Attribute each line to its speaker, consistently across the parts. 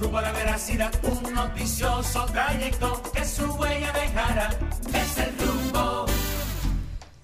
Speaker 1: rumbo a la veracidad, un noticioso trayecto que su huella dejara. Es el rumbo.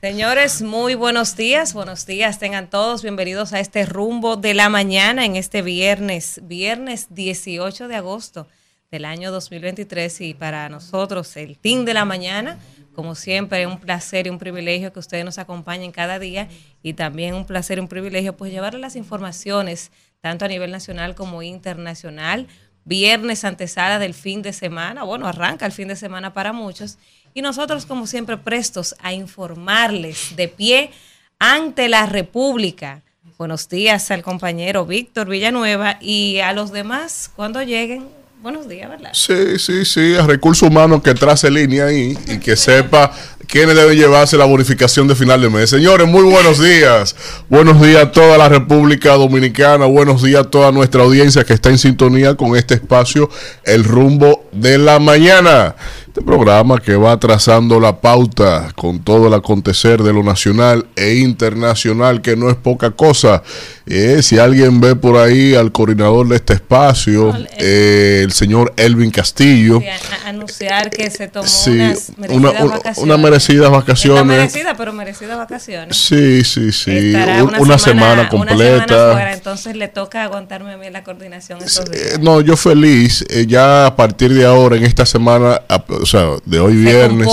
Speaker 2: Señores, muy buenos días, buenos días, tengan todos bienvenidos a este rumbo de la mañana en este viernes, viernes 18 de agosto del año 2023 y para nosotros el team de la mañana, como siempre, un placer y un privilegio que ustedes nos acompañen cada día y también un placer y un privilegio pues llevarles las informaciones tanto a nivel nacional como internacional. Viernes antesala del fin de semana, bueno, arranca el fin de semana para muchos y nosotros, como siempre, prestos a informarles de pie ante la República. Buenos días al compañero Víctor Villanueva y a los demás cuando lleguen. Buenos días, ¿verdad?
Speaker 3: Sí, sí, sí, a recursos humanos que trace línea ahí y que sepa quiénes deben llevarse la bonificación de final de mes. Señores, muy buenos días. Buenos días a toda la República Dominicana. Buenos días a toda nuestra audiencia que está en sintonía con este espacio, El Rumbo de la Mañana. Este programa que va trazando la pauta con todo el acontecer de lo nacional e internacional, que no es poca cosa. Eh, si alguien ve por ahí al coordinador de este espacio, eh, el señor Elvin Castillo.
Speaker 2: Sí, a- a- anunciar que se tomó
Speaker 3: Sí,
Speaker 2: unas merecidas
Speaker 3: una- una-
Speaker 2: vacaciones.
Speaker 3: unas merecidas vacaciones.
Speaker 2: Está merecida, pero merecidas vacaciones.
Speaker 3: Sí, sí, sí. Una, semana,
Speaker 2: Una
Speaker 3: completa.
Speaker 2: semana fuera, entonces le toca aguantarme a mí la coordinación estos días.
Speaker 3: Eh, no, yo feliz. eh, ya a partir de ahora, en esta semana, o sea, de hoy viernes,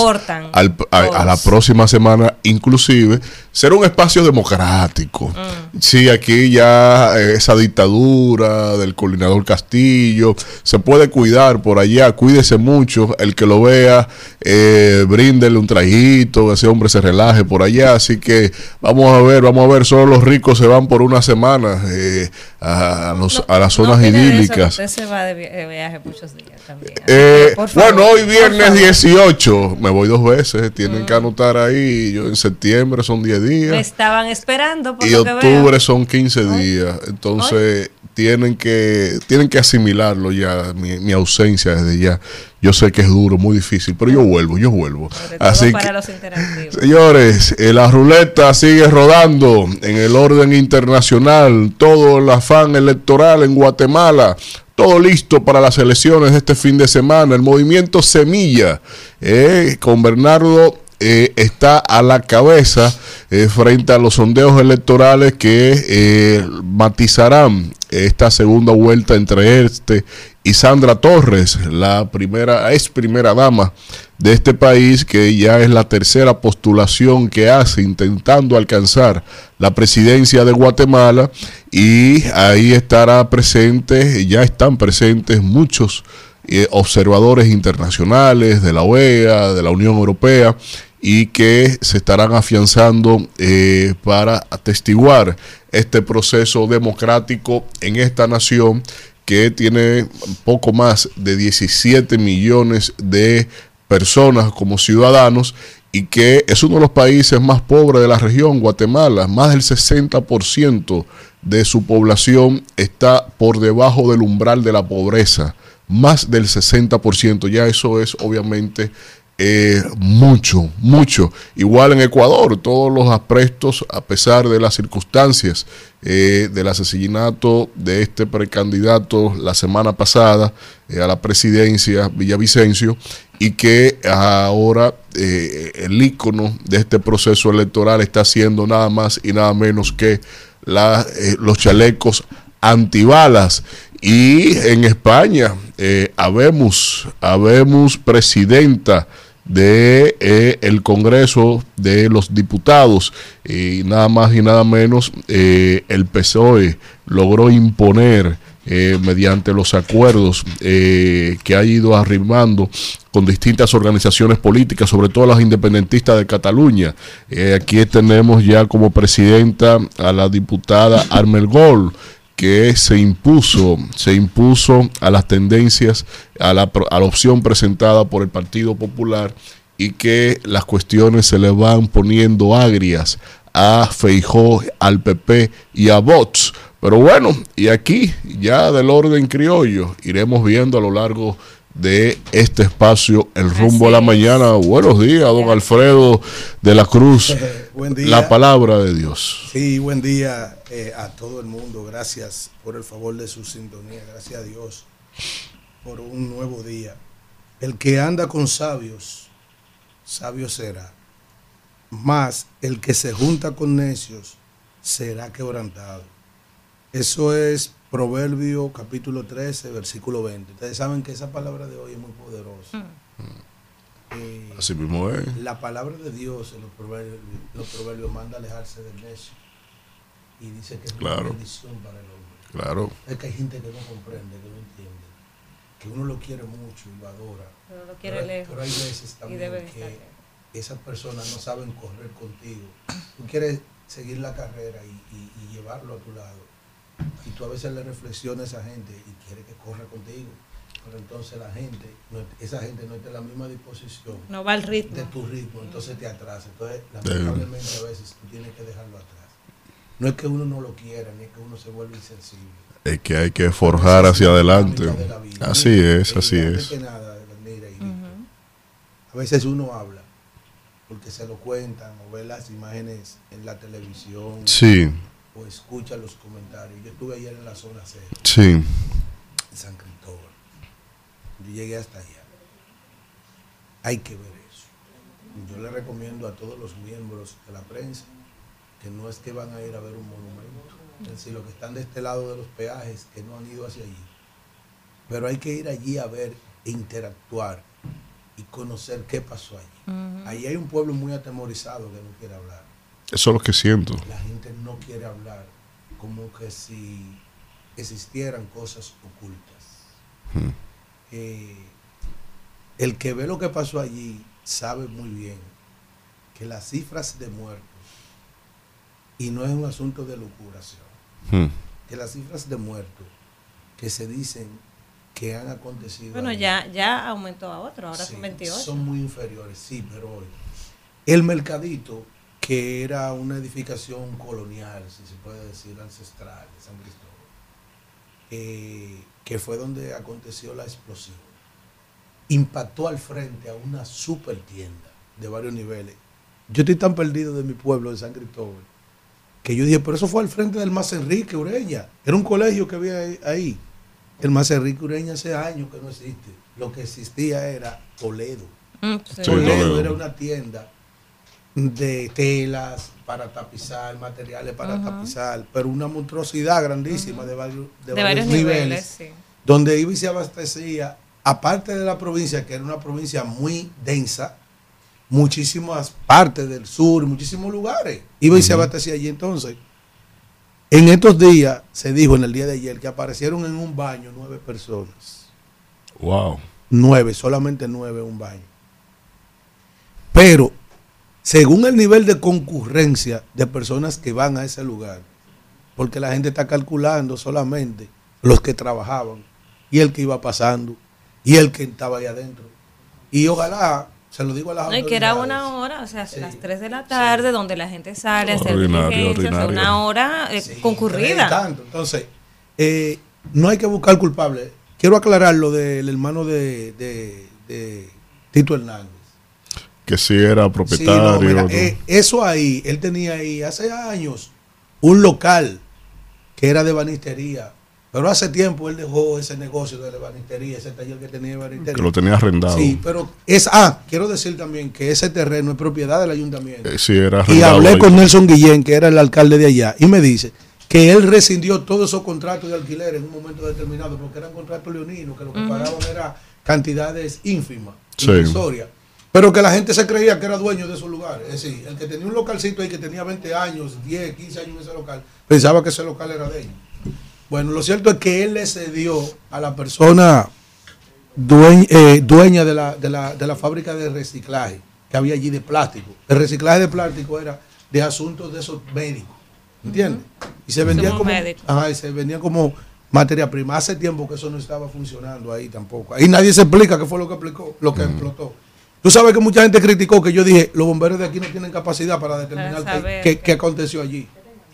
Speaker 3: al- a, a la próxima semana, inclusive, será un espacio democrático.
Speaker 2: Mm.
Speaker 3: Sí, aquí ya eh, esa dictadura del coordinador Castillo se puede cuidar por allá. Cuídese mucho. El que lo vea, eh, bríndele un trajito, ese hombre se relaje por allá. Así que vamos a ver, vamos a ver. Solo los ricos se van por una semana eh, a, los- a las zonas
Speaker 2: No de eso,
Speaker 3: idílicas.
Speaker 2: Usted se va de de viaje muchos días también.
Speaker 3: Eh, bueno, hoy viernes
Speaker 2: favor.
Speaker 3: 18, me voy dos veces, tienen que anotar ahí, yo en septiembre son 10
Speaker 2: Me
Speaker 3: días
Speaker 2: estaban esperando por
Speaker 3: y
Speaker 2: lo
Speaker 3: octubre son 15 días, entonces tienen que tienen que asimilarlo ya, mi, mi ausencia desde ya. Yo sé que es duro, muy difícil, pero yo vuelvo, yo vuelvo.
Speaker 2: Sobre todo
Speaker 3: Así
Speaker 2: para
Speaker 3: que,
Speaker 2: los interactivos.
Speaker 3: Señores, eh, la ruleta sigue rodando en el orden internacional, todo el afán electoral en Guatemala, todo listo para las elecciones de este fin de semana. El movimiento Semilla, eh, con Bernardo eh, está a la cabeza eh, frente a los sondeos electorales que eh, matizarán esta segunda vuelta entre este y Sandra Torres, la primera, es primera dama de este país, que ya es la tercera postulación que hace intentando alcanzar la presidencia de Guatemala y ahí estará presente, ya están presentes muchos observadores internacionales de la OEA, de la Unión Europea, y que se estarán afianzando eh, para atestiguar este proceso democrático en esta nación que tiene poco más de 17 millones de personas como ciudadanos y que es uno de los países más pobres de la región, Guatemala. Más del 60% de su población está por debajo del umbral de la pobreza. Más del 60%. Ya eso es obviamente eh, mucho, mucho. Igual en Ecuador, todos los aprestos, a pesar de las circunstancias eh, del asesinato de este precandidato la semana pasada eh, a la presidencia, Villavicencio, y que ahora el ícono de este proceso electoral está siendo nada más y nada menos que los chalecos antibalas. Y en España, habemos, habemos presidenta de eh, el Congreso de los Diputados y nada más y nada menos eh, el PSOE logró imponer eh, mediante los acuerdos que ha ido arrimando con distintas organizaciones políticas, sobre todo las independentistas de Cataluña. Aquí tenemos ya como presidenta a la diputada Armel Gol, que se impuso, se impuso a las tendencias, a la, a la opción presentada por el Partido Popular y que las cuestiones se le van poniendo agrias a Feijó, al PP y a Vox. Pero bueno, y aquí ya del orden criollo iremos viendo a lo largo de este espacio el rumbo a la mañana. Buenos días, don Alfredo de la Cruz.
Speaker 4: Buen día.
Speaker 3: La palabra de Dios.
Speaker 4: Sí, buen día eh, a todo el mundo. Gracias por el favor de su sintonía. Gracias a Dios por un nuevo día. El que anda con sabios, sabio será. Más el que se junta con necios, será quebrantado. Eso es Proverbio capítulo 13, versículo 20. Ustedes saben que esa palabra de hoy es muy poderosa. Eh,
Speaker 3: Así mismo es.
Speaker 4: la palabra de Dios en los proverbios, los proverbios manda alejarse del necio. Y dice que es
Speaker 3: Claro.
Speaker 4: una bendición para el hombre.
Speaker 3: Claro.
Speaker 4: Es que hay gente que no comprende, que no entiende. Que uno lo quiere mucho y lo adora.
Speaker 2: Pero lo quiere
Speaker 4: Pero,
Speaker 2: lejos.
Speaker 4: pero hay veces también que esas personas no saben correr contigo. Tú quieres seguir la carrera y, y- y llevarlo a tu lado. Y tú a veces le reflexionas a esa gente y quiere que corra contigo. Pero entonces la gente, no- esa gente no está en la misma disposición
Speaker 2: No va al ritmo.
Speaker 4: de tu ritmo, entonces te atrasa. Entonces, lamentablemente a veces tú tienes que dejarlo atrás. No es que uno no lo quiera, ni es que uno se vuelva insensible.
Speaker 3: Es que hay que forjar hacia adelante. Así es, así es.
Speaker 4: nada. A veces uno habla porque se lo cuentan o ve las imágenes en la televisión
Speaker 3: Sí,
Speaker 4: o escucha los comentarios. Yo estuve ayer en la zona C,
Speaker 3: sí.
Speaker 4: en San Cristóbal. Yo llegué hasta allá. Hay que ver eso. Yo le recomiendo a todos los miembros de la prensa que no es que van a ir a ver un monumento, es decir, los que están de este lado de los peajes que no han ido hacia allí. Pero hay que ir allí a ver, e interactuar y conocer qué pasó allí.
Speaker 2: Ujú.
Speaker 4: Allí hay un pueblo muy atemorizado que no quiere hablar.
Speaker 3: Eso es lo que siento.
Speaker 4: La gente no quiere hablar como que si existieran cosas ocultas.
Speaker 3: Mm.
Speaker 4: Eh, el que ve lo que pasó allí sabe muy bien que las cifras de muertos, y no es un asunto de locuración,
Speaker 3: Mm.
Speaker 4: que las cifras de muertos que se dicen que han acontecido.
Speaker 2: Bueno, ya, ya aumentó a otro, ahora
Speaker 4: Sí,
Speaker 2: son 28.
Speaker 4: Son muy inferiores, sí, pero hoy. El mercadito, que era una edificación colonial, si se puede decir, ancestral de San Cristóbal, eh, que fue donde aconteció la explosión, impactó al frente a una super tienda de varios niveles. Yo estoy tan perdido de mi pueblo, de San Cristóbal, que yo dije, pero eso fue al frente del Más Enrique Ureña. Era un colegio que había ahí-. El Más Enrique Ureña hace años que no existe. Lo que existía era Toledo.
Speaker 2: Mm, sí.
Speaker 3: Sí,
Speaker 4: Toledo
Speaker 3: Toledo.
Speaker 4: era una tienda de telas para tapizar, materiales para tapizar, pero una monstruosidad grandísima de varios, de
Speaker 2: de
Speaker 4: varios
Speaker 2: niveles,
Speaker 4: niveles,
Speaker 2: sí.
Speaker 4: donde iba y se abastecía, aparte de la provincia, que era una provincia muy densa, muchísimas partes del sur, muchísimos lugares, iba y se abastecía allí entonces. En estos días, se dijo en el día de ayer, que aparecieron en un baño nueve personas.
Speaker 3: Wow.
Speaker 4: Nueve, solamente nueve en un baño. Pero, según el nivel de concurrencia de personas que van a ese lugar, porque la gente está calculando solamente los que trabajaban y el que iba pasando y el que estaba ahí adentro. Y ojalá, se lo digo a las
Speaker 2: No, y que era una hora, o sea,
Speaker 4: Sí.
Speaker 2: las 3 de la tarde, donde la gente sale a hacer
Speaker 3: Ordinario,
Speaker 2: diligencias, o sea,
Speaker 3: ordinario.
Speaker 2: una hora eh,
Speaker 4: Sí,
Speaker 2: concurrida.
Speaker 4: tanto. Entonces, eh, no hay que buscar culpable. Quiero aclarar lo del hermano de, de- de Tito Hernández.
Speaker 3: Que sí era
Speaker 4: Sí, no,
Speaker 3: propietario.
Speaker 4: eh, eso ahí, él tenía ahí hace años un local que era de banistería. Pero hace tiempo él dejó ese negocio de la banistería, ese taller que tenía de banistería.
Speaker 3: que lo tenía arrendado.
Speaker 4: Sí, pero es, ah, quiero decir también que ese terreno es propiedad del ayuntamiento.
Speaker 3: Eh, sí, era
Speaker 4: Y
Speaker 3: arrendado
Speaker 4: hablé
Speaker 3: ahí.
Speaker 4: con Nelson Guillén, que era el alcalde de allá, y me dice que él rescindió todos esos contratos de alquiler en un momento determinado, porque eran contratos leoninos, que lo que pagaban era cantidades ínfimas,
Speaker 3: Sí.
Speaker 4: Pero que la gente se creía que era dueño de esos lugares. Es decir, el que tenía un localcito ahí que tenía 20 años, 10, 15 años en ese local, pensaba que ese local era de ellos. Bueno, lo cierto es que él le cedió a la persona dueña, eh, dueña de, la, de, la, de la fábrica de reciclaje que había allí de plástico. El reciclaje de plástico era de asuntos de esos médicos, ¿entiendes? Y se vendía
Speaker 2: Somos
Speaker 4: como, ajá, y se vendía como materia prima. Hace tiempo que eso no estaba funcionando ahí tampoco. Ahí nadie se explica qué fue lo que explicó, lo que explotó. Tú sabes que mucha gente criticó que yo dije, los bomberos de aquí no tienen capacidad para determinar
Speaker 2: Para
Speaker 4: qué- qué, aconteció allí.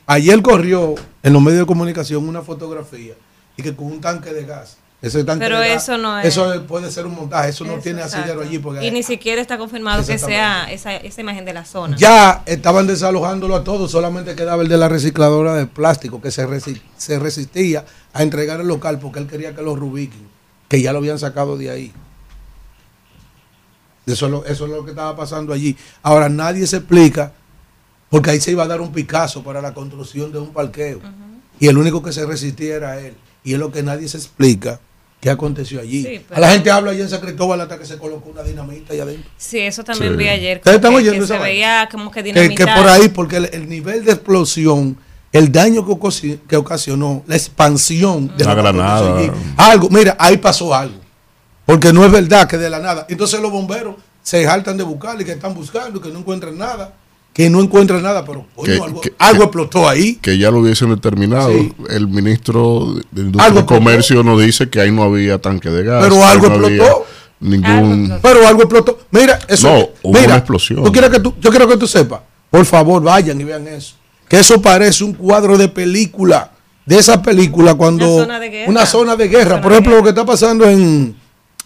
Speaker 4: Ayer corrió en los medios de comunicación una fotografía y que con un tanque de gas. Ese tanque
Speaker 2: Pero
Speaker 4: de gas,
Speaker 2: eso no es-
Speaker 4: Eso puede ser un montaje, eso no tiene asidero allí. Porque
Speaker 2: Y ni siquiera está confirmado que sea esa, esa imagen de la zona.
Speaker 4: ya estaban desalojándolo a todos, solamente quedaba el de la recicladora de plástico que se, resi- se resistía a entregar el local porque él quería que lo rubiquen. que ya lo habían sacado de ahí. Eso es, lo, eso es lo que estaba pasando allí. Ahora nadie se explica, porque ahí se iba a dar un Picasso para la construcción de un parqueo. Y el único que se resistía era él. Y es lo que nadie se explica qué aconteció allí.
Speaker 2: Sí, pero-
Speaker 4: A la gente habla allí en San Cristóbal hasta que se colocó una dinamita ahí adentro.
Speaker 2: Sí, eso también
Speaker 3: Sí.
Speaker 2: vi ayer.
Speaker 4: ¿Ustedes están
Speaker 2: que-
Speaker 4: oyendo
Speaker 2: que
Speaker 4: esa
Speaker 2: se
Speaker 4: vaina?
Speaker 2: veía como que
Speaker 4: Que,
Speaker 2: dinamita.
Speaker 4: que por ahí, porque el, el nivel de explosión, el daño que, ocasionó, que ocasionó, la expansión de
Speaker 3: La
Speaker 4: que
Speaker 3: granada.
Speaker 4: allí, algo, mira, ahí pasó algo. Porque no es verdad que de la nada. Entonces los bomberos se jaltan de buscar y que están buscando y que no encuentran nada. Que no encuentran nada, pero
Speaker 3: Que-
Speaker 4: algo,
Speaker 3: que-
Speaker 4: algo
Speaker 3: que-
Speaker 4: explotó ahí.
Speaker 3: que ya lo hubiesen determinado.
Speaker 4: Sí.
Speaker 3: El ministro de Industria y Comercio nos dice que ahí no había tanque de gas.
Speaker 4: Pero algo
Speaker 3: no
Speaker 4: explotó.
Speaker 3: Ningún.
Speaker 4: Pero algo explotó. Mira, eso.
Speaker 3: No, hubo
Speaker 4: mira,
Speaker 3: una explosión.
Speaker 4: tú quieres que tú- yo quiero que tú sepas. Por favor, vayan y vean eso. Que eso parece un cuadro de película. De esa película cuando.
Speaker 2: Una zona de guerra.
Speaker 4: Una zona de guerra.
Speaker 2: Zona
Speaker 4: Por ejemplo,
Speaker 2: guerra.
Speaker 4: lo que está pasando en,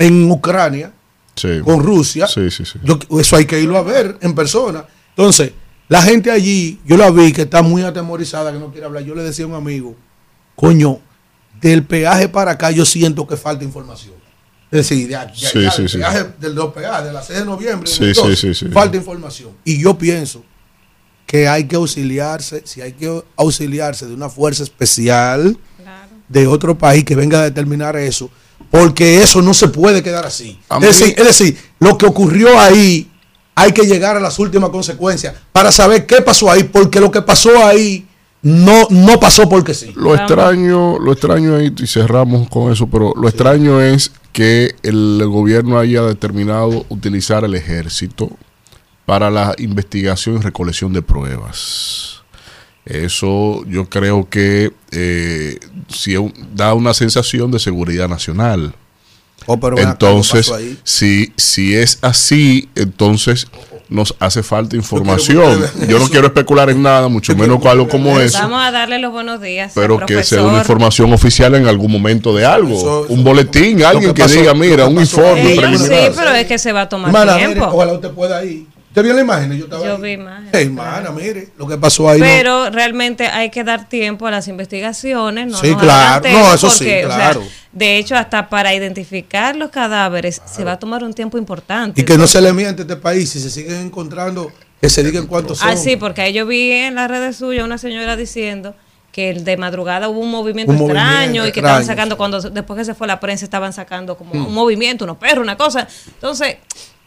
Speaker 4: en Ucrania
Speaker 3: Sí.
Speaker 4: con Rusia.
Speaker 3: Sí, sí, sí.
Speaker 4: Yo- eso hay que irlo a ver en persona. Entonces, la gente allí, yo la vi que está muy atemorizada, que no quiere hablar. Yo le decía a un amigo, coño, del peaje para acá yo siento que falta información. Es decir, de, de
Speaker 3: Sí,
Speaker 4: allá,
Speaker 3: sí,
Speaker 4: del
Speaker 3: sí.
Speaker 4: peaje, del dos peajes, de la 6 de noviembre,
Speaker 3: Sí,
Speaker 4: del
Speaker 3: sí,
Speaker 4: 12,
Speaker 3: sí, sí.
Speaker 4: falta información. Y yo pienso que hay que auxiliarse, si hay que auxiliarse de una fuerza especial
Speaker 2: Claro.
Speaker 4: de otro país que venga a determinar eso, porque eso no se puede quedar así. Es decir, es decir, lo que ocurrió ahí, hay que llegar a las últimas consecuencias para saber qué pasó ahí, porque lo que pasó ahí no, no pasó porque sí.
Speaker 3: Lo extraño, lo extraño ahí, y cerramos con eso, pero lo extraño es que el gobierno haya determinado utilizar el ejército para la investigación y recolección de pruebas. Eso yo creo que eh, un- da una sensación de seguridad nacional.
Speaker 4: Oh, pero ven acá, ¿qué
Speaker 3: Entonces, si, si es así, entonces nos hace falta información. Yo no quiero especular en nada, mucho menos algo
Speaker 4: que
Speaker 3: como eso
Speaker 2: Vamos a darle los buenos días.
Speaker 3: pero
Speaker 2: al
Speaker 3: que sea una información oficial en algún momento de algo,
Speaker 4: Eso- eso-
Speaker 3: un boletín, alguien
Speaker 4: que
Speaker 3: diga, mira, un informe
Speaker 2: Ellos sí, pero es que se va a tomar
Speaker 4: mire,
Speaker 2: tiempo.
Speaker 4: ojalá usted pueda ir. ¿Usted vio la imagen? Yo, estaba
Speaker 2: Yo
Speaker 4: ahí.
Speaker 2: vi imágenes,
Speaker 4: hermana, mire, lo que pasó ahí. no-
Speaker 2: Pero realmente hay que dar tiempo a las investigaciones. No
Speaker 4: Sí, claro. No, eso sí,
Speaker 2: porque, o sea,
Speaker 4: claro.
Speaker 2: de hecho, hasta para identificar los cadáveres se va a tomar un tiempo importante.
Speaker 4: y que no se le miente a este país, si se siguen encontrando, que se digan cuántos son.
Speaker 2: Ah, sí, porque ahí yo vi en las redes suyas una señora diciendo que el de madrugada hubo un movimiento
Speaker 4: Un
Speaker 2: extraño
Speaker 4: movimiento
Speaker 2: y que estaban sacando,
Speaker 4: sí.
Speaker 2: cuando después que se fue la prensa, estaban sacando como
Speaker 4: Mm.
Speaker 2: un movimiento, unos perros, una cosa. Entonces,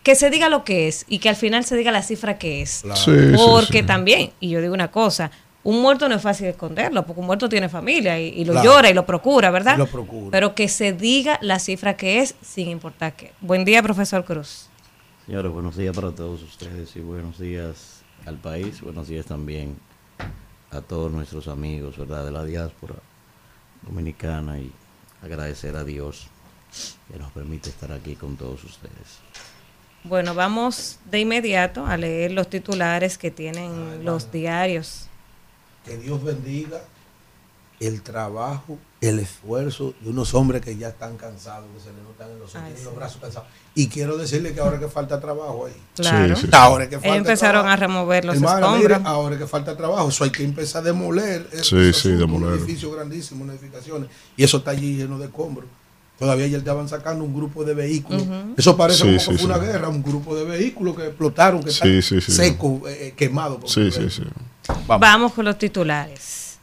Speaker 2: que se diga lo que es y que al final se diga la cifra que es.
Speaker 4: Claro.
Speaker 3: Sí, sí,
Speaker 2: Porque
Speaker 3: sí.
Speaker 2: también, y yo digo una cosa, un muerto no es fácil esconderlo, porque un muerto tiene familia y, y lo
Speaker 4: Claro.
Speaker 2: llora y lo procura, ¿verdad?
Speaker 4: Lo procura.
Speaker 2: Pero que se diga la cifra que es sin importar qué. Buen día, profesor Cruz.
Speaker 5: Señores, buenos días para todos ustedes y buenos días al país, buenos días también a todos nuestros amigos, ¿verdad? De la diáspora dominicana y agradecer a Dios que nos permite estar aquí con todos ustedes.
Speaker 2: Bueno, vamos de inmediato a leer los titulares que tienen los diarios.
Speaker 4: Que Dios bendiga el trabajo, el esfuerzo de unos hombres que ya están cansados, que se les notan en los, ojos,
Speaker 2: Ay,
Speaker 4: tienen
Speaker 2: sí.
Speaker 4: los brazos cansados. Y quiero decirle que ahora que falta trabajo ahí.
Speaker 2: Claro.
Speaker 3: Sí, sí.
Speaker 4: Ahora que falta
Speaker 2: Ellos empezaron
Speaker 4: trabajo.
Speaker 2: a remover los
Speaker 4: Hermana,
Speaker 2: escombros.
Speaker 4: ahora que falta trabajo, eso hay que empezar a demoler. esos
Speaker 3: Sí, sí,
Speaker 4: asuntos,
Speaker 3: demoler.
Speaker 4: Un edificio grandísimo, unas edificaciones. Y eso está allí lleno de escombros. Todavía ya estaban sacando un grupo de vehículos. Eso parece
Speaker 3: Sí,
Speaker 4: como
Speaker 3: sí,
Speaker 4: que fue una guerra, un grupo de vehículos que explotaron, que
Speaker 3: Sí,
Speaker 4: están
Speaker 3: sí, sí.
Speaker 4: secos, eh, eh, quemados. por
Speaker 3: Sí, sí, sí.
Speaker 2: Vamos. con los titulares.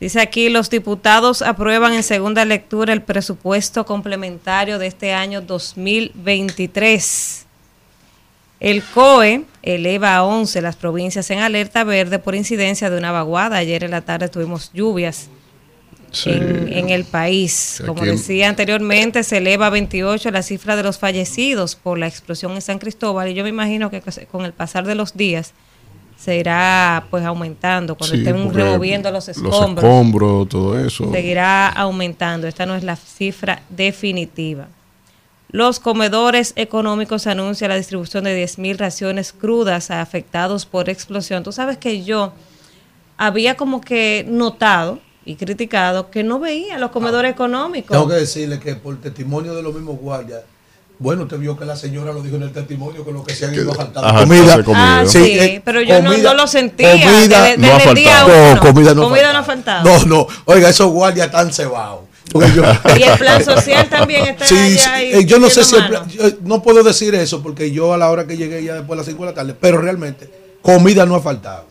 Speaker 2: Dice aquí, los diputados aprueban en segunda lectura el presupuesto complementario de este año 2023. El COE eleva a 11 las provincias en alerta verde por incidencia de una vaguada. Ayer en la tarde tuvimos lluvias
Speaker 3: Sí.
Speaker 2: en, en el país. Como
Speaker 3: Aquí
Speaker 2: decía anteriormente, se eleva a 28 la cifra de los fallecidos por la explosión en San Cristóbal y yo me imagino que con el pasar de los días se irá pues aumentando cuando
Speaker 3: Sí,
Speaker 2: estén removiendo los escombros,
Speaker 3: todo eso.
Speaker 2: seguirá aumentando. Esta no es la cifra definitiva. Los comedores económicos anuncian la distribución de 10.000 raciones crudas a afectados por explosión. Tú sabes que yo había como que notado y criticado que no veía los comedores económicos.
Speaker 4: Tengo que decirle que por testimonio de los mismos guardias, bueno, usted vio que la señora lo dijo en el testimonio que lo que se han ido
Speaker 3: Ajá,
Speaker 4: comida.
Speaker 2: Ah,
Speaker 4: Sí,
Speaker 2: sí,
Speaker 4: eh,
Speaker 2: pero yo no,
Speaker 4: comida-
Speaker 2: no lo sentía.
Speaker 4: comida
Speaker 2: desde,
Speaker 3: no ha
Speaker 2: día
Speaker 3: faltado.
Speaker 2: uno.
Speaker 4: No, comida no ha
Speaker 2: Comida
Speaker 4: faltado.
Speaker 2: no ha faltado.
Speaker 4: No, no. Oiga, esos guardias están cebados. Yo-
Speaker 2: Y el plan social también está
Speaker 4: Sí,
Speaker 2: allá.
Speaker 4: sí,
Speaker 2: y
Speaker 4: eh, yo no sé si el plan- yo no puedo decir eso porque yo a la hora que llegué ya después de las 5 de la tarde, pero realmente comida no ha faltado.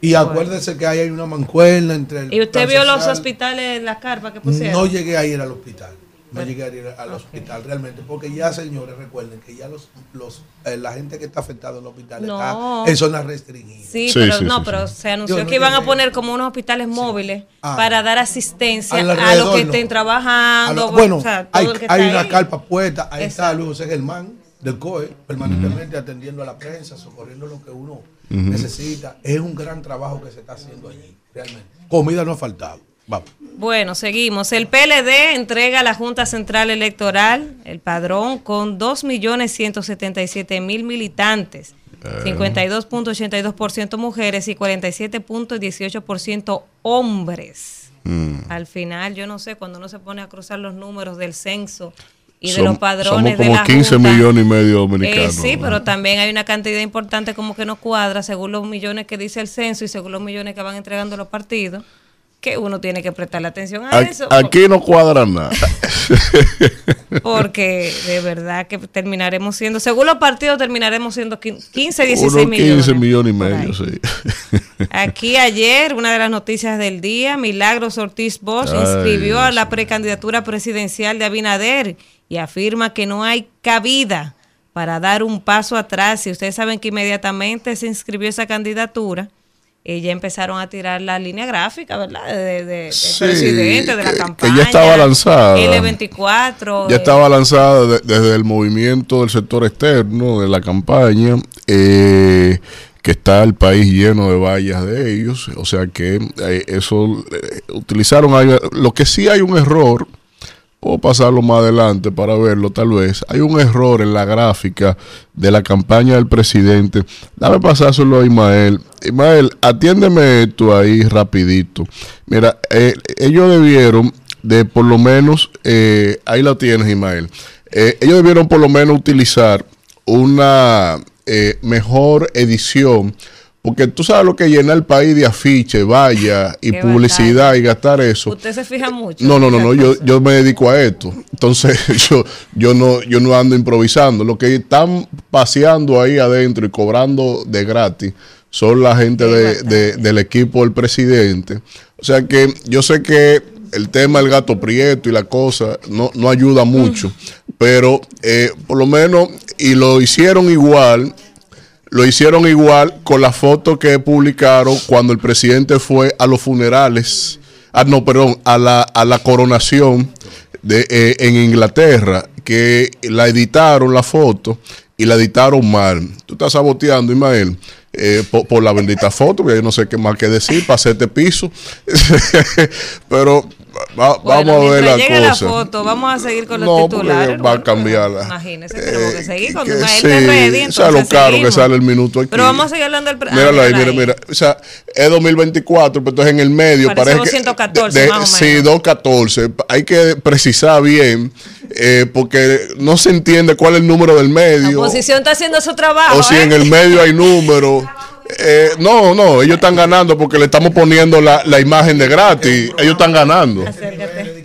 Speaker 4: Y acuérdense que ahí hay una mancuerna entre el
Speaker 2: ¿Y usted vio los hospitales, las carpas que pusieron?
Speaker 4: No llegué a ir al hospital. No llegué a ir al hospital realmente, porque ya señores recuerden que ya los, los eh, la gente que está afectada en el hospital
Speaker 2: No.
Speaker 4: está en zonas restringidas.
Speaker 2: Sí,
Speaker 3: Sí,
Speaker 2: pero
Speaker 3: sí,
Speaker 2: no,
Speaker 3: sí,
Speaker 2: pero
Speaker 3: sí.
Speaker 2: se anunció
Speaker 4: Yo no
Speaker 2: que iban a poner como unos hospitales móviles
Speaker 4: Ah.
Speaker 2: para dar asistencia a los que
Speaker 4: no.
Speaker 2: estén trabajando.
Speaker 4: lo- bueno,
Speaker 2: o sea, todo
Speaker 4: hay,
Speaker 2: el que
Speaker 4: hay una
Speaker 2: ahí.
Speaker 4: carpa puesta, ahí está. Luis José Germán del COE, permanentemente atendiendo a la prensa, socorriendo lo que uno necesita. Es un gran trabajo que se está haciendo allí, realmente. Comida no ha faltado. Vamos.
Speaker 2: Bueno, seguimos. El PLD entrega a la Junta Central Electoral el padrón con 2.177.000 militantes, 52.82% mujeres y 47.18% hombres. Al final, yo no sé, cuando uno se pone a cruzar los números del censo y de los padrones
Speaker 3: somos como
Speaker 2: de la
Speaker 3: 15
Speaker 2: Junta,
Speaker 3: millones y medio
Speaker 2: eh,
Speaker 3: dominicanos.
Speaker 2: sí,
Speaker 3: ¿no?
Speaker 2: pero también hay una cantidad importante como que no cuadra según los millones que dice el censo y según los millones que van entregando los partidos, que uno tiene que prestarle atención a
Speaker 3: A-
Speaker 2: eso.
Speaker 3: Aquí no cuadra nada.
Speaker 2: Porque de verdad que terminaremos siendo, según los partidos, terminaremos siendo quin- 15, 16
Speaker 3: Unos
Speaker 2: millones.
Speaker 3: 15 millones y medio, sí.
Speaker 2: Aquí ayer, una de las noticias del día, Milagros Ortiz Bosch
Speaker 3: Ay,
Speaker 2: inscribió a la precandidatura presidencial de Abinader y afirma que no hay cabida para dar un paso atrás. Y ustedes saben que inmediatamente se inscribió esa candidatura, eh, ya empezaron a tirar la línea gráfica, ¿verdad? De, de-
Speaker 3: Sí,
Speaker 2: presidente, de la
Speaker 3: que- que
Speaker 2: campaña.
Speaker 3: ya estaba lanzada.
Speaker 2: L24.
Speaker 3: Ya
Speaker 2: eh,
Speaker 3: estaba lanzada de- desde el movimiento del sector externo de la campaña, eh, que está el país lleno de vallas de ellos. O sea que eh, eso eh, utilizaron. Lo que sí hay un error, puedo pasarlo más adelante para verlo tal vez. Hay un error en la gráfica de la campaña del presidente. Dame pasárselo a Ismael. Ismael, atiéndeme esto ahí rapidito. Mira, eh, ellos debieron de por lo menos, eh, ahí lo tienes Ismael, Eh, ellos debieron por lo menos utilizar una eh, mejor edición. Porque tú sabes lo que llena el país de afiches, vallas y
Speaker 2: Qué
Speaker 3: publicidad y gastar eso.
Speaker 2: Usted se fija mucho.
Speaker 3: No, no, no, no, yo, yo me dedico a esto. Entonces, yo, yo no, yo no ando improvisando. Lo que están paseando ahí adentro y cobrando de gratis son la gente de, de- del equipo del presidente. O sea que yo sé que el tema del gato prieto y la cosa no, no ayuda mucho, pero eh, por lo menos, y lo hicieron igual, lo hicieron igual con la foto que publicaron cuando el presidente fue a los funerales, ah, no, perdón, a la, a la coronación de, eh, en Inglaterra, que la editaron la foto y la editaron mal. Tú estás saboteando, Ismael, eh, por, la bendita foto, que yo no sé qué más que decir para hacerte piso. Pero va-
Speaker 2: Bueno,
Speaker 3: vamos a ver la cosa.
Speaker 2: la foto, vamos a seguir con los
Speaker 3: No,
Speaker 2: titulares.
Speaker 3: va a cambiarla.
Speaker 2: Imagínese, tenemos que
Speaker 3: Eh,
Speaker 2: seguir con
Speaker 3: que
Speaker 2: una
Speaker 3: sí, o sea, lo caro que sale el minuto aquí.
Speaker 2: Pero vamos a seguir hablando del... pre- ah,
Speaker 3: Míralo ahí, mira, mira. O sea, es 2024, pero entonces en el medio
Speaker 2: Parece
Speaker 3: parece,
Speaker 2: 214
Speaker 3: que.
Speaker 2: más o
Speaker 3: Sí,
Speaker 2: menos.
Speaker 3: 214. Hay que precisar bien, eh, porque no se entiende cuál es el número del
Speaker 2: La
Speaker 3: medio.
Speaker 2: oposición está haciendo su trabajo.
Speaker 3: O si
Speaker 2: ¿eh?
Speaker 3: en el medio hay número. Eh, no, no, ellos están ganando porque le estamos poniendo la, la imagen de gratis. Ellos están ganando.
Speaker 2: Acércate.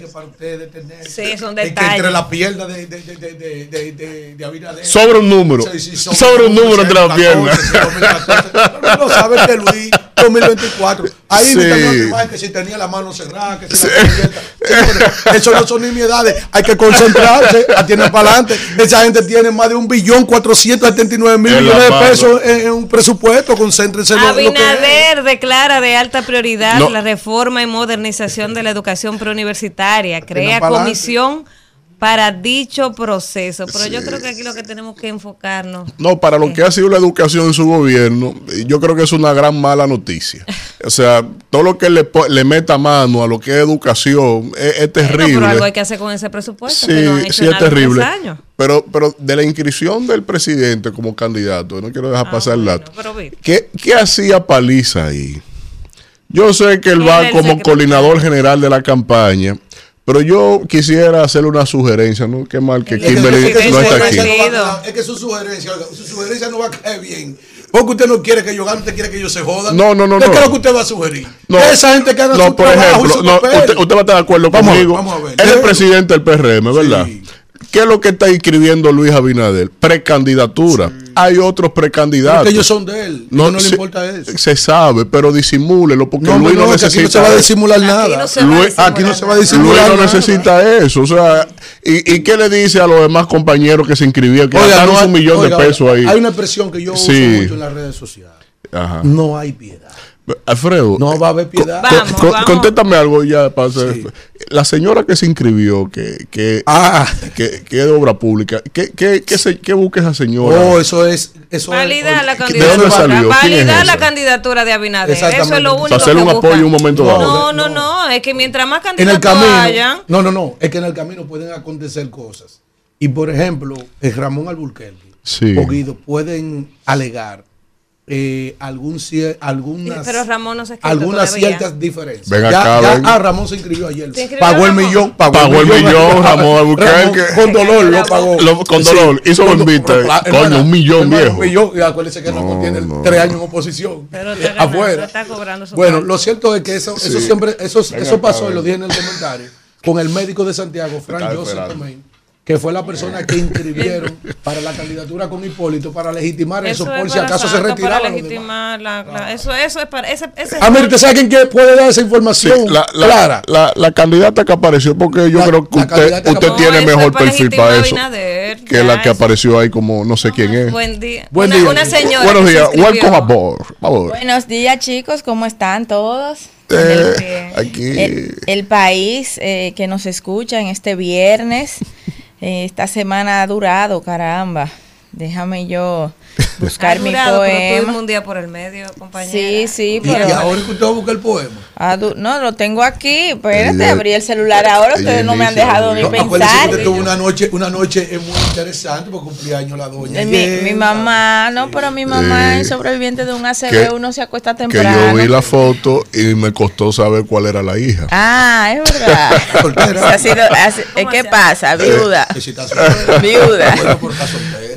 Speaker 2: Sí,
Speaker 4: entre la pierna de, de, de, de, de, de, de, de Abinader.
Speaker 3: Sobre un número. Sobre un número entre las
Speaker 4: 2014,
Speaker 3: piernas.
Speaker 4: sí, 2014. No, no sabe que Luis, 2024. Ahí
Speaker 3: Sí.
Speaker 4: imagen que si tenía la mano cerrada, que si la tenía abierta. Señores, Eso no son nimiedades. Hay que concentrarse, atienden para adelante. Esa gente tiene más de un billón cuatrocientos setenta y nueve mil
Speaker 3: En la
Speaker 4: millones de pesos en, en un presupuesto. Concéntrense en lo, lo que.
Speaker 2: Abinader declara de alta prioridad
Speaker 3: No.
Speaker 2: la reforma y modernización de la educación preuniversitaria. Crea
Speaker 4: pa'lante.
Speaker 2: comisión para dicho proceso. Pero yo creo que aquí lo que tenemos que enfocarnos.
Speaker 3: No, para lo que ha sido la educación en su gobierno, yo creo que es una gran mala noticia. O sea, todo lo que le, le meta mano a lo que es educación es, es
Speaker 2: Bueno, pero
Speaker 3: terrible.
Speaker 2: algo hay que hacer con ese presupuesto.
Speaker 3: Sí,
Speaker 2: que no han hecho
Speaker 3: sí es terrible.
Speaker 2: años.
Speaker 3: Pero, pero de la inscripción del presidente como candidato, no quiero dejar
Speaker 2: Ah,
Speaker 3: pasar el
Speaker 2: bueno,
Speaker 3: dato.
Speaker 2: pero.
Speaker 3: ¿Qué, qué hacía Paliza ahí? Yo sé que él va como coordinador general de la campaña, pero yo quisiera hacerle una sugerencia, ¿no? Qué mal que
Speaker 2: Es que
Speaker 3: Kimberly no está aquí.
Speaker 2: no
Speaker 4: a es que su sugerencia, su sugerencia no va a caer bien. Porque usted no quiere que yo gane, usted quiere que yo se jodan.
Speaker 3: No, no, no,
Speaker 4: ¿Qué
Speaker 3: no.
Speaker 4: es lo que usted va a sugerir?
Speaker 3: No.
Speaker 4: Esa gente que haga
Speaker 3: No,
Speaker 4: su
Speaker 3: por
Speaker 4: trabajo y
Speaker 3: ejemplo,
Speaker 4: su
Speaker 3: no, usted, usted va a estar de acuerdo
Speaker 4: Vamos
Speaker 3: conmigo.
Speaker 4: vamos a ver.
Speaker 3: Él es el presidente del PRM, ¿verdad?
Speaker 4: Sí.
Speaker 3: ¿Qué es lo que está inscribiendo Luis Abinader? Precandidatura. Hay otros precandidatos.
Speaker 4: Porque ellos son de él. No, no le
Speaker 3: se-
Speaker 4: importa eso.
Speaker 3: Se sabe, pero disimúlelo, porque
Speaker 4: No,
Speaker 3: Luis
Speaker 4: no,
Speaker 3: no,
Speaker 4: no, que aquí
Speaker 3: necesita
Speaker 4: no se va a disimular
Speaker 2: Aquí
Speaker 4: nada.
Speaker 2: no se va a
Speaker 3: Luis-
Speaker 2: disimular
Speaker 4: aquí no se va a
Speaker 2: nada.
Speaker 4: disimular.
Speaker 3: Luis no
Speaker 4: nada.
Speaker 3: necesita eso, o sea, ¿y, y qué le dice a los demás compañeros que se inscribieron? Que
Speaker 4: Oiga,
Speaker 3: gastaron
Speaker 4: no hay-
Speaker 3: un millón
Speaker 4: oiga,
Speaker 3: de pesos ahí.
Speaker 4: Hay una expresión que yo
Speaker 3: Sí.
Speaker 4: uso mucho en las redes sociales.
Speaker 3: Ajá.
Speaker 4: No hay piedad.
Speaker 3: Alfredo,
Speaker 4: No va a haber piedad.
Speaker 3: co-
Speaker 2: Vamos,
Speaker 3: co-
Speaker 2: vamos.
Speaker 3: contéstame algo ya para hacer-
Speaker 4: Sí.
Speaker 3: La señora que se inscribió, que, que,
Speaker 4: Ah,
Speaker 3: que, que es de obra pública, ¿qué, qué, qué, se- qué busca esa señora?
Speaker 4: oh, eso es. Eso
Speaker 2: Validar
Speaker 4: es,
Speaker 2: la
Speaker 4: ¿de dónde
Speaker 2: candidatura.
Speaker 3: salió? ¿Quién es
Speaker 2: Validar la candidatura de Abinader. Eso es lo
Speaker 4: Para
Speaker 2: único
Speaker 3: hacerle
Speaker 2: que
Speaker 3: un
Speaker 2: busca.
Speaker 3: apoyo un momento dado.
Speaker 2: No, no, no. Es que mientras más
Speaker 4: en el
Speaker 2: candidatos
Speaker 4: camino.
Speaker 2: hayan.
Speaker 4: No, no, no. Es que en el camino pueden acontecer cosas. Y por ejemplo, el Ramón Alburquerque
Speaker 3: Sí.
Speaker 4: o Guido pueden alegar eh, algún algunas,
Speaker 2: Pero Ramón no se
Speaker 4: algunas
Speaker 2: todavía.
Speaker 4: ciertas diferencias.
Speaker 3: Ven
Speaker 4: ya,
Speaker 3: acá,
Speaker 4: ya-
Speaker 3: ven.
Speaker 4: ah, Ramón se inscribió ayer.
Speaker 2: ¿Se inscribió
Speaker 4: Pagó el millón.
Speaker 3: Pagó el millón, Ramón Alburquerque.
Speaker 4: con dolor lo pagó.
Speaker 3: Lo- con dolor. Hizo
Speaker 4: con-
Speaker 3: bendita.
Speaker 4: con-
Speaker 3: Coño,
Speaker 4: hermana,
Speaker 3: un millón,
Speaker 4: hermano,
Speaker 3: viejo.
Speaker 4: Un millón. Y acuérdense que Ramón tiene tres años en oposición.
Speaker 2: Pero
Speaker 4: afuera.
Speaker 2: está cobrando su
Speaker 4: Bueno, lo cierto es que eso, eso
Speaker 3: Sí.
Speaker 4: siempre, eso,
Speaker 3: Ven
Speaker 4: eso
Speaker 3: acá,
Speaker 4: pasó, y lo dije en el comentario, con el médico de Santiago, Frank Joseph. Que fue la persona que inscribieron para la candidatura con Hipólito para legitimar eso,
Speaker 2: Eso
Speaker 4: por si acaso se retiraba.
Speaker 2: Para legitimar la, la- eso, eso es para. Ese, ese
Speaker 4: Ah, mire, ¿usted sabe quién puede dar esa
Speaker 3: Sí,
Speaker 4: información
Speaker 3: la, la-
Speaker 4: clara?
Speaker 3: la- la candidata que apareció, porque yo
Speaker 4: La-
Speaker 3: creo
Speaker 4: que
Speaker 3: usted, tiene mejor
Speaker 2: para
Speaker 3: perfil para eso que
Speaker 2: ya,
Speaker 3: la que
Speaker 2: eso.
Speaker 3: apareció ahí como no sé quién es.
Speaker 2: Buen día.
Speaker 4: Buen
Speaker 2: una,
Speaker 4: día.
Speaker 2: una señora.
Speaker 3: Buenos
Speaker 2: se
Speaker 3: días, welcome aboard.
Speaker 6: Buenos días chicos, ¿cómo están todos?
Speaker 3: Eh, aquí.
Speaker 6: El, el país eh, que nos escucha en este viernes, esta semana ha durado, caramba. Déjame yo buscar mi
Speaker 2: durado, pero tuvimos
Speaker 6: poema.
Speaker 2: un día por el medio, compañera.
Speaker 6: Sí, sí,
Speaker 4: Y,
Speaker 6: pero...
Speaker 4: y ahora es que usted va a buscar el poema.
Speaker 6: du- no, lo tengo aquí. Espérate, abrí el celular ahora. Ustedes no me han dejado ni pensar.
Speaker 4: que tuvo una noche, una noche eh, muy interesante porque cumplía años la doña.
Speaker 6: Eh, Mi, mamá, no, pero mi mamá
Speaker 3: Eh,
Speaker 6: es sobreviviente de un
Speaker 3: que-
Speaker 6: ACV, uno se acuesta
Speaker 3: que
Speaker 6: temprano.
Speaker 3: yo vi la foto y me costó saber cuál era la hija.
Speaker 6: Ah, es verdad.
Speaker 4: Soltera.
Speaker 6: Ha sido- ha si-
Speaker 2: ¿Cómo
Speaker 6: ¿Qué pasa? Viuda.
Speaker 4: Que está soltera.
Speaker 6: Viuda.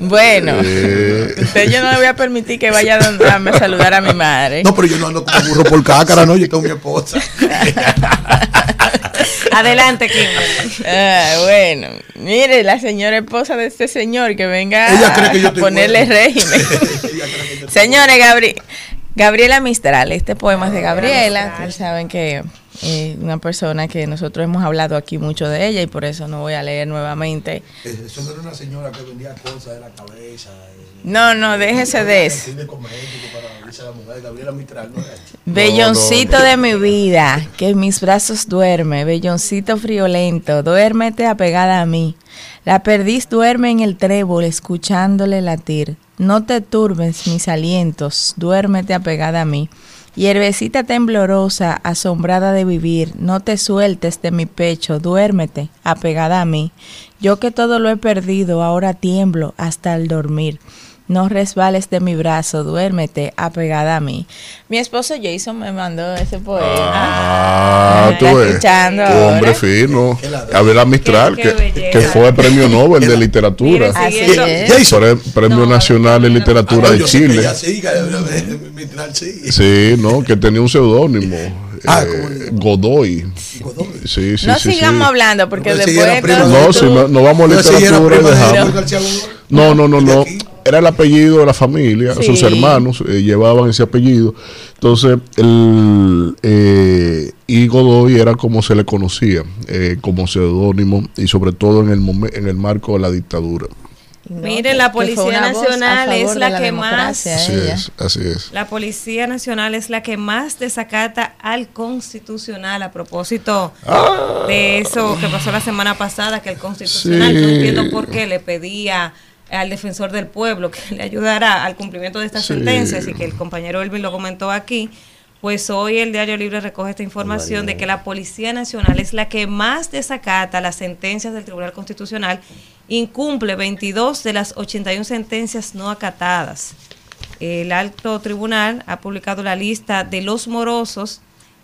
Speaker 4: Bueno,
Speaker 3: Eh,
Speaker 6: usted yo no le voy a permitir que vaya a donde- a me saludar a mi madre.
Speaker 4: No, pero yo no ando como burro por cácara, no, yo tengo mi esposa.
Speaker 2: Adelante, Kimberly.
Speaker 6: Ah, bueno, mire, la señora esposa de este señor que venga
Speaker 4: Ella cree que yo
Speaker 6: a ponerle
Speaker 4: bueno.
Speaker 6: régimen. Señores, Gabri Gabriela Mistral, este poema es de Gabriela. Ustedes saben que eh, una persona que nosotros hemos hablado aquí mucho de ella y por eso no voy a leer nuevamente.
Speaker 4: Eso no era una señora que vendía cosas de la cabeza. eh,
Speaker 6: No, no, déjese de eso. Belloncito de mi vida, que en mis brazos duerme, belloncito friolento, duérmete apegada a mí. La perdiz duerme en el trébol escuchándole latir. No te turbes mis alientos, duérmete apegada a mí. Hierbecita temblorosa, asombrada de vivir, no te sueltes de mi pecho, duérmete apegada a mí. Yo que todo lo he perdido, ahora tiemblo hasta el dormir. No resbales de mi brazo, duérmete apegada a mí. Mi esposo Jason me mandó ese poema.
Speaker 3: Ah,
Speaker 6: Me
Speaker 3: tú
Speaker 6: está
Speaker 3: ves.
Speaker 6: escuchando
Speaker 3: Tu hombre
Speaker 6: ahora.
Speaker 3: fino. Gabriela Mistral,
Speaker 2: Qué-
Speaker 3: que,
Speaker 2: qué
Speaker 3: que fue premio Nobel de literatura.
Speaker 6: Así es.
Speaker 4: Jason.
Speaker 3: Pre- Premio
Speaker 2: No,
Speaker 3: Nacional de
Speaker 2: no, no.
Speaker 3: Literatura
Speaker 4: Ah,
Speaker 3: de
Speaker 4: yo sé que
Speaker 3: Chile.
Speaker 4: sí. Sí,
Speaker 3: no, que tenía un seudónimo.
Speaker 4: Ah,
Speaker 3: eh. Godoy.
Speaker 4: Godoy.
Speaker 3: Sí, sí,
Speaker 6: no
Speaker 3: sí,
Speaker 6: sigamos
Speaker 3: sí.
Speaker 6: hablando porque
Speaker 4: No,
Speaker 6: después
Speaker 3: No,
Speaker 6: tú-
Speaker 3: si no, no vamos a literatura. No, no, no, no. Era el apellido de la familia,
Speaker 6: Sí.
Speaker 3: sus hermanos eh, llevaban ese apellido. Entonces, el, eh, y Godoy era como se le conocía, eh, como seudónimo y sobre todo en el, momen- en el marco de la dictadura.
Speaker 6: No,
Speaker 2: Miren, la Policía Nacional es la que más-
Speaker 6: democracia,
Speaker 3: Así es, así es.
Speaker 2: La Policía Nacional es la que más desacata al constitucional a propósito de eso que pasó la semana pasada, que el constitucional,
Speaker 3: Sí.
Speaker 2: no entiendo por qué, le pedía al defensor del pueblo que le ayudara al cumplimiento de estas
Speaker 3: Sí.
Speaker 2: sentencias y que el compañero Elvin lo comentó aquí. Pues hoy el Diario Libre recoge esta información de que la Policía Nacional es la que más desacata las sentencias del Tribunal Constitucional, incumple 22 de las 81 sentencias no acatadas. El alto tribunal ha publicado la lista de los morosos.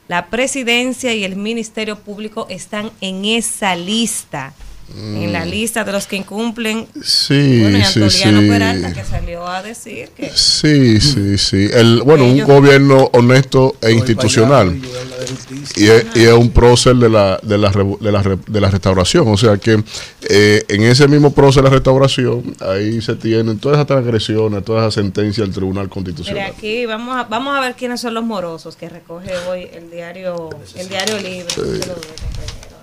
Speaker 2: La presidencia y el Ministerio Público están en esa lista. En la lista de los que incumplen.
Speaker 3: Sí,
Speaker 2: bueno, y
Speaker 3: sí, sí.
Speaker 2: Peralta que salió a decir que
Speaker 3: Sí, sí, sí. El, bueno, un gobierno honesto e institucional. Y es, y es un prócer de la, de, la, revo- de, la, re- de la restauración. O sea que eh, en ese mismo prócer de la restauración, ahí se tienen todas esas transgresiones, todas esas sentencias del Tribunal
Speaker 2: Mira,
Speaker 3: Constitucional.
Speaker 2: aquí vamos a, vamos a ver quiénes son los morosos que recoge hoy el diario el diario libre.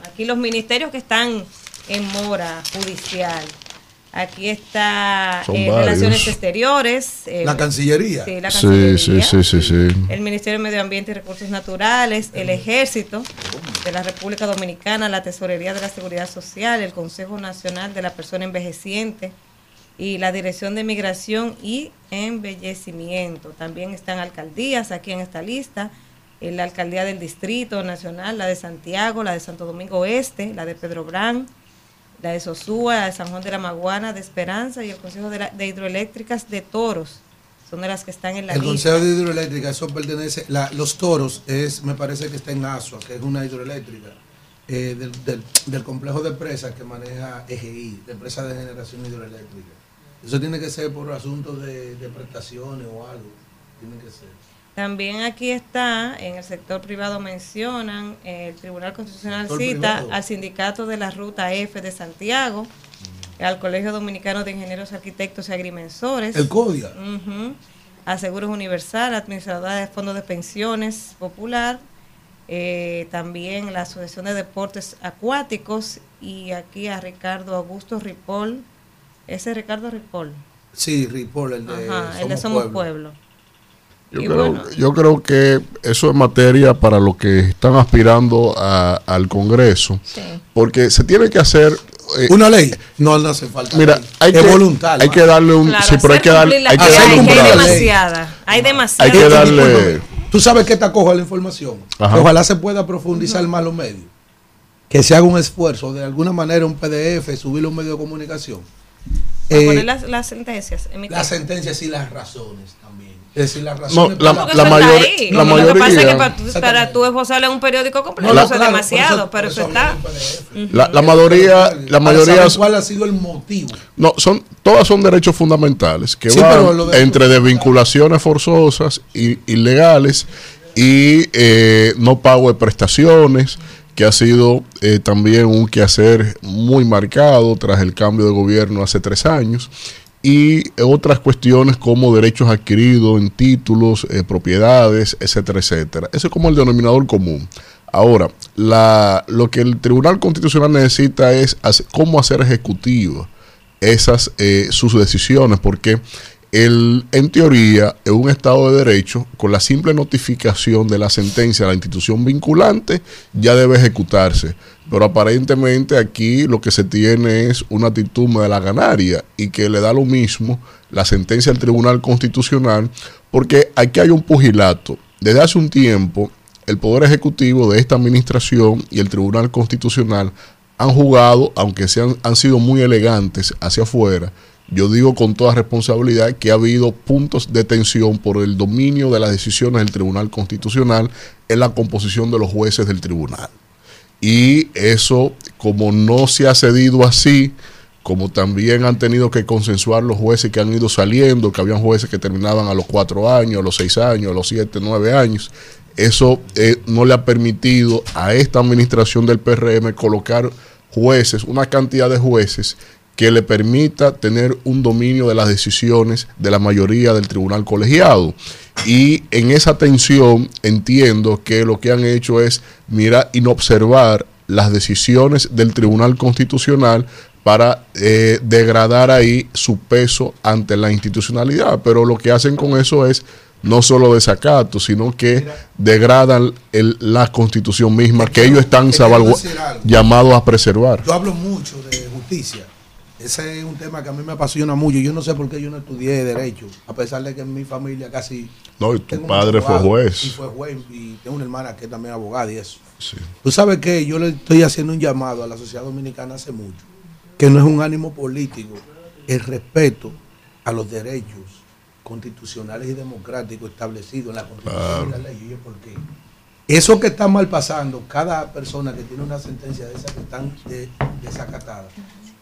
Speaker 2: Aquí los ministerios que están en mora judicial. Aquí está eh. Relaciones Exteriores. eh,
Speaker 4: La Cancillería.
Speaker 2: Sí, la Cancillería.
Speaker 3: sí, sí, sí, sí.
Speaker 2: El Ministerio de Medio Ambiente y Recursos Naturales, el Ejército de la República Dominicana, la Tesorería de la Seguridad Social, el Consejo Nacional de la Persona Envejeciente y la Dirección de Migración y Embellecimiento. También están alcaldías aquí en esta lista, eh, la Alcaldía del Distrito Nacional, la de Santiago, la de Santo Domingo Oeste, la de Pedro Brán, la de Sosúa, la de San Juan de la Maguana, de Esperanza y el Consejo de, la- de Hidroeléctricas de Toros. Son de las que están en la
Speaker 4: El
Speaker 2: lista.
Speaker 4: Consejo de Hidroeléctrica, eso pertenece, la- los toros, es me parece que está en Asua, que es una hidroeléctrica, eh, del, del- del complejo de empresas que maneja EGI, de empresa de generación hidroeléctrica. Eso tiene que ser por asuntos de, de prestaciones o algo, tiene que ser.
Speaker 2: También aquí está, en el sector privado mencionan, el Tribunal Constitucional cita
Speaker 4: privado.
Speaker 2: al sindicato de la Ruta F de Santiago, al Colegio Dominicano de Ingenieros, Arquitectos y Agrimensores,
Speaker 4: El CODIA,
Speaker 2: ujú, a Seguros Universal, Administradora de Fondos de Pensiones Popular, eh, también la Asociación de Deportes Acuáticos. Y aquí a Ricardo Augusto Ripoll, ese es Ricardo Ripoll,
Speaker 4: sí, Ripoll, el de
Speaker 2: Ajá, el de Somos Pueblo.
Speaker 3: Yo creo,
Speaker 2: bueno.
Speaker 3: yo creo que eso es materia para los que están aspirando a- al Congreso,
Speaker 2: Sí.
Speaker 3: porque se tiene que hacer... eh,
Speaker 4: Una ley, no, no hace falta.
Speaker 3: Mira,
Speaker 4: ley.
Speaker 3: hay
Speaker 4: es
Speaker 3: que,
Speaker 4: voluntaria.
Speaker 3: hay que darle un...
Speaker 2: Claro,
Speaker 3: sí, pero hay que, dar-
Speaker 2: cumplir la
Speaker 3: hay que darle un
Speaker 2: hay demasiada, hay demasiada.
Speaker 3: Hay que darle...
Speaker 4: Tú sabes que esta coja la información.
Speaker 3: Ajá.
Speaker 4: Ojalá se pueda profundizar más los medios. Que se haga un esfuerzo, de alguna manera, un PDF, subirlo a un medio de comunicación. Eh,
Speaker 2: poner las, las sentencias. en mi
Speaker 4: las sentencias y las razones también. Es decir,
Speaker 3: No, la-
Speaker 4: para-
Speaker 2: Porque
Speaker 3: la
Speaker 2: eso está
Speaker 3: mayor-
Speaker 2: ahí.
Speaker 3: la
Speaker 2: Lo que pasa es que
Speaker 3: mayoría-
Speaker 2: para, tú- para tú esbozarle un periódico completo,
Speaker 4: No,
Speaker 2: eso
Speaker 4: claro,
Speaker 2: demasiado,
Speaker 4: eso-
Speaker 2: pero eso está.
Speaker 3: La, la mayoría... La mayoría
Speaker 4: saber ¿Cuál ha sido el motivo?
Speaker 3: No, son, todas son derechos fundamentales que
Speaker 4: Sí,
Speaker 3: van
Speaker 4: de-
Speaker 3: entre desvinculaciones forzosas y ilegales y eh, no pago de prestaciones, que ha sido eh, también un quehacer muy marcado tras el cambio de gobierno hace tres años, y otras cuestiones como derechos adquiridos en títulos, eh, propiedades, etcétera, etcétera. Ese es como el denominador común. Ahora, la, lo que el Tribunal Constitucional necesita es cómo hacer ejecutiva esas eh, sus decisiones, porque el, en teoría, en un Estado de Derecho, con la simple notificación de la sentencia a la institución vinculante, ya debe ejecutarse. Pero aparentemente aquí lo que se tiene es una actitud de la ganaria y que le da lo mismo la sentencia del Tribunal Constitucional, porque aquí hay un pugilato. Desde hace un tiempo, el Poder Ejecutivo de esta administración y el Tribunal Constitucional han jugado, aunque sean, han sido muy elegantes hacia afuera, yo digo con toda responsabilidad que ha habido puntos de tensión por el dominio de las decisiones del Tribunal Constitucional en la composición de los jueces del tribunal. Y eso, como no se ha cedido así, como también han tenido que consensuar los jueces que han ido saliendo, que habían jueces que terminaban a los cuatro años, a los seis años, a los siete, nueve años, eso eh, no le ha permitido a esta administración del PRM colocar jueces, una cantidad de jueces que le permita tener un dominio de las decisiones de la mayoría del tribunal colegiado. Y en esa tensión entiendo que lo que han hecho es mirar y no observar las decisiones del tribunal constitucional para eh, degradar ahí su peso ante la institucionalidad. Pero lo que hacen con eso es no solo desacato, sino que degradan el- la constitución misma que ellos están llamados a preservar.
Speaker 4: Yo hablo mucho de justicia. Ese es un tema que a mí me apasiona mucho. Yo no sé por qué yo no estudié Derecho, a pesar de que en mi familia casi...
Speaker 3: No, y tu padre fue juez.
Speaker 4: Y fue juez, y tengo una hermana que es también abogada y eso.
Speaker 3: Sí.
Speaker 4: Tú sabes que yo le estoy haciendo un llamado a la sociedad dominicana hace mucho, que no es un ánimo político, el respeto a los derechos constitucionales y democráticos establecidos en la Constitución y la ley. ¿Y yo por qué? Eso que está mal pasando, cada persona que tiene una sentencia de esa que están de- desacatada,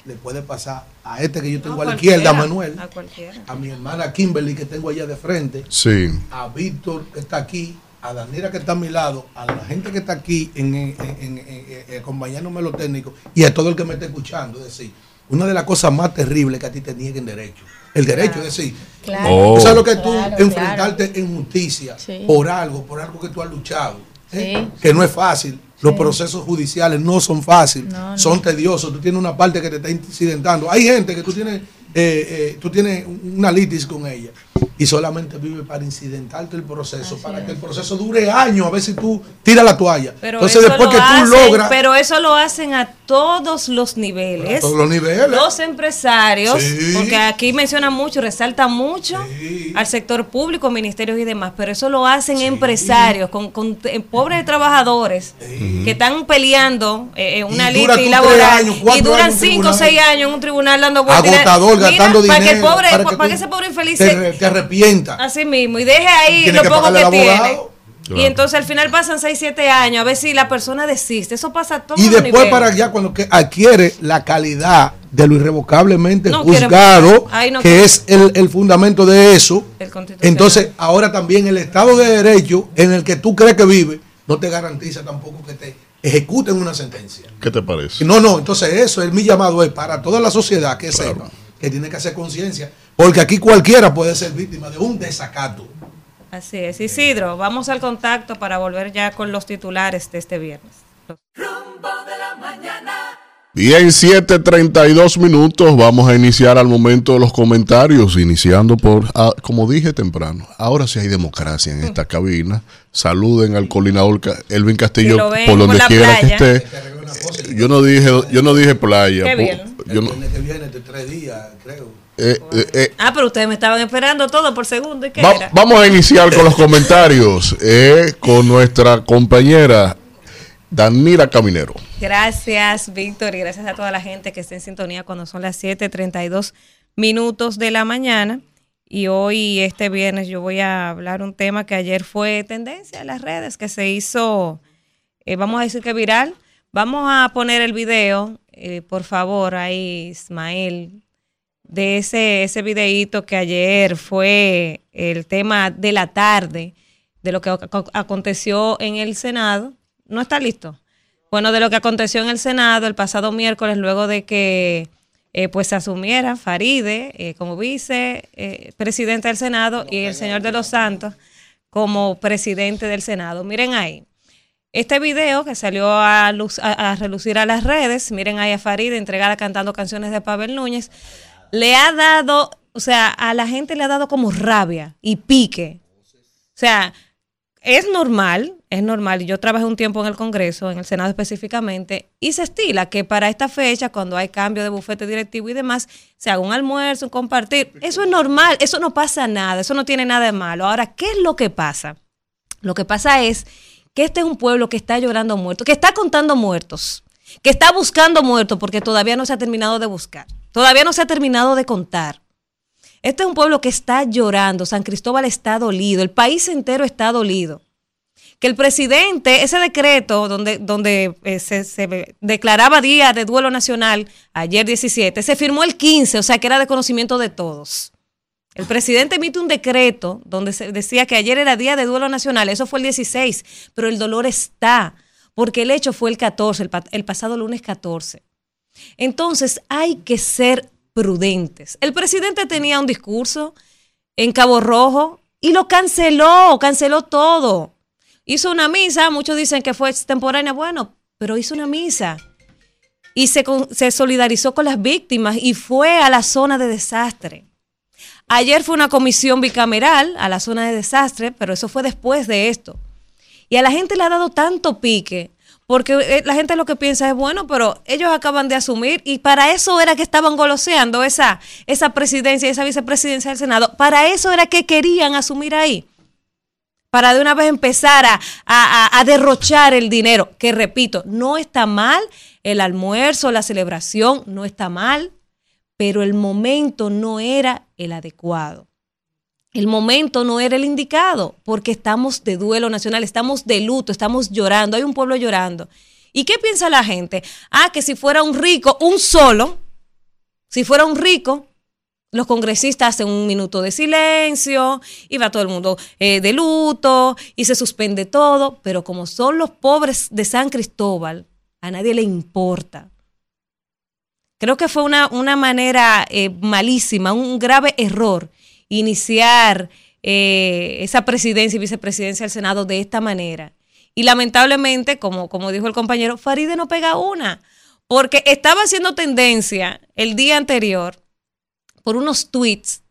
Speaker 4: le puede pasar a este que yo tengo a la izquierda, Manuel,
Speaker 2: A cualquiera.
Speaker 4: a mi hermana Kimberly que tengo allá de frente,
Speaker 3: Sí.
Speaker 4: a Víctor que está aquí, a Daniela que está a mi lado, a la gente que está aquí en, en- en- en- en- acompañándome en lo técnico y a todo el que me está escuchando. Es decir, una de las cosas más terribles que a ti te nieguen derecho. El derecho, es decir,
Speaker 6: Claro.
Speaker 3: Oh.
Speaker 4: tú sabes lo que tú
Speaker 6: Claro,
Speaker 4: enfrentarte en justicia
Speaker 6: Sí.
Speaker 4: por algo, por algo que tú has luchado. ¿Eh?
Speaker 6: Sí.
Speaker 4: Que no es fácil. Los
Speaker 6: Sí.
Speaker 4: procesos judiciales no son fáciles,
Speaker 6: No, no.
Speaker 4: son tediosos. Tú tienes una parte que te está incidentando. Hay gente que tú tienes, eh, eh, tú tienes una litis con ella y solamente vive para incidentarte el proceso,
Speaker 6: Así
Speaker 4: para que el
Speaker 6: es.
Speaker 4: proceso dure años, a ver si tú tiras la toalla.
Speaker 2: Pero
Speaker 4: Entonces después
Speaker 2: lo
Speaker 4: que tú
Speaker 2: hacen,
Speaker 4: logras
Speaker 2: Pero eso lo hacen a todos los niveles.
Speaker 4: a todos los niveles.
Speaker 2: Los empresarios,
Speaker 4: Sí.
Speaker 2: porque aquí mencionan mucho, resaltan mucho
Speaker 4: Sí.
Speaker 2: al sector público, ministerios y demás, pero eso lo hacen empresarios con, con eh, pobres trabajadores que están peleando eh, eh, una
Speaker 4: tú
Speaker 2: laboral
Speaker 4: años,
Speaker 2: y duran
Speaker 4: años en un
Speaker 2: cinco o
Speaker 4: tribunal.
Speaker 2: seis años en un tribunal dando vueltas.
Speaker 4: agotador,
Speaker 2: Mira,
Speaker 4: gastando
Speaker 2: para
Speaker 4: dinero.
Speaker 2: Que el pobre,
Speaker 4: para
Speaker 2: que ese pobre infeliz
Speaker 4: te,
Speaker 2: se-
Speaker 4: te arrepienta.
Speaker 2: Así mismo, y deje ahí lo
Speaker 4: que
Speaker 2: poco que tiene.
Speaker 3: Claro.
Speaker 2: Y entonces al final pasan 6, 7 años a ver si la persona desiste. Eso pasa a todos
Speaker 4: Y después para allá, cuando que adquiere la calidad de lo irrevocablemente
Speaker 2: No
Speaker 4: juzgado,
Speaker 2: no
Speaker 4: que
Speaker 2: quiere.
Speaker 4: es el, el fundamento de eso, entonces ahora también el Estado de Derecho en el que tú crees que vive, no te garantiza tampoco que te ejecuten una sentencia.
Speaker 3: ¿Qué te parece?
Speaker 4: No, no, entonces eso, es mi llamado es para toda la sociedad que
Speaker 3: Claro.
Speaker 4: sepa que tiene que hacer conciencia, porque aquí cualquiera puede ser víctima de un desacato.
Speaker 2: Así es. Isidro, vamos al contacto para volver ya con los titulares de este viernes.
Speaker 1: Rumbo de la mañana.
Speaker 3: Bien, 7:32 minutos. Vamos a iniciar al momento de los comentarios, iniciando por, ah, como dije temprano, ahora sí hay democracia en esta cabina. Saluden al coordinador Elvin Castillo
Speaker 2: ven
Speaker 3: por donde quiera
Speaker 2: playa.
Speaker 3: que esté. Yo no dije, yo no dije playa.
Speaker 2: Qué bien.
Speaker 3: yo no-
Speaker 4: El viernes que viene de tres días, creo.
Speaker 3: Eh, eh, eh,
Speaker 2: Ah, pero ustedes me estaban esperando todo por segundo. ¿Y qué
Speaker 3: Va-
Speaker 2: era?
Speaker 3: vamos a iniciar con los comentarios con nuestra compañera Danira Caminero.
Speaker 2: Gracias, Víctor, y gracias a toda la gente que está en sintonía cuando son las 7:32 minutos de la mañana. Y hoy, este viernes, yo voy a hablar un tema que ayer fue tendencia en las redes, que se hizo, vamos a decir que viral. Vamos a poner el video, por favor, ahí, Ismael, de ese, ese videíto que ayer fue el tema de la tarde, de lo que ac- aconteció en el Senado. ¿No está listo? Bueno, de lo que aconteció en el Senado el pasado miércoles, luego de que eh, pues se asumiera Faride eh, como vice eh, del Senado y el señor de los Santos como presidente del Senado. Miren ahí. Este video que salió a, luz- a- a relucir a las redes, miren ahí a Faride entregada cantando canciones de Pavel Núñez, le ha dado, o sea, a la gente le ha dado como rabia y pique. O sea, es normal, es normal. Yo trabajé un tiempo en el Congreso, en el Senado específicamente, y se estila que para esta fecha, cuando hay cambio de bufete directivo y demás, se haga un almuerzo, un compartir. Eso es normal, eso no pasa nada, eso no tiene nada de malo. Ahora, ¿qué es lo que pasa? Lo que pasa es que este es un pueblo que está llorando muertos, que está contando muertos, que está buscando muertos porque todavía no se ha terminado de buscar, todavía no se ha terminado de contar. Este es un pueblo que está llorando, San Cristóbal está dolido, el país entero está dolido. Que el presidente, ese decreto donde, donde eh, se, declaraba día de duelo nacional, ayer 17, se firmó el 15, o sea que era de conocimiento de todos. El presidente emite un decreto donde se decía que ayer era día de duelo nacional, eso fue el 16, pero el dolor está, porque el hecho fue el 14, el, pa- el pasado lunes 14. Entonces hay que ser prudentes. El presidente tenía un discurso en Cabo Rojo y lo canceló, canceló todo. Hizo una misa, muchos dicen que fue extemporánea, bueno, pero hizo una misa y se, se solidarizó con las víctimas y fue a la zona de desastre. Ayer fue una comisión bicameral a la zona de desastre, pero eso fue después de esto. Y a la gente le ha dado tanto pique, porque eh, la gente lo que piensa es, bueno, pero ellos acaban de asumir y para eso era que estaban goloseando esa, esa presidencia esa vicepresidencia del Senado. Para eso era que querían asumir ahí. Para de una vez empezar a- a- a derrochar el dinero, que repito, no está mal el almuerzo, la celebración, no está mal, pero el momento no era el adecuado. El momento no era el indicado, porque estamos de duelo nacional, estamos de luto, estamos llorando, hay un pueblo llorando. ¿Y qué piensa la gente? Ah, que si fuera un rico, un solo, si fuera un rico, los congresistas hacen un minuto de silencio y va todo el mundo eh, de luto y se suspende todo, pero como son los pobres de San Cristóbal, a nadie le importa. Creo que fue una, una manera eh, malísima, un grave error iniciar eh, esa presidencia y vicepresidencia del Senado de esta manera. Y lamentablemente, como, como dijo el compañero, Faride no pega una, porque estaba haciendo tendencia el día anterior por unos tweets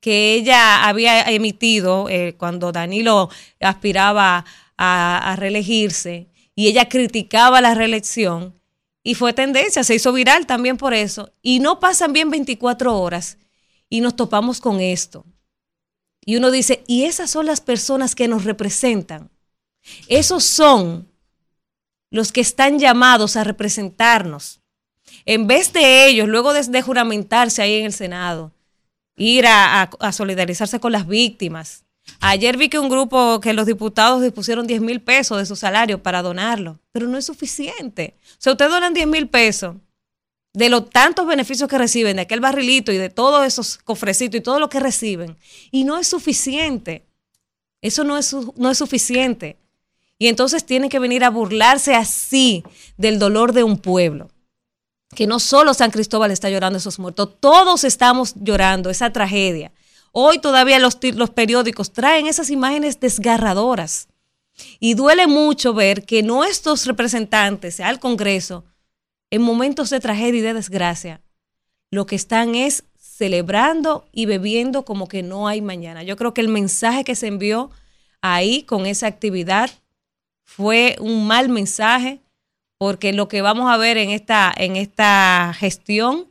Speaker 2: que ella había emitido eh, cuando Danilo aspiraba a, a reelegirse y ella criticaba la reelección y fue tendencia, se hizo viral también por eso. Y no pasan bien 24 horas y nos topamos con esto. Y uno dice, y esas son las personas que nos representan. Esos son los que están llamados a representarnos. En vez de ellos, luego de, juramentarse ahí en el Senado, ir a, solidarizarse con las víctimas. Ayer vi que un grupo, que los diputados dispusieron 10 mil pesos de su salario para donarlo, pero no es suficiente. O sea, ustedes donan 10 mil pesos de los tantos beneficios que reciben de aquel barrilito y de todos esos cofrecitos y todo lo que reciben. Y no es suficiente. Eso no es, no es suficiente. Y entonces tienen que venir a burlarse así del dolor de un pueblo. Que no solo San Cristóbal está llorando esos muertos, todos estamos llorando esa tragedia. Hoy todavía los, los periódicos traen esas imágenes desgarradoras. Y duele mucho ver que nuestros representantes al Congreso en momentos de tragedia y de desgracia, lo que están es celebrando y bebiendo como que no hay mañana. Yo creo que el mensaje que se envió ahí con esa actividad fue un mal mensaje, porque lo que vamos a ver en esta, en esta gestión,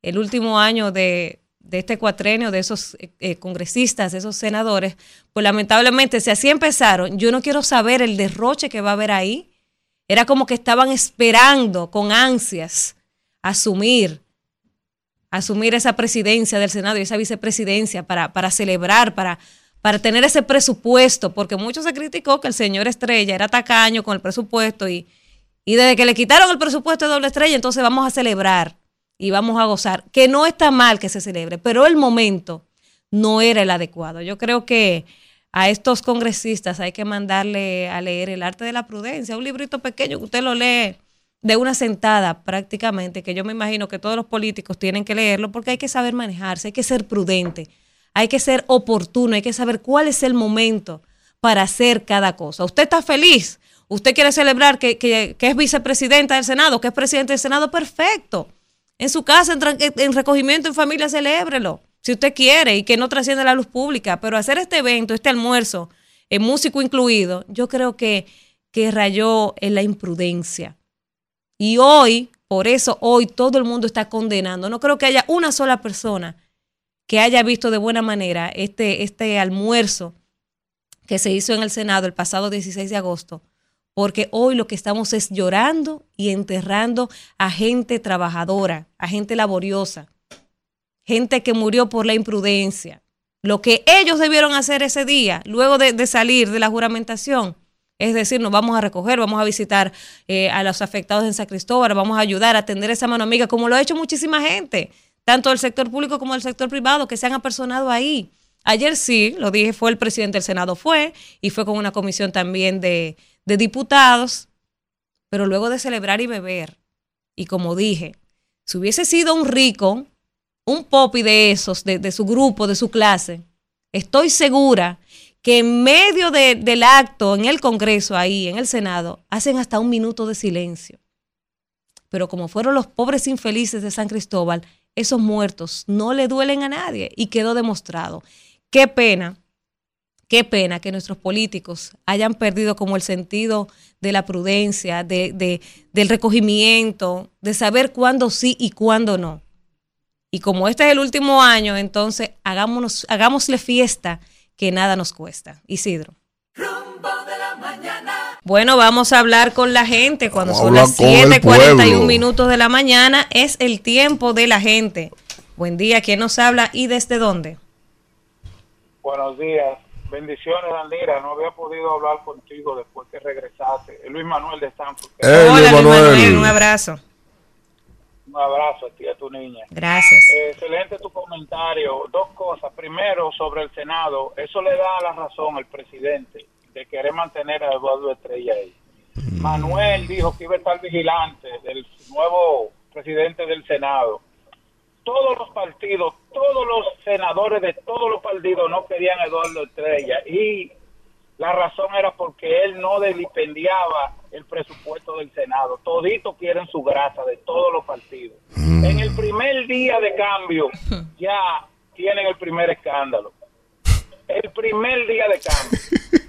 Speaker 2: el último año de, este cuatrenio, de esos eh, eh, congresistas, de esos senadores, pues lamentablemente, si así empezaron, yo no quiero saber el derroche que va a haber ahí, era como que estaban esperando con ansias asumir, asumir esa presidencia del Senado y esa vicepresidencia para, para celebrar, para, para tener ese presupuesto, porque mucho se criticó que el señor Estrella era tacaño con el presupuesto y, y desde que le quitaron el presupuesto de doble estrella, entonces vamos a celebrar y vamos a gozar, que no está mal que se celebre, pero el momento no era el adecuado. Yo creo que a estos congresistas hay que mandarle a leer El arte de la prudencia, un librito pequeño que usted lo lee de una sentada prácticamente, que yo me imagino que todos los políticos tienen que leerlo porque hay que saber manejarse, hay que ser prudente, hay que ser oportuno, hay que saber cuál es el momento para hacer cada cosa. Usted está feliz, usted quiere celebrar que, que, es vicepresidenta del Senado, que es presidente del Senado, perfecto. En su casa, en, en recogimiento, en familia, celébrelo si usted quiere, y que no trascienda la luz pública, pero hacer este evento, este almuerzo, el eh, músico incluido, yo creo que, que rayó en la imprudencia. Y hoy, por eso hoy todo el mundo está condenando. No creo que haya una sola persona que haya visto de buena manera este, este almuerzo que se hizo en el Senado el pasado 16 de agosto, porque hoy lo que estamos es llorando y enterrando a gente trabajadora, a gente laboriosa, gente que murió por la imprudencia. Lo que ellos debieron hacer ese día, luego de, salir de la juramentación, es decir, nos vamos a recoger, vamos a visitar eh, a los afectados en San Cristóbal, vamos a ayudar a atender esa mano amiga, como lo ha hecho muchísima gente, tanto del sector público como del sector privado, que se han apersonado ahí. Ayer sí, lo dije, fue el presidente del Senado, fue, y fue con una comisión también de, de diputados, pero luego de celebrar y beber, y como dije, si hubiese sido un rico, un popi de esos, de, su grupo, de su clase, estoy segura que en medio del acto, en el Congreso, ahí, en el Senado, hacen hasta un minuto de silencio. Pero como fueron los pobres infelices de San Cristóbal, esos muertos no le duelen a nadie y quedó demostrado. Qué pena, qué pena que nuestros políticos hayan perdido como el sentido de la prudencia, de, del recogimiento, de saber cuándo sí y cuándo no. Y como este es el último año, entonces hagámonos, hagámosle fiesta que nada nos cuesta. Isidro. Rumbo de la mañana. Bueno, vamos a hablar con la gente cuando son las 7:41 minutos de la mañana. Es el tiempo de la gente. Buen día, ¿quién nos habla y desde dónde?
Speaker 7: Buenos días. Bendiciones, Danira. No había podido hablar contigo después que regresaste. Es Luis Manuel de Sanford.
Speaker 3: Hey,
Speaker 2: Hola,
Speaker 3: Luis
Speaker 2: Luis Manuel,
Speaker 3: Manuel.
Speaker 2: un abrazo.
Speaker 7: Un abrazo a ti y a tu niña.
Speaker 2: Gracias.
Speaker 7: Eh, excelente tu comentario. Dos cosas. Primero, sobre el Senado. Eso le da la razón al presidente de querer mantener a Eduardo Estrella ahí. Manuel dijo que iba a estar vigilante del nuevo presidente del Senado. Todos los partidos, todos los senadores de todos los partidos no querían a Eduardo Estrella y la razón era porque él no delipendiaba el presupuesto del Senado. Toditos quieren su grasa de todos los partidos. En el primer día de cambio ya tienen el primer escándalo. El primer día de cambio.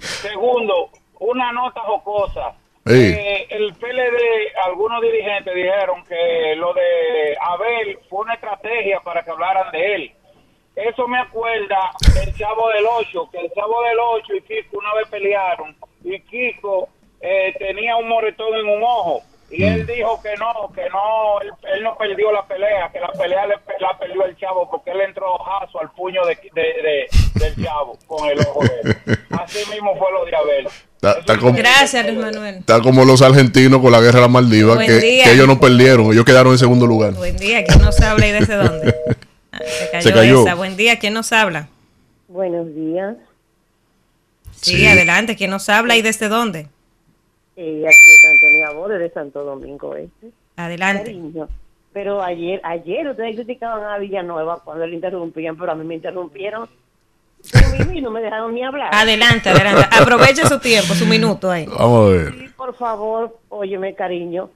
Speaker 7: Segundo, una nota jocosa.
Speaker 3: Sí.
Speaker 7: Eh, el PLD, algunos dirigentes dijeron que lo de Abel fue una estrategia para que hablaran de él. Eso me acuerda del Chavo del Ocho, que el Chavo del Ocho y Kiko una vez pelearon y Kiko eh, tenía un moretón en un ojo y él dijo que no, que no, él, él no perdió la pelea, que la pelea le- la perdió el Chavo porque él entró ojazo al puño de, de- de- del Chavo con el ojo de él. Así mismo fue lo de Abel.
Speaker 3: Está- está como-
Speaker 2: Gracias, Luis Manuel.
Speaker 3: Está como los argentinos con la guerra de la Maldiva,
Speaker 2: Buen
Speaker 3: que, que ellos no perdieron, ellos quedaron en segundo lugar.
Speaker 2: Buen día, ¿quién nos habla y desde dónde? Se, cayó
Speaker 3: Se cayó.
Speaker 2: esa. Buen día, ¿quién nos habla?
Speaker 8: Buenos días.
Speaker 2: Sí,
Speaker 3: Sí.
Speaker 2: adelante, ¿quién nos habla y desde dónde?
Speaker 8: Eh, aquí de Antonia Bode de Santo Domingo Este.
Speaker 2: Adelante.
Speaker 8: Cariño. Pero ayer, ayer ustedes criticaban a Villanueva cuando le interrumpían, pero a mí me interrumpieron. Mí no me dejaron ni hablar.
Speaker 2: Adelante, adelante. Aproveche su tiempo, su minuto ahí.
Speaker 3: Vamos a ver.
Speaker 8: Sí, por favor, óyeme, cariño.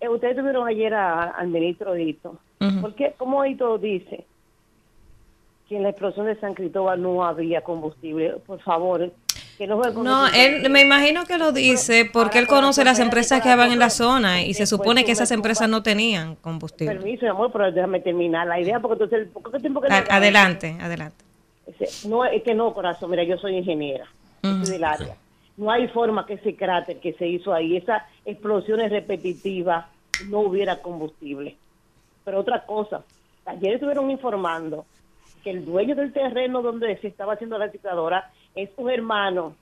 Speaker 8: Eh, ustedes tuvieron ayer a- al ministro Dito.
Speaker 2: Ujú.
Speaker 8: ¿Por qué? ¿Cómo Dito dice que en la explosión de San Cristóbal no había combustible? Por favor, que no
Speaker 2: No, él me imagino que lo dice porque él conoce las empresas que van en la zona y se supone que esas empresas no tenían combustible.
Speaker 8: Permiso, mi amor, pero déjame terminar la idea porque entonces, ¿por qué tiempo que no
Speaker 2: A-
Speaker 8: acaba?
Speaker 2: Adelante, adelante.
Speaker 8: No, es que no, corazón, mira, yo soy ingeniera, soy del área. No hay forma que ese cráter que se hizo ahí, esas explosiones repetitivas, no hubiera combustible. Pero otra cosa, ayer estuvieron informando que el dueño del terreno donde se estaba haciendo la recicladora es un hermano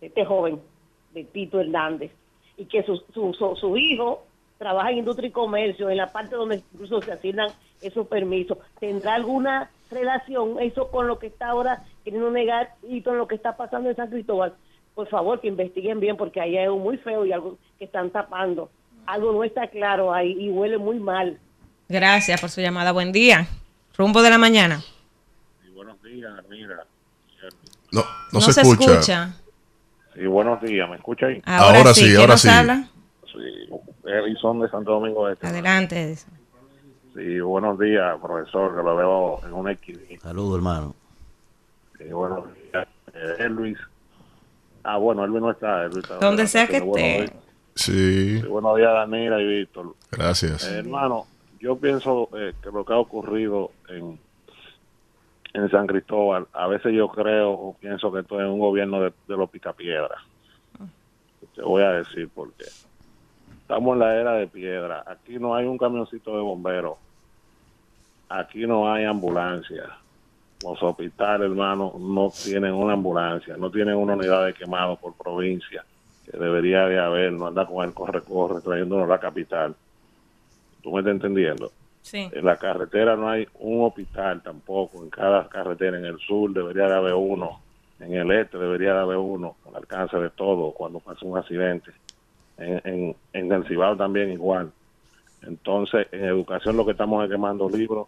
Speaker 8: de este joven, de Tito Hernández, y que su, su, su, su hijo trabaja en industria y comercio, en la parte donde incluso se asignan esos permisos. ¿Tendrá alguna relación eso con lo que está ahora queriendo negar y con lo que está pasando en San Cristóbal? Por favor, que investiguen bien porque ahí hay algo muy feo y algo que están tapando. Algo no está claro ahí y huele muy mal.
Speaker 2: Gracias por su llamada. Buen día. Rumbo de la mañana.
Speaker 9: Sí, buenos días, mira.
Speaker 3: No, no, se, escucha.
Speaker 9: Sí, buenos días, ¿me escucha ahí?
Speaker 2: Ahora,
Speaker 3: Ahora
Speaker 2: sí,
Speaker 3: sí,
Speaker 2: ¿quién
Speaker 3: ahora
Speaker 2: nos
Speaker 3: sí.
Speaker 2: habla?
Speaker 9: Sí, Edison de Santo Domingo Este.
Speaker 2: Adelante. Edison.
Speaker 9: Sí, buenos días, profesor, que lo veo en un equilibrio.
Speaker 5: Saludos, hermano.
Speaker 9: Sí, buenos días, eh, Luis. Ah, bueno, Elvis no está. Elvis está
Speaker 2: Donde sea que esté.
Speaker 3: Sí,
Speaker 9: Sí, buenos días, Danira y Víctor.
Speaker 3: gracias.
Speaker 9: Eh, hermano, yo pienso eh, que lo que ha ocurrido en, en San Cristóbal, a veces yo creo o pienso que esto es un gobierno de, de los picapiedras. Te voy a decir por qué. Estamos en la era de piedra. Aquí no hay un camioncito de bomberos. Aquí no hay ambulancia. Los hospitales, hermano, no tienen una ambulancia, no tienen una unidad de quemado por provincia, que debería de haber, no anda con el corre-corre trayéndonos a la capital. ¿Tú me estás entendiendo?
Speaker 2: Sí.
Speaker 9: En la carretera no hay un hospital tampoco, en cada carretera, en el sur debería de haber uno, en el este debería de haber uno, al alcance de todo cuando pasa un accidente. En, en, en el Cibao también igual. Entonces, en educación lo que estamos es quemando libros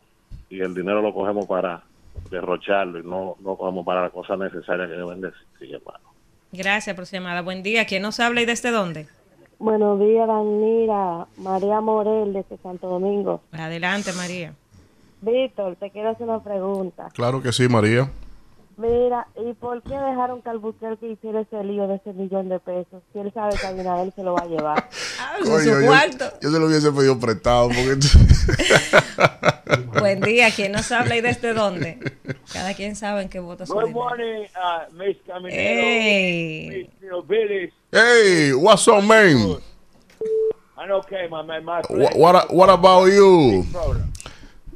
Speaker 9: y el dinero lo cogemos para derrocharlo y no lo cogemos para las cosas necesarias que deben de existir, hermano.
Speaker 2: Gracias por su llamada. Buen día. ¿Quién nos habla y desde dónde?
Speaker 8: Buenos días, Danira. María Morel, desde Santo Domingo.
Speaker 2: Adelante, María.
Speaker 8: Víctor, te quiero hacer una pregunta.
Speaker 3: Claro que sí, María.
Speaker 8: Mira, ¿y por qué dejaron que Albuquerque hiciera ese lío de ese millón de pesos? Si él sabe que Abinader se lo va a llevar.
Speaker 2: Ah,
Speaker 3: Coño,
Speaker 2: su
Speaker 3: yo,
Speaker 2: cuarto.
Speaker 3: yo se lo hubiese pedido prestado. Porque...
Speaker 2: Buen día. ¿Quién nos habla y desde dónde? Cada quien sabe en qué vota su
Speaker 10: Good morning, uh, Miss Caminero.
Speaker 2: Hey.
Speaker 10: Billy.
Speaker 3: hey, what's up, man?
Speaker 10: I'm okay, my man. My
Speaker 3: What, what, what about you?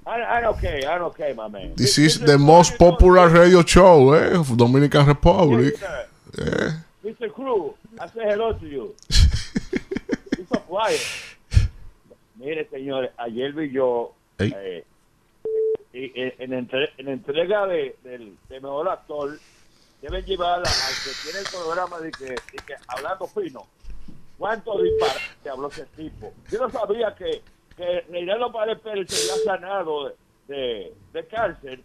Speaker 10: I'm, okay. I'm okay, my man.
Speaker 3: This is the most popular radio show, eh, of Dominican Republic.
Speaker 10: Mr.
Speaker 3: Eh.
Speaker 10: Mr. Cruz, I say hello to you. You're so quiet. Mire, señores, ayer vi yo eh, y- en, entre- en entrega de, del de mejor actor deben llevar al que tiene el programa de que, de que hablando fino. ¿Cuánto disparate habló ese tipo? Yo no sabía que, que Reinaldo Paredes Pérez se había sanado de, de, de cáncer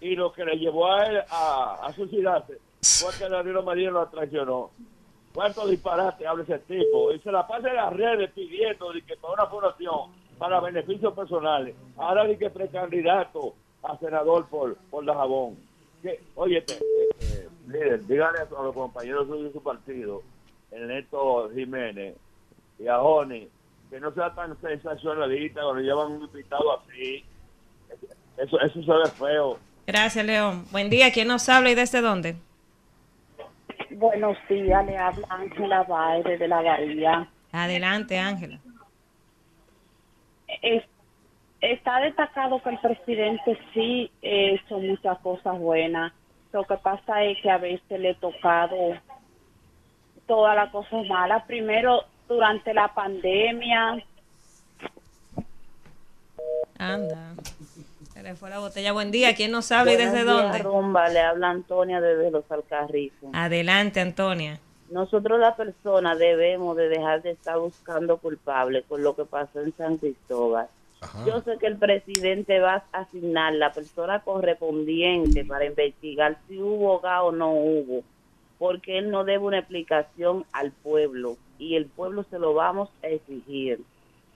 Speaker 10: y lo que le llevó a él a, a suicidarse fue que Danilo María lo traicionó. ¿Cuánto disparate habla ese tipo? Y se la pasa en las redes pidiendo de que para una fundación para beneficios personales. Ahora di que precandidato a senador por, por la jabón. Que, oye, te- eh, líder, dígale a, los compañeros de su partido, el Neto Jiménez y a Joni, que no sea tan sensacionalista cuando llevan un invitado así. Eso, eso se ve feo.
Speaker 2: Gracias, León. Buen día. ¿Quién nos habla y desde dónde?
Speaker 11: Buenos días, le habla Ángela Baile de la Bahía.
Speaker 2: Adelante, Ángela.
Speaker 11: Es- está destacado que el presidente sí hizo muchas cosas buenas. Lo que pasa es que a veces le he tocado todas las cosas malas. Primero, durante la pandemia,
Speaker 2: Anda. Se le fue la botella. Buen día. ¿Quién nos habla y desde
Speaker 12: días,
Speaker 2: dónde?
Speaker 12: Rumba, le habla Antonia desde Los Alcarrizos.
Speaker 2: Adelante, Antonia.
Speaker 12: Nosotros las personas debemos de dejar de estar buscando culpables por lo que pasó en San Cristóbal. Yo sé que el presidente va a asignar la persona correspondiente para investigar si hubo gas o no hubo, porque él no debe una explicación al pueblo y el pueblo se lo vamos a exigir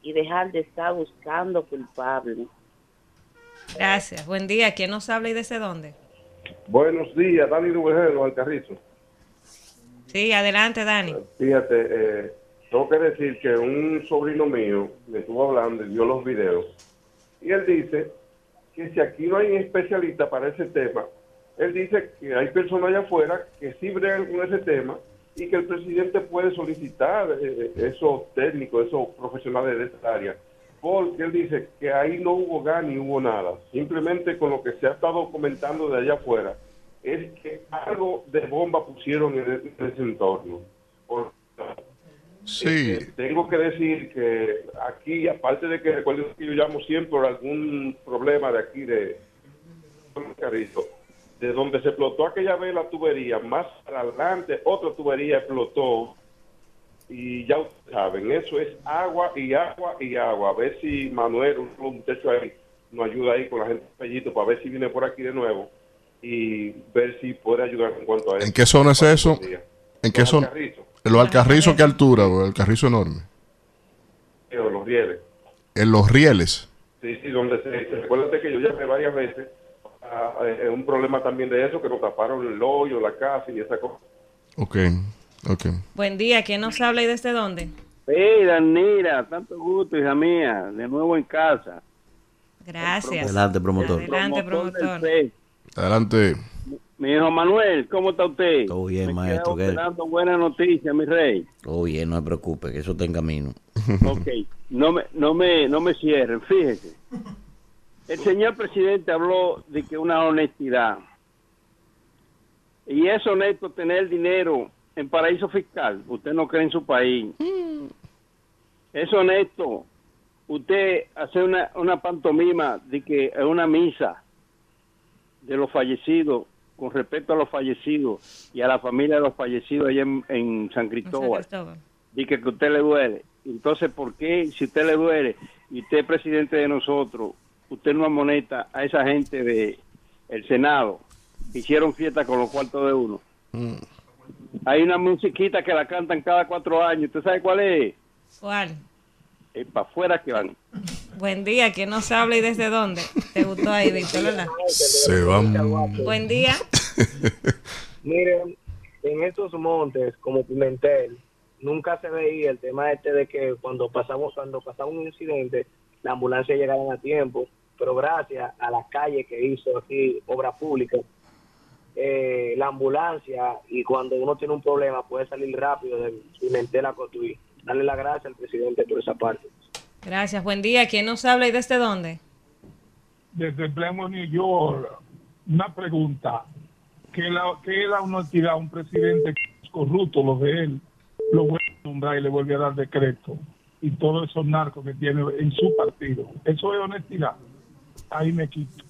Speaker 12: y dejar de estar buscando culpables.
Speaker 2: Gracias. Buen día. ¿Quién nos habla y desde dónde?
Speaker 13: Buenos días, Dani Dubejero, Alcarrizo.
Speaker 2: Sí, adelante, Dani.
Speaker 13: Fíjate, eh, tengo que decir que un sobrino mío me estuvo hablando y vio los videos. Y él dice que si aquí no hay especialista para ese tema, él dice que hay personas allá afuera que sí bregan con ese tema y que el presidente puede solicitar eh, esos técnicos, esos profesionales de esta área. Porque él dice que ahí no hubo gas ni hubo nada. Simplemente con lo que se ha estado comentando de allá afuera, es que algo de bomba pusieron en, en ese entorno. Por-
Speaker 3: Sí.
Speaker 13: eh, tengo que decir que aquí, aparte de que recuerden que yo llamo siempre por algún problema de aquí de Carrizo, de donde se explotó aquella vez la tubería, más adelante otra tubería explotó y ya ustedes saben, eso es agua y agua y agua. A ver si Manuel, un, un muchacho ahí, nos ayuda ahí con la gente de Pellito para ver si viene por aquí de nuevo y ver si puede ayudar en cuanto a eso.
Speaker 3: ¿En qué zona es eso? ¿En qué
Speaker 13: Los
Speaker 3: zona?
Speaker 13: Alcarrizos.
Speaker 3: ¿En los Alcarrizos qué altura? bro? El carrizo enorme.
Speaker 13: Eh, los rieles.
Speaker 3: En los rieles.
Speaker 13: Sí, sí, donde se, recuérdate que yo llamé varias veces a, a- a un problema también de eso, que nos taparon el hoyo, la casa y esa cosa.
Speaker 3: Ok, ok.
Speaker 2: Buen día. ¿Quién nos habla y desde dónde?
Speaker 14: Hey, Danira, tanto gusto, hija mía, de nuevo en casa.
Speaker 2: Gracias.
Speaker 5: Adelante, promotor.
Speaker 2: Adelante,
Speaker 14: Promotor.
Speaker 3: Adelante.
Speaker 14: Mi hijo Manuel, ¿cómo está usted?
Speaker 5: Todo bien,
Speaker 14: Me
Speaker 5: maestro. ¿qué?
Speaker 14: esperando buenas noticias, mi rey.
Speaker 5: Todo bien, no se preocupe, que eso está en camino.
Speaker 14: Ok, no me, no me, no me cierren, fíjese. El señor presidente habló de que una honestidad. Y es honesto tener dinero en paraíso fiscal. Usted no cree en su país. Es honesto usted hacer una, una pantomima de que es una misa de los fallecidos, con respecto a los fallecidos y a la familia de los fallecidos allá en, en San Cristóbal. Dice que a usted le duele. Entonces, ¿por qué si usted le duele y usted es presidente de nosotros, usted no amonesta a esa gente de el Senado que hicieron fiesta con los cuartos de uno? Hay una musiquita que la cantan cada cuatro años. ¿Usted sabe cuál es?
Speaker 2: ¿Cuál?
Speaker 14: Es para afuera que van.
Speaker 2: Buen día. ¿Quién nos habla y desde dónde? ¿Te gustó ahí, Víctor? ¿verdad?
Speaker 3: Se van.
Speaker 2: Buen día.
Speaker 15: Miren, en estos montes como Pimentel nunca se veía el tema este de que cuando pasamos cuando pasaba un incidente la ambulancia llegara a tiempo, pero gracias a las calles que hizo aquí obra pública eh, la ambulancia y cuando uno tiene un problema puede salir rápido de Pimentel a construir. Darle la gracia al presidente por esa parte.
Speaker 2: Gracias. Buen día. ¿Quién nos habla y desde dónde?
Speaker 16: desde Plymouth, New York, una pregunta. ¿Qué, la, qué es la honestidad a un presidente que es corrupto, lo de él, lo vuelve a nombrar y le vuelve a dar decreto? Y todos esos narcos que tiene en su partido. Eso es honestidad. Ahí me quito.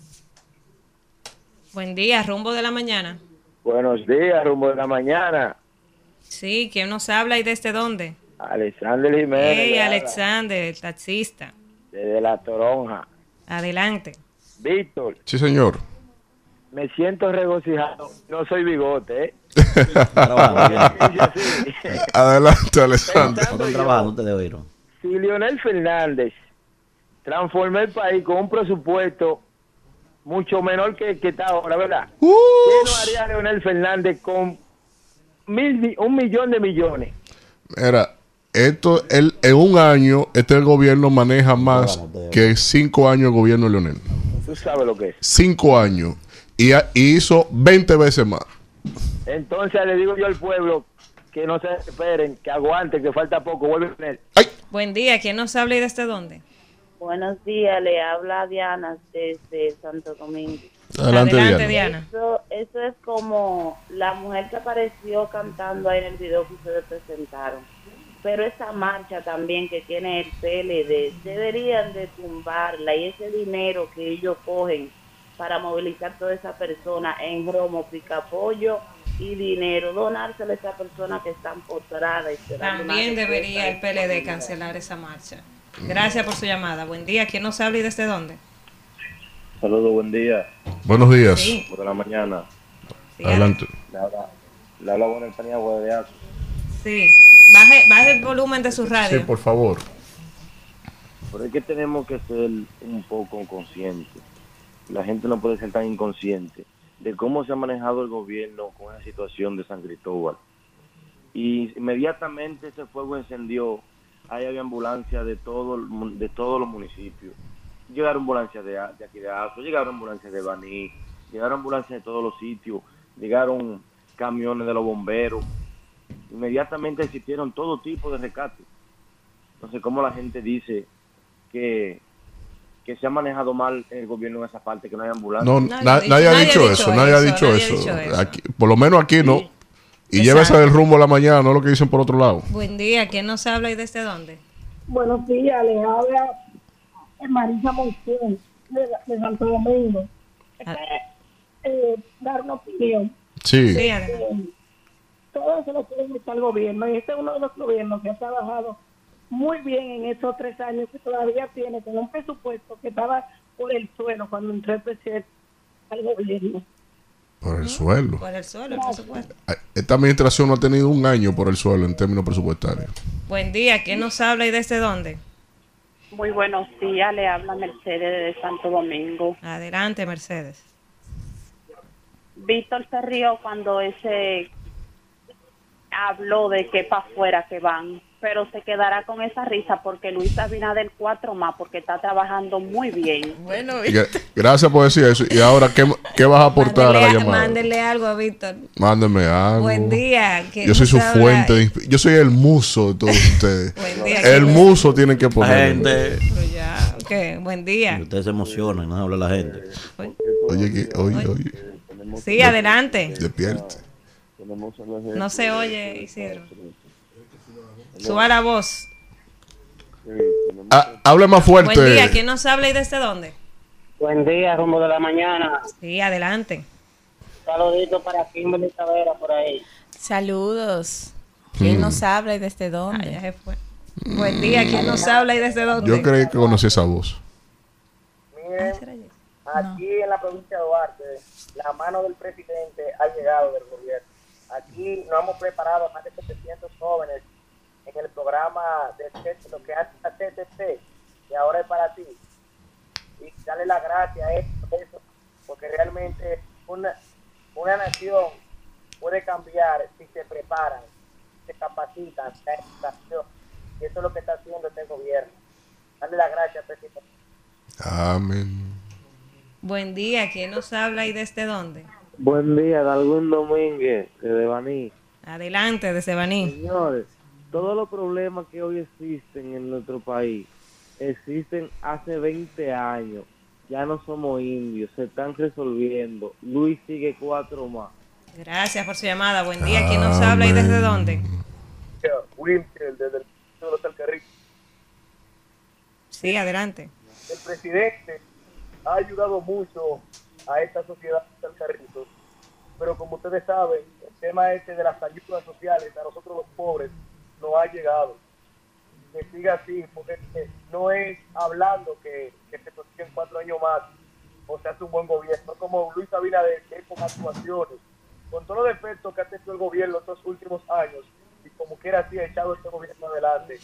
Speaker 2: Buen día, rumbo de la mañana.
Speaker 15: Buenos días, rumbo de la mañana.
Speaker 2: Sí, ¿quién nos habla y desde dónde?
Speaker 15: Alexander Jiménez.
Speaker 2: Hey, Alexander, el taxista.
Speaker 15: Desde la Toronja.
Speaker 2: Adelante.
Speaker 15: Víctor,
Speaker 3: Sí, señor.
Speaker 15: me siento regocijado. No soy bigote, ¿eh?
Speaker 3: Adelante, Alexander.
Speaker 15: Pensando yo,
Speaker 5: trabajando, ustedes oyeron.
Speaker 15: Si Leonel Fernández transformó el país con un presupuesto mucho menor que, que está ahora, ¿verdad? ¿Qué no haría Leonel Fernández con mil, mi- un millón de millones?
Speaker 3: Mira, esto, el, en un año, este gobierno maneja más que cinco años el gobierno de Leonel.
Speaker 15: Tú sabes lo que es.
Speaker 3: Cinco años. Y, y hizo 20 veces más.
Speaker 15: Entonces le digo yo al pueblo que no se esperen, que aguanten, que falta poco, vuelve a tener.
Speaker 2: Buen día, ¿quién nos habla y desde dónde?
Speaker 12: Buenos días, le habla Diana desde Santo Domingo.
Speaker 3: Adelante,
Speaker 2: Adelante,
Speaker 3: Diana.
Speaker 2: Diana.
Speaker 12: Eso, eso es como la mujer que apareció cantando ahí en el video que ustedes presentaron. Pero esa marcha también que tiene el PLD, deberían de tumbarla y ese dinero que ellos cogen para movilizar toda esa persona en romo, picapollo y dinero, donárselo a esa persona que están postradas. y
Speaker 2: También debería el PLD cancelar esa marcha. Gracias por su llamada. Buen día, ¿quién nos habla y desde dónde?
Speaker 17: Saludos, buen día.
Speaker 3: Buenos días.
Speaker 2: Sí.
Speaker 17: Por la mañana.
Speaker 3: Adelante.
Speaker 17: Le habla, le habla Aso.
Speaker 2: Sí. Baje, baje el volumen de su radio.
Speaker 3: Sí, por favor.
Speaker 17: Pero es que tenemos que ser un poco conscientes. La gente no puede ser tan inconsciente de cómo se ha manejado el gobierno con esa situación de San Cristóbal. Y inmediatamente ese fuego encendió, ahí había ambulancias de, todo, de todos los municipios. Llegaron ambulancias de, de aquí de Azo, llegaron ambulancias de Baní, llegaron ambulancias de todos los sitios, llegaron camiones de los bomberos. Inmediatamente existieron todo tipo de rescates. Entonces, ¿cómo la gente dice que, que se ha manejado mal el gobierno en esa parte, que no hay ambulancia?
Speaker 3: No, na- nadie, ha dicho eso, nadie ha dicho eso. Aquí- por lo menos aquí no. Y
Speaker 2: Exacto.
Speaker 3: llévese del rumbo a la mañana, no lo que dicen por otro lado.
Speaker 2: Buen día, ¿quién nos habla y desde dónde?
Speaker 18: Buenos días, les habla Marisa Monción de, de Santo Domingo. Que, eh, dar una opinión.
Speaker 3: Sí.
Speaker 2: Sí,
Speaker 18: Eh, todo se lo quieren echar al gobierno y este es uno de los gobiernos que ha trabajado muy bien en estos tres años que todavía tiene con un presupuesto que estaba por el suelo cuando entró el presidente al gobierno.
Speaker 3: Por el suelo.
Speaker 2: Por el suelo, por supuesto.
Speaker 3: Esta administración no ha tenido un año por el suelo en términos presupuestarios.
Speaker 2: Buen día, ¿quién nos habla y desde dónde?
Speaker 11: Muy buenos días, le habla Mercedes de Santo Domingo.
Speaker 2: Adelante, Mercedes.
Speaker 11: Víctor se rió cuando ese habló de que para afuera que van, pero se quedará con esa risa porque Luis Abinader cuatro más porque está trabajando muy bien.
Speaker 2: Bueno,
Speaker 3: gracias por decir eso. Y ahora, ¿qué, qué vas a aportar a la llamada?
Speaker 2: Mándele algo a Víctor.
Speaker 3: Mándeme algo.
Speaker 2: Buen día. ¿quién
Speaker 3: Yo soy su fuente de Yo soy el muso de todos ustedes.
Speaker 2: Buen día,
Speaker 3: el
Speaker 2: ¿quién-
Speaker 3: muso tienen que poner.
Speaker 5: gente.
Speaker 2: Ya, ok, buen día.
Speaker 5: Ustedes se emocionan, no habla la gente.
Speaker 3: Oye, que- oye, oye.
Speaker 2: Sí, adelante.
Speaker 3: Despierte.
Speaker 2: No se oye, Isidro. Suba la voz.
Speaker 3: Ah, hable más fuerte.
Speaker 2: Buen día, ¿quién nos habla y desde dónde?
Speaker 19: Buen día, rumbo de la mañana.
Speaker 2: Sí, adelante.
Speaker 19: Saludito para Kimberly Tavera por ahí.
Speaker 6: Saludos. ¿Quién
Speaker 3: Mm.
Speaker 6: nos habla y desde dónde?
Speaker 2: ya se fue. Buen día, ¿quién nos habla y desde dónde?
Speaker 3: Yo creí que conocí esa voz.
Speaker 19: Miren, aquí en la provincia de Duarte, la mano del presidente ha llegado del gobierno. Aquí nos hemos preparado más de 700 jóvenes en el programa de lo que hace la TTT, y ahora es para ti. Y darle la gracia a eso, eso, porque realmente una, una nación puede cambiar si se preparan, se capacitan, se educación. Y eso es lo que está haciendo este gobierno. Darle la gracia, presidente.
Speaker 3: Amén.
Speaker 2: Buen día, ¿quién nos habla y desde dónde?
Speaker 20: Buen día, Dalgún Domínguez, de Baní.
Speaker 2: Adelante, desde Baní.
Speaker 20: Señores, todos los problemas que hoy existen en nuestro país existen hace 20 años. ya no somos indios, se están resolviendo. Luis sigue cuatro más.
Speaker 2: Gracias por su llamada. Buen día. ¿Quién nos habla y desde dónde?
Speaker 19: Wilker, desde el del Hotel Carrizo.
Speaker 2: Sí, adelante.
Speaker 19: El presidente ha ayudado mucho a esta sociedad del Carrizo, pero como ustedes saben, el tema este de las ayudas sociales a nosotros los pobres no ha llegado. Que siga así, porque no es hablando que, que se consiguen cuatro años más o se hace un buen gobierno, como Luis Abinader, que con actuaciones, con todos los defectos que ha tenido el gobierno estos últimos años, y como quiera así ha echado este gobierno adelante.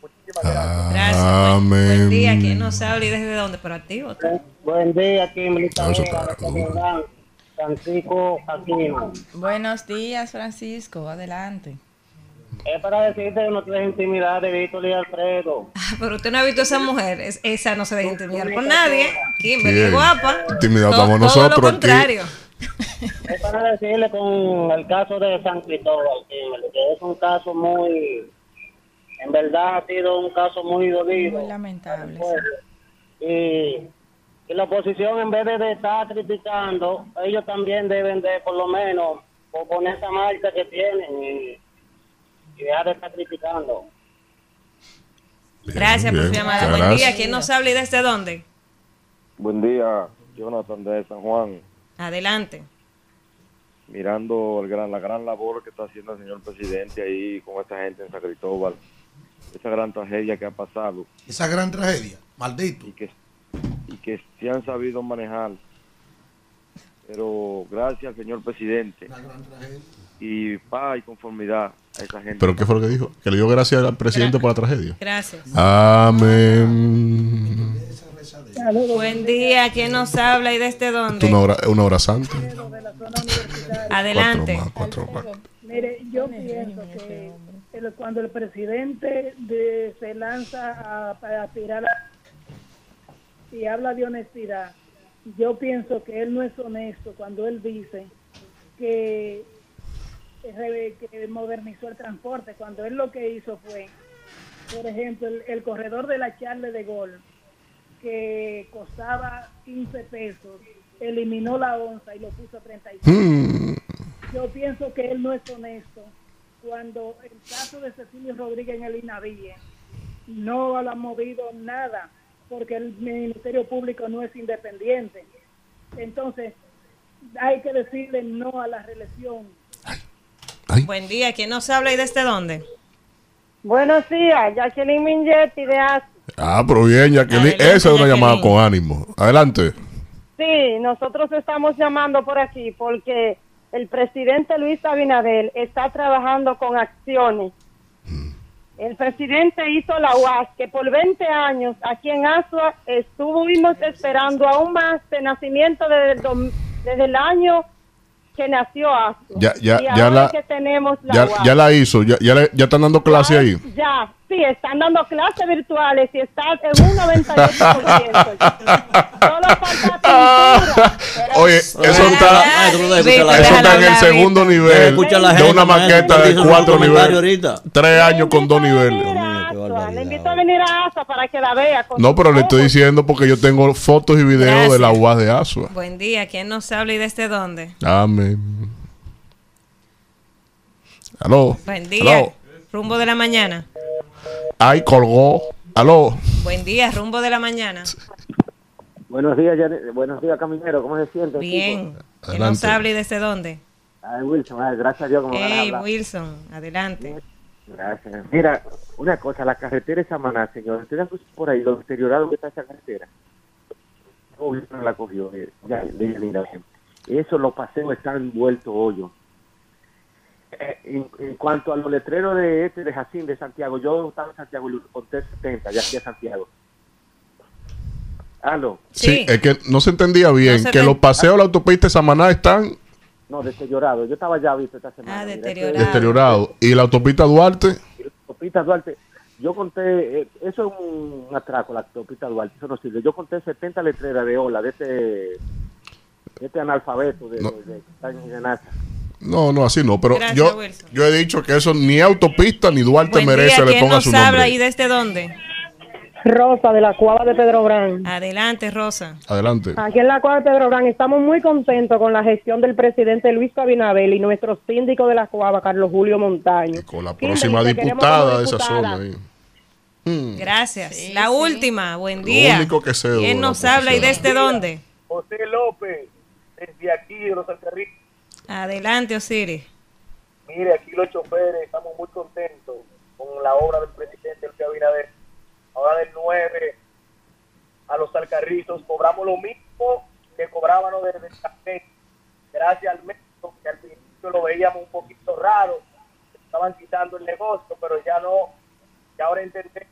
Speaker 19: Muchísimas gracias.
Speaker 2: Gracias. Buen, buen día. ¿Quién nos habla y desde dónde? Pero activo. tú.
Speaker 21: Buen día, Francisco Aquino.
Speaker 6: Buenos días, Francisco. Adelante.
Speaker 21: Es para decirte que no tienes intimidad de Víctor y Alfredo.
Speaker 2: Ah, Pero usted no ha visto a esa mujer. Es- esa no se deja intimidar por nadie. Kimberly, guapa.
Speaker 3: Intimidad
Speaker 2: To-
Speaker 3: estamos
Speaker 2: todo
Speaker 3: nosotros
Speaker 2: lo
Speaker 3: aquí.
Speaker 2: contrario.
Speaker 21: Es para decirle con el caso de San Cristóbal, Kimberly, que es un caso muy, en verdad ha sido un caso muy dolido.
Speaker 6: Muy lamentable.
Speaker 21: Y, y la oposición en vez de, de estar criticando, ellos también deben de por lo menos poner esa marcha que tienen y, y dejar de estar criticando.
Speaker 2: Gracias por su
Speaker 3: bien.
Speaker 2: llamada. Buen día. ¿Quién nos habla y desde dónde?
Speaker 17: Buen día, Jonathan de San Juan.
Speaker 2: Adelante.
Speaker 17: Mirando el gran, la gran labor que está haciendo el señor presidente ahí con esta gente en San Cristóbal. Esa gran tragedia que ha pasado.
Speaker 4: Esa gran tragedia, maldito.
Speaker 17: Y que, y que se han sabido manejar. Pero gracias al señor presidente. Y paz y conformidad a esa gente.
Speaker 3: ¿Pero qué fue lo que dijo? Que le dio gracias al presidente por la tragedia.
Speaker 2: Gracias.
Speaker 3: Amén.
Speaker 2: Buen día. ¿Quién nos habla y desde dónde?
Speaker 3: Una hora, una hora santa.
Speaker 2: Adelante.
Speaker 3: Cuatro más, cuatro más.
Speaker 18: Mire, yo pienso que el- cuando el presidente de- se lanza a, a aspirar a- y habla de honestidad, yo pienso que él no es honesto cuando él dice que, que que modernizó el transporte, cuando él lo que hizo fue, por ejemplo, el, el corredor de la Charle de Gol, que costaba 15 pesos, eliminó la onza y lo puso a 35.
Speaker 3: Hmm.
Speaker 18: Yo pienso que él no es honesto cuando el caso de Cecilio Rodríguez en el INAVIE no lo ha movido nada porque el Ministerio Público no es independiente. Entonces, hay que decirle no a la reelección.
Speaker 2: Buen día. ¿Quién nos habla y desde dónde?
Speaker 22: Buenos días, Jacqueline Mingetti de AS.
Speaker 3: Ah, pero bien, Jacqueline.
Speaker 2: Adelante,
Speaker 3: Esa es una llamada con ánimo. Adelante.
Speaker 22: Sí, nosotros estamos llamando por aquí porque el presidente Luis Abinader está trabajando con acciones. El presidente hizo la UAS, que por 20 años aquí en Asua estuvimos esperando aún más de nacimiento desde el, dom- desde el año que nació Asua.
Speaker 3: Ya, ya,
Speaker 22: y
Speaker 3: ya la,
Speaker 22: que tenemos la
Speaker 3: ya, la hizo. Ya, ya, le- ya están dando clase ahí.
Speaker 22: Ya, sí, están dando clases virtuales y está en un 98%. Solo falta.
Speaker 3: Oye, eso está, eso está en el segundo nivel de una maqueta de cuatro niveles.
Speaker 5: ahorita.
Speaker 3: Tres años con dos niveles.
Speaker 22: Le invito a venir a ASA para que la vea. con
Speaker 3: No, pero le estoy diciendo porque yo tengo fotos y videos de la UAS de Asua.
Speaker 2: Buen día. ¿Quién nos habla y desde dónde?
Speaker 3: Amén. Aló.
Speaker 2: Buen día.
Speaker 3: Aló.
Speaker 2: Rumbo de la mañana.
Speaker 3: Ay, colgó. Aló.
Speaker 2: Buen día. Rumbo de la mañana.
Speaker 20: Buenos días, Janet- buenos días, caminero. ¿Cómo se siente?
Speaker 2: Bien. ¿Quién nos habla y desde dónde?
Speaker 20: Ay, Wilson, ay, gracias a Dios, como
Speaker 2: Hey. Wilson. Adelante.
Speaker 20: Gracias. Mira, una cosa, la carretera de Samaná, señor, ¿usted ha visto por ahí lo deteriorado que está esa carretera? Gobierno la cogió, eh, ya, mira, eso, los paseos están vueltos hoyos. Eh, en, en cuanto a los letreros de este de Jacín de Santiago, yo estaba en Santiago y conté 70, ya aquí a Santiago. Aló.
Speaker 3: Sí, es que no se entendía bien.
Speaker 20: se
Speaker 3: que los paseos de la autopista de Samaná están
Speaker 20: No, deteriorado. Yo estaba ya visto esta semana.
Speaker 2: Ah,
Speaker 20: mira,
Speaker 2: deteriorado.
Speaker 3: deteriorados. Y la autopista Duarte,
Speaker 20: autopista Duarte, yo conté, eh, eso es un atraco, la autopista Duarte, eso no sirve. Yo conté 70 letreras de ola de este, de este analfabeto de,
Speaker 3: No.
Speaker 20: de- de- NASA.
Speaker 3: no, no, así no. Pero
Speaker 2: Gracias,
Speaker 3: yo,
Speaker 2: Wilson.
Speaker 3: yo he dicho que eso ni autopista ni Duarte
Speaker 2: Buen
Speaker 3: merece
Speaker 2: día.
Speaker 3: le
Speaker 2: ¿Quién
Speaker 3: ponga
Speaker 2: nos
Speaker 3: su
Speaker 2: habla
Speaker 3: nombre.
Speaker 2: y desde dónde?
Speaker 22: Rosa de la Cuava de Pedro Brán.
Speaker 2: Adelante, Rosa.
Speaker 3: Adelante.
Speaker 22: Aquí en la Cuava de Pedro Brán estamos muy contentos con la gestión del presidente Luis Abinabel y nuestro síndico de la Cuava, Carlos Julio Montaño.
Speaker 3: Con la próxima diputada de esa zona ahí. Mm.
Speaker 2: Gracias. la
Speaker 22: sí.
Speaker 2: última, buen día.
Speaker 3: único que sé
Speaker 2: ¿Quién nos habla y desde dónde?
Speaker 15: José López, desde aquí de los Alcarritos.
Speaker 2: Adelante, Osiris.
Speaker 15: Mire, aquí los choferes estamos muy contentos con la obra del presidente Luis Abinader. Ahora del 9 a los Alcarritos cobramos lo mismo que cobrábamos desde el café. Gracias al médico, que al principio lo veíamos un poquito raro, estaban quitando el negocio, pero ya no, ya ahora entendemos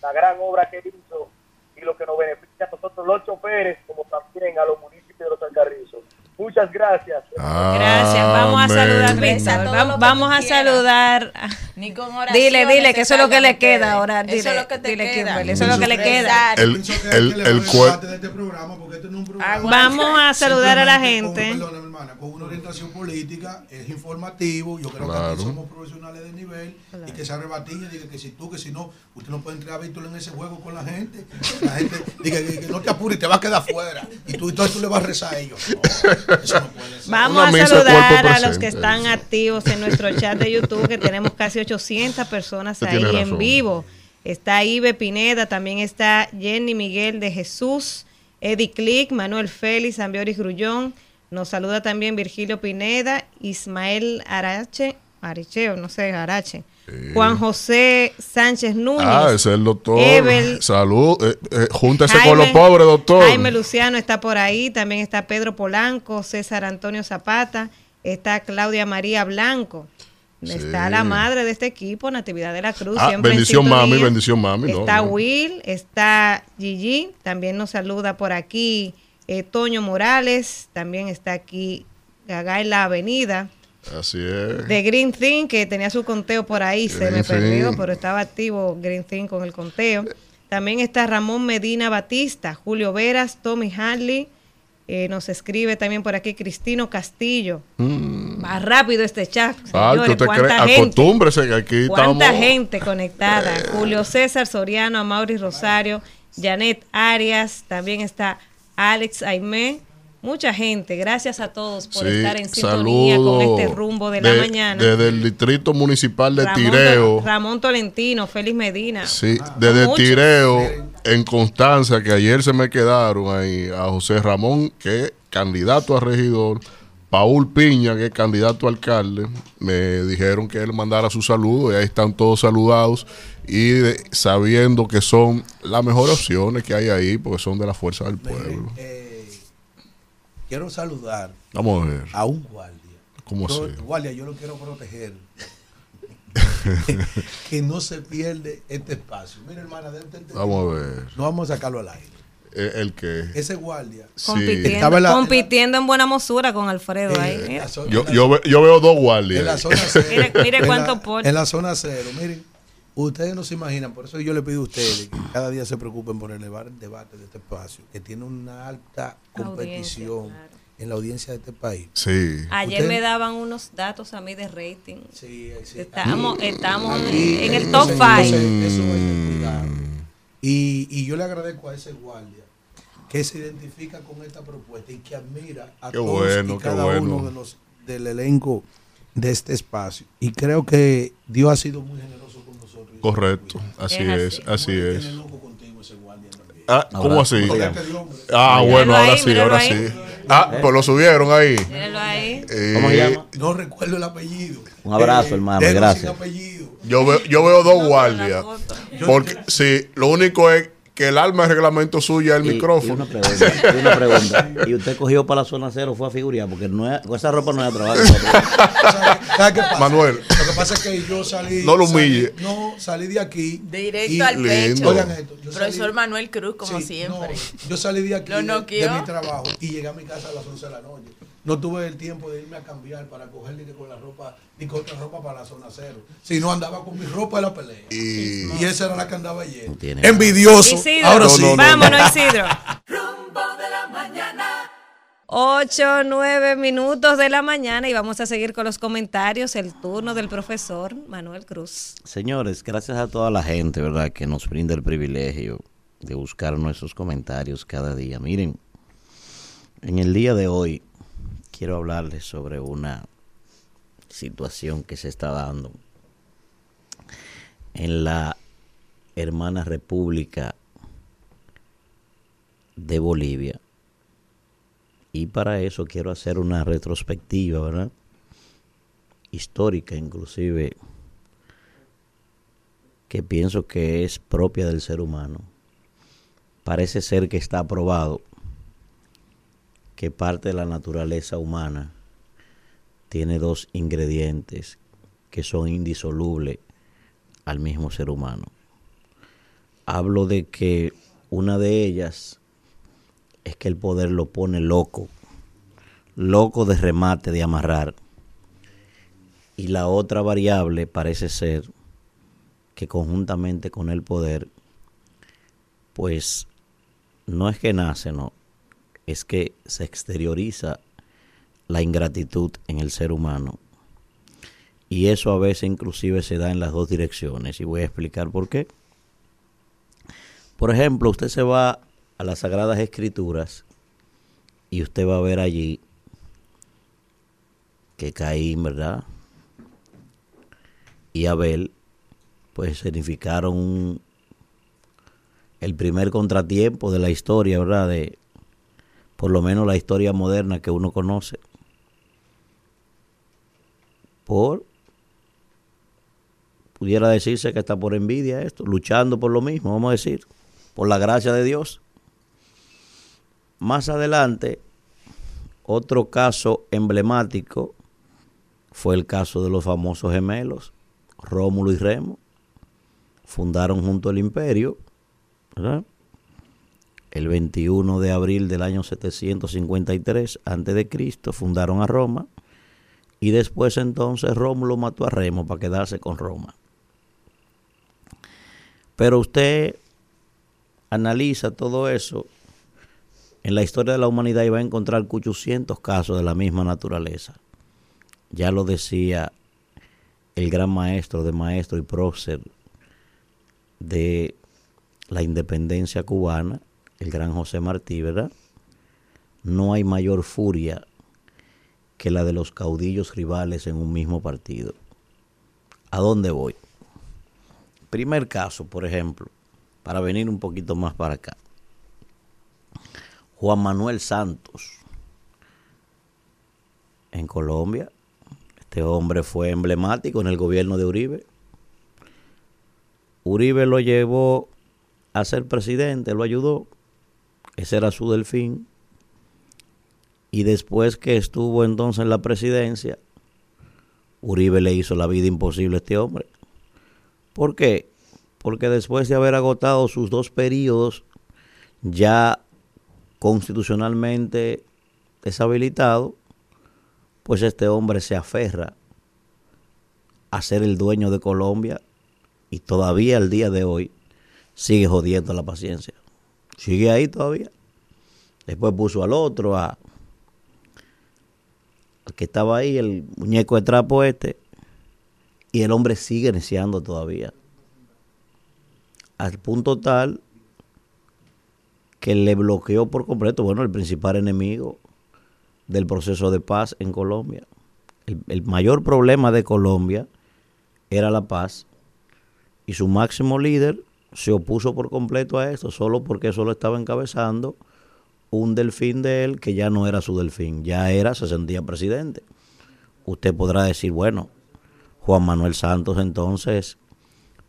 Speaker 15: la gran obra que hizo y lo que nos beneficia a nosotros los choferes, como también a los municipios de los Alcarrizos. Muchas gracias.
Speaker 2: Gracias. Vamos a saludar, vamos a saludar.
Speaker 6: Ni con
Speaker 2: Dile, dile, que eso es lo que le queda ahora.
Speaker 6: Eso
Speaker 2: Dile,
Speaker 6: es lo que te
Speaker 2: dile,
Speaker 6: queda.
Speaker 2: Kimberly, eso es lo que le queda.
Speaker 3: El, el, el cuerpo.
Speaker 2: Vamos a saludar a la gente.
Speaker 4: Perdona, mi hermana, con una orientación política, es informativo. Yo creo que aquí somos profesionales de nivel y que se arrebatilla, diga que si tú, que si no, usted no puede entrar a Víctor en ese juego con la gente. La gente diga que, que no te apures y te va a quedar fuera. Y tú, entonces tú le vas a rezar a ellos.
Speaker 2: Vamos
Speaker 3: Una
Speaker 2: a
Speaker 3: misa de
Speaker 2: saludar
Speaker 3: cuerpo
Speaker 2: a los que están activos en nuestro chat de YouTube, que tenemos casi 800 personas
Speaker 3: Usted
Speaker 2: ahí en vivo. Está Ibe Pineda, también está Jenny Miguel de Jesús, Eddie Click, Manuel Félix, Ambioris Grullón. Nos saluda también Virgilio Pineda, Ismael Arache, Aricheo, no sé, Arache. Juan José Sánchez Núñez.
Speaker 3: Ah, ese es el doctor.
Speaker 2: Evel.
Speaker 3: Salud. Eh, eh, júntese
Speaker 2: Jaime-
Speaker 3: con los pobres, doctor.
Speaker 2: Jaime Luciano está por ahí, también está Pedro Polanco, César Antonio Zapata, está Claudia María Blanco, está la madre de este equipo, Natividad de la Cruz.
Speaker 3: Ah,
Speaker 2: siempre en
Speaker 3: bendición mami, bendición mami.
Speaker 2: Está
Speaker 3: no.
Speaker 2: Will, está Gigi, también nos saluda por aquí eh, Toño Morales, también está aquí Gagá en la Avenida.
Speaker 3: Así es.
Speaker 2: De Green Thing, que tenía su conteo por ahí, se me perdió, pero estaba activo Green Thing con el conteo. También está Ramón Medina Batista, Julio Veras, Tommy Hanley. eh, nos escribe también por aquí Cristino Castillo.
Speaker 3: Mm.
Speaker 2: Más rápido este chat.
Speaker 3: Ah,
Speaker 2: señores,
Speaker 3: ¿tú te
Speaker 2: cuánta gente.
Speaker 3: Acostúmbrese que aquí
Speaker 2: ¿Cuánta
Speaker 3: estamos.
Speaker 2: gente conectada? Julio César Soriano, Amaury Rosario, Janet Arias, también está Alex Aimé. Mucha gente, gracias a todos por
Speaker 3: Sí,
Speaker 2: estar en sintonía con este rumbo de la mañana.
Speaker 3: Desde el distrito municipal de
Speaker 2: Ramón,
Speaker 3: Tireo.
Speaker 2: Ramón Tolentino, Félix Medina.
Speaker 3: Sí, desde
Speaker 2: muchos.
Speaker 3: Tireo, en Constanza, que ayer se me quedaron ahí, a José Ramón, que es candidato a regidor, Paul Piña, que es candidato a alcalde, me dijeron que él mandara su saludo y ahí están todos saludados y de- sabiendo que son las mejores opciones que hay ahí, porque son de la fuerza del pueblo.
Speaker 4: Quiero saludar
Speaker 3: Vamos a ver.
Speaker 4: a un guardia.
Speaker 3: ¿Cómo
Speaker 4: Yo-? Guardia, yo lo quiero proteger. que no se pierde este espacio. Mira, hermana, de este- este-
Speaker 3: Vamos a ver.
Speaker 4: No vamos a sacarlo al aire.
Speaker 3: Eh, ¿El que
Speaker 4: Ese guardia.
Speaker 2: Compitiendo,
Speaker 4: Estaba en la-
Speaker 2: compitiendo en buena mosura con Alfredo ahí.
Speaker 4: Eh,
Speaker 2: mira.
Speaker 3: Yo, yo, ve- yo veo dos guardias.
Speaker 4: En la zona cero.
Speaker 2: Mire- mire
Speaker 4: En
Speaker 2: cuánto
Speaker 4: la-
Speaker 2: porte.
Speaker 4: En la zona cero. Miren, ustedes no se imaginan, por eso yo le pido a ustedes que cada día se preocupen por elevar el debate de este espacio, que tiene una alta competición en la audiencia de este país.
Speaker 3: Sí.
Speaker 2: Ayer me daban unos datos a mí de rating.
Speaker 4: Sí, sí.
Speaker 2: Estamos, estamos
Speaker 4: Aquí,
Speaker 2: en el top
Speaker 4: entonces,
Speaker 2: 5.
Speaker 4: eso hay que cuidar. Y, y yo le agradezco a ese guardia que se identifica con esta propuesta y que admira a
Speaker 3: Qué
Speaker 4: todos
Speaker 3: bueno,
Speaker 4: y cada
Speaker 3: bueno.
Speaker 4: uno de los del elenco de este espacio. Y creo que Dios ha sido muy generoso con nosotros.
Speaker 3: Correcto, así
Speaker 4: Es
Speaker 3: es, así es. Ah, ¿Cómo
Speaker 5: Ahora-
Speaker 3: así? Ah,
Speaker 4: Míralo
Speaker 3: bueno, ahora
Speaker 4: ahí,
Speaker 3: sí, ahora
Speaker 4: ahí.
Speaker 3: sí. Ah, pues lo subieron ahí.
Speaker 2: Ahí.
Speaker 3: Eh,
Speaker 5: ¿Cómo se llama?
Speaker 4: No recuerdo el apellido.
Speaker 5: Un abrazo,
Speaker 4: Eh,
Speaker 5: hermano, gracias.
Speaker 3: Yo veo, yo veo dos guardias. Porque sí, lo único es que el arma de reglamento suya es el
Speaker 5: Y-
Speaker 3: micrófono.
Speaker 5: Y una pregunta, y una pregunta. ¿Y usted cogió para la zona cero fue a figurar? Porque no es, con esa ropa no es a trabajar.
Speaker 4: ¿Sabes qué pasa?
Speaker 3: Manuel.
Speaker 4: Lo que pasa es que yo salí.
Speaker 3: No lo
Speaker 4: salí-
Speaker 3: humille.
Speaker 4: no, salí de aquí.
Speaker 6: Directo
Speaker 4: y-
Speaker 6: al pecho.
Speaker 4: Oigan esto. yo salí-
Speaker 6: Profesor Manuel Cruz, como
Speaker 4: Sí,
Speaker 6: siempre.
Speaker 4: no, yo salí de aquí de, mi trabajo y llegué a mi casa a las 11 de la noche. No tuve el tiempo de irme a cambiar para coger ni con la ropa, ni con otra ropa para la zona cero. Si no andaba con mi ropa de la pelea. Y, esa era la que andaba ayer.
Speaker 5: tiene-
Speaker 4: Envidioso.
Speaker 2: Isidro,
Speaker 4: Ahora sí.
Speaker 2: vámonos, Isidro. 8, 9 minutos de la mañana y vamos a seguir con los comentarios. El turno del profesor Manuel Cruz.
Speaker 5: Señores, gracias a toda la gente, ¿verdad?, que nos brinda el privilegio de buscar nuestros comentarios cada día. Miren, en el día de hoy quiero hablarles sobre una situación que se está dando en la hermana República de Bolivia. Y para eso quiero hacer una retrospectiva, ¿verdad? Histórica inclusive, que pienso que es propia del ser humano. Parece ser que está probado que parte de la naturaleza humana tiene dos ingredientes que son indisolubles al mismo ser humano. Hablo de que una de ellas es que el poder lo pone loco, loco de remate, de amarrar. Y la otra variable parece ser que conjuntamente con el poder, pues no es que nace, no, es que se exterioriza la ingratitud en el ser humano. Y eso a veces inclusive se da en las dos direcciones. Y voy a explicar por qué. Por ejemplo, usted se va a las Sagradas Escrituras y usted va a ver allí que Caín, ¿verdad? Y Abel, pues significaron el primer contratiempo de la historia, ¿verdad? De, por lo menos la historia moderna que uno conoce. Por, pudiera decirse que está por envidia esto, luchando por lo mismo, vamos a decir, por la gracia de Dios. Más adelante, otro caso emblemático fue el caso de los famosos gemelos, Rómulo y Remo. Fundaron junto el imperio, ¿verdad? El 21 de abril del año 753 a.C. fundaron a Roma y después entonces Rómulo mató a Remo para quedarse con Roma. Pero usted analiza todo eso en la historia de la humanidad y va a encontrar 800 casos de la misma naturaleza. Ya lo decía el gran maestro de maestro y prócer de la independencia cubana, el gran José Martí, ¿verdad? No hay mayor furia que la de los caudillos rivales en un mismo partido. ¿A dónde voy? Primer caso, por ejemplo, para venir un poquito más para acá. Juan Manuel Santos, en Colombia. Este hombre fue emblemático en el gobierno de Uribe. Uribe lo llevó a ser presidente, lo ayudó. Ese era su delfín. Y después que estuvo entonces en la presidencia, Uribe le hizo la vida imposible a este hombre. ¿Por qué? Porque después de haber agotado sus dos periodos, ya constitucionalmente deshabilitado, pues este hombre se aferra a ser el dueño de Colombia y todavía al día de hoy sigue jodiendo la paciencia. Sigue ahí todavía. Después puso al otro, a, al que estaba ahí, el muñeco de trapo este, y el hombre sigue neciando todavía. Al punto tal que le bloqueó por completo, bueno, el principal enemigo del proceso de paz en Colombia. El, mayor problema de Colombia era la paz y su máximo líder se opuso por completo a esto, solo porque eso lo estaba encabezando un delfín de él que ya no era su delfín, ya era, se sentía presidente. Usted podrá decir, bueno, Juan Manuel Santos entonces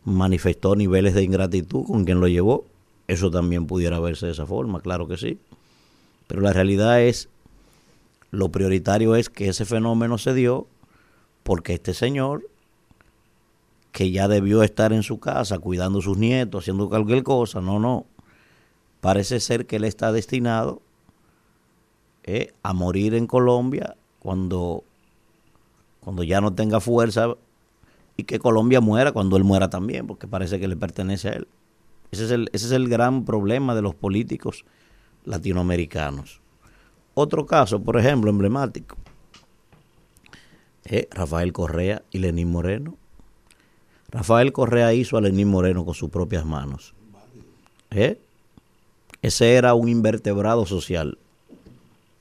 Speaker 5: manifestó niveles de ingratitud con quien lo llevó, eso también pudiera verse de esa forma, claro que sí. Pero la realidad es, lo prioritario es que ese fenómeno se dio porque este señor, que ya debió estar en su casa cuidando a sus nietos, haciendo cualquier cosa, no, no. Parece ser que él está destinado eh, a morir en Colombia cuando, cuando ya no tenga fuerza y que Colombia muera cuando él muera también, porque parece que le pertenece a él. Ese es el, ese es el gran problema de los políticos latinoamericanos. Otro caso, por ejemplo, emblemático, es Rafael Correa y Lenín Moreno. Rafael Correa hizo a Lenín Moreno con sus propias manos. ¿Eh? Ese era un invertebrado social.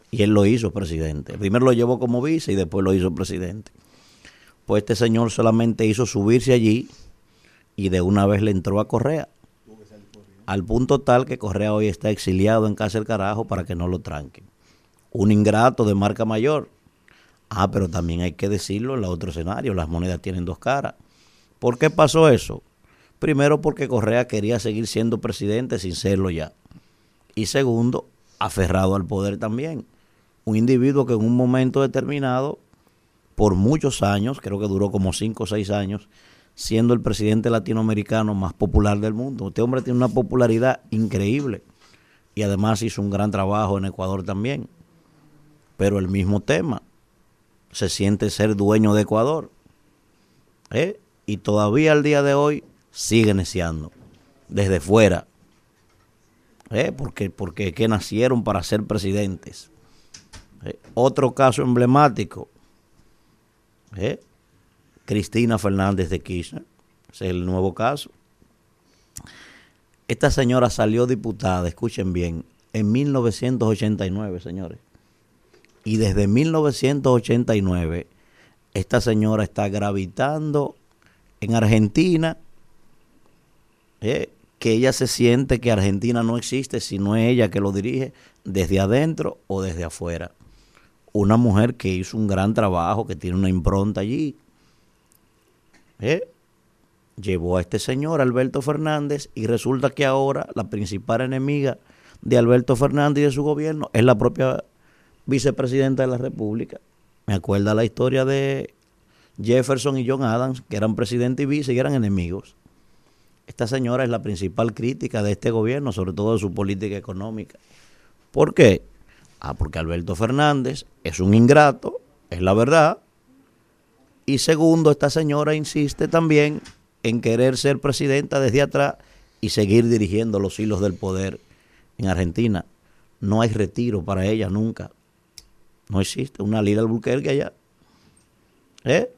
Speaker 5: Y él lo hizo presidente. Primero lo llevó como vice y después lo hizo presidente. Pues este señor solamente hizo subirse allí y de una vez le entró a Correa. Al punto tal que Correa hoy está exiliado en casa del carajo para que no lo tranquen. Un ingrato de marca mayor. Ah, pero también hay que decirlo en el otro escenario, las monedas tienen dos caras. ¿Por qué pasó eso? Primero porque Correa quería seguir siendo presidente sin serlo ya. Y segundo, aferrado al poder también. Un individuo que en un momento determinado, por muchos años, creo que duró como cinco o seis años, siendo el presidente latinoamericano más popular del mundo. Este hombre tiene una popularidad increíble y además hizo un gran trabajo en Ecuador también. Pero el mismo tema, se siente ser dueño de Ecuador. ¿eh? Y todavía al día de hoy sigue neciando, desde fuera. ¿eh? Porque, porque que nacieron para ser presidentes. ¿eh? Otro caso emblemático, ¿eh? Cristina Fernández de Kirchner, ese es el nuevo caso. Esta señora salió diputada, escuchen bien, en 1989, señores. Y desde 1989, esta señora está gravitando en Argentina, eh, que ella se siente que Argentina no existe si no es ella que lo dirige desde adentro o desde afuera. Una mujer que hizo un gran trabajo, que tiene una impronta allí. Eh, llevó a este señor, Alberto Fernández, y resulta que ahora la principal enemiga de Alberto Fernández y de su gobierno es la propia vicepresidenta de la República. Me acuerda la historia de Jefferson y John Adams, que eran presidente y vice y eran enemigos. Esta señora es la principal crítica de este gobierno, sobre todo de su política económica. ¿Por qué? Ah, porque Alberto Fernández es un ingrato, es la verdad. Y segundo, esta señora insiste también en querer ser presidenta desde atrás y seguir dirigiendo los hilos del poder en Argentina. No hay retiro para ella nunca. No existe una Lila Albuquerque allá. ¿Eh?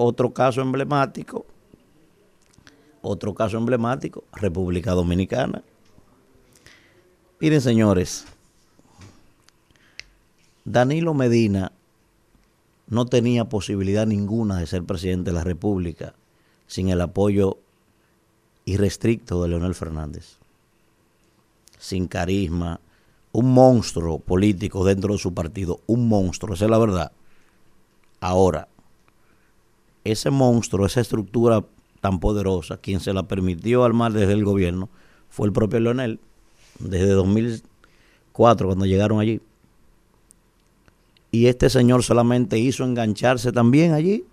Speaker 5: Otro caso emblemático, otro caso emblemático, República Dominicana. Miren, señores, Danilo Medina no tenía posibilidad ninguna de ser presidente de la República sin el apoyo irrestricto de Leonel Fernández. Sin carisma, un monstruo político dentro de su partido, un monstruo, esa es la verdad. Ahora, ese monstruo, esa estructura tan poderosa, quien se la permitió armar desde el gobierno fue el propio Leonel, desde 2004 cuando llegaron allí. Y este señor solamente hizo engancharse también allí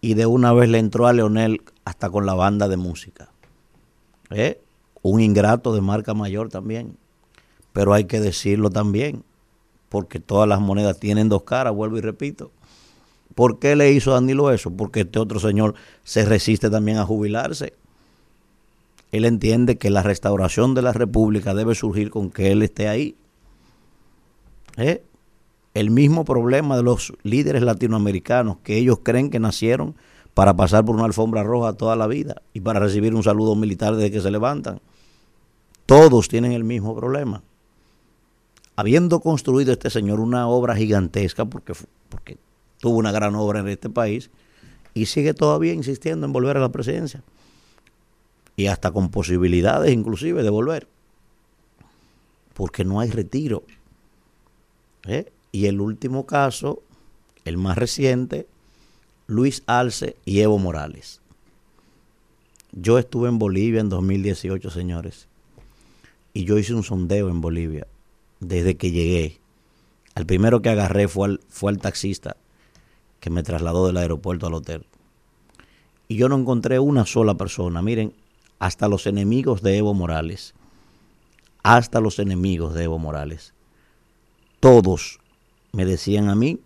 Speaker 5: y de una vez le entró a Leonel hasta con la banda de música. ¿Eh? Un ingrato de marca mayor también. Pero hay que decirlo también, porque todas las monedas tienen dos caras, vuelvo y repito. ¿Por qué le hizo Danilo eso? Porque este otro señor se resiste también a jubilarse. Él entiende que la restauración de la República debe surgir con que él esté ahí. ¿Eh? El mismo problema de los líderes latinoamericanos, que ellos creen que nacieron para pasar por una alfombra roja toda la vida y para recibir un saludo militar desde que se levantan. Todos tienen el mismo problema. Habiendo construido este señor una obra gigantesca, porque, porque tuvo una gran obra en este país y sigue todavía insistiendo en volver a la presidencia. Y hasta con posibilidades inclusive de volver. Porque no hay retiro. ¿Eh? Y el último caso, el más reciente, Luis Alce y Evo Morales. Yo estuve en Bolivia en 2018, señores. Y yo hice un sondeo en Bolivia desde que llegué. Al primero que agarré fue al, fue al taxista que me trasladó del aeropuerto al hotel. Y yo no encontré una sola persona. Miren, hasta los enemigos de Evo Morales, hasta los enemigos de Evo Morales, todos me decían a mí,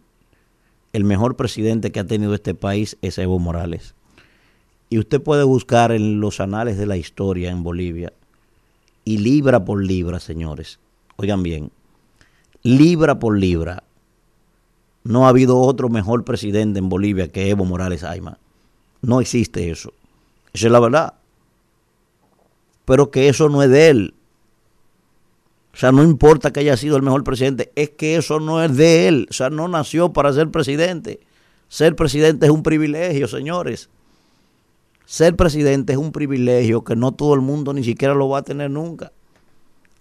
Speaker 5: el mejor presidente que ha tenido este país es Evo Morales. Y usted puede buscar en los anales de la historia en Bolivia, y libra por libra, señores, oigan bien, libra por libra, no ha habido otro mejor presidente en Bolivia que Evo Morales Ayma. No existe eso. Esa es la verdad. Pero que eso no es de él. sea, no importa que haya sido el mejor presidente, es que eso no es de él. O sea, no nació para ser presidente. Ser presidente es un privilegio, señores. Ser presidente es un privilegio que no todo el mundo ni siquiera lo va a tener nunca.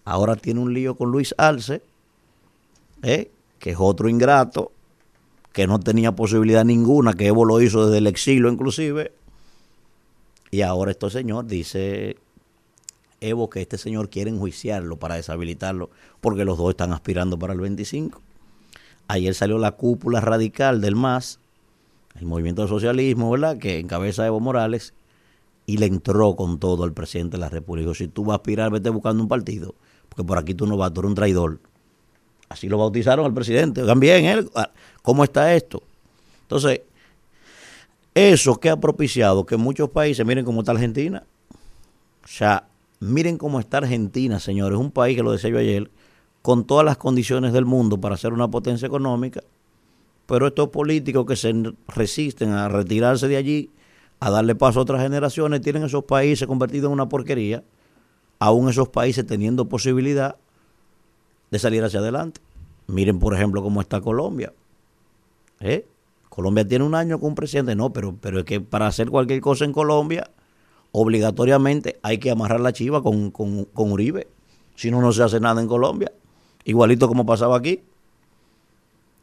Speaker 5: Ahora tiene un lío con Luis Arce, ¿eh? que es otro ingrato, que no tenía posibilidad ninguna, que Evo lo hizo desde el exilio inclusive. Y ahora este señor dice Evo que este señor quiere enjuiciarlo para deshabilitarlo, porque los dos están aspirando para el 25. Ayer salió la cúpula radical del MAS, el movimiento del socialismo, ¿verdad?, que encabeza Evo Morales, y le entró con todo al presidente de la República. Si tú vas a aspirar, vete buscando un partido, porque por aquí tú no vas, tú eres un traidor. Así lo bautizaron al presidente. Oigan bien, él, ¿cómo está esto? Entonces, eso que ha propiciado que muchos países, miren cómo está Argentina. O sea, miren cómo está Argentina, señores. Un país que lo decía yo ayer, con todas las condiciones del mundo para ser una potencia económica. Pero estos políticos que se resisten a retirarse de allí, a darle paso a otras generaciones, tienen esos países convertidos en una porquería, aún esos países teniendo posibilidad de salir hacia adelante. Miren, por ejemplo, cómo está Colombia. ¿Eh? Colombia tiene un año con un presidente, no, pero, pero es que para hacer cualquier cosa en Colombia, obligatoriamente hay que amarrar la chiva con, con, con Uribe. Si no, no se hace nada en Colombia. Igualito como pasaba aquí.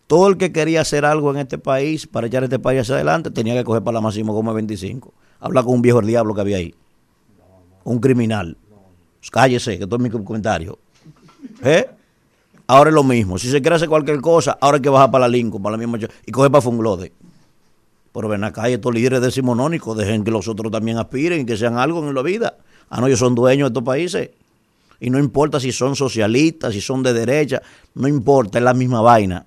Speaker 5: Todo el que quería hacer algo en este país para echar este país hacia adelante tenía que coger para la máximo como 25. Habla con un viejo el diablo que había ahí. Un criminal. Cállese, que todo es mi comentario. ¿Eh? Ahora es lo mismo. Si se quiere hacer cualquier cosa, ahora hay que bajar para la Lincoln, para la misma y coger para Funglode. Pero ven acá, estos líderes decimonónicos, dejen que los otros también aspiren y que sean algo en la vida. Ah, no, ellos son dueños de estos países. Y no importa si son socialistas, si son de derecha, no importa, es la misma vaina.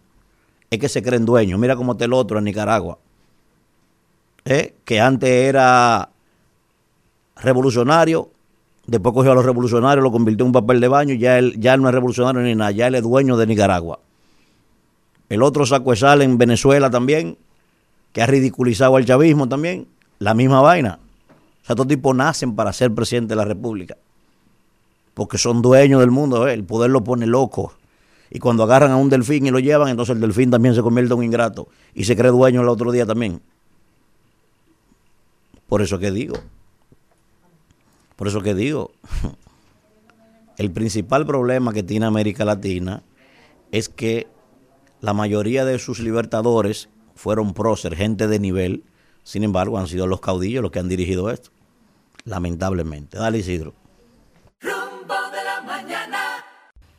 Speaker 5: Es que se creen dueños. Mira cómo está el otro en Nicaragua. ¿Eh? Que antes era revolucionario, después cogió a los revolucionarios, lo convirtió en un papel de baño y ya él, ya no es revolucionario ni nada, ya él es dueño de Nicaragua. El otro saco en Venezuela también, que ha ridiculizado al chavismo también, la misma vaina. O sea, estos tipos nacen para ser presidente de la República. Porque son dueños del mundo, ¿eh? el poder lo pone loco. Y cuando agarran a un delfín y lo llevan, entonces el delfín también se convierte en un ingrato y se cree dueño el otro día también. Por eso que digo, por eso que digo, el principal problema que tiene América Latina es que la mayoría de sus libertadores fueron prócer, gente de nivel, sin embargo han sido los caudillos los que han dirigido esto, lamentablemente. Dale Isidro.
Speaker 2: Rumbo de la mañana.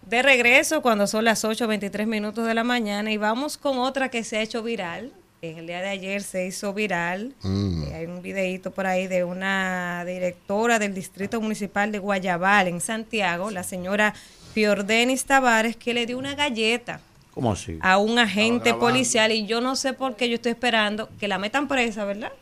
Speaker 2: De regreso cuando son las 8.23 minutos de la mañana y vamos con otra que se ha hecho viral. En el día de ayer se hizo viral.
Speaker 3: Mm.
Speaker 2: Eh, hay un videíto por ahí de una directora del Distrito Municipal de Guayabal en Santiago, la señora Fiordenis Tavares, que le dio una galleta
Speaker 5: ¿Cómo así?
Speaker 2: a un agente policial y yo no sé por qué yo estoy esperando que la metan presa, ¿verdad?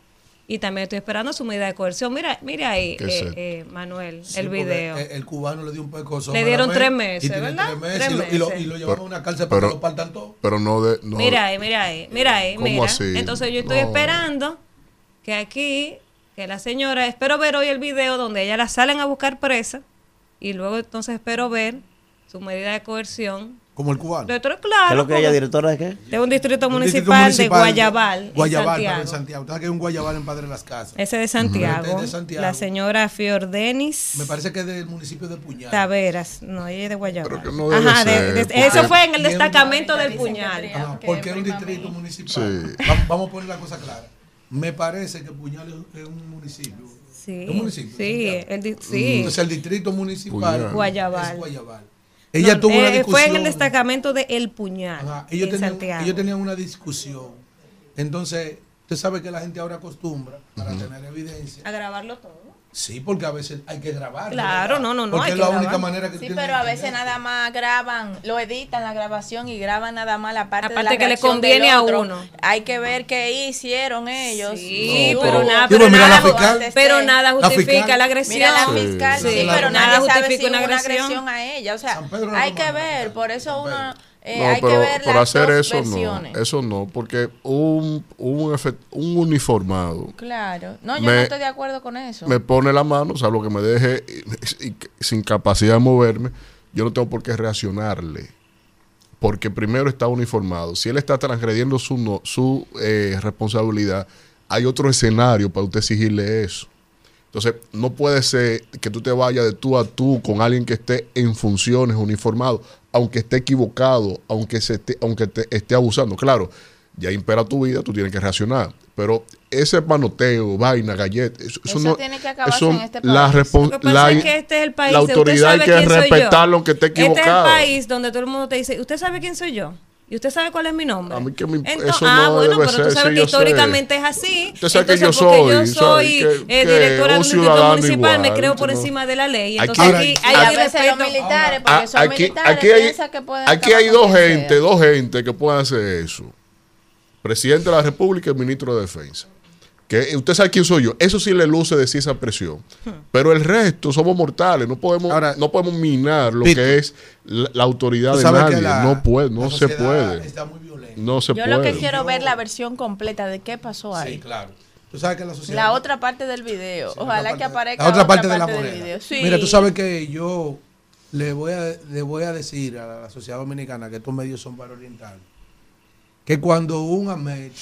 Speaker 2: Y también estoy esperando su medida de coerción. Mira, mira ahí,
Speaker 4: ¿Qué
Speaker 2: eh, eh, Manuel,
Speaker 4: Sí,
Speaker 2: el video.
Speaker 4: El, el cubano le dio un pecoso.
Speaker 2: Le dieron tres meses, ¿verdad?
Speaker 4: Tres meses,
Speaker 2: Tres
Speaker 4: y, lo, y, lo, y lo llevaron a una cárcel para que lo partan todo.
Speaker 3: Pero no de. No,
Speaker 2: mira ahí, mira ahí, mira ahí,
Speaker 3: ¿Cómo
Speaker 2: mira.
Speaker 3: así?
Speaker 2: Entonces yo estoy
Speaker 3: No.
Speaker 2: esperando que aquí, que la señora, espero ver hoy el video donde ella la salen a buscar presa y luego entonces espero ver su medida de coerción.
Speaker 4: Como el cubano.
Speaker 5: ¿Qué
Speaker 2: claro.
Speaker 5: es lo que ella directora de qué?
Speaker 2: de un distrito
Speaker 4: Un distrito
Speaker 2: municipal,
Speaker 4: municipal
Speaker 2: de Guayabal,
Speaker 4: Guayabal,
Speaker 2: en Santiago.
Speaker 4: Santiago. Usted sabe que hay un Guayabal en Padre de las Casas.
Speaker 2: Ese de Santiago.
Speaker 4: Este es de Santiago.
Speaker 2: La señora Fiordenis
Speaker 4: Me parece que es del municipio de Puñal.
Speaker 2: Taveras. No, ella es de Guayabal.
Speaker 4: no debe
Speaker 2: Ajá, de-
Speaker 4: ser,
Speaker 2: de-
Speaker 4: porque-
Speaker 2: eso fue en el destacamento del puñal.
Speaker 4: Ajá, porque es un distrito municipal.
Speaker 3: Sí.
Speaker 4: Va- Vamos a poner la cosa clara. Me parece que Puñal es es un municipio.
Speaker 2: Sí,
Speaker 4: ¿Es un municipio?
Speaker 2: sí, el sí.
Speaker 4: Entonces el distrito municipal
Speaker 3: Puñal.
Speaker 2: Guayabal.
Speaker 4: es Guayabal. Ella
Speaker 2: No,
Speaker 4: tuvo una
Speaker 2: eh,
Speaker 4: discusión.
Speaker 2: Fue en el destacamento de El Puñal,
Speaker 4: Ajá, ellos,
Speaker 2: en
Speaker 4: tenían,
Speaker 2: Santiago.
Speaker 4: ellos tenían una discusión. Entonces, usted sabe que la gente ahora acostumbra para tener evidencia.
Speaker 2: A grabarlo todo.
Speaker 4: Sí, porque a veces hay que grabar.
Speaker 2: Claro, no, no, no,
Speaker 4: Porque
Speaker 2: hay
Speaker 4: es
Speaker 2: que
Speaker 4: la
Speaker 2: grabar.
Speaker 4: única manera que
Speaker 6: Sí, pero a veces nada más graban, lo editan la grabación y graban nada más la parte,
Speaker 2: La
Speaker 6: de la
Speaker 2: que le conviene a uno.
Speaker 6: Hay que ver qué hicieron ellos.
Speaker 2: Sí,
Speaker 6: No,
Speaker 2: pero
Speaker 6: no.
Speaker 2: nada,
Speaker 4: Sí,
Speaker 2: pero
Speaker 4: mira
Speaker 2: nada,
Speaker 4: la fiscal.
Speaker 2: pero nada
Speaker 4: La
Speaker 2: justifica
Speaker 4: fiscal.
Speaker 2: la agresión.
Speaker 6: Mira la
Speaker 3: Sí.
Speaker 6: fiscal, sí,
Speaker 4: Sí,
Speaker 6: pero
Speaker 2: nada
Speaker 6: nadie sabe si
Speaker 2: justifica
Speaker 6: hubo
Speaker 2: una
Speaker 6: una
Speaker 2: agresión.
Speaker 6: agresión a ella. O sea, hay que ver, por eso uno eh,
Speaker 3: no,
Speaker 6: hay
Speaker 3: pero,
Speaker 6: que ver las
Speaker 3: hacer eso no, eso no, porque un, un, un uniformado.
Speaker 6: Claro, no, yo no estoy de acuerdo con eso.
Speaker 3: Me pone la mano, o sea, lo que me deje sin capacidad de moverme, yo no tengo por qué reaccionarle. Porque primero está uniformado. Si él está transgrediendo su, su eh, responsabilidad, hay otro escenario para usted exigirle eso. Entonces, no puede ser que tú te vayas de tú a tú con alguien que esté en funciones uniformado, aunque esté equivocado, aunque, se esté, aunque te esté abusando. Claro, ya impera tu vida, tú tienes que reaccionar. Pero ese panoteo, vaina, galleta, eso, eso no.
Speaker 6: Tiene que acabarse
Speaker 3: eso,
Speaker 6: en este país.
Speaker 3: La,
Speaker 2: lo que
Speaker 3: la,
Speaker 2: es que este es el país.
Speaker 3: La autoridad hay que respetarlo, aunque esté equivocado.
Speaker 2: Este es el país donde todo el mundo te dice, ¿usted sabe quién soy yo? ¿Y usted sabe cuál es mi nombre?
Speaker 3: A mí que me
Speaker 2: Entonces,
Speaker 3: eso
Speaker 2: Ah, bueno,
Speaker 3: debe
Speaker 2: pero tú sabes que históricamente es así.
Speaker 3: Usted sabe
Speaker 2: entonces,
Speaker 3: que
Speaker 2: yo
Speaker 3: soy,
Speaker 2: yo
Speaker 3: soy
Speaker 2: eh,
Speaker 3: que,
Speaker 2: eh, directora
Speaker 3: de
Speaker 2: instituto municipal, me creo por encima de la ley. Entonces aquí,
Speaker 3: aquí
Speaker 2: hay,
Speaker 6: hay
Speaker 2: respeto.
Speaker 6: militares, porque
Speaker 3: ah,
Speaker 6: son militares,
Speaker 3: aquí hay, dos gente, dos gente que pueden hacer eso. Presidente de la República y ministro de Defensa que usted sabe quién soy yo. Eso sí le luce decir esa presión. Pero el resto somos mortales, no podemos, no podemos minar lo que es la, autoridad de nadie. No puede, no se puede.
Speaker 4: Está muy
Speaker 3: no se
Speaker 6: yo lo que quiero yo, ver la versión completa de qué pasó ahí.
Speaker 4: Sí, claro. Tú sabes que la sociedad.
Speaker 6: La otra parte del video. Ojalá que aparezca.
Speaker 4: La otra, otra parte, de la
Speaker 6: del video. Sí.
Speaker 4: Mira, tú sabes que yo le voy a, le voy a decir a la sociedad dominicana que estos medios son para orientar. Que cuando un AMET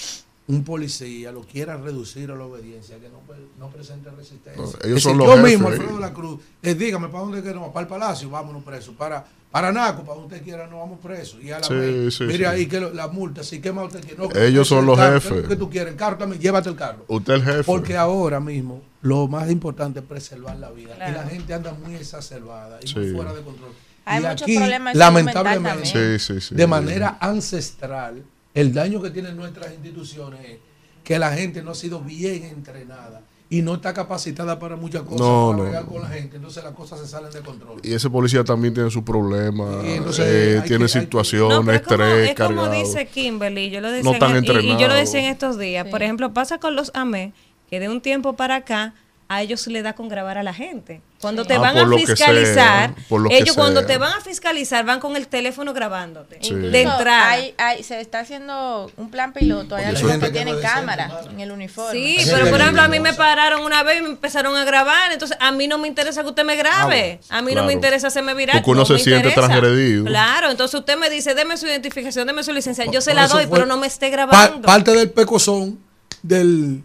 Speaker 4: un policía lo quiera reducir a la obediencia, que no, no presente resistencia.
Speaker 3: No, ellos
Speaker 4: son decir,
Speaker 3: los
Speaker 4: yo
Speaker 3: jefes,
Speaker 4: mismo, Alfredo de la Cruz, eh, dígame, ¿para dónde queremos? Para el Palacio, vámonos presos. Para, para Naco, para donde quiera, no vamos presos. Y a la
Speaker 3: sí,
Speaker 4: vez,
Speaker 3: sí,
Speaker 4: mire ahí que lo, la multa, si quema usted quiere. No,
Speaker 3: ellos son los jefes.
Speaker 4: que tú quieres? El carro también, llévate el carro.
Speaker 3: Usted el jefe.
Speaker 4: Porque ahora mismo lo más importante es preservar la vida. Y la gente anda muy exacerbada y muy fuera de control. Y aquí, lamentablemente, de manera ancestral el daño que tienen nuestras instituciones es que la gente no ha sido bien entrenada y no está capacitada para muchas cosas,
Speaker 3: no,
Speaker 4: para
Speaker 3: no,
Speaker 4: con la gente, entonces las cosas se salen de control.
Speaker 3: Y ese policía también tiene sus problemas, eh, tiene situaciones,
Speaker 2: hay...
Speaker 3: estrés,
Speaker 2: es como,
Speaker 3: como
Speaker 2: dice Kimberly, yo lo decía en, y, y, yo lo decía en estos días, por ejemplo, pasa con los AME, que de un tiempo para acá a ellos se le da con grabar a la gente. Cuando te
Speaker 3: ah,
Speaker 2: van a fiscalizar, ellos cuando te van a fiscalizar van con el teléfono grabándote de entrada.
Speaker 6: Hay, hay, se está haciendo un plan piloto, hay algunos que tienen cámara en el uniforme.
Speaker 2: Sí, pero por ejemplo a mí me pararon una vez y me empezaron a grabar, entonces a mí no me interesa que usted me grabe, ah, a mí no me interesa hacerme viral.
Speaker 3: Porque uno se siente transgredido.
Speaker 2: Claro, entonces usted me dice, deme su identificación, deme su licencia, yo se la doy, pero no me esté grabando.
Speaker 4: Parte del pecozón del,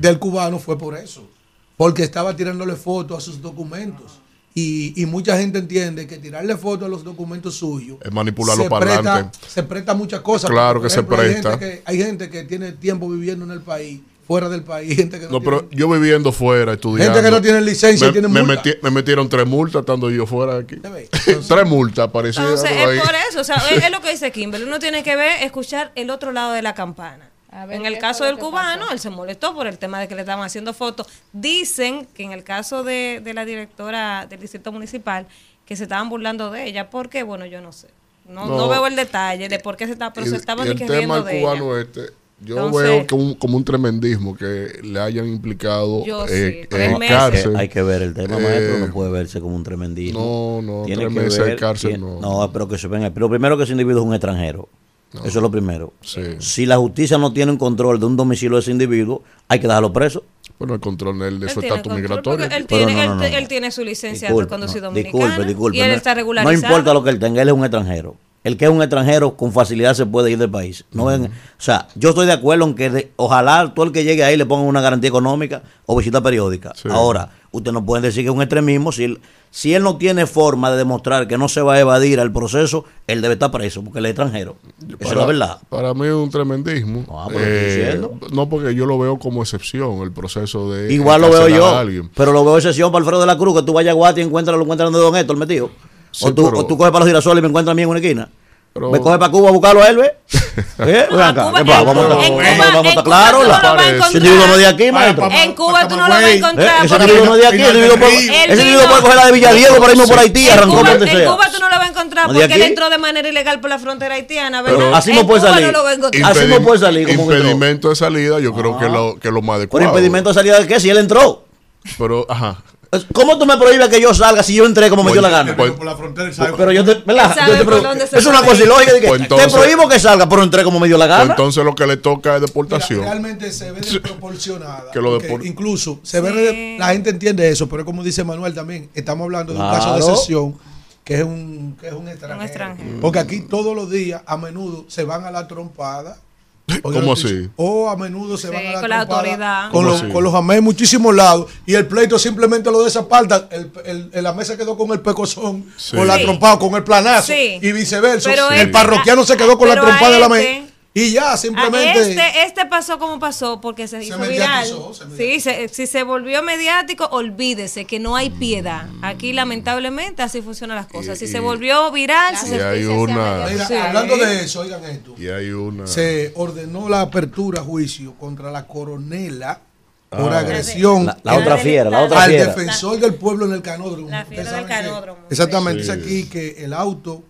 Speaker 4: del cubano fue por eso porque estaba tirándole fotos a sus documentos. Y, y, mucha gente entiende que tirarle fotos a los documentos suyos
Speaker 3: es manipular
Speaker 4: los
Speaker 3: parlantes.
Speaker 4: Se presta muchas cosas.
Speaker 3: Claro que se presta.
Speaker 4: Hay gente que, hay gente que tiene tiempo viviendo en el país fuera del país. Gente que no,
Speaker 3: no pero yo viviendo fuera, estudiando.
Speaker 4: Gente que no tiene licencia,
Speaker 3: me,
Speaker 4: tiene
Speaker 3: me. Metí, me metieron tres multas estando yo fuera de aquí. Tres multas, parecía.
Speaker 2: Entonces, es por eso. O sea, es, es, lo que dice Kimberly. Uno tiene que ver, escuchar el otro lado de la campana. En el caso del cubano, él se molestó por el tema de que le estaban haciendo fotos. Dicen que en el caso de, de la directora del distrito municipal, que se estaban burlando de ella. ¿Por qué? Bueno, yo no sé. No, no, veo el detalle de por qué se está, pero
Speaker 3: y,
Speaker 2: se estaba
Speaker 3: y el tema del cubano este, yo veo como un tremendismo que le hayan implicado eh,
Speaker 2: sí.
Speaker 3: Eh,
Speaker 5: Hay que ver el tema, maestro, no eh, puede verse como un tremendismo.
Speaker 3: No, no,
Speaker 5: tiene
Speaker 3: tres
Speaker 5: que
Speaker 3: meses
Speaker 5: ver,
Speaker 3: de
Speaker 5: cárcel
Speaker 3: no.
Speaker 5: No, pero que se venga. Pero primero que ese individuo es un extranjero. Eso es lo primero. Si la justicia no tiene un control de un domicilio de ese individuo, hay que dejarlo preso.
Speaker 3: Bueno, el control de, de su estatus migratorio.
Speaker 2: Él tiene,
Speaker 5: no, no,
Speaker 2: él, tiene, su licencia
Speaker 5: disculpe,
Speaker 2: de conducir dominicana.
Speaker 5: Disculpe, disculpe,
Speaker 2: y él está regularizado.
Speaker 5: No importa lo que él tenga, él es un extranjero. El que es un extranjero con facilidad se puede ir del país. No o sea, yo estoy de acuerdo en que ojalá todo el que llegue ahí le pongan una garantía económica o visita periódica. Ahora, Usted no puede decir que es un extremismo. Si él, si él no tiene forma de demostrar que no se va a evadir al proceso, él debe estar preso porque él es extranjero. Para, Esa es la verdad.
Speaker 3: Para mí es un tremendismo. Eh, no, porque yo lo veo como excepción, el proceso de.
Speaker 5: Igual lo veo yo. Pero lo veo excepción para Alfredo de la Cruz, que tú vayas a Guati y encuentras, lo encuentras donde Don Héctor metido. O, tú,
Speaker 3: pero,
Speaker 5: o tú coges para los girasoles y me encuentras a mí en una esquina.
Speaker 3: Pero...
Speaker 5: Me coge para Cuba a buscarlo a él, ¿eh? ¿Eh? No, acá. ¿Qué
Speaker 2: en,
Speaker 5: vamos,
Speaker 2: Cuba,
Speaker 5: vamos a estar. Ese individuo no de aquí, maestro.
Speaker 2: En Cuba tú no lo vas a encontrar.
Speaker 5: Ese individuo no de aquí. Ese individuo puede coger la de Villadiego por ahí por Haití. Arrancó
Speaker 2: por
Speaker 5: donde sea.
Speaker 2: En Cuba tú no lo vas a encontrar porque él entró de manera ilegal por la frontera haitiana, ¿verdad?
Speaker 5: Así no puede salir. Así no puede salir.
Speaker 3: Impedimento de salida, yo creo que ah. lo más adecuado.
Speaker 5: ¿Por impedimento de salida de qué? Si él entró.
Speaker 3: Pero, ajá.
Speaker 5: ¿Cómo tú me prohíbes que yo salga si yo entré como me dio la pues, gana?
Speaker 3: Eh,
Speaker 4: por la frontera y salgo.
Speaker 5: Pero yo te. Yo te es una cosa ilógica.
Speaker 3: Pues
Speaker 5: te prohíbo que salga, pero entré como me dio la gana.
Speaker 3: Pues entonces lo que le toca es deportación.
Speaker 4: Realmente se ve desproporcionada.
Speaker 3: que lo deport...
Speaker 4: Incluso se ve, la gente entiende eso, pero como dice Manuel también, estamos hablando de un caso de excepción que es un, que es un extranjero.
Speaker 2: un extranjero.
Speaker 4: Porque aquí todos los días, a menudo, se van a la trompada
Speaker 3: ¿Cómo así?
Speaker 4: O a menudo se
Speaker 2: Sí,
Speaker 4: van a la
Speaker 2: con la autoridad.
Speaker 4: Con
Speaker 3: ¿Cómo
Speaker 4: los, con los amés en muchísimos lados. Y el pleito simplemente lo desaparta. El, el- el- la mesa quedó con el pecozón,
Speaker 3: Sí.
Speaker 4: con la trompada, con el planazo.
Speaker 2: Sí.
Speaker 4: Y viceversa.
Speaker 2: Pero
Speaker 4: el parroquiano se quedó con la trompada de la
Speaker 2: este-
Speaker 4: mesa. Y ya,
Speaker 2: A
Speaker 4: simplemente.
Speaker 2: este, este pasó como pasó porque se, hizo viral.
Speaker 4: se
Speaker 2: sí, se- si se volvió mediático, olvídese que no hay piedad. Aquí lamentablemente así funcionan las cosas. Si se volvió viral, si
Speaker 3: Y
Speaker 2: se
Speaker 3: hay una.
Speaker 4: Mira,
Speaker 2: Sí.
Speaker 4: hablando de eso, oigan esto.
Speaker 3: Y hay una.
Speaker 4: se ordenó la apertura a juicio contra la coronela por
Speaker 3: Ah.
Speaker 4: agresión
Speaker 5: La- la otra fiera, la otra
Speaker 4: al defensor del pueblo en el canódromo.
Speaker 2: La fiera del canódromo.
Speaker 4: Exactamente,
Speaker 3: Sí.
Speaker 4: dice aquí que el auto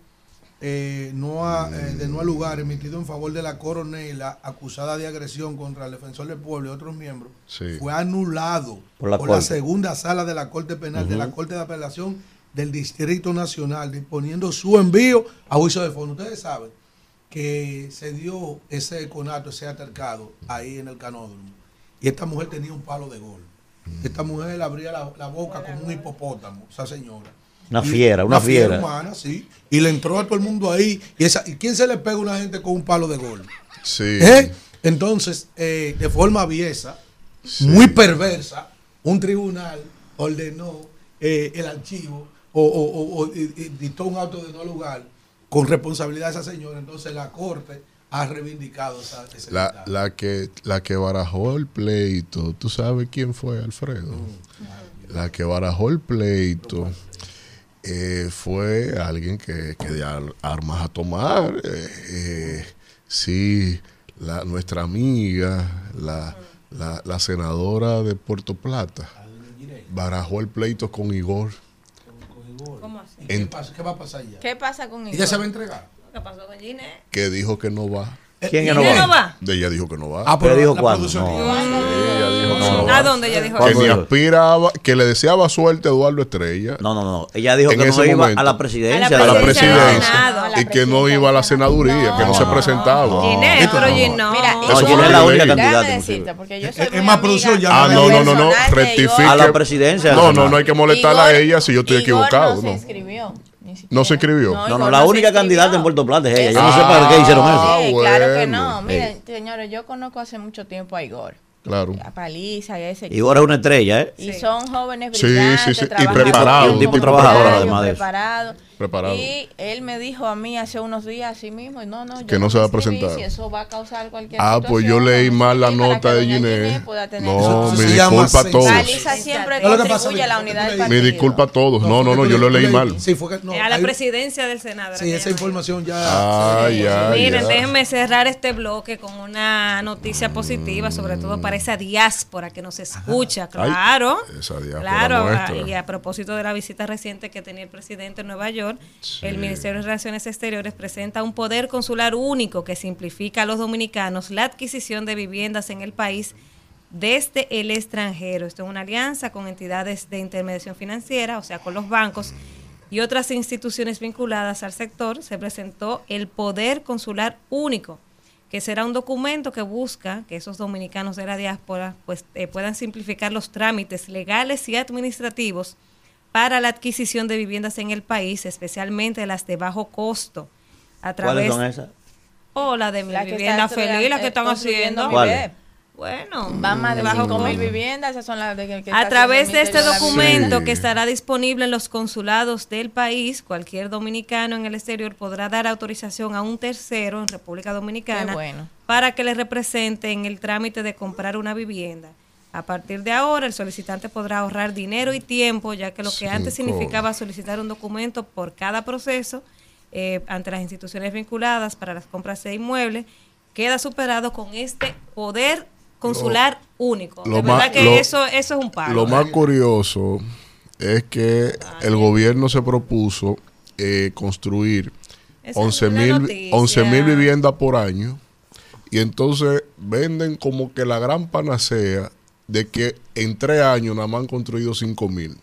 Speaker 4: eh, no ha, eh, de no al lugar emitido en favor de la coronela acusada de agresión contra el defensor del pueblo y otros miembros
Speaker 3: Sí.
Speaker 4: fue anulado
Speaker 5: Por la
Speaker 4: segunda sala de la Corte Penal de la Corte de Apelación del Distrito Nacional, disponiendo su envío a juicio de fondo. Ustedes saben que se dio ese conato, ese altercado ahí en el canódromo. Y esta mujer tenía un palo de gol. Esta mujer abría la, la boca como un hipopótamo, esa señora.
Speaker 5: Una fiera, una fiera.
Speaker 4: humana, sí. Y le entró a todo el mundo ahí. ¿Y, esa, ¿y quién se le pega a una gente con un palo de gol?
Speaker 3: Sí.
Speaker 4: ¿Eh? Entonces, eh, de forma aviesa, muy perversa, un tribunal ordenó eh, el archivo o, o- o- o, y- y dictó un auto de no lugar con responsabilidad de esa señora. Entonces, la Corte ha reivindicado esa,
Speaker 3: La, la que la que barajó el pleito, ¿tú sabes quién fue, Alfredo? La que barajó el pleito eh, fue alguien que, que de ar- armas a tomar. eh, eh, sí, la, nuestra amiga, la, la, la senadora de Puerto Plata, barajó el pleito con Igor.
Speaker 2: ¿Cómo así?
Speaker 4: ¿Qué, pasa, ¿Qué va a pasar ya?
Speaker 6: ¿Qué pasa con
Speaker 4: ¿Ella se va a entregar?
Speaker 2: ¿Qué pasó con Ginette?
Speaker 3: que dijo que no va.
Speaker 5: ¿Quién que no
Speaker 2: ¿Quién
Speaker 5: va?
Speaker 2: no va?
Speaker 3: De ella dijo que no va.
Speaker 4: Ah,
Speaker 5: Pero
Speaker 4: pero
Speaker 5: dijo cuándo. No.
Speaker 3: ella dijo que no
Speaker 2: ¿A
Speaker 3: va.
Speaker 2: dónde ella dijo
Speaker 3: Que aspiraba, que le deseaba suerte a Eduardo Estrella.
Speaker 5: No, no, no. Ella dijo
Speaker 3: En
Speaker 5: que no iba
Speaker 3: momento.
Speaker 5: a la presidencia.
Speaker 2: A la presidencia Senado.
Speaker 3: y que no iba a la senaduría, que no se presentaba.
Speaker 2: Ginette, pero
Speaker 3: no.
Speaker 2: Ginette, no.
Speaker 6: Mira,
Speaker 5: No,
Speaker 3: fue
Speaker 5: es la única candidata.
Speaker 6: Déjame
Speaker 5: inclusive.
Speaker 6: decirte, porque yo
Speaker 4: Es- más producción, ya
Speaker 3: Ah, no, no, no, no, rectifique.
Speaker 5: A la presidencia.
Speaker 3: No, no, no hay que molestarla a ella si yo estoy equivocado.
Speaker 6: No se
Speaker 3: No,
Speaker 6: inscribió.
Speaker 3: No se inscribió.
Speaker 5: No, no, la única candidata en Puerto Plata es ella. Yo no
Speaker 3: Ah,
Speaker 5: sé para qué hicieron eso.
Speaker 3: Ah,
Speaker 6: Sí, claro que no. Miren,
Speaker 5: Ey.
Speaker 6: señores, yo conozco hace mucho tiempo a Igor,
Speaker 3: Claro.
Speaker 6: a Paliza y ese
Speaker 5: Igor es una estrella, ¿eh?
Speaker 6: Y son jóvenes
Speaker 3: Sí,
Speaker 6: brillantes,
Speaker 3: sí, sí, y
Speaker 6: trabajan
Speaker 3: preparado,
Speaker 5: Y un tipo
Speaker 3: un tipo
Speaker 5: trabajador, además de eso.
Speaker 6: preparado.
Speaker 3: Preparado.
Speaker 6: Y él me dijo a mí hace unos días así mismo, y no, no, yo
Speaker 3: Que no se va a presentar.
Speaker 6: Si eso va a causar cualquier
Speaker 3: Ah, pues yo leí mal la nota de Ginés. No, mi disculpa a todos.
Speaker 6: Paliza siempre
Speaker 4: No, lo que pasa,
Speaker 6: contribuye a la unidad del
Speaker 3: Mi disculpa a todos. No, no, no, yo lo leí mal.
Speaker 4: Sí, fue que, no,
Speaker 2: a la presidencia del Senado.
Speaker 4: sí, esa información ya.
Speaker 3: Ah, ya,
Speaker 2: Miren, déjenme cerrar este bloque con una noticia positiva, sobre todo para esa diáspora que nos escucha, claro.
Speaker 3: esa
Speaker 2: Claro,
Speaker 3: nuestra.
Speaker 2: y a propósito de la visita reciente que tenía el presidente en Nueva York,
Speaker 3: Sí.
Speaker 2: el Ministerio de Relaciones Exteriores presenta un poder consular único que simplifica a los dominicanos la adquisición de viviendas en el país desde el extranjero. Esto es una alianza con entidades de intermediación financiera, o sea, con los bancos y otras instituciones vinculadas al sector. Se presentó el poder consular único que será un documento que busca que esos dominicanos de la diáspora pues eh, puedan simplificar los trámites legales y administrativos para la adquisición de viviendas en el país, especialmente las de bajo costo. A través,
Speaker 5: ¿Cuáles son esas?
Speaker 2: O la de mi
Speaker 6: La
Speaker 2: vivienda
Speaker 6: está
Speaker 2: feliz, la que
Speaker 6: eh,
Speaker 2: están
Speaker 6: construyendo
Speaker 2: haciendo. Bueno,
Speaker 6: Van más de
Speaker 2: bajo
Speaker 6: 5 mil
Speaker 2: costo.
Speaker 6: viviendas, esas son las de que,
Speaker 2: A través de este
Speaker 6: de
Speaker 2: documento
Speaker 3: Sí.
Speaker 2: que estará disponible en los consulados del país, cualquier dominicano en el exterior podrá dar autorización a un tercero en República Dominicana
Speaker 6: bueno.
Speaker 2: para que le represente en el trámite de comprar una vivienda. A partir de ahora, el solicitante podrá ahorrar dinero y tiempo, ya que lo que antes significaba solicitar un documento por cada proceso eh, ante las instituciones vinculadas para las compras de inmuebles, queda superado con este poder consular único.
Speaker 3: lo
Speaker 2: de verdad
Speaker 3: más-
Speaker 2: que
Speaker 3: lo-
Speaker 2: eso, eso es un palo.
Speaker 3: Lo más curioso es que el gobierno se propuso eh, construir
Speaker 2: Esa
Speaker 3: 11
Speaker 2: es una
Speaker 3: mil
Speaker 2: noticia.
Speaker 3: 11 mil viviendas por año y entonces venden como que la gran panacea de que en tres años nada más han construido 5 mil.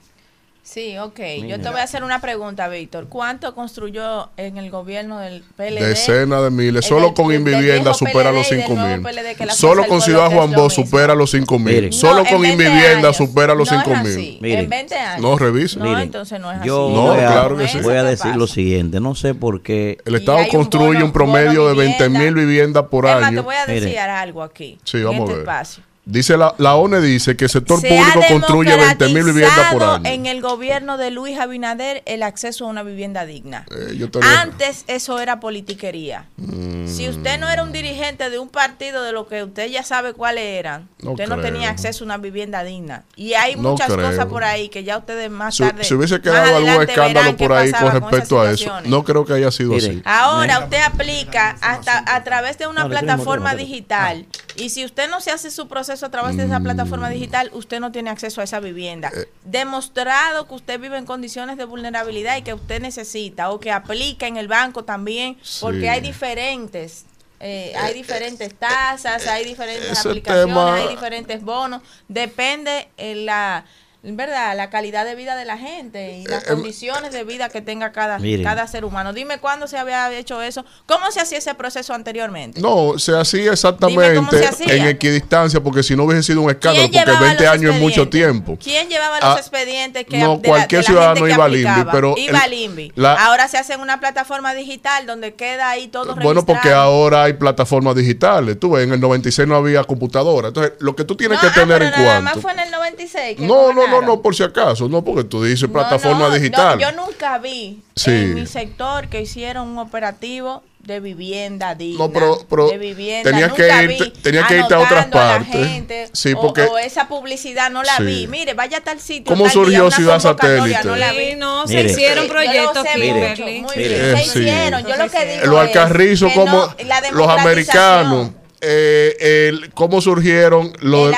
Speaker 6: Sí, ok. Yo
Speaker 3: Mira.
Speaker 6: te voy a hacer una pregunta, Víctor. ¿Cuánto construyó en el gobierno del PLD?
Speaker 3: Decenas de miles. Solo
Speaker 6: el-
Speaker 3: con Invivienda supera los
Speaker 6: PLD del
Speaker 3: 5
Speaker 6: nuevo
Speaker 3: mil.
Speaker 6: PLD, que la
Speaker 3: Solo con Ciudad Juan Bosch supera los 5 mil. Solo con
Speaker 6: 20
Speaker 3: Invivienda
Speaker 6: años.
Speaker 3: supera los
Speaker 6: No es
Speaker 3: 5
Speaker 6: así.
Speaker 3: mil.
Speaker 5: Miren.
Speaker 6: En 20 años.
Speaker 3: No, revisa.
Speaker 6: No,
Speaker 5: Miren,
Speaker 6: entonces no es así.
Speaker 5: Yo
Speaker 3: No,
Speaker 5: voy a,
Speaker 3: claro que sí.
Speaker 5: voy a decir lo siguiente, no sé por qué
Speaker 3: El Estado
Speaker 6: hay un
Speaker 3: construye
Speaker 6: bono-
Speaker 3: un promedio de 20 mil viviendas por
Speaker 6: más, te
Speaker 3: año.
Speaker 6: voy a decir algo aquí.
Speaker 3: Sí, vamos
Speaker 6: este
Speaker 3: a ver.
Speaker 6: espacio.
Speaker 3: Dice la, la ONE dice que el sector
Speaker 6: Se
Speaker 3: público construye 20 mil viviendas por año.
Speaker 6: En el gobierno de Luis Abinader, el acceso a una vivienda digna.
Speaker 3: Eh,
Speaker 6: Antes eso era politiquería.
Speaker 3: Mm,
Speaker 6: Si usted no era un dirigente de un partido de lo que usted ya sabe cuáles eran,
Speaker 3: No
Speaker 6: usted no tenía acceso a una vivienda digna. Y hay
Speaker 3: No
Speaker 6: muchas
Speaker 3: creo.
Speaker 6: cosas por ahí que ya ustedes más
Speaker 3: Si,
Speaker 6: tarde.
Speaker 3: si hubiese
Speaker 6: más
Speaker 3: quedado algún
Speaker 6: adelante
Speaker 3: escándalo por ahí con respecto a eso, no creo que haya sido así.
Speaker 6: Ahora usted aplica hasta a través de una
Speaker 3: No,
Speaker 6: plataforma digital y si usted no se hace su proceso a través de esa
Speaker 3: Mm.
Speaker 6: plataforma digital, usted no tiene acceso a esa vivienda.
Speaker 3: Eh.
Speaker 6: Demostrado que usted vive en condiciones de vulnerabilidad y que usted necesita o que aplica en el banco también, porque hay diferentes eh, hay diferentes tasas, hay diferentes
Speaker 3: ese
Speaker 6: aplicaciones,
Speaker 3: tema-
Speaker 6: hay diferentes bonos, depende en la verdad la calidad de vida de la gente y las
Speaker 3: Eh,
Speaker 6: condiciones de vida que tenga cada,
Speaker 3: Miren.
Speaker 6: cada ser humano. Dime cuándo se había hecho eso, cómo se hacía ese proceso anteriormente.
Speaker 3: No, se hacía exactamente
Speaker 6: cómo se hacía.
Speaker 3: en equidistancia, porque si no hubiese sido un escándalo,
Speaker 6: ¿Quién
Speaker 3: porque
Speaker 6: llevaba
Speaker 3: 20
Speaker 6: los
Speaker 3: años es mucho tiempo.
Speaker 6: ¿Quién llevaba
Speaker 3: Ah,
Speaker 6: los expedientes que
Speaker 3: no,
Speaker 6: de la-
Speaker 3: cualquier
Speaker 6: de la
Speaker 3: ciudadano
Speaker 6: gente que
Speaker 3: iba INVI,
Speaker 6: aplicaba?
Speaker 3: pero
Speaker 6: iba
Speaker 3: el-
Speaker 6: al INVI.
Speaker 3: la-
Speaker 6: Ahora se hace en una plataforma digital donde queda ahí todo
Speaker 3: Bueno, porque
Speaker 6: registrado.
Speaker 3: ahora hay plataformas digitales. Tú ves, en el 96 no había computadora. Entonces, lo que tú tienes
Speaker 6: No,
Speaker 3: que
Speaker 6: ah,
Speaker 3: tener
Speaker 6: pero
Speaker 3: en
Speaker 6: nada más fue en el 96 que
Speaker 3: No, no, no, no, por si acaso. No, porque tú dices
Speaker 6: No,
Speaker 3: plataforma
Speaker 6: no,
Speaker 3: digital.
Speaker 6: no, yo nunca vi
Speaker 3: Sí.
Speaker 6: en mi sector que hicieron un operativo de vivienda digna.
Speaker 3: No, pero- pero
Speaker 6: de vivienda.
Speaker 3: tenías que
Speaker 6: Nunca
Speaker 3: irte-
Speaker 6: vi
Speaker 3: tenías que irte a otras partes.
Speaker 6: gente,
Speaker 3: Sí,
Speaker 6: o-
Speaker 3: porque-
Speaker 6: o, esa publicidad no la
Speaker 3: Sí.
Speaker 6: vi. Mire, vaya a tal sitio.
Speaker 3: ¿Cómo
Speaker 6: tal día,
Speaker 3: surgió
Speaker 6: una
Speaker 3: Ciudad Satélite?
Speaker 6: No la vi.
Speaker 2: Sí, no, se
Speaker 5: Mire.
Speaker 2: hicieron
Speaker 6: Sí, yo
Speaker 2: proyectos, Kimberly.
Speaker 6: mucho, muy
Speaker 3: Mire.
Speaker 6: bien. Se
Speaker 3: Sí.
Speaker 6: hicieron. Yo lo que digo
Speaker 3: Los alcarrizos, como
Speaker 6: no,
Speaker 3: los americanos, eh, el- cómo surgieron los,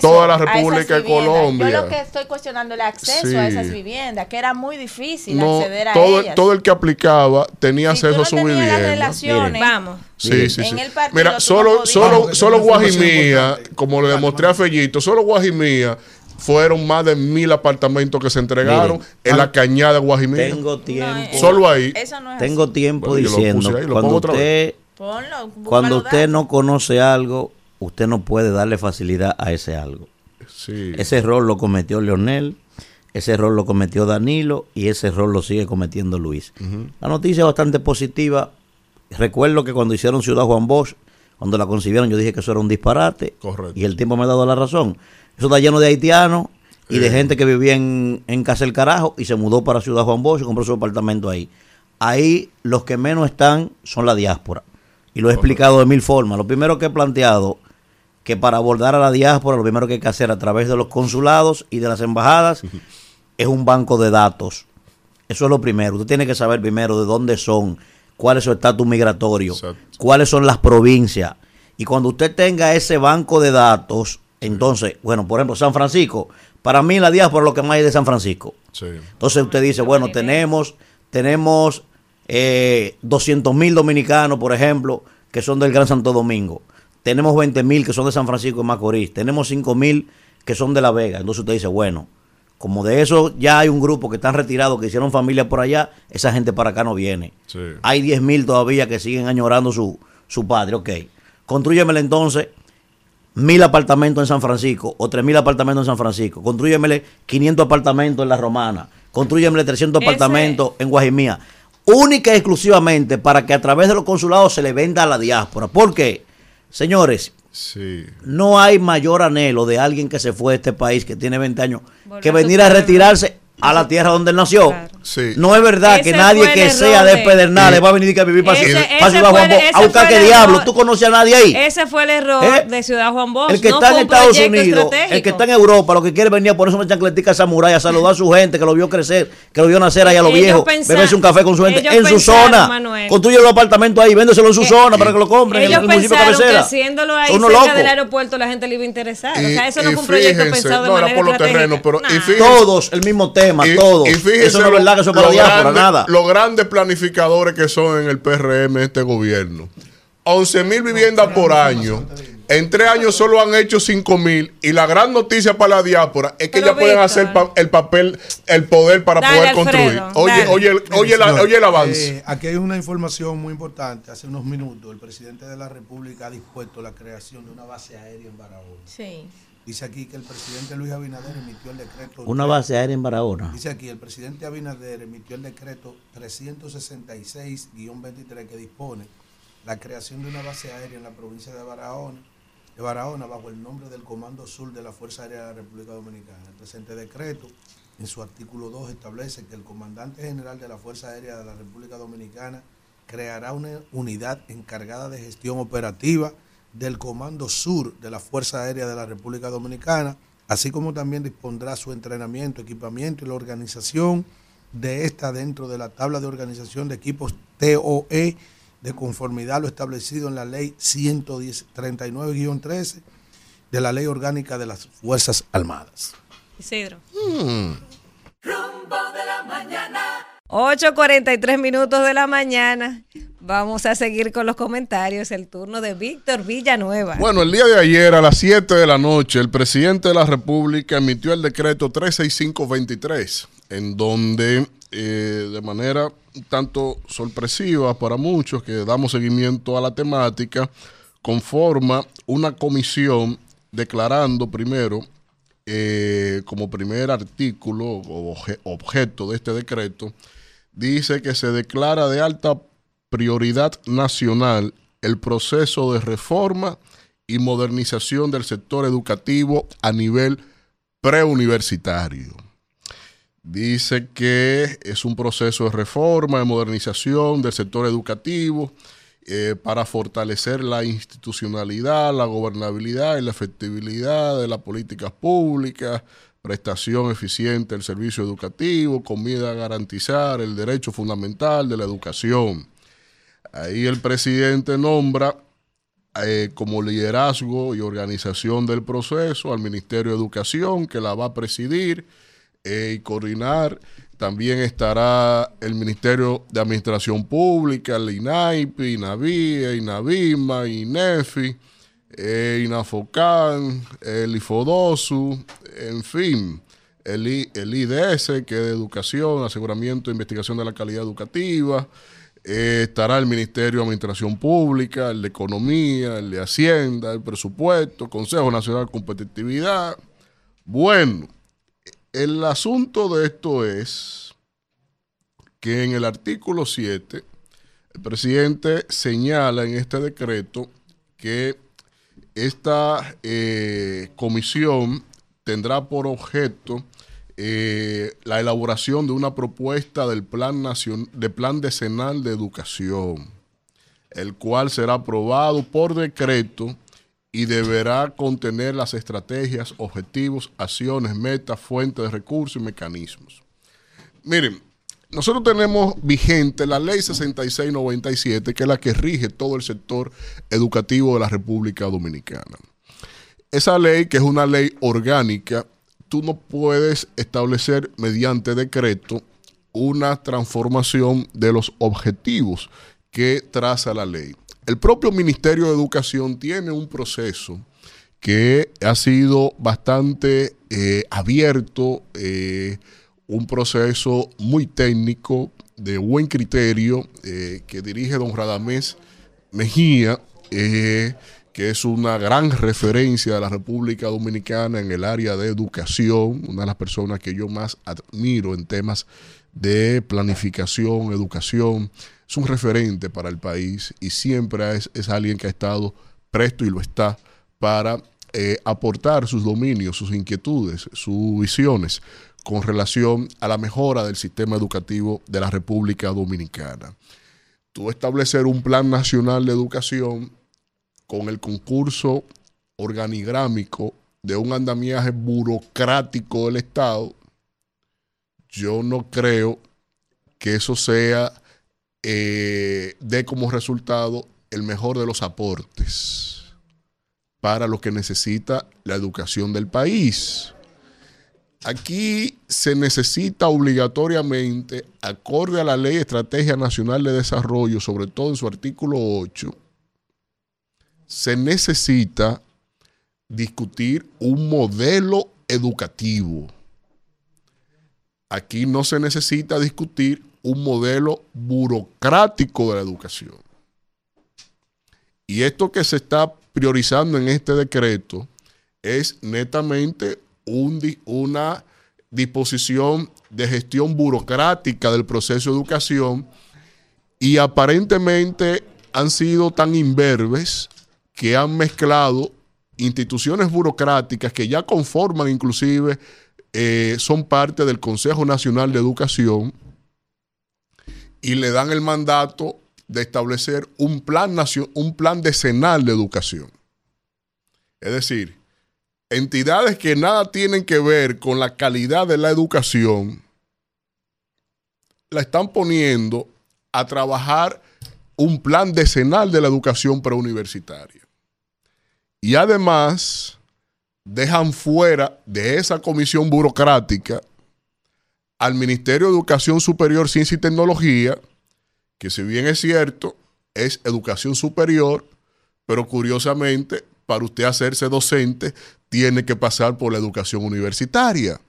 Speaker 3: toda la República de. Colombia.
Speaker 6: Yo lo que estoy cuestionando es el acceso
Speaker 3: Sí.
Speaker 6: a esas viviendas, que era muy difícil
Speaker 3: no,
Speaker 6: acceder a
Speaker 3: todo,
Speaker 6: ellas.
Speaker 3: todo el que aplicaba tenía
Speaker 6: Si tú
Speaker 3: acceso
Speaker 6: no
Speaker 3: a su
Speaker 6: tenías las
Speaker 3: vivienda.
Speaker 6: relaciones, vamos.
Speaker 3: Sí, sí, sí.
Speaker 6: En el partido
Speaker 3: Mira,
Speaker 6: no
Speaker 3: solo, solo,
Speaker 4: Vamos,
Speaker 3: solo Guajimía, como le demostré a Fellito, solo Guajimía fueron más de mil apartamentos que se entregaron
Speaker 5: Miren.
Speaker 3: en la cañada de Guajimía.
Speaker 5: Tengo tiempo.
Speaker 3: Solo ahí.
Speaker 6: Eso no es
Speaker 5: Tengo tiempo
Speaker 3: Bueno,
Speaker 5: diciendo,
Speaker 3: puse ahí, lo
Speaker 5: cuando
Speaker 3: pongo otra
Speaker 5: usted,
Speaker 6: Ponlo,
Speaker 5: cuando usted no conoce algo, usted no puede darle facilidad a ese algo.
Speaker 3: Sí.
Speaker 5: Ese error lo cometió Leonel, ese error lo cometió Danilo y ese error lo sigue cometiendo Luis. La noticia es bastante positiva. Recuerdo que cuando hicieron Ciudad Juan Bosch, cuando la concibieron, yo dije que eso era un disparate.
Speaker 3: Correcto.
Speaker 5: Y el tiempo me ha dado la razón. Eso está lleno de haitianos y de
Speaker 3: Eh.
Speaker 5: gente que vivía en, en Casa del Carajo y se mudó para Ciudad Juan Bosch y compró su apartamento ahí. Ahí los que menos están son la diáspora. Y lo he explicado de mil formas. Lo primero que he planteado, que para abordar a la diáspora, lo primero que hay que hacer a través de los consulados y de las embajadas es un banco de datos. Eso es lo primero. Usted tiene que saber primero de dónde son, cuál es su estatus migratorio, cuáles son las provincias. Y cuando usted tenga ese banco de datos, entonces, bueno, por ejemplo, San Francisco, para mí la diáspora es lo que más hay de San Francisco.
Speaker 3: Sí.
Speaker 5: Entonces usted dice, bueno, tenemos, tenemos eh, 200 mil dominicanos, por ejemplo, que son del Gran Santo Domingo. Tenemos 20 mil que son de San Francisco de Macorís. Tenemos 5 mil que son de La Vega. Entonces usted dice, bueno, como de eso ya hay un grupo que están retirados, que hicieron familia por allá, esa gente para acá no viene.
Speaker 3: Sí.
Speaker 5: Hay 10 mil todavía que siguen añorando su, su padre. Ok, construyemele entonces mil apartamentos en San Francisco o tres mil apartamentos en San Francisco. Construyemele 500 apartamentos en La Romana. Construyemele 300
Speaker 6: Ese-
Speaker 5: apartamentos en Guajimía. Única y exclusivamente para que a través de los consulados se le venda a la diáspora. ¿Por qué? Señores,
Speaker 3: Sí.
Speaker 5: no hay mayor anhelo de alguien que se fue de este país, que tiene 20 años,
Speaker 2: Volver
Speaker 5: que venir a retirarse a la tierra donde él nació.
Speaker 3: Sí.
Speaker 5: No es verdad que nadie que sea de
Speaker 2: de-
Speaker 5: Pedernales va a venir a vivir para,
Speaker 2: Ese-
Speaker 5: para
Speaker 2: ese
Speaker 5: Ciudad
Speaker 2: fue
Speaker 5: Juan
Speaker 2: el-
Speaker 5: Bosch.
Speaker 2: ese
Speaker 5: A buscar
Speaker 2: fue
Speaker 5: qué
Speaker 2: el
Speaker 5: diablo.
Speaker 2: error.
Speaker 5: ¿Tú conoces a nadie ahí?
Speaker 2: Ese fue el error
Speaker 5: ¿Eh?
Speaker 2: de Ciudad Juan Bosch.
Speaker 5: El que
Speaker 2: no
Speaker 5: está en Estados Unidos, el que está en Europa, lo que quiere venir a ponerse una chancletica samurái a saludar a su gente, que lo vio crecer, que lo vio nacer ahí a los viejos, beberse un café con su gente en su zona. Construye los apartamentos ahí, véndeselo en su
Speaker 2: Eh,
Speaker 5: zona para que lo compren en
Speaker 2: Ellos
Speaker 5: el municipio cabecera.
Speaker 2: haciéndolo ahí cerca del aeropuerto la gente le iba a interesar. o sea, eso no fue un proyecto pensado de manera
Speaker 3: por los
Speaker 2: estratégica.
Speaker 5: Todos el mismo tema, todos. eso no es verdad que eso es para
Speaker 3: grande-
Speaker 5: nada.
Speaker 3: Los grandes planificadores que son en el PRM este gobierno. 11 mil viviendas por año En tres años solo han hecho 5 mil y la gran noticia para la diáspora es que
Speaker 2: Pero,
Speaker 3: ya pueden hacer pa- el papel, el poder para
Speaker 2: Dale,
Speaker 3: poder
Speaker 2: Alfredo,
Speaker 3: construir. Oye, oye, el- oye, la- oye el avance.
Speaker 4: eh, aquí hay una información muy importante. Hace unos minutos el presidente de la República ha dispuesto la creación de una base aérea en Barahona.
Speaker 6: Sí.
Speaker 4: Dice aquí que el presidente Luis Abinader emitió el decreto.
Speaker 5: Una base aérea en Barahona.
Speaker 4: Dice aquí, el presidente Abinader emitió el decreto 366-23 que dispone la creación de una base aérea en la provincia de Barahona, de Barahona bajo el nombre del Comando Sur de la Fuerza Aérea de la República Dominicana. El presente decreto, en su artículo 2, establece que el comandante general de la Fuerza Aérea de la República Dominicana creará una unidad encargada de gestión operativa del Comando Sur de la Fuerza Aérea de la República Dominicana, así como también dispondrá su entrenamiento, equipamiento y la organización de esta dentro de la tabla de organización de equipos TOE de conformidad a lo establecido en la ley 139-13 de la ley orgánica de las Fuerzas Armadas.
Speaker 2: Isidro.
Speaker 3: Hmm.
Speaker 23: Rumbo de la mañana.
Speaker 2: 8.43 minutos de la mañana. Vamos a seguir con los comentarios. El turno de Víctor Villanueva.
Speaker 3: Bueno, el día de ayer a las 7 de la noche, el presidente de la República emitió el decreto 36523, en donde eh, de manera tanto sorpresiva para muchos que damos seguimiento a la temática, conforma una comisión declarando primero eh, como primer artículo o obje- objeto de este decreto, dice que se declara de alta prioridad nacional el proceso de reforma y modernización del sector educativo a nivel preuniversitario. Dice que es un proceso de reforma, de modernización del sector educativo eh, para fortalecer la institucionalidad, la gobernabilidad y la efectividad de las políticas públicas, prestación eficiente del servicio educativo, con mira a garantizar el derecho fundamental de la educación. Ahí el presidente nombra eh, como liderazgo y organización del proceso al Ministerio de Educación, que la va a presidir eh, y coordinar. También estará el Ministerio de Administración Pública, el INAIPI, INAVIE, INAVIMA, INEFI, eh, INAFOCAN, el IFODOSU, en fin, el, I- el IDS, que es de Educación, Aseguramiento e Investigación de la Calidad Educativa, eh, estará el Ministerio de Administración Pública, el de Economía, el de Hacienda, el Presupuesto, Consejo Nacional de Competitividad. Bueno, el asunto de esto es que en el artículo 7, el presidente señala en este decreto que esta eh, comisión tendrá por objeto eh, la elaboración de una propuesta del plan, de plan decenal de educación, el cual será aprobado por decreto y deberá contener las estrategias, objetivos, acciones, metas, fuentes de recursos y mecanismos. Miren, nosotros tenemos vigente la ley 6697, que es la que rige todo el sector educativo de la República Dominicana. Esa ley, que es una ley orgánica, tú no puedes establecer mediante decreto una transformación de los objetivos que traza la ley. El propio Ministerio de Educación tiene un proceso que ha sido bastante eh, abierto, eh, un proceso muy técnico, de buen criterio, eh, que dirige don Radamés Mejía, que es una gran referencia de la República Dominicana en el área de educación, una de las personas que yo más admiro en temas de planificación, educación. Es un referente para el país y siempre es, es alguien que ha estado presto y lo está para eh, aportar sus dominios, sus inquietudes, sus visiones con relación a la mejora del sistema educativo de la República Dominicana. Tú establecer un plan nacional de educación con el concurso organigrámico de un andamiaje burocrático del Estado, yo no creo que eso sea, eh, como resultado el mejor de los aportes para lo que necesita la educación del país. Aquí se necesita obligatoriamente, acorde a la Ley Estrategia Nacional de Desarrollo, sobre todo en su artículo 8, se necesita discutir un modelo educativo. Aquí no se necesita discutir un modelo burocrático de la educación. Y esto que se está priorizando en este decreto es netamente una disposición de gestión burocrática del proceso de educación y aparentemente han sido tan imberbes que han mezclado instituciones burocráticas que ya conforman inclusive, eh, son parte del Consejo Nacional de Educación y le dan el mandato de establecer un plan, un plan decenal de educación. Es decir, entidades que nada tienen que ver con la calidad de la educación, la están poniendo a trabajar un plan decenal de la educación preuniversitaria. Y además dejan fuera de esa comisión burocrática al Ministerio de Educación Superior, Ciencia y Tecnología, que si bien es cierto, es educación superior, pero curiosamente, para usted hacerse docente, tiene que pasar por la educación universitaria.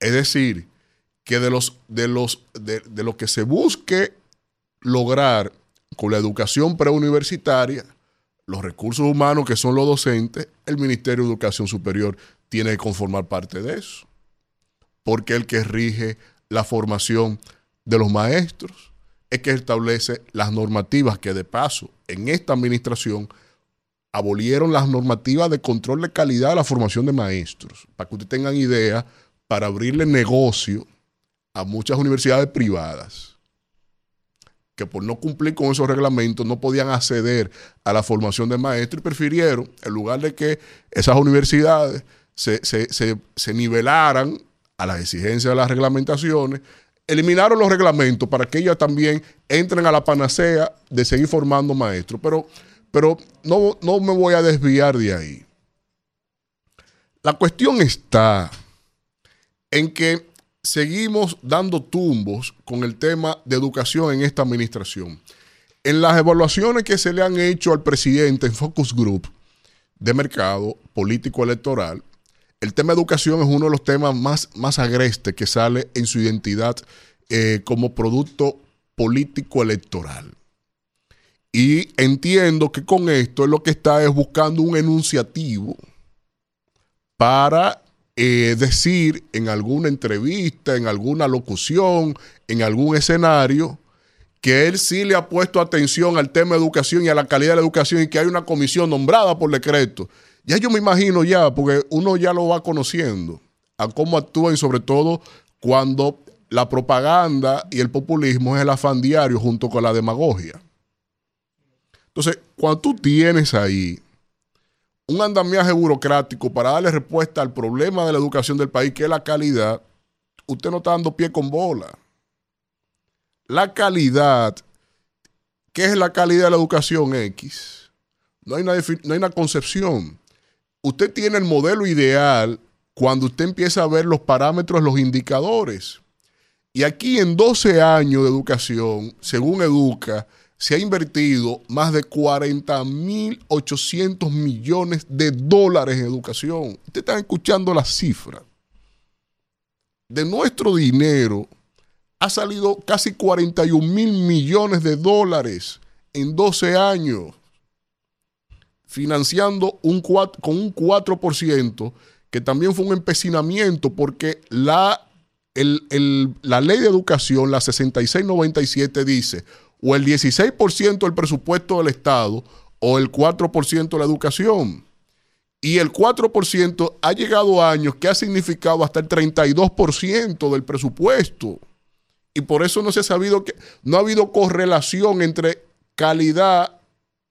Speaker 3: Es decir, que de los de los de, de lo que se busque lograr con la educación preuniversitaria, los recursos humanos que son los docentes, el Ministerio de Educación Superior tiene que conformar parte de eso. Porque el que rige la formación de los maestros es que establece las normativas que de paso en esta administración abolieron las normativas de control de calidad de la formación de maestros. Para que ustedes tengan idea, para abrirle negocio a muchas universidades privadas que por no cumplir con esos reglamentos no podían acceder a la formación de maestros y prefirieron, en lugar de que esas universidades se, se- se- se nivelaran a las exigencias de las reglamentaciones, eliminaron los reglamentos para que ellas también entren a la panacea de seguir formando maestros. Pero, pero no, no me voy a desviar de ahí. La cuestión está en que seguimos dando tumbos con el tema de educación en esta administración. En las evaluaciones que se le han hecho al presidente en Focus Group de mercado político electoral, el tema de educación es uno de los temas más, más agrestes que sale en su identidad eh, como producto político electoral. Y entiendo que con esto es lo que está es buscando un enunciativo para eh, decir en alguna entrevista, en alguna locución, en algún escenario, que él sí le ha puesto atención al tema de educación y a la calidad de la educación y que hay una comisión nombrada por decreto. Ya yo me imagino ya, porque uno ya lo va conociendo, a cómo actúan, sobre todo cuando la propaganda y el populismo es el afán diario junto con la demagogia. Entonces, cuando tú tienes ahí un andamiaje burocrático para darle respuesta al problema de la educación del país, que es la calidad, usted no está dando pie con bola. La calidad, ¿qué es la calidad de la educación X? No hay una, no hay una concepción. Usted tiene el modelo ideal cuando usted empieza a ver los parámetros, los indicadores. Y aquí en 12 años de educación, según Educa, se ha invertido más de 40.800 millones de dólares en educación. Ustedes están escuchando las cifras. De nuestro dinero ha salido casi 41 mil millones de dólares en 12 años, financiando un cuat- con un 4%, que también fue un empecinamiento porque la, el- el- la ley de educación, la 6697, dice o el 16% del presupuesto del Estado o el 4% de la educación. Y el 4% ha llegado a años que ha significado hasta el 32% del presupuesto. Y por eso no se ha sabido que no ha habido correlación entre calidad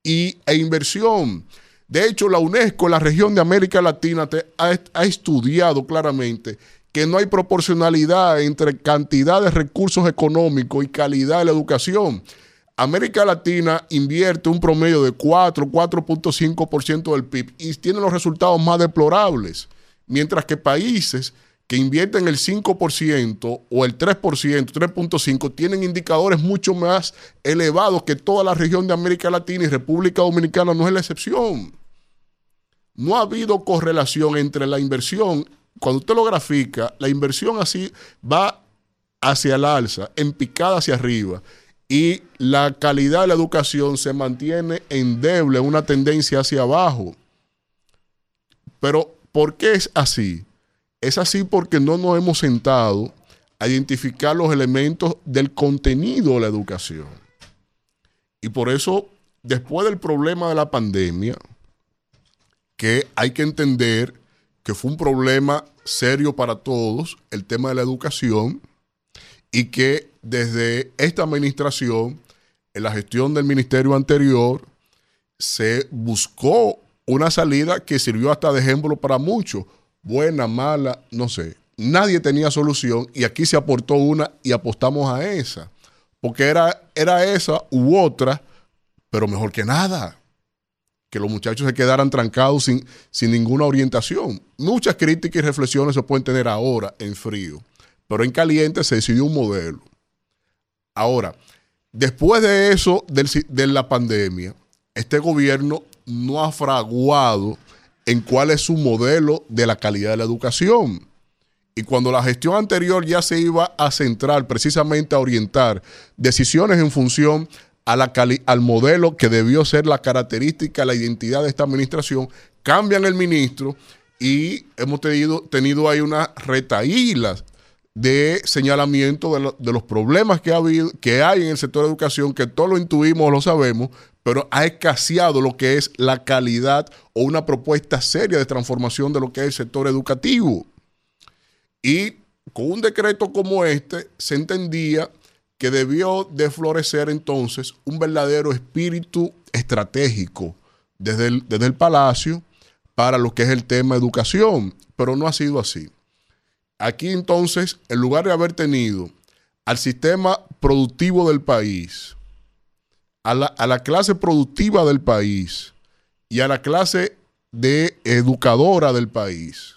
Speaker 3: y, e inversión. De hecho, la UNESCO, la región de América Latina, te- ha, ha estudiado claramente que no hay proporcionalidad entre cantidad de recursos económicos y calidad de la educación. América Latina invierte un promedio de 4, 4.5% del PIB y tiene los resultados más deplorables, mientras que países que invierten el 5% o el 3%, 3.5%, tienen indicadores mucho más elevados que toda la región de América Latina y República Dominicana. No es la excepción. No ha habido correlación entre la inversión, cuando usted lo grafica, la inversión así va hacia el alza, en picada hacia arriba, y la calidad de la educación se mantiene endeble, una tendencia hacia abajo. Pero, ¿por qué es así? Es así porque no nos hemos sentado a identificar los elementos del contenido de la educación. Y por eso, después del problema de la pandemia, que hay que entender que fue un problema serio para todos, el tema de la educación, y que desde esta administración, en la gestión del ministerio anterior, se buscó una salida que sirvió hasta de ejemplo para muchos buena, mala, no sé. Nadie tenía solución y aquí se aportó una y apostamos a esa. Porque era, era esa u otra, pero mejor que nada. Que los muchachos se quedaran trancados sin, sin ninguna orientación. Muchas críticas y reflexiones se pueden tener ahora en frío, pero en caliente se decidió un modelo. Ahora, después de eso, de la pandemia, este gobierno no ha fraguado en cuál es su modelo de la calidad de la educación. Y cuando la gestión anterior ya se iba a centrar precisamente a orientar decisiones en función al modelo que debió ser la característica, la identidad de esta administración, cambian el ministro y hemos tenido, tenido ahí unas retaílas de señalamiento de, los problemas que, ha habido, que hay en el sector de educación, que todos lo intuimos, lo sabemos, pero ha escaseado lo que es la calidad o una propuesta seria de transformación de lo que es el sector educativo. Y con un decreto como este se entendía que debió de florecer entonces un verdadero espíritu estratégico desde el, desde el palacio para lo que es el tema educación, pero no ha sido así. Aquí entonces, en lugar de haber tenido al sistema productivo del país, a la, clase productiva del país y a la clase de educadora del país.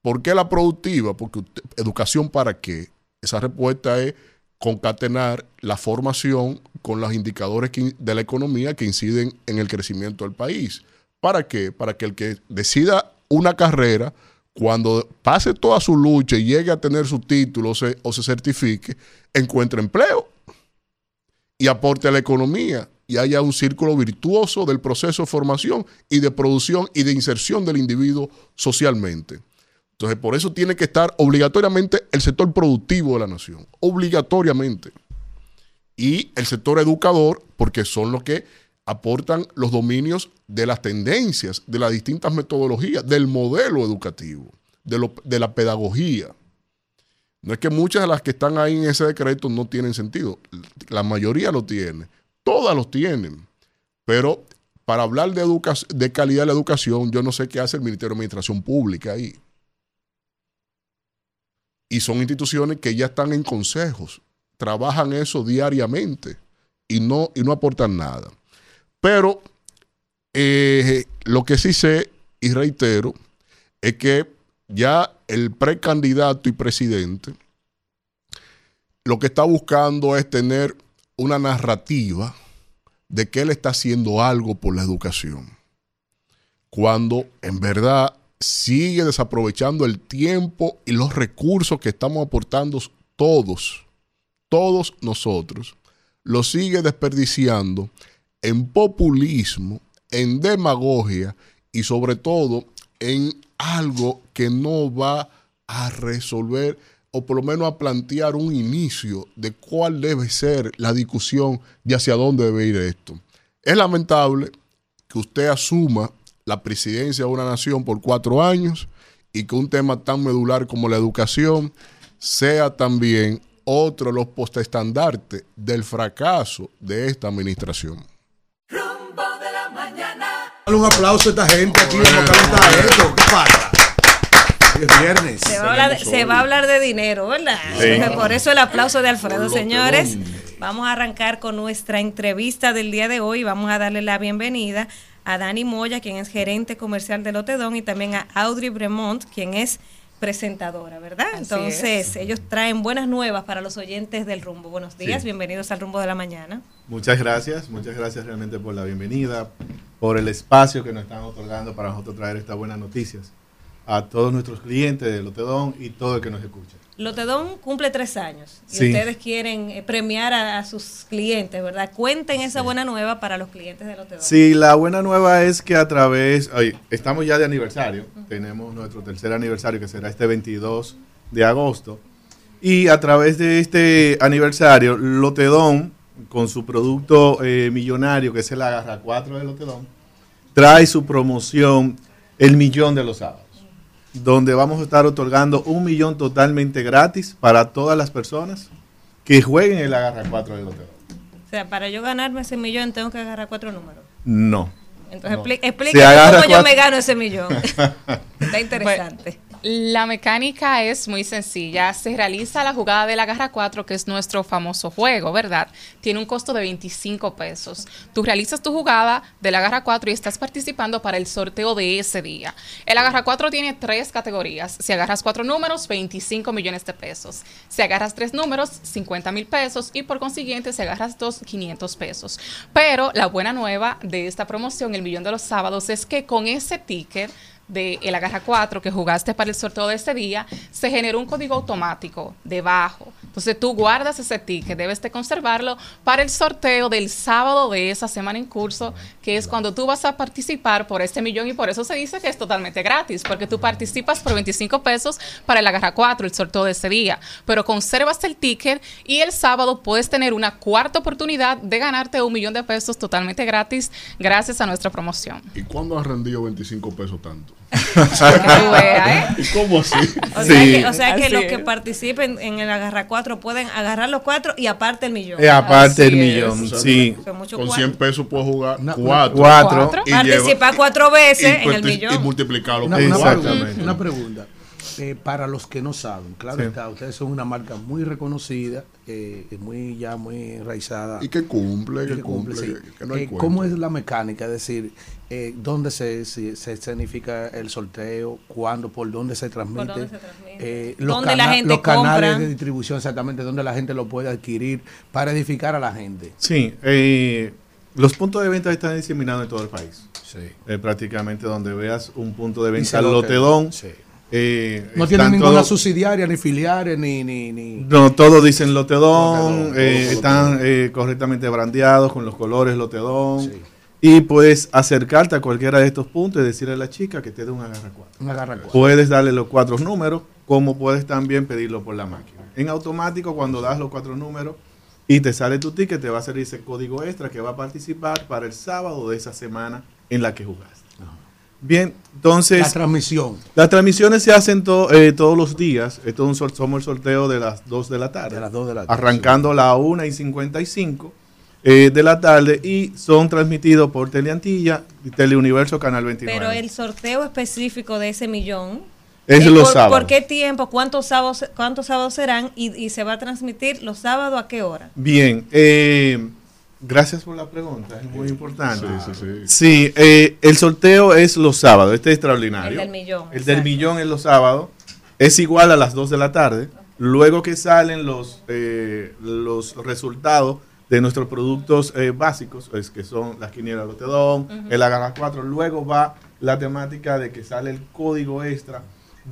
Speaker 3: ¿Por qué la productiva? Porque educación para qué? Esa respuesta es concatenar la formación con los indicadores de la economía que inciden en el crecimiento del país. ¿Para qué? Para que el que decida una carrera, cuando pase toda su lucha y llegue a tener su título o se certifique, encuentre empleo y aporte a la economía y haya un círculo virtuoso del proceso de formación y de producción y de inserción del individuo socialmente. Entonces, por eso tiene que estar obligatoriamente el sector productivo de la nación, obligatoriamente. Y el sector educador, porque son los que aportan los dominios de las tendencias, de las distintas metodologías, del modelo educativo, de, de la pedagogía. No es que muchas de las que están ahí en ese decreto no tienen sentido. La mayoría lo tiene. Todas los tienen. Pero para hablar de, de calidad de la educación, yo no sé qué hace el Ministerio de Administración Pública ahí. Y son instituciones que ya están en consejos, trabajan eso diariamente y no, y no aportan nada. Pero eh, lo que sí sé y reitero es que ya el precandidato y presidente lo que está buscando es tener una narrativa de que él está haciendo algo por la educación. Cuando en verdad sigue desaprovechando el tiempo y los recursos que estamos aportando todos, todos nosotros, lo sigue desperdiciando en populismo, en demagogia y sobre todo en algo que no va a resolver o por lo menos a plantear un inicio de cuál debe ser la discusión de hacia dónde debe ir esto. Es lamentable que usted asuma la presidencia de una nación por cuatro años y que un tema tan medular como la educación sea también otro de los postestandartes del fracaso de esta administración.
Speaker 4: Un aplauso a esta gente aquí. esto. ¿Qué pasa? Es viernes.
Speaker 2: Se va, a hablar de, dinero, ¿verdad? Por eso el aplauso de Alfredo, señores. Vamos a arrancar con nuestra entrevista del día de hoy. Vamos a darle la bienvenida a Dani Moya, quien es gerente comercial de Lotedón, y también a Audrey Bremont, quien es presentadora, ¿verdad?
Speaker 24: Así
Speaker 2: Entonces,
Speaker 24: es.
Speaker 2: ellos traen buenas nuevas para los oyentes del rumbo. Buenos días,
Speaker 24: Sí.
Speaker 2: bienvenidos al rumbo de la mañana.
Speaker 24: Muchas gracias, muchas gracias realmente por la bienvenida, por el espacio que nos están otorgando para nosotros traer estas buenas noticias a todos nuestros clientes de Lotedón y todo el que nos escucha.
Speaker 2: Lotedón cumple tres años y
Speaker 24: Sí.
Speaker 2: ustedes quieren eh, premiar a, a sus clientes, ¿verdad? Cuenten esa buena nueva para los clientes de Lotedón.
Speaker 24: Sí, la buena nueva es que a través, ay, estamos ya de aniversario, tenemos nuestro tercer aniversario que será este 22 de agosto, y a través de este aniversario, Lotedón, con su producto eh, millonario, que es el Agarra 4 de Lotedón, trae su promoción El Millón de los Sábados, donde vamos a estar otorgando un millón totalmente gratis para todas las personas que jueguen el Agarra 4 de Lotedón.
Speaker 2: O sea, para yo ganarme ese millón tengo que agarrar cuatro números.
Speaker 24: No.
Speaker 2: Entonces,
Speaker 24: No. agarra
Speaker 2: cómo yo me gano ese millón. Está interesante.
Speaker 25: La mecánica es muy sencilla. Se realiza la jugada de la garra 4, que es nuestro famoso juego, ¿verdad? Tiene un costo de 25 pesos. Tú realizas tu jugada de la garra 4 y estás participando para el sorteo de ese día. El agarra 4 tiene tres categorías. Si agarras cuatro números, 25 millones de pesos. Si agarras tres números, 50 mil pesos. Y por consiguiente, si agarras dos, 500 pesos. Pero la buena nueva de esta promoción, el millón de los sábados, es que con ese ticket de el agarra 4 que jugaste para el sorteo de ese día, se generó un código automático debajo. Entonces tú guardas ese ticket, debes de conservarlo para el sorteo del sábado de esa semana en curso, que es cuando tú vas a participar por este millón y por eso se dice que es totalmente gratis, porque tú participas por 25 pesos para el agarra 4, el sorteo de ese día, pero conservas el ticket y el sábado puedes tener una cuarta oportunidad de ganarte un millón de pesos totalmente gratis gracias a nuestra promoción.
Speaker 3: ¿Y cuándo has rendido 25 pesos tanto? ¿Y cómo así?
Speaker 2: O sea que, o sea que los que participen en el agarra 4 pueden agarrar los cuatro y aparte el millón.
Speaker 24: Aparte el
Speaker 2: es.
Speaker 24: millón,
Speaker 2: O sea,
Speaker 24: sí.
Speaker 3: Con
Speaker 2: cuatro.
Speaker 3: 100 pesos puedes jugar cuatro.
Speaker 24: Cuatro.
Speaker 3: Y
Speaker 2: Participar cuatro veces
Speaker 3: y
Speaker 2: en el millón.
Speaker 3: Y multiplicarlo
Speaker 4: Una,
Speaker 3: por
Speaker 4: una
Speaker 3: cuatro.
Speaker 4: pregunta, una pregunta. Eh, para los que no saben, claro
Speaker 3: Sí.
Speaker 4: está, ustedes son una marca muy reconocida, eh, muy ya muy enraizada.
Speaker 3: Y que cumple, que
Speaker 4: que
Speaker 3: cumple,
Speaker 4: sí.
Speaker 3: que- que no hay
Speaker 4: Eh. ¿Cómo es la mecánica? Es decir, eh, ¿dónde se, se, se escenifica el sorteo? ¿Cuándo? ¿Por dónde se transmite?
Speaker 2: dónde se transmite?
Speaker 4: Eh, los
Speaker 2: ¿Dónde la
Speaker 4: cana-
Speaker 2: gente
Speaker 4: los canales
Speaker 2: compra?
Speaker 4: de distribución exactamente, donde la gente lo puede adquirir para edificar a la gente.
Speaker 24: Sí, eh, los puntos de venta están diseminados en todo el país.
Speaker 4: Sí.
Speaker 24: Eh, prácticamente donde veas un punto de venta
Speaker 4: Lotedón,
Speaker 24: Lotedón.
Speaker 4: sí.
Speaker 24: eh,
Speaker 4: No tiene
Speaker 24: están
Speaker 4: ninguna subsidiaria, ni filiares, ni... ni, ni
Speaker 24: No, todos dicen Lotedón,
Speaker 4: Lotedón,
Speaker 24: eh,
Speaker 4: todo
Speaker 24: están eh, correctamente brandeados con los colores Lotedón. Y puedes acercarte a cualquiera de estos puntos y decirle a la chica que te dé un agarra cuatro.
Speaker 4: Un agarra cuatro.
Speaker 24: Puedes darle los cuatro números, como puedes también pedirlo por la máquina. En automático, cuando das los cuatro números y te sale tu ticket, te va a salir ese código extra que va a participar para el sábado de esa semana en la que jugaste. Bien, entonces...
Speaker 4: La transmisión.
Speaker 24: Las transmisiones se hacen to- eh, todos los días. Esto es un sor- somos el sorteo de las 2 de la tarde.
Speaker 4: De las 2 de la tarde,
Speaker 24: Arrancando la 1 y 55 eh, de la tarde y son transmitidos por Teleantilla y Teleuniverso Canal 29.
Speaker 2: Pero el sorteo específico de ese millón.
Speaker 24: Es los
Speaker 2: por,
Speaker 24: sábados.
Speaker 2: ¿Por qué tiempo? ¿Cuántos sábados, cuántos sábados serán? Y, y se va a transmitir los sábados a qué hora?
Speaker 24: Bien, eh, gracias por la pregunta, es muy importante.
Speaker 3: Sí, sí, sí.
Speaker 24: Sí, eh, el sorteo es los sábados, este es extraordinario.
Speaker 2: El del millón,
Speaker 24: El del millón es los sábados, es igual a las 2 de la tarde. Luego que salen los, eh, los resultados de nuestros productos eh, básicos, es que son las quinielas Lotedón,
Speaker 2: Ujú.
Speaker 24: el agarra 4, luego va la temática de que sale el código extra,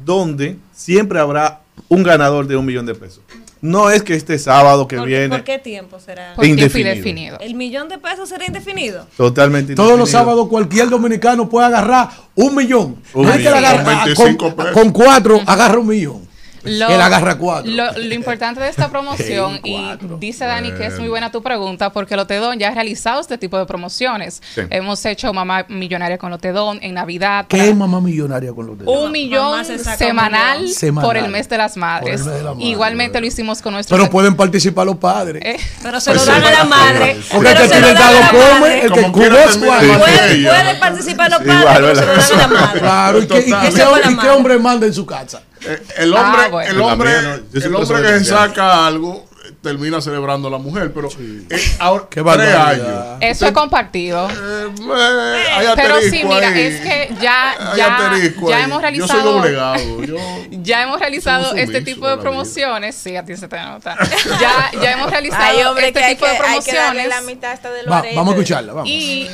Speaker 24: donde siempre habrá un ganador de un millón de pesos. No es que este sábado que
Speaker 2: ¿Por,
Speaker 24: viene...
Speaker 2: por qué tiempo será?
Speaker 24: Por tiempo Indefinido. indefinido.
Speaker 2: ¿El millón de pesos será indefinido?
Speaker 24: Totalmente
Speaker 4: Todos los
Speaker 24: indefinido.
Speaker 4: sábados cualquier dominicano puede agarrar un millón.
Speaker 24: Un millón.
Speaker 4: agarra-
Speaker 24: 25
Speaker 4: con,
Speaker 24: pesos.
Speaker 4: con cuatro agarra un millón.
Speaker 25: Lo,
Speaker 4: Él agarra cuatro.
Speaker 25: Lo, lo importante de esta promoción, y dice Dani que es muy buena tu pregunta, porque Lotedón ya ha realizado este tipo de promociones.
Speaker 4: Sí.
Speaker 25: Hemos hecho Mamá Millonaria con Lotedón en Navidad.
Speaker 4: ¿Qué es mamá millonaria con los dedos?
Speaker 25: Un millón
Speaker 2: se saca un
Speaker 25: semanal, por el mes de las madres.
Speaker 4: De.
Speaker 25: Igualmente lo hicimos con nuestros
Speaker 4: Pero pueden participar los padres.
Speaker 25: Eh,
Speaker 2: Pero se lo dan a la madre.
Speaker 4: Porque el que tiene dado come, el que cubre es.
Speaker 2: Pueden, participar los padres, pero se lo dan a la madre.
Speaker 4: Claro, ¿y qué, hombre manda en su casa?
Speaker 3: Eh, el hombre,
Speaker 2: Ah, bueno.
Speaker 3: el hombre,
Speaker 24: no,
Speaker 3: el hombre que saca algo termina celebrando la mujer. Pero eh, ahora,
Speaker 4: Qué
Speaker 3: tres años.
Speaker 25: Eso es compartido.
Speaker 3: Eh, hay
Speaker 25: Pero sí, mira,
Speaker 3: ahí.
Speaker 25: es que ya, ya, ya hemos
Speaker 3: Yo soy
Speaker 25: realizado.
Speaker 3: Yo,
Speaker 25: Ya hemos realizado este tipo
Speaker 3: a
Speaker 25: de promociones. Sí, a ti se te nota. Ya, ya hemos realizado
Speaker 6: Ay, hombre,
Speaker 25: este
Speaker 6: que hay
Speaker 25: tipo
Speaker 6: que-
Speaker 25: de
Speaker 6: hay que darle
Speaker 25: promociones.
Speaker 6: la mitad hasta de los
Speaker 4: Va-
Speaker 6: aretes.
Speaker 4: vamos a escucharla, vamos.
Speaker 25: Y,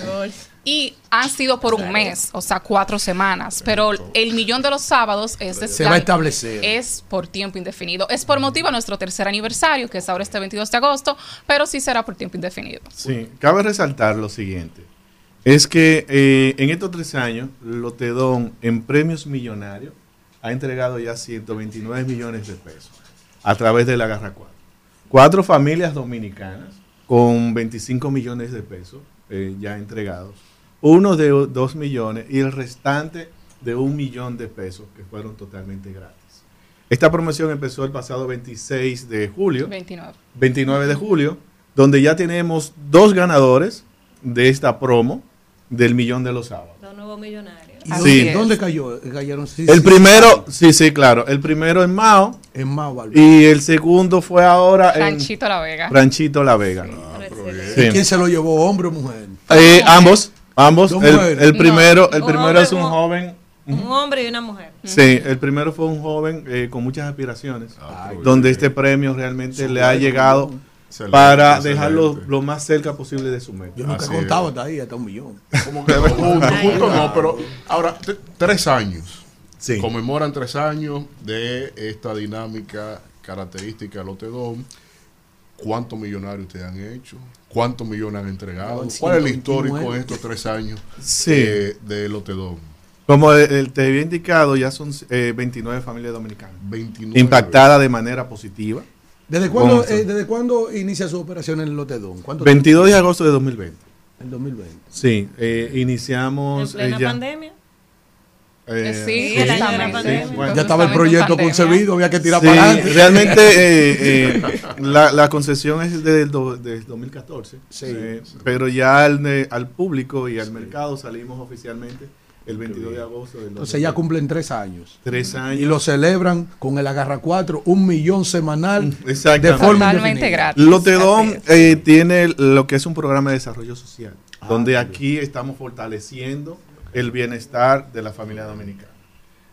Speaker 25: y han sido por un mes, o sea, cuatro semanas. Pero el millón de los sábados es de-
Speaker 4: Se va a establecer.
Speaker 25: Es por tiempo indefinido. Es por motivo de nuestro tercer aniversario, que es ahora este 22 de agosto, pero sí será por tiempo indefinido.
Speaker 24: Sí, cabe resaltar lo siguiente. Es que eh, en estos tres años, Lotedón en premios millonarios ha entregado ya 129 millones de pesos a través de la Garra 4. Cuatro familias dominicanas con 25 millones de pesos eh, ya entregados. Uno de 2 millones y el restante de un millón de pesos que fueron totalmente gratis. Esta promoción empezó el pasado 26 de julio.
Speaker 25: 29.
Speaker 24: 29 de julio, donde ya tenemos dos ganadores de esta promo del millón de los sábados.
Speaker 2: Los nuevos millonarios.
Speaker 4: ¿Y
Speaker 24: Así
Speaker 4: dónde, cayó? Cayeron sí,
Speaker 24: el
Speaker 4: sí,
Speaker 24: primero, sí, sí, claro, el primero en Mao
Speaker 4: En Mao,
Speaker 24: y el segundo fue ahora en
Speaker 25: Franchito La Vega.
Speaker 24: Franchito La Vega. Sí.
Speaker 4: ¿Y ¿Quién se lo llevó, hombre o mujer?
Speaker 24: Eh, ambos, ambos. El, primero, el primero es un
Speaker 2: un-
Speaker 24: joven.
Speaker 2: Un hombre y una mujer.
Speaker 24: Sí, el primero fue un joven eh, con muchas aspiraciones, donde este premio realmente le ha llegado
Speaker 3: Excelente,
Speaker 24: para
Speaker 3: excelente.
Speaker 24: dejarlo lo más cerca posible de su meta.
Speaker 4: Yo nunca he contado hasta ahí, hasta un millón.
Speaker 3: Como que juntos, juntos no, pero ahora, tres años.
Speaker 24: Sí.
Speaker 3: Conmemoran tres años de esta dinámica característica de Lotedón. ¿Cuántos millonarios ustedes han hecho? ¿Cuántos millones han entregado? ¿Cuál es el
Speaker 4: 129.
Speaker 3: histórico en estos tres años
Speaker 24: Sí.
Speaker 3: eh, de Lotedón?
Speaker 24: Como te había indicado, ya son eh, 29 familias dominicanas
Speaker 3: 29.
Speaker 24: impactadas de manera positiva.
Speaker 4: ¿Desde cuándo, eh, ¿Desde cuándo inicia su operación en el Lotedón? ¿Cuánto
Speaker 24: 22 de agosto de 2020.
Speaker 4: En 2020.
Speaker 24: Sí, eh,
Speaker 2: En
Speaker 24: iniciamos
Speaker 2: plena
Speaker 24: eh, ya,
Speaker 2: pandemia.
Speaker 24: Eh,
Speaker 25: Sí,
Speaker 2: de la
Speaker 25: justamente.
Speaker 2: pandemia.
Speaker 24: bueno.
Speaker 4: Ya estaba el proyecto concebido, había que tirar
Speaker 24: Sí,
Speaker 4: para adelante.
Speaker 24: realmente eh, eh, la, la concesión es del do- del 2014,
Speaker 4: Sí.
Speaker 24: eh, pero ya al, ne- al público y al mercado salimos oficialmente el 22 de agosto del
Speaker 4: Entonces ya
Speaker 24: 2020.
Speaker 4: cumplen tres años.
Speaker 24: tres años.
Speaker 4: Y lo celebran con el Agarra 4, un millón semanal de
Speaker 24: Exactamente.
Speaker 4: forma
Speaker 25: Totalmente gratis.
Speaker 24: Eh, tiene lo que es un programa de desarrollo social,
Speaker 4: Ah,
Speaker 24: donde aquí estamos fortaleciendo el bienestar de la familia dominicana.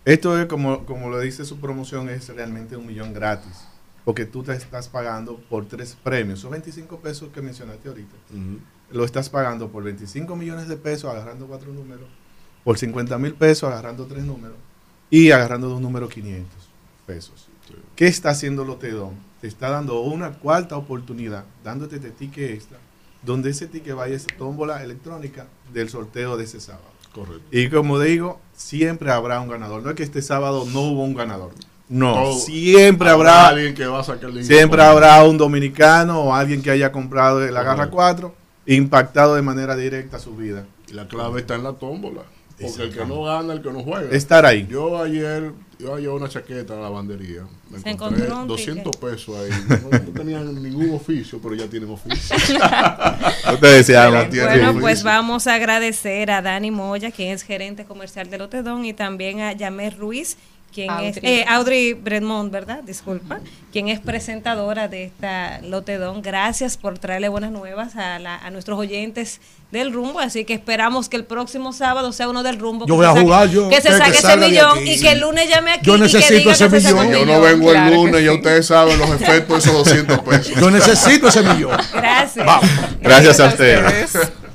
Speaker 24: Esto es, como, como lo dice su promoción, es realmente un millón gratis, porque tú te estás pagando por tres premios, son 25 pesos que mencionaste ahorita. Lo estás pagando por 25 millones de pesos agarrando cuatro números, por 50 mil pesos agarrando tres números y agarrando dos números 500 pesos. ¿Qué está haciendo Lotedón? Te está dando una cuarta oportunidad, dándote este ticket extra, donde ese ticket vaya a esa tómbola electrónica del sorteo de ese sábado.
Speaker 3: Correcto.
Speaker 24: Y como digo, siempre habrá un ganador. No es que este sábado no hubo un ganador. No,
Speaker 3: Todo-
Speaker 24: siempre habrá,
Speaker 3: alguien que va a sacar el
Speaker 24: siempre habrá un dominicano o alguien que haya comprado la Garra 4 impactado de manera directa su vida.
Speaker 3: Y la clave está en la tómbola. Porque el que no gana, el que no juega.
Speaker 24: Estar ahí.
Speaker 3: Yo ayer, yo ayer una chaqueta a la lavandería. Me
Speaker 2: Se
Speaker 3: encontré
Speaker 2: encontró un
Speaker 3: 200 pesos ahí. No, no tenían ningún oficio, pero ya tienen oficio.
Speaker 24: Ustedes.
Speaker 3: Ya tienen
Speaker 2: Bueno,
Speaker 3: oficio.
Speaker 2: pues vamos a agradecer a Dani Moya, quien es gerente comercial de Lotedón, y también a Yamel Ruiz, quien es
Speaker 25: Audrey.
Speaker 2: eh, Audrey Bredmont, ¿verdad? Disculpa, quien es presentadora de esta Lotedón. Gracias por traerle buenas nuevas a, la- a nuestros oyentes del rumbo, así que esperamos que el próximo sábado sea uno del rumbo.
Speaker 4: Yo
Speaker 2: que
Speaker 4: voy
Speaker 2: se
Speaker 4: a
Speaker 2: saque-
Speaker 4: jugar, yo.
Speaker 2: Que se
Speaker 4: Que
Speaker 2: saque ese millón y que el lunes llame aquí
Speaker 4: Yo
Speaker 2: y que
Speaker 4: necesito
Speaker 2: diga
Speaker 4: ese
Speaker 2: que
Speaker 4: millón.
Speaker 3: Yo no vengo
Speaker 25: Claro
Speaker 3: el lunes, ya
Speaker 25: sí.
Speaker 3: ustedes saben los efectos de esos 200 pesos.
Speaker 4: Yo necesito ese millón.
Speaker 2: Gracias.
Speaker 24: Gracias a ustedes.
Speaker 23: La mañana.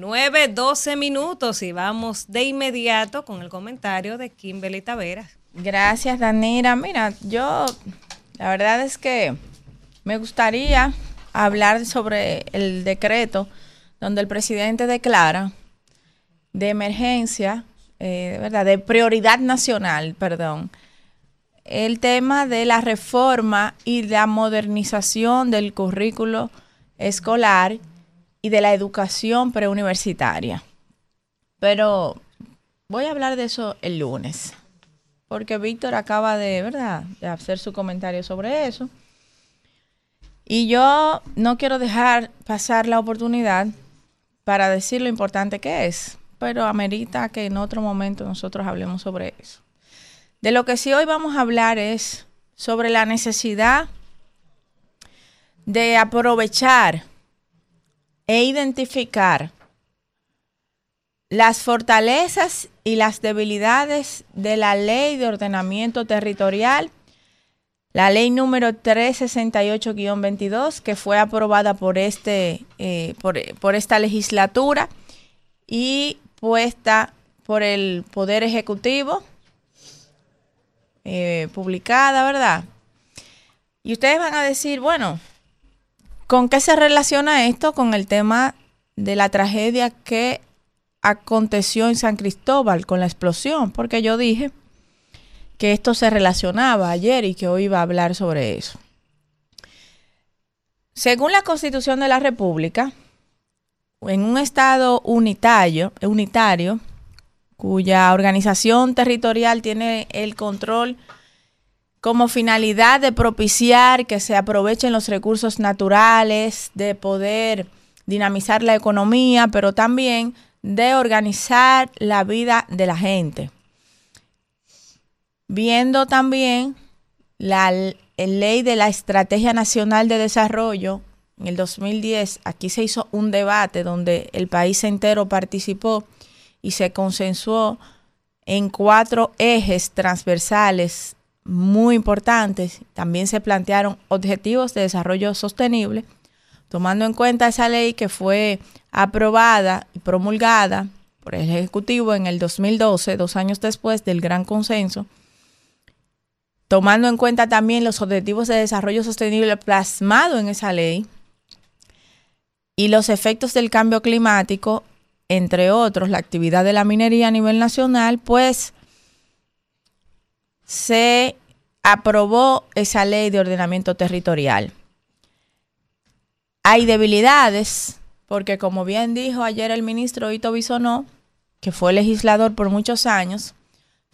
Speaker 2: 9, 12 minutos y vamos de inmediato con el comentario de Kimberly Taveras.
Speaker 6: Gracias, Danira. Mira, yo la verdad es que me gustaría hablar sobre el decreto donde el presidente declara de emergencia, eh, verdad, de prioridad nacional, perdón, el tema de la reforma y la modernización del currículo escolar y de la educación preuniversitaria. Pero voy a hablar de eso el lunes porque Víctor acaba de, ¿verdad?, de hacer su comentario sobre eso. Y yo no quiero dejar pasar la oportunidad para decir lo importante que es, pero amerita que en otro momento nosotros hablemos sobre eso. De lo que sí hoy vamos a hablar es sobre la necesidad de aprovechar e identificar las fortalezas y las debilidades de la ley de ordenamiento territorial, la ley número 368-22, que fue aprobada por, este, eh, por, por esta legislatura y puesta por el Poder Ejecutivo, eh, publicada, ¿verdad? Y ustedes van a decir, bueno, ¿con qué se relaciona esto con el tema de la tragedia que aconteció en San Cristóbal con la explosión? Porque yo dije que esto se relacionaba ayer y que hoy iba a hablar sobre eso. Según la Constitución de la República, en un estado unitario, unitario, cuya organización territorial tiene el control como finalidad de propiciar que se aprovechen los recursos naturales, de poder dinamizar la economía, pero también de organizar la vida de la gente. Viendo también la ley de la Estrategia Nacional de Desarrollo en el 2010, aquí se hizo un debate donde el país entero participó y se consensuó en cuatro ejes transversales muy importantes. También se plantearon objetivos de desarrollo sostenible, tomando en cuenta esa ley que fue aprobada y promulgada por el Ejecutivo en el 2012, dos años después del gran consenso, tomando en cuenta también los objetivos de desarrollo sostenible plasmados en esa ley, y los efectos del cambio climático, entre otros, la actividad de la minería a nivel nacional, pues se aprobó esa ley de ordenamiento territorial. Hay debilidades, porque como bien dijo ayer el ministro Ito Bisonó, que fue legislador por muchos años,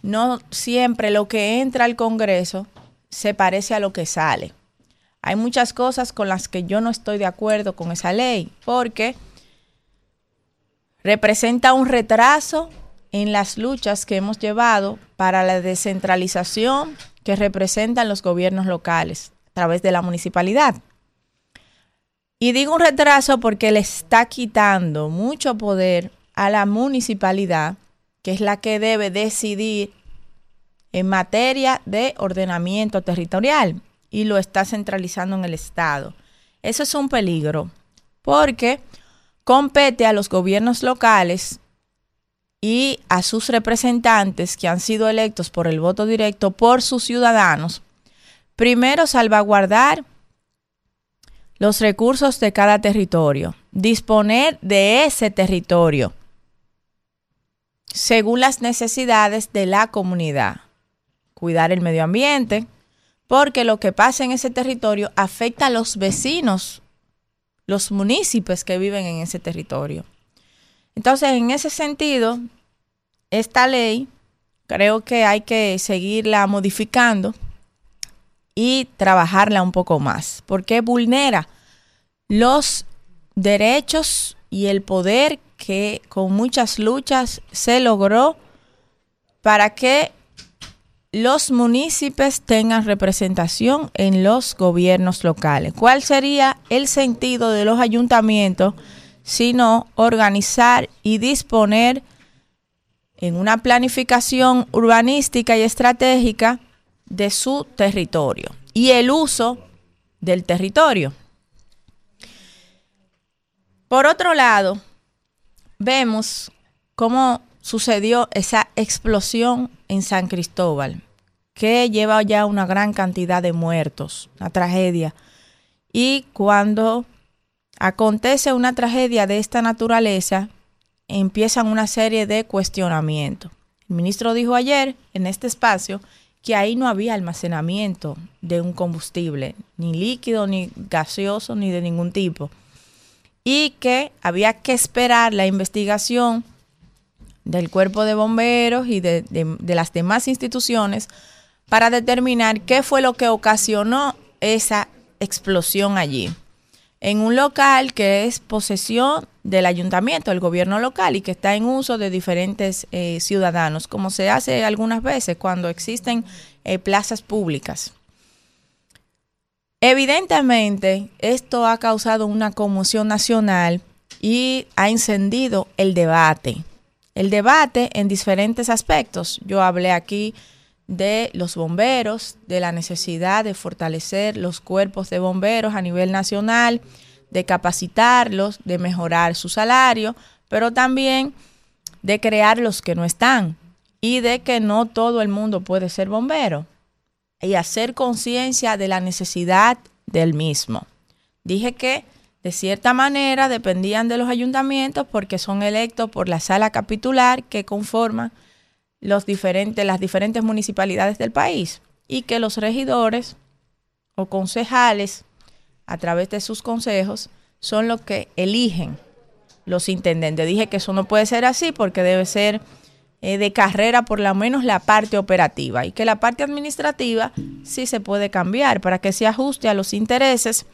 Speaker 6: no siempre lo que entra al Congreso se parece a lo que sale. Hay muchas cosas con las que yo no estoy de acuerdo con esa ley, porque representa un retraso en las luchas que hemos llevado para la descentralización que representan los gobiernos locales a través de la municipalidad. Y digo un retraso porque le está quitando mucho poder a la municipalidad, que es la que debe decidir en materia de ordenamiento territorial y lo está centralizando en el Estado. Eso es un peligro porque compete a los gobiernos locales y a sus representantes que han sido electos por el voto directo por sus ciudadanos, primero salvaguardar los recursos de cada territorio, disponer de ese territorio según las necesidades de la comunidad, cuidar el medio ambiente, porque lo que pasa en ese territorio afecta a los vecinos, los municipios que viven en ese territorio. Entonces, en ese sentido, esta ley creo que hay que seguirla modificando y trabajarla un poco más, porque vulnera los derechos y el poder que con muchas luchas se logró para que los municipios tengan representación en los gobiernos locales. ¿Cuál sería el sentido de los ayuntamientos sino organizar y disponer en una planificación urbanística y estratégica de su territorio y el uso del territorio? Por otro lado, vemos cómo sucedió esa explosión en San Cristóbal que lleva ya una gran cantidad de muertos, una tragedia. Y cuando acontece una tragedia de esta naturaleza, empiezan una serie de cuestionamientos. El ministro dijo ayer en este espacio que ahí no había almacenamiento de un combustible, ni líquido, ni gaseoso, ni de ningún tipo. Y que había que esperar la investigación del cuerpo de bomberos y de, las demás instituciones para determinar qué fue lo que ocasionó esa explosión allí. En un local que es posesión del ayuntamiento, del gobierno local y que está en uso de diferentes eh, ciudadanos, como se hace algunas veces cuando existen eh, plazas públicas. Evidentemente, esto ha causado una conmoción nacional y ha encendido el debate. El debate en diferentes aspectos. Yo hablé aquí de los bomberos, de la necesidad de fortalecer los cuerpos de bomberos a nivel nacional, de capacitarlos, de mejorar su salario, pero también de crear los que no están y de que no todo el mundo puede ser bombero y hacer conciencia de la necesidad del mismo. Dije que de cierta manera dependían de los ayuntamientos porque son electos por la sala capitular que conforma los diferentes, las diferentes municipalidades del país y que los regidores o concejales a través de sus consejos son los que eligen los intendentes. Dije que eso no puede ser así porque debe ser eh, de carrera por lo menos la parte operativa y que la parte administrativa sí se puede cambiar para que se ajuste a los intereses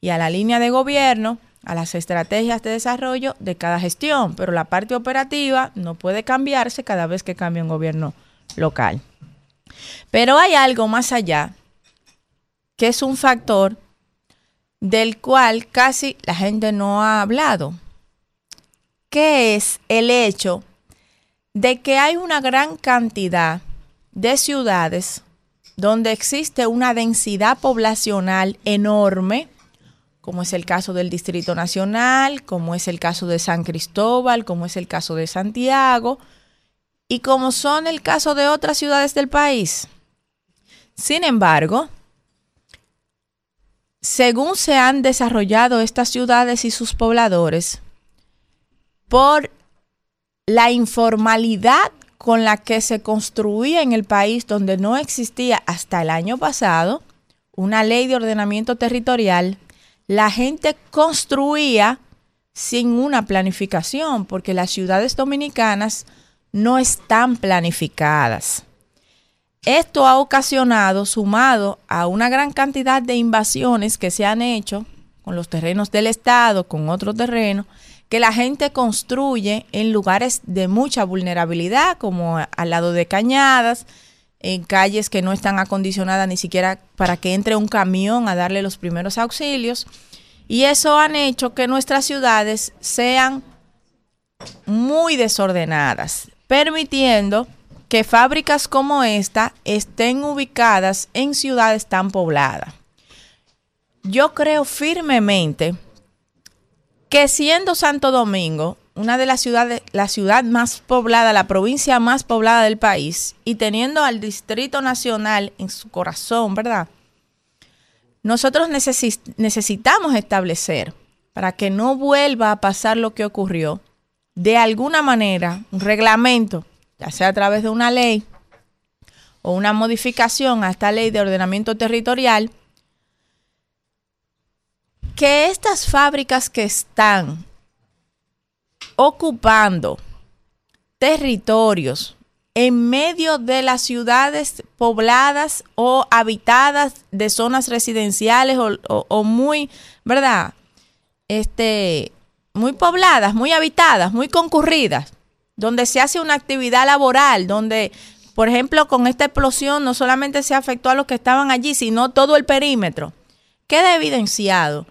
Speaker 6: y a la línea de gobierno, a las estrategias de desarrollo de cada gestión, pero la parte operativa no puede cambiarse cada vez que cambia un gobierno local. Pero hay algo más allá, que es un factor del cual casi la gente no ha hablado, que es el hecho de que hay una gran cantidad de ciudades donde existe una densidad poblacional enorme, como es el caso del Distrito Nacional, como es el caso de San Cristóbal, como es el caso de Santiago, y como son el caso de otras ciudades del país. Sin embargo, según se han desarrollado estas ciudades y sus pobladores, por la informalidad con la que se construía en el país donde no existía hasta el año pasado una ley de ordenamiento territorial, la gente construía sin una planificación, porque las ciudades dominicanas no están planificadas. Esto ha ocasionado, sumado a una gran cantidad de invasiones que se han hecho con los terrenos del Estado, con otro terreno, que la gente construye en lugares de mucha vulnerabilidad, como al lado de cañadas, en calles que no están acondicionadas ni siquiera para que entre un camión a darle los primeros auxilios. Y eso han hecho que nuestras ciudades sean muy desordenadas, permitiendo que fábricas como esta estén ubicadas en ciudades tan pobladas. Yo creo firmemente que siendo Santo Domingo una de las ciudades, la ciudad más poblada, la provincia más poblada del país, y teniendo al Distrito Nacional en su corazón, ¿verdad? Nosotros necesitamos establecer, para que no vuelva a pasar lo que ocurrió, de alguna manera, un reglamento sea a través de una ley o una modificación a esta ley de ordenamiento territorial, que estas fábricas que están ocupando territorios en medio de las ciudades pobladas o habitadas de zonas residenciales o, muy, ¿verdad? Este, muy pobladas, muy habitadas, muy concurridas, donde se hace una actividad laboral, donde, por ejemplo, con esta explosión no solamente se afectó a los que estaban allí, sino todo el perímetro. Queda evidenciado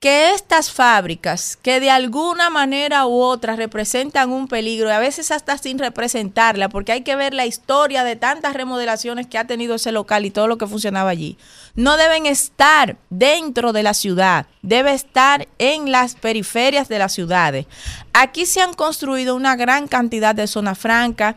Speaker 6: que estas fábricas, que de alguna manera u otra representan un peligro, y a veces hasta sin representarla, porque hay que ver la historia de tantas remodelaciones que ha tenido ese local y todo lo que funcionaba allí, no deben estar dentro de la ciudad, debe estar en las periferias de las ciudades. Aquí se han construido una gran cantidad de zonas francas,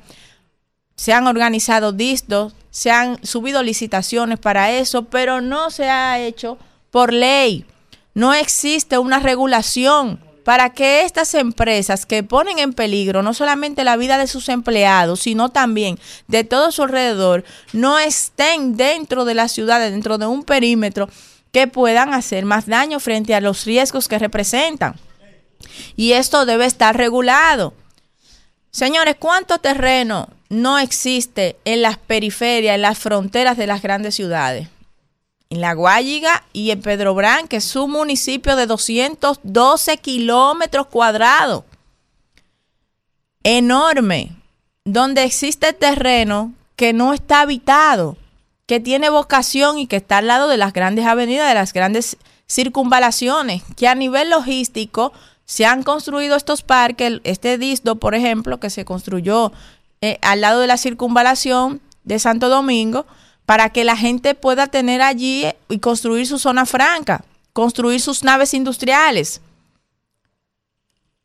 Speaker 6: se han organizado distos, se han subido licitaciones para eso, pero no se ha hecho por ley no existe una regulación para que estas empresas que ponen en peligro no solamente la vida de sus empleados, sino también de todo su alrededor, no estén dentro de las ciudades, dentro de un perímetro que puedan hacer más daño frente a los riesgos que representan. Y esto debe estar regulado. Señores, ¿cuánto terreno no existe en las periferias, en las fronteras de las grandes ciudades? En La Guayiga y en Pedro Brán, que es un municipio de 212 kilómetros cuadrados. Enorme, donde existe terreno que no está habitado. que tiene vocación y que está al lado de las grandes avenidas, de las grandes circunvalaciones, que a nivel logístico se han construido estos parques, este disdo, por ejemplo, que se construyó eh, al lado de la circunvalación de Santo Domingo, para que la gente pueda tener allí y construir su zona franca, construir sus naves industriales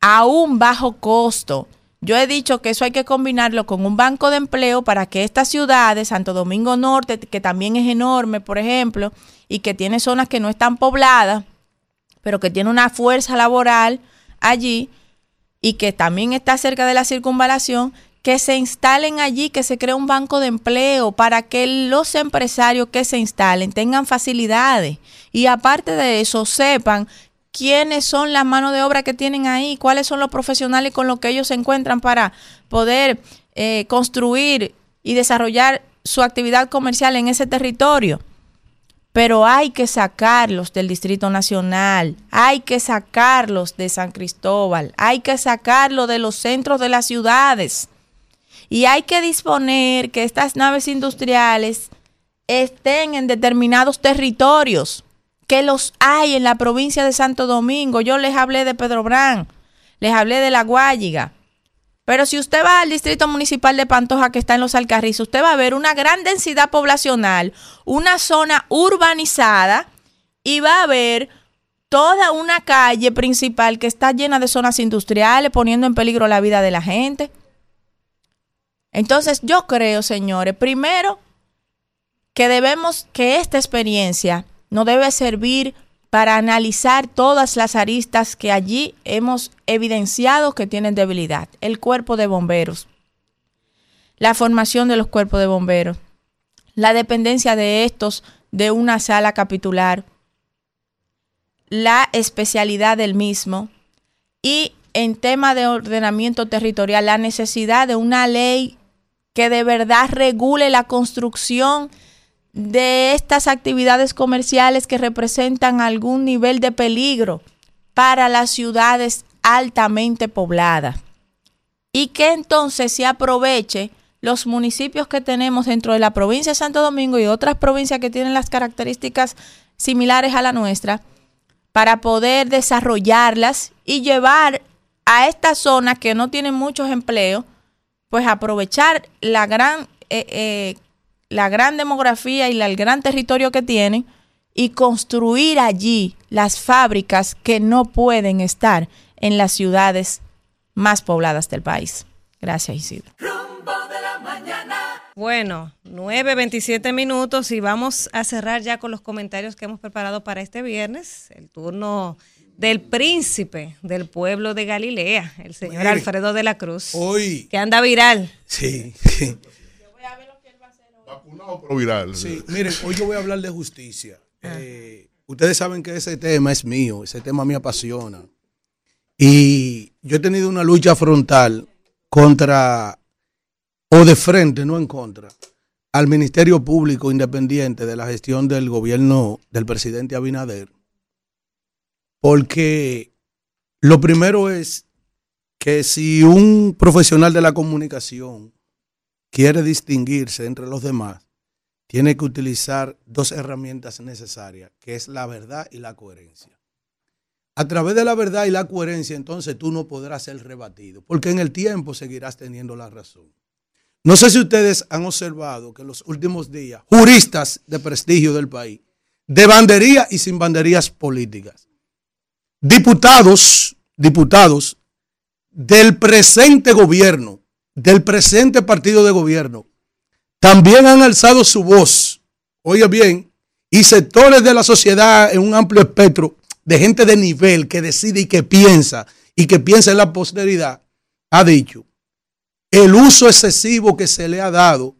Speaker 6: a un bajo costo. Yo he dicho que eso hay que combinarlo con un banco de empleo para que estas ciudades, Santo Domingo Norte, que también es enorme, por ejemplo, y que tiene zonas que no están pobladas, pero que tiene una fuerza laboral allí y que también está cerca de la circunvalación, que se instalen allí, que se cree un banco de empleo para que los empresarios que se instalen tengan facilidades y aparte de eso sepan quiénes son las manos de obra que tienen ahí, cuáles son los profesionales con los que ellos se encuentran para poder eh, construir y desarrollar su actividad comercial en ese territorio. Pero hay que sacarlos del Distrito Nacional, hay que sacarlos de San Cristóbal, hay que sacarlos de los centros de las ciudades. Y hay que disponer que estas naves industriales estén en determinados territorios que los hay en la provincia de Santo Domingo. Yo les hablé de Pedro Brán, les hablé de La Guayiga. Pero si usted va al distrito municipal de Pantoja que está en los Alcarrizos, usted va a ver una gran densidad poblacional, una zona urbanizada y va a ver toda una calle principal que está llena de zonas industriales, poniendo en peligro la vida de la gente. Entonces yo creo, señores, primero que debemos que esta experiencia no debe servir para analizar todas las aristas que allí hemos evidenciado que tienen debilidad. El cuerpo de bomberos, la formación de los cuerpos de bomberos, la dependencia de estos de una sala capitular, la especialidad del mismo y en tema de ordenamiento territorial, la necesidad de una ley que de verdad regule la construcción de estas actividades comerciales que representan algún nivel de peligro para las ciudades altamente pobladas. Y que entonces se aproveche los municipios que tenemos dentro de la provincia de Santo Domingo y otras provincias que tienen las características similares a la nuestra para poder desarrollarlas y llevar a estas zonas que no tienen muchos empleos, pues aprovechar la gran eh, eh, la gran demografía y el gran territorio que tienen y construir allí las fábricas que no pueden estar en las ciudades más pobladas del país. Gracias, Isidro.
Speaker 2: Bueno, 9.27 minutos y vamos a cerrar ya con los comentarios que hemos preparado para este viernes. El turno del príncipe del pueblo de Galilea, el señor Alfredo de la Cruz.
Speaker 4: Hoy.
Speaker 2: Que anda viral.
Speaker 4: Sí.
Speaker 3: Vacunado pero viral.
Speaker 4: Sí, miren, hoy yo voy a hablar de justicia. Eh, ustedes saben que ese tema es mío, ese tema me apasiona. Y yo he tenido una lucha frontal contra, o de frente, no en contra, al Ministerio Público Independiente de la gestión del gobierno del presidente Abinader. Porque lo primero es que si un profesional de la comunicación quiere distinguirse entre los demás, tiene que utilizar dos herramientas necesarias, que es la verdad y la coherencia. A través de la verdad y la coherencia, entonces tú no podrás ser rebatido, porque en el tiempo seguirás teniendo la razón. No sé si ustedes han observado que en los últimos días, juristas de prestigio del país, de bandería y sin banderías políticas, diputados, diputados del presente gobierno, del presente partido de gobierno también han alzado su voz, oye bien, y sectores de la sociedad en un amplio espectro de gente de nivel que decide y que piensa y que piensa en la posteridad, ha dicho, el uso excesivo que se le ha dado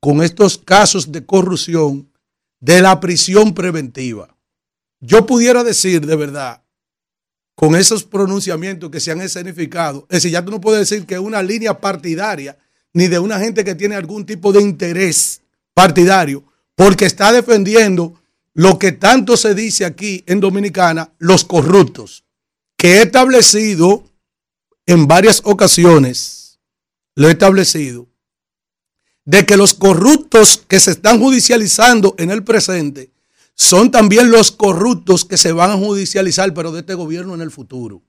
Speaker 4: con estos casos de corrupción de la prisión preventiva. Yo pudiera decir de verdad con esos pronunciamientos que se han escenificado. Es decir, ya tú no puedes decir que es una línea partidaria ni de una gente que tiene algún tipo de interés partidario, porque está defendiendo lo que tanto se dice aquí en Dominicana, los corruptos, que he establecido en varias ocasiones, lo he establecido, de que los corruptos que se están judicializando en el presente son también los corruptos que se van a judicializar, pero de este gobierno en el futuro.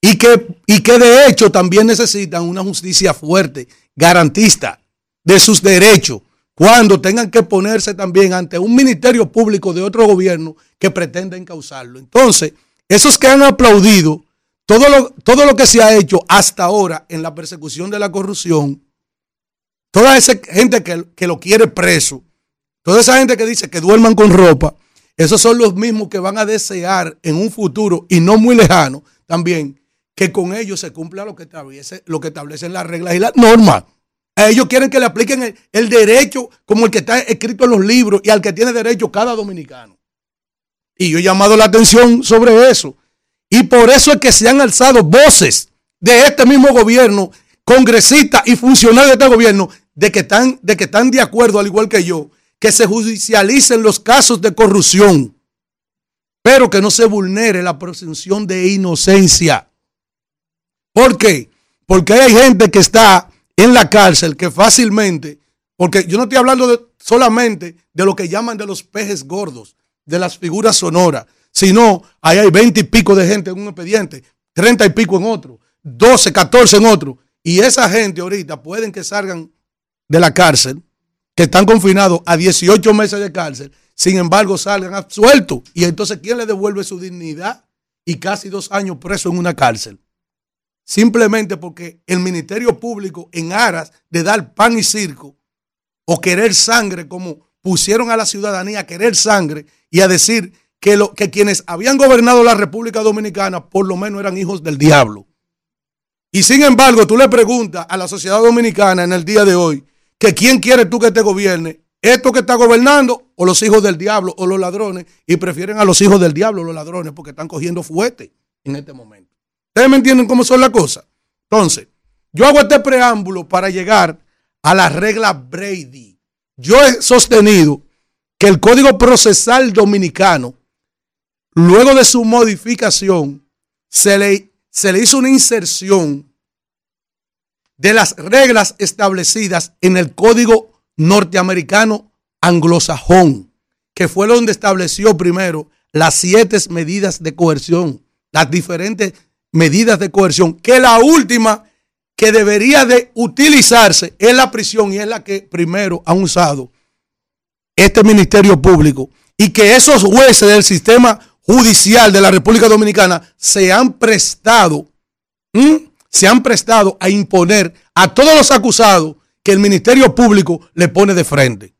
Speaker 4: Y que, y que de hecho también necesitan una justicia fuerte, garantista de sus derechos, cuando tengan que ponerse también ante un ministerio público de otro gobierno que pretenda encauzarlo. Entonces, esos que han aplaudido todo lo, todo lo que se ha hecho hasta ahora en la persecución de la corrupción, toda esa gente que, que lo quiere preso, toda esa gente que dice que duerman con ropa, esos son los mismos que van a desear en un futuro y no muy lejano también que con ellos se cumpla lo que establece, lo que establecen las reglas y las normas. A ellos quieren que le apliquen el, el derecho como el que está escrito en los libros y al que tiene derecho cada dominicano. Y yo he llamado la atención sobre eso. Y por eso es que se han alzado voces de este mismo gobierno, congresistas y funcionarios de este gobierno, de que están de, que están de acuerdo, al igual que yo, que se judicialicen los casos de corrupción, pero que no se vulnere la presunción de inocencia. ¿Por qué? Porque hay gente que está en la cárcel que fácilmente, porque yo no estoy hablando solamente de lo que llaman de los pejes gordos, de las figuras sonoras, sino ahí hay veinte y pico de gente en un expediente, treinta y pico en otro, doce, catorce en otro, y esa gente ahorita pueden que salgan de la cárcel, que están confinados a 18 meses de cárcel, sin embargo salgan absueltos. Y entonces, ¿quién le devuelve su dignidad y casi dos años preso en una cárcel? Simplemente porque el Ministerio Público, en aras de dar pan y circo, o querer sangre, como pusieron a la ciudadanía a querer sangre y a decir que, lo, que quienes habían gobernado la República Dominicana por lo menos eran hijos del diablo. Y sin embargo, tú le preguntas a la sociedad dominicana en el día de hoy que quién quiere tú que te gobierne, esto que está gobernando o los hijos del diablo o los ladrones, y prefieren a los hijos del diablo los ladrones porque están cogiendo fuerte en este momento. ¿Ustedes me entienden cómo son las cosas? Entonces, yo hago este preámbulo para llegar a la regla Brady. Yo he sostenido que el Código Procesal Dominicano, luego de su modificación, se le, se le hizo una inserción de las reglas establecidas en el Código Norteamericano Anglosajón, que fue donde estableció primero las siete medidas de coerción, las diferentes medidas de coerción, que la última que debería de utilizarse es la prisión y es la que primero han usado este Ministerio Público y que esos jueces del sistema judicial de la República Dominicana se han prestado se han prestado a imponer a todos los acusados que el Ministerio Público le pone de frente,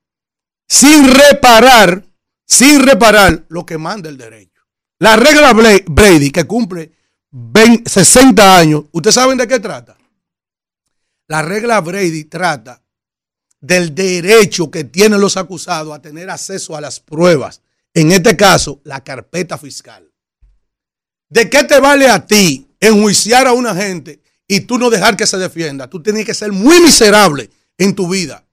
Speaker 4: sin reparar, sin reparar lo que manda el derecho. La regla Brady, que cumple 60 años, ¿ustedes saben de qué trata? La regla Brady trata del derecho que tienen los acusados a tener acceso a las pruebas, en este caso, la carpeta fiscal. ¿De qué te vale a ti enjuiciar a una gente y tú no dejar que se defienda. Tú tienes que ser muy miserable en tu vida.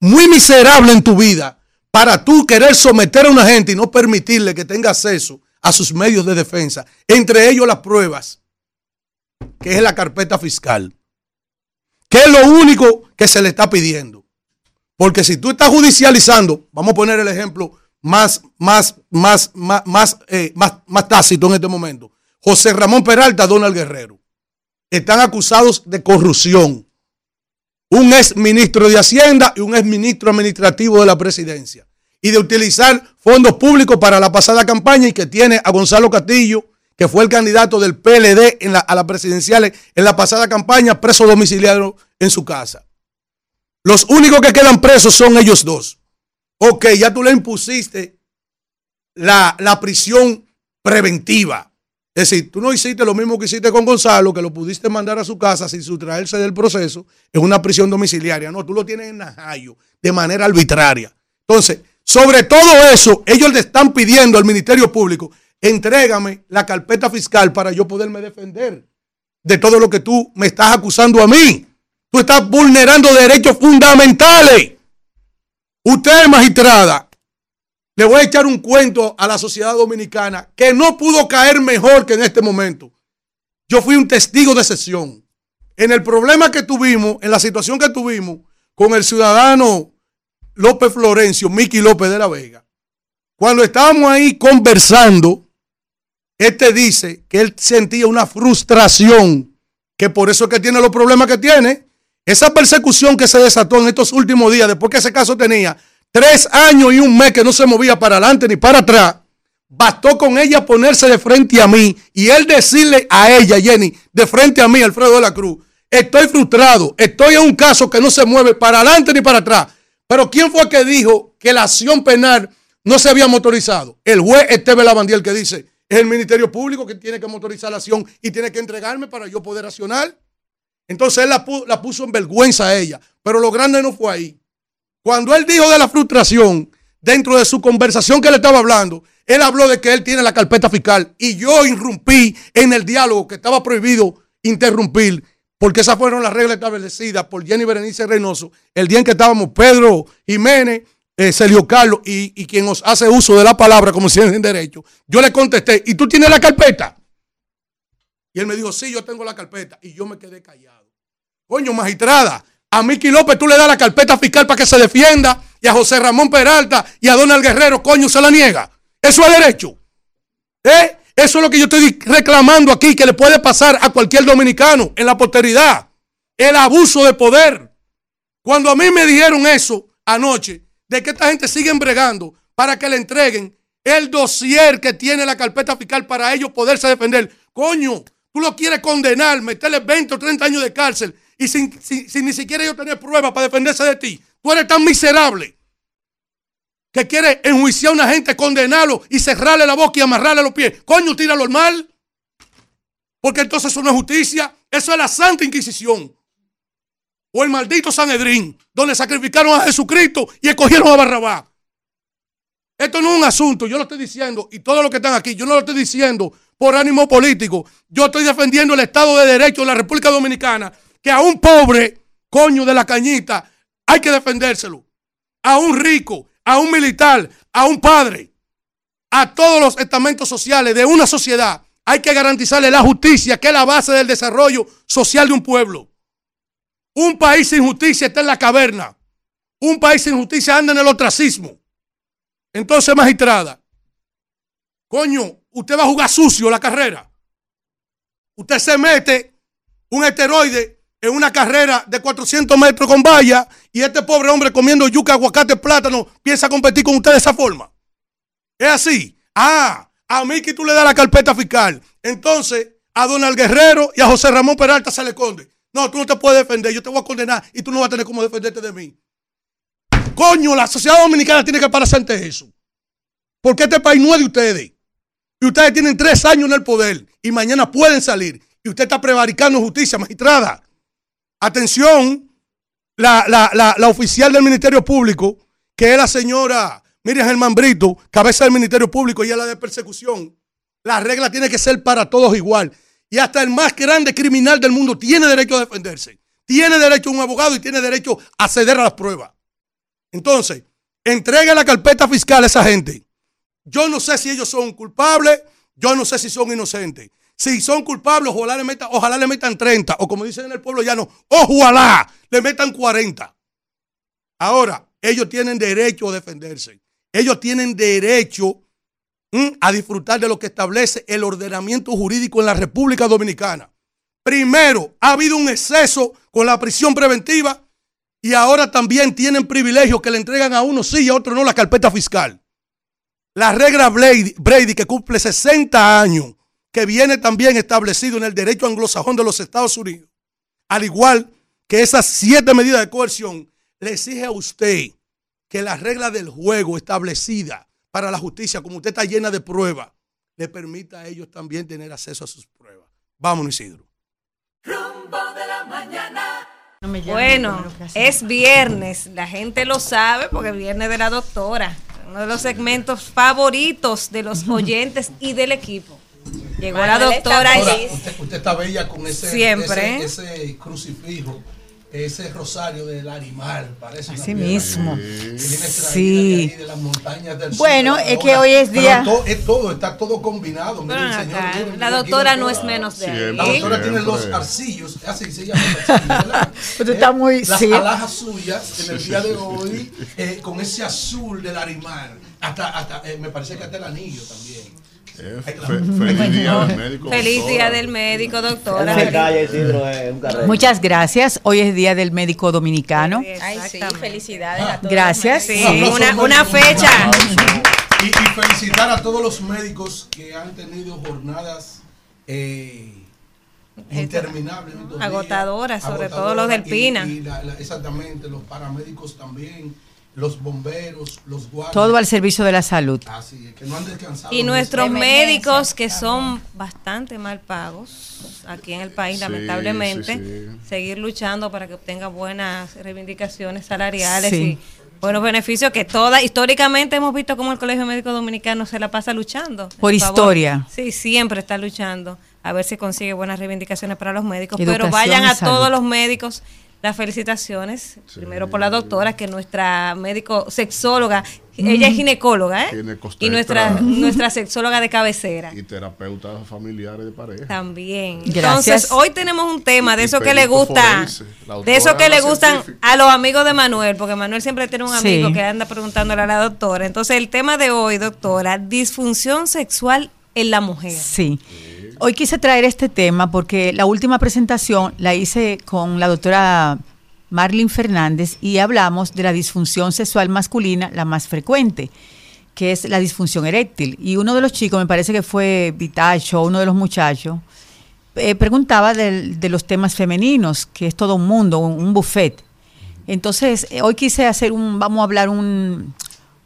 Speaker 4: Muy miserable en tu vida para tú querer someter a una gente y no permitirle que tenga acceso a sus medios de defensa. Entre ellos las pruebas, que es la carpeta fiscal. Que es lo único que se le está pidiendo. Porque si tú estás judicializando, vamos a poner el ejemplo más, más, más, más, más, eh, más, más tácito en este momento. José Ramón Peralta, Donald Guerrero están acusados de corrupción. Un ex ministro de Hacienda y un ex ministro administrativo de la presidencia. Y de utilizar fondos públicos para la pasada campaña y que tiene a Gonzalo Castillo, que fue el candidato del PLD en la, a las presidenciales en la pasada campaña, preso domiciliario en su casa. Los únicos que quedan presos son ellos dos. Ok, ya tú le impusiste la, la prisión preventiva. Es decir, tú no hiciste lo mismo que hiciste con Gonzalo, que lo pudiste mandar a su casa sin sustraerse del proceso en una prisión domiciliaria. No, tú lo tienes en Najayo de manera arbitraria. Entonces, sobre todo eso, ellos le están pidiendo al Ministerio Público, entrégame la carpeta fiscal para yo poderme defender de todo lo que tú me estás acusando a mí. Tú estás vulnerando derechos fundamentales. Usted, magistrada, le voy a echar un cuento a la sociedad dominicana que no pudo caer mejor que en este momento. Yo fui un testigo de sesión. En el problema que tuvimos, en la situación que tuvimos con el ciudadano López Florencio, Miki López de la Vega. Cuando estábamos ahí conversando, este dice que él sentía una frustración, que por eso es que tiene los problemas que tiene. Esa persecución que se desató en estos últimos días, después que ese caso tenía tres años y un mes que no se movía para adelante ni para atrás, bastó con ella ponerse de frente a mí y él decirle a ella, Jenny, de frente a mí, Alfredo de la Cruz, estoy frustrado, estoy en un caso que no se mueve para adelante ni para atrás. Pero ¿quién fue que dijo que la acción penal no se había motorizado? El juez Esteve Lavandiel que dice, es el Ministerio Público que tiene que motorizar la acción y tiene que entregarme para yo poder accionar. Entonces él la, la puso en vergüenza a ella. Pero lo grande no fue ahí. Cuando él dijo de la frustración, dentro de su conversación que le estaba hablando, él habló de que él tiene la carpeta fiscal y yo irrumpí en el diálogo que estaba prohibido interrumpir, porque esas fueron las reglas establecidas por Jenny Berenice Reynoso el día en que estábamos Pedro Jiménez, eh, Celio Carlos y, y quien nos hace uso de la palabra como si en derecho. Yo le contesté, ¿y tú tienes la carpeta? Y él me dijo, sí, yo tengo la carpeta. Y yo me quedé callado. Coño, magistrada, a Miki López tú le das la carpeta fiscal para que se defienda y a José Ramón Peralta y a Donald Guerrero, coño, se la niega. Eso es derecho. ¿Eh? Eso es lo que yo estoy reclamando aquí, que le puede pasar a cualquier dominicano en la posteridad. El abuso de poder. Cuando a mí me dijeron eso anoche, de que esta gente sigue bregando para que le entreguen el dossier que tiene la carpeta fiscal para ellos poderse defender. Coño, tú lo quieres condenar, meterle 20 o 30 años de cárcel y sin, sin- ni siquiera ellos tener pruebas para defenderse de ti. Tú eres tan miserable que quiere enjuiciar a una gente, condenarlo y cerrarle la boca y amarrarle los pies. Coño, tíralo al mal. Porque entonces eso no es justicia, eso es la Santa Inquisición. O el maldito Sanedrín, donde sacrificaron a Jesucristo y escogieron a Barrabás. Esto no es un asunto, yo lo estoy diciendo, y todos los que están aquí, yo no lo estoy diciendo por ánimo político. Yo estoy defendiendo el Estado de Derecho de la República Dominicana, que a un pobre coño de la cañita hay que defendérselo. A un rico, a un militar, a un padre, a todos los estamentos sociales de una sociedad, hay que garantizarle la justicia, que es la base del desarrollo social de un pueblo. Un país sin justicia está en la caverna. Un país sin justicia anda en el ostracismo. Entonces, magistrada, coño, usted va a jugar sucio la carrera. Usted se mete un esteroide en una carrera de 400 metros con valla y este pobre hombre comiendo yuca, aguacate, plátano, piensa competir con usted de esa forma. Es así. Ah, a mí que tú le das la carpeta fiscal. Entonces, a Donald Guerrero y a José Ramón Peralta se le esconde. No, tú no te puedes defender, yo te voy a condenar y tú no vas a tener cómo defenderte de mí. Coño, la sociedad dominicana tiene que pararse ante eso. Porque este país no es de ustedes. Y ustedes tienen tres años en el poder y mañana pueden salir. Y usted está prevaricando justicia, magistrada. Atención, la, la- la- la oficial del Ministerio Público, que es la señora Miriam Germán Brito, cabeza del Ministerio Público y es la de persecución. La regla tiene que ser para todos igual. Y hasta el más grande criminal del mundo tiene derecho a defenderse. Tiene derecho a un abogado y tiene derecho a ceder a las pruebas. Entonces, entregue la carpeta fiscal a esa gente. Yo no sé si ellos son culpables, yo no sé si son inocentes. Si son culpables, ojalá le metan, ojalá le metan 30, o como dicen en el pueblo llano, ojalá le metan 40. Ahora, ellos tienen derecho a defenderse. Ellos tienen derecho a disfrutar de lo que establece el ordenamiento jurídico en la República Dominicana. Primero, ha habido un exceso con la prisión preventiva y ahora también tienen privilegios que le entregan a uno sí y a otro no la carpeta fiscal. La regla Brady, Brady, que cumple 60 años, que viene también establecido en el derecho anglosajón de los Estados Unidos, al igual que esas siete medidas de coerción, le exige a usted que la regla del juego establecida para la justicia, como usted está llena de pruebas, le permita a ellos también tener acceso a sus pruebas. Vámonos, Isidro.
Speaker 23: Rumbo de la mañana.
Speaker 2: Bueno, es viernes, la gente lo sabe porque es viernes de la doctora, uno de los segmentos favoritos de los oyentes y del equipo. Llegó la
Speaker 6: Manuel está
Speaker 2: doctora y
Speaker 4: Usted, usted está bella con ese,
Speaker 2: Siempre.
Speaker 4: ese, ese crucifijo ese rosario del animal, parece una
Speaker 26: Así mismo.
Speaker 4: que
Speaker 26: Sí.
Speaker 4: de ahí, de las montañas del sur,
Speaker 26: Bueno, es que hoy es
Speaker 4: Pero
Speaker 26: día-
Speaker 4: to- es todo, está todo combinado. señor,
Speaker 2: acá, la doctora no es menos de ahí.
Speaker 4: La doctora tiene los arcillos, así se llama. los arcillos, ¿verdad?
Speaker 26: Pues tú estás muy-
Speaker 4: Las
Speaker 26: sí.
Speaker 4: alhajas suyas en el día de hoy, eh, con ese azul del animal. Hasta, hasta eh, me parece que hasta el anillo también.
Speaker 3: Eh,
Speaker 4: Ay,
Speaker 3: fe-
Speaker 4: claro.
Speaker 3: Feliz día del médico.
Speaker 2: Feliz
Speaker 3: doctora.
Speaker 2: día del médico, doctora.
Speaker 26: Muchas gracias. Hoy es Día del Médico Dominicano.
Speaker 6: Ay, sí, felicidades a todos.
Speaker 26: Gracias.
Speaker 2: Sí, una, fecha.
Speaker 4: Y, y felicitar a todos los médicos que han tenido jornadas eh, interminables.
Speaker 2: Agotadoras, sobre todo los del
Speaker 4: y-
Speaker 2: Pina.
Speaker 4: y la- la- exactamente, los paramédicos también, los bomberos, los guardias.
Speaker 26: Todo al servicio de la salud.
Speaker 4: Así es, que no han descansado.
Speaker 2: Y nuestros médicos que son bastante mal pagos aquí en el país,
Speaker 3: Sí,
Speaker 2: lamentablemente,
Speaker 3: sí, sí.
Speaker 2: seguir luchando para que obtengan buenas reivindicaciones salariales
Speaker 26: Sí.
Speaker 2: y buenos beneficios que toda históricamente hemos visto cómo el Colegio Médico Dominicano se la pasa luchando.
Speaker 26: Por
Speaker 2: favor.
Speaker 26: historia.
Speaker 2: Sí, siempre está luchando a ver si consigue buenas reivindicaciones para los médicos, pero vayan a
Speaker 26: salud.
Speaker 2: todos los médicos las felicitaciones, primero por la doctora, que nuestra médico sexóloga, ella es ginecóloga, ¿eh? Y nuestra, nuestra sexóloga de cabecera.
Speaker 3: Y terapeutas familiares de pareja.
Speaker 2: También.
Speaker 26: Gracias.
Speaker 2: Entonces, hoy tenemos un tema de
Speaker 3: Y
Speaker 2: eso que le gusta, de eso que le gustan
Speaker 3: científica.
Speaker 2: a los amigos de Manuel, porque Manuel siempre tiene un
Speaker 26: Sí.
Speaker 2: amigo que anda preguntándole a la doctora. Entonces, el tema de hoy, doctora, disfunción sexual en la mujer.
Speaker 26: Sí. Hoy quise traer este tema porque la última presentación la hice con la doctora Marlene Fernández y hablamos de la disfunción sexual masculina, la más frecuente, que es la disfunción eréctil. Y uno de los chicos, me parece que fue Vitacho, uno de los muchachos, eh, preguntaba del- de los temas femeninos, que es todo un mundo, un, un buffet. Entonces, eh, hoy quise hacer un, vamos a hablar un,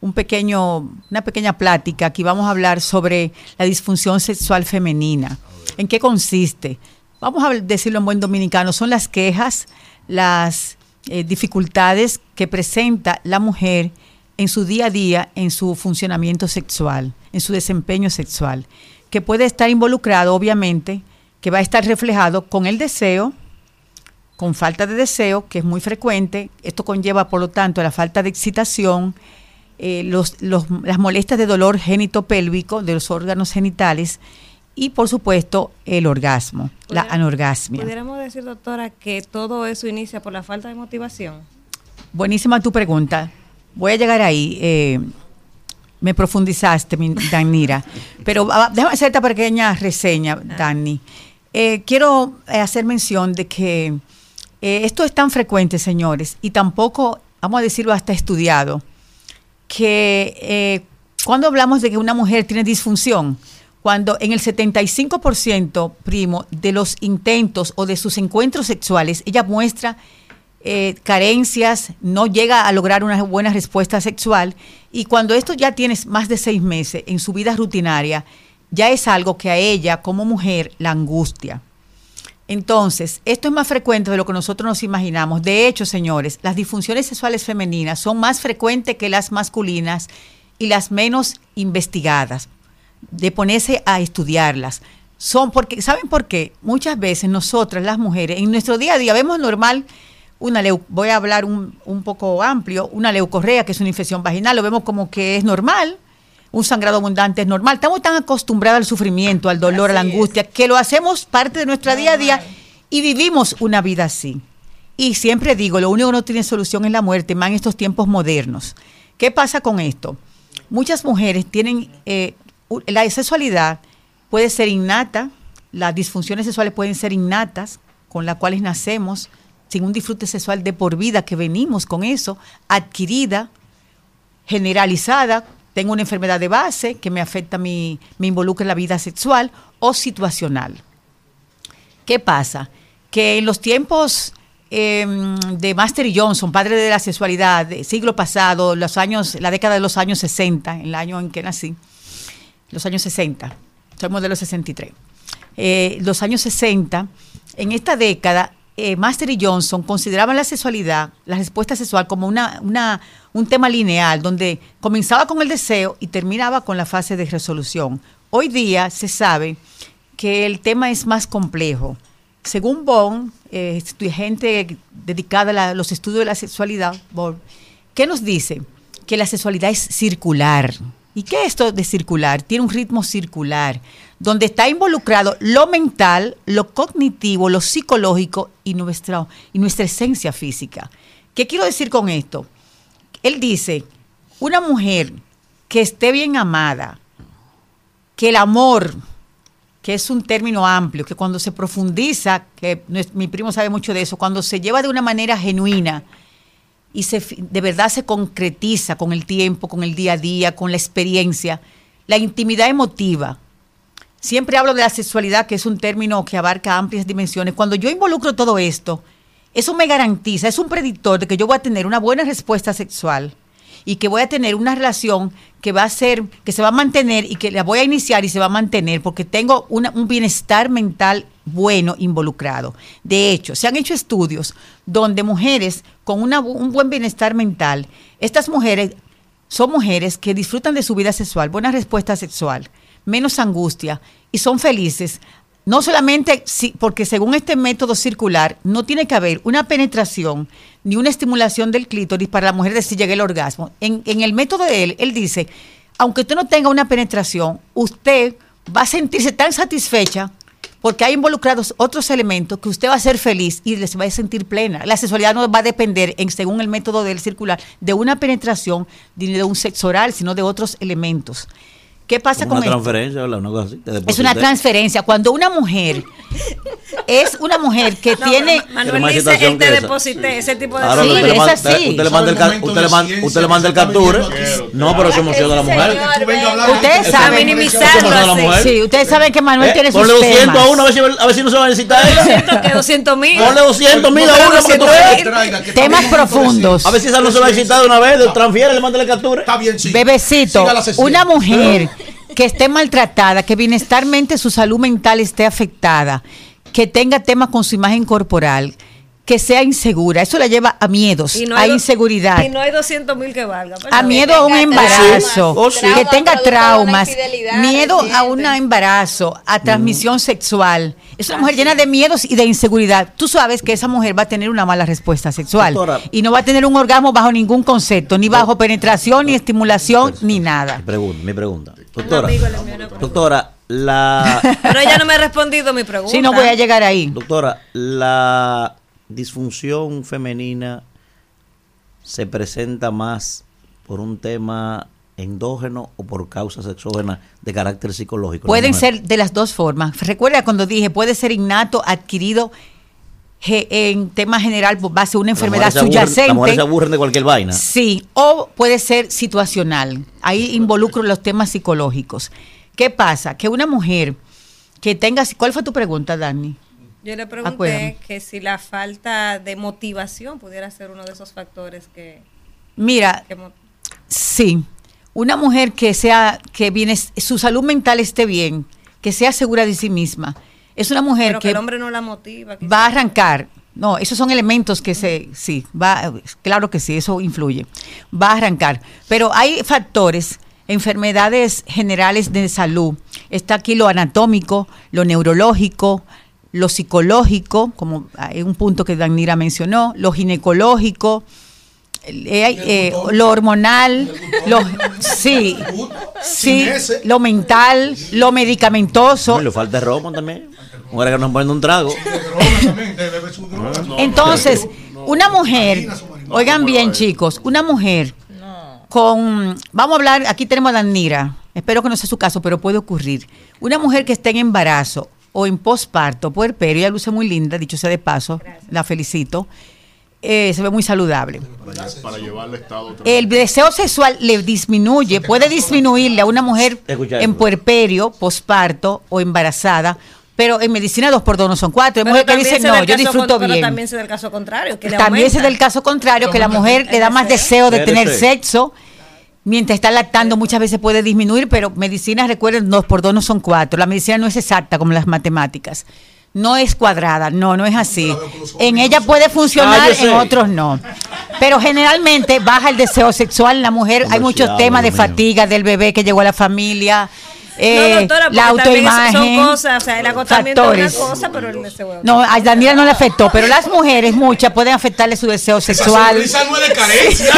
Speaker 26: un pequeño, una pequeña plática. Aquí vamos a hablar sobre la disfunción sexual femenina. ¿En qué consiste? Vamos a decirlo en buen dominicano, son las quejas, las eh, dificultades que presenta la mujer en su día a día, en su funcionamiento sexual, en su desempeño sexual, que puede estar involucrado, obviamente, que va a estar reflejado con el deseo, con falta de deseo, que es muy frecuente. Esto conlleva, por lo tanto, la falta de excitación, eh, los- los- las molestias de dolor genitopélvico de los órganos genitales y, por supuesto, el orgasmo, la anorgasmia.
Speaker 2: Pudiéramos decir, doctora, que todo eso inicia por la falta de motivación.
Speaker 26: Buenísima tu pregunta. Voy a llegar ahí. eh, me profundizaste, Danira. Pero ah, déjame hacer esta pequeña reseña, Dani. Eh, quiero hacer mención de que eh, esto es tan frecuente, señores, y tampoco, vamos a decirlo, hasta estudiado, que eh, cuando hablamos de que una mujer tiene disfunción, cuando en el 75% primo de los intentos o de sus encuentros sexuales, ella muestra eh, carencias, no llega a lograr una buena respuesta sexual y cuando esto ya tienes más de seis meses en su vida rutinaria, ya es algo que a ella como mujer la angustia. Entonces, esto es más frecuente de lo que nosotros nos imaginamos. De hecho, señores, las disfunciones sexuales femeninas son más frecuentes que las masculinas y las menos investigadas, de ponerse a estudiarlas. Son porque, ¿saben por qué? Muchas veces nosotras, las mujeres, en nuestro día a día vemos normal una voy a hablar un, un poco amplio, una leucorrea, que es una infección vaginal, lo vemos como que es normal, un sangrado abundante es normal. Estamos tan acostumbrados al sufrimiento, al dolor, a la angustia, que lo hacemos parte de nuestra día a día y vivimos una vida así. Y siempre digo, lo único que no tiene solución es la muerte, más en estos tiempos modernos. ¿Qué pasa con esto? Muchas mujeres tienen, eh, la sexualidad puede ser innata, las disfunciones sexuales pueden ser innatas, con las cuales nacemos, sin un disfrute sexual de por vida, que venimos con eso, adquirida, generalizada, tengo una enfermedad de base que me afecta, mi, me involucra en la vida sexual o situacional. ¿Qué pasa? Que en los tiempos eh, de Master Johnson, padre de la sexualidad, siglo pasado, los años, la década de los años 60, el año en que nací, los años 60, soy modelo 63. Eh, los años 60, en esta década, eh, Master y Johnson consideraban la sexualidad, la respuesta sexual, como una, una- un tema lineal, donde comenzaba con el deseo y terminaba con la fase de resolución. Hoy día se sabe que el tema es más complejo, según Bond, eh, gente dedicada a los estudios de la sexualidad, Bond, ¿qué nos dice? Que la sexualidad es circular. ¿Y qué es esto de circular? Tiene un ritmo circular, donde está involucrado lo mental, lo cognitivo, lo psicológico y nuestra, y nuestra esencia física. ¿Qué quiero decir con esto? Él dice, una mujer que esté bien amada, que el amor, que es un término amplio, que cuando se profundiza, que mi primo sabe mucho de eso, cuando se lleva de una manera genuina y se, de verdad se concretiza con el tiempo, con el día a día, con la experiencia, la intimidad emotiva. Siempre hablo de la sexualidad, que es un término que abarca amplias dimensiones. Cuando yo involucro todo esto, eso me garantiza, es un predictor de que yo voy a tener una buena respuesta sexual y que voy a tener una relación que va a ser, que se va a mantener y que la voy a iniciar y se va a mantener porque tengo un bienestar mental bueno involucrado. De hecho, se han hecho estudios donde mujeres con un buen bienestar mental, estas mujeres son mujeres que disfrutan de su vida sexual, buena respuesta sexual, menos angustia y son felices. No solamente si- porque según este método circular no tiene que haber una penetración ni una estimulación del clítoris para la mujer decir llegué al orgasmo. En, en el método de él, él dice, aunque usted no tenga una penetración, usted va a sentirse tan satisfecha porque hay involucrados otros elementos que usted va a ser feliz y se va a sentir plena. La sexualidad no va a depender, en, según el método del circular, de una penetración ni de un sexo oral, sino de otros elementos. ¿Qué pasa con
Speaker 5: una
Speaker 26: esto?
Speaker 5: transferencia, ¿verdad? Una cosa así. te
Speaker 26: Es una transferencia. Cuando una mujer es una mujer que tiene.
Speaker 2: Manuel dice, él te
Speaker 5: esa.
Speaker 2: deposité ese tipo de
Speaker 5: Ahora
Speaker 26: Sí,
Speaker 5: usted, le
Speaker 26: es
Speaker 5: manda,
Speaker 26: así.
Speaker 5: usted le manda el, usted le manda, usted le manda el capture. No, pero se emociona la mujer.
Speaker 26: Ustedes
Speaker 2: A
Speaker 26: saben.
Speaker 2: minimizarlo
Speaker 5: la
Speaker 2: así.
Speaker 5: mujer.
Speaker 26: Sí, ustedes saben que Manuel
Speaker 5: Eh,
Speaker 26: tiene sus
Speaker 5: Ponle 200
Speaker 26: temas.
Speaker 5: a uno, a ver si, a ver si no se va a necesitar ella.
Speaker 2: 200 que 200 mil.
Speaker 5: Ponle 200 mil a uno para que tú veas.
Speaker 26: Temas profundos.
Speaker 5: A ver si esa no se va a necesitar de una vez. Transfiere, le manda la captura.
Speaker 4: Está bien, sí.
Speaker 26: Bebecito, una mujer que esté maltratada, que bienestarmente su salud mental esté afectada, que tenga temas con su imagen corporal, que sea insegura, eso la lleva a miedos,
Speaker 2: Y no
Speaker 26: a inseguridad.
Speaker 2: Y no hay 200 mil que valga.
Speaker 26: a
Speaker 2: perdón.
Speaker 26: miedo a un embarazo,
Speaker 5: Oh, sí.
Speaker 26: que tenga traumas,
Speaker 27: infidelidad
Speaker 26: miedo a un embarazo, a transmisión sexual. Es una mujer llena de miedos y de inseguridad. Tú sabes que esa mujer va a tener una mala respuesta sexual
Speaker 5: Doctora.
Speaker 26: y no va a tener un orgasmo bajo ningún concepto, ni bajo penetración, ni estimulación, ni nada.
Speaker 5: Mi pregunta, mi pregunta. Doctora, doctora, la,
Speaker 2: Pero ella no me ha respondido mi pregunta.
Speaker 26: Si no voy a llegar ahí.
Speaker 5: doctora, la disfunción femenina se presenta más por un tema endógeno o por causas exógenas de carácter psicológico.
Speaker 26: Pueden ser de las dos formas. Recuerda cuando dije, puede ser innato, adquirido en tema general por base a una
Speaker 5: Las
Speaker 26: enfermedad
Speaker 5: aburren- Las mujeres se
Speaker 26: subyacente.
Speaker 5: aburren de cualquier vaina.
Speaker 26: Sí, o puede ser situacional. Ahí involucro los temas psicológicos. ¿Qué pasa? Que una mujer que tenga... ¿Cuál fue tu pregunta, Dani?
Speaker 2: Yo le pregunté
Speaker 26: Acuérdame.
Speaker 2: que si la falta de motivación pudiera ser uno de esos factores que...
Speaker 26: Mira,
Speaker 2: que
Speaker 26: Sí, una mujer que sea, que viene, su salud mental esté bien, que sea segura de sí misma. Es una mujer
Speaker 2: pero que
Speaker 26: que
Speaker 2: el hombre no la motiva. quizás.
Speaker 26: va a arrancar. No, esos son elementos que se, sí, va, claro que sí, eso influye. Va a arrancar. Pero hay factores, enfermedades generales de salud. Está aquí lo anatómico, lo neurológico, lo psicológico, como hay un punto que Danira mencionó, lo ginecológico, eh, eh, lo hormonal, lo, sí, sí, lo mental, lo medicamentoso.
Speaker 5: No, le falta romo también. Ahora que nos ponen un trago.
Speaker 26: Entonces, una mujer, oigan bien chicos, una mujer con, vamos a hablar, aquí tenemos a Danira, espero que no sea su caso, pero puede ocurrir. Una mujer que esté en embarazo o en posparto, puerperio, ella luce muy linda, dicho sea de paso, la felicito, eh, se ve muy saludable.
Speaker 3: Para llevarle estado otra
Speaker 26: El deseo sexual le disminuye, puede disminuirle a una mujer en puerperio, posparto o embarazada, pero en medicina dos por dos no son cuatro. Hay mujeres que dicen, no, yo disfruto
Speaker 2: con- Pero
Speaker 26: bien.
Speaker 2: también se da el caso contrario, que le
Speaker 26: También se da el caso contrario, que la mujer le da más deseo de tener sexo. Mientras está lactando muchas veces puede disminuir, pero medicina, recuerden, dos por dos no son cuatro. La medicina no es exacta como las matemáticas. No es cuadrada, no, no es así. En ella puede funcionar,
Speaker 5: Ah,
Speaker 26: en otros no. Pero generalmente baja el deseo sexual en la mujer. Hay muchos
Speaker 5: sí,
Speaker 26: temas de fatiga del bebé que llegó a la familia, eh,
Speaker 2: no, doctora,
Speaker 26: la autoimagen.
Speaker 2: son cosas, o sea, el agotamiento
Speaker 26: factores.
Speaker 2: es una cosa, pero el deseo
Speaker 26: No, a Daniela no le afectó, pero las mujeres, muchas, pueden afectarle su deseo sexual.
Speaker 4: sonrisa no es de carencia.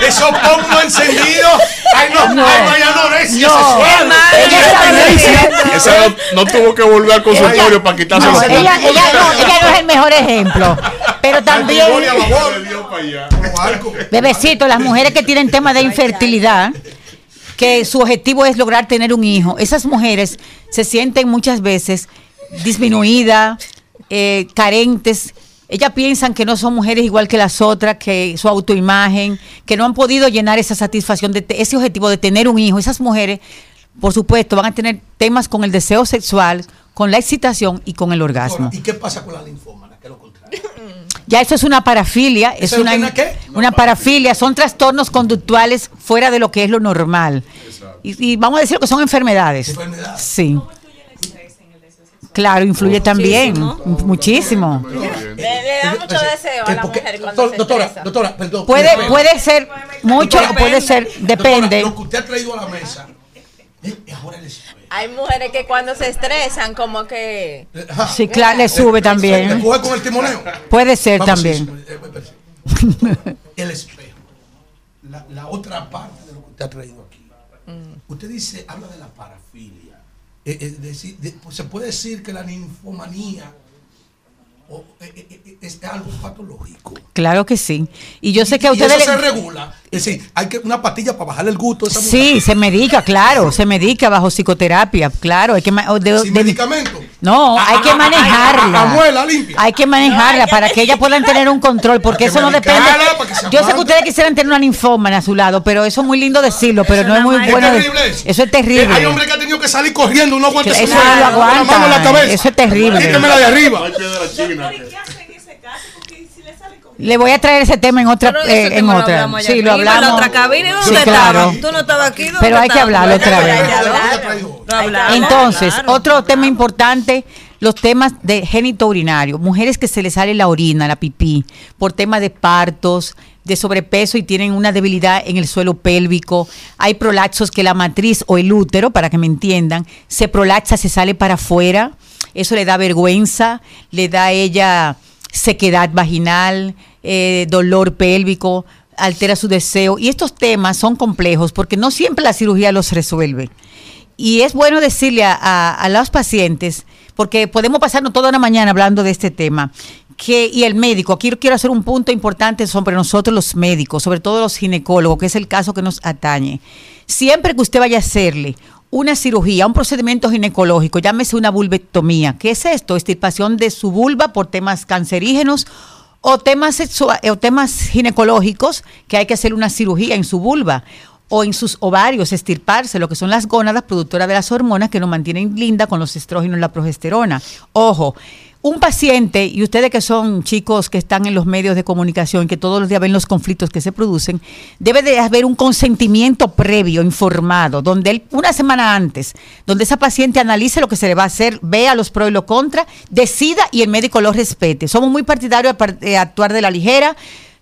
Speaker 4: Esos pómulos encendidos. Ay, no,
Speaker 26: No.
Speaker 4: ay, no
Speaker 26: No.
Speaker 4: sexual.
Speaker 26: Ella sabe-
Speaker 3: Esa no, no tuvo que volver al consultorio para quitarse
Speaker 26: No, ella, ella no, ella no es el mejor ejemplo. Pero también, bebecito, las mujeres que tienen temas de infertilidad, que su objetivo es lograr tener un hijo, esas mujeres se sienten muchas veces disminuidas, eh, carentes. Ellas piensan que no son mujeres igual que las otras, que su autoimagen, que no han podido llenar esa satisfacción, de ese objetivo de tener un hijo. Esas mujeres, por supuesto, van a tener temas con el deseo sexual, con la excitación y con el orgasmo.
Speaker 4: ¿Y qué pasa con la linfómana? Que es lo contrario.
Speaker 26: Ya eso es una parafilia, es
Speaker 4: ¿Eso es
Speaker 26: una,
Speaker 4: una qué?
Speaker 26: una parafilia, son trastornos conductuales fuera de lo que es lo normal. Y, y vamos a decir que son enfermedades. Sí. Claro, influye también, muchísimo.
Speaker 6: Le, le da mucho deseo a la mujer cuando se
Speaker 4: doctora,
Speaker 6: estresa.
Speaker 4: doctora, perdón.
Speaker 26: Puede, puede ser mucho o puede ser, depende.
Speaker 4: Doctora, lo que usted ha traído a la mesa. eh, ahora espejo.
Speaker 6: Hay mujeres que cuando se estresan como que...
Speaker 26: Sí, claro, le sube también.
Speaker 4: ¿Le coge con el timoneo?
Speaker 26: Puede ser
Speaker 4: Vamos,
Speaker 26: también.
Speaker 4: sí, sí, eh, espérese. El espejo. La, la otra parte de lo que usted ha traído aquí. Usted dice, habla de la parafilia. Eh, eh, de- pues se puede decir que la ninfomanía o, eh, eh, eh, es algo patológico.
Speaker 26: Claro que sí. Y yo sé que a
Speaker 4: y
Speaker 26: ustedes
Speaker 4: eso se regula. Es decir, hay que una pastilla para bajarle el gusto a esa mujer.
Speaker 26: Sí, se medica, claro, se medica bajo psicoterapia, claro, hay que de-
Speaker 4: Sin
Speaker 26: de-
Speaker 4: medicamento.
Speaker 26: No,
Speaker 4: Ah,
Speaker 26: hay que
Speaker 4: ah, ah,
Speaker 26: manejarla.
Speaker 4: ah, abuela, limpia.
Speaker 26: Hay que manejarla para que ellas puedan tener un control, porque eso no depende. Yo sé que ustedes quisieran tener una linfómana a su lado, pero eso es muy lindo decirlo, pero no es muy
Speaker 4: Es
Speaker 26: bueno.
Speaker 4: eso.
Speaker 26: Eso es
Speaker 4: Eh,
Speaker 26: terrible.
Speaker 4: Hay hombres que han tenido que salir corriendo, no aguanta
Speaker 26: Eso
Speaker 4: su
Speaker 26: lo
Speaker 4: mano, con la
Speaker 26: aguanta,
Speaker 4: mano en la cabeza.
Speaker 26: eso es terrible.
Speaker 4: Quítemela de arriba.
Speaker 26: Le voy a traer ese tema en otra, eh, en
Speaker 2: lo
Speaker 26: otra.
Speaker 2: hablamos
Speaker 26: Sí, lo
Speaker 2: arriba, en la
Speaker 26: hablamos.
Speaker 2: otra cabina. ¿Y dónde
Speaker 26: Sí,
Speaker 2: estabas?
Speaker 26: claro.
Speaker 2: Tú no estabas aquí. ¿dónde
Speaker 26: Pero hay que hablarlo otra vez.
Speaker 2: Hablamos,
Speaker 26: Entonces, otro tema importante, los temas de génito urinario. Mujeres que se les sale la orina, la pipí, por temas de partos, de sobrepeso y tienen una debilidad en el suelo pélvico. Hay prolaxos que la matriz o el útero, para que me entiendan, se prolaxa, se sale para afuera. Eso le da vergüenza, le da a ella sequedad vaginal, eh, dolor pélvico, altera su deseo. Y estos temas son complejos porque no siempre la cirugía los resuelve. Y es bueno decirle a, a- los pacientes, porque podemos pasarnos toda una mañana hablando de este tema, que, y el médico, aquí quiero hacer un punto importante sobre nosotros los médicos, sobre todo los ginecólogos, que es el caso que nos atañe. Siempre que usted vaya a hacerle una cirugía, un procedimiento ginecológico, llámese una vulvectomía, ¿qué es esto? Extirpación de su vulva por temas cancerígenos o temas, sexua- o temas ginecológicos que hay que hacer una cirugía en su vulva o en sus ovarios, estirparse, lo que son las gónadas productoras de las hormonas que nos mantienen linda con los estrógenos y la progesterona. Ojo, un paciente, y ustedes que son chicos que están en los medios de comunicación, que todos los días ven los conflictos que se producen, debe de haber un consentimiento previo, informado, donde él, una semana antes, donde esa paciente analice lo que se le va a hacer, vea los pros y los contras, decida y el médico lo respete. Somos muy partidarios de actuar de la ligera,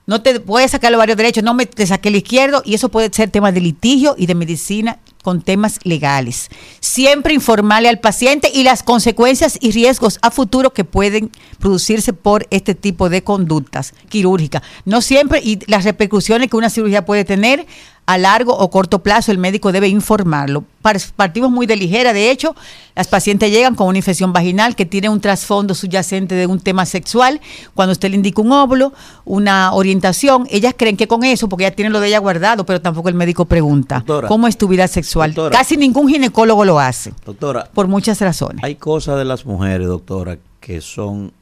Speaker 26: no te puedes sacar los varios derechos, no me te saqué el izquierdo y eso puede ser tema de litigio y de medicina con temas legales. Siempre informarle al paciente y las consecuencias y riesgos a futuro que pueden producirse por este tipo de conductas quirúrgicas. No siempre y las repercusiones que una cirugía puede tener a largo o corto plazo, el médico debe informarlo. Par- Partimos muy de ligera, de hecho, las pacientes llegan con una infección vaginal que tiene un trasfondo subyacente de un tema sexual. Cuando usted le indica un óvulo, una orientación, ellas creen que con eso, porque ya tienen lo de ella guardado, pero tampoco el médico pregunta,
Speaker 5: Doctora.
Speaker 26: ¿cómo es tu vida sexual?
Speaker 5: Doctora.
Speaker 26: Casi ningún ginecólogo lo hace,
Speaker 5: Doctora,
Speaker 26: por muchas razones.
Speaker 5: hay cosas de las mujeres, doctora, que son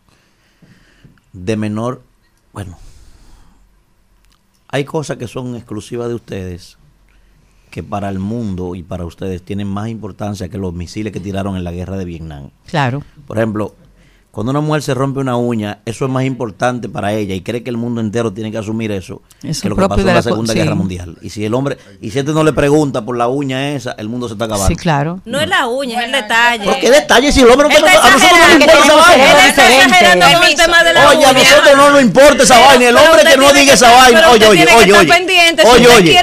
Speaker 5: de menor, bueno, hay cosas que son exclusivas de ustedes que para el mundo y para ustedes tienen más importancia que los misiles que tiraron en la guerra de Vietnam.
Speaker 26: Claro.
Speaker 5: Por ejemplo, Cuando una mujer se rompe una uña, eso es más importante para ella y cree que el mundo entero tiene que asumir eso,
Speaker 26: Eso
Speaker 5: que lo que pasó en
Speaker 26: la
Speaker 5: Segunda
Speaker 26: sí.
Speaker 5: Guerra Mundial. Y si el hombre, y si este no le pregunta por la uña esa, el mundo se está acabando.
Speaker 26: Sí, claro.
Speaker 2: No es la uña, es el detalle.
Speaker 5: ¿Por qué detalle si el hombre no
Speaker 2: está
Speaker 5: a nosotros no nos
Speaker 2: exagerando.
Speaker 5: importa esa vaina?
Speaker 2: está exagerando con el tema de la
Speaker 5: Oye, a nosotros no nos importa esa vaina. El hombre que no diga esa vaina. Oye, oye,
Speaker 2: tiene que
Speaker 5: oye,
Speaker 2: estar
Speaker 5: oye. Oye, oye.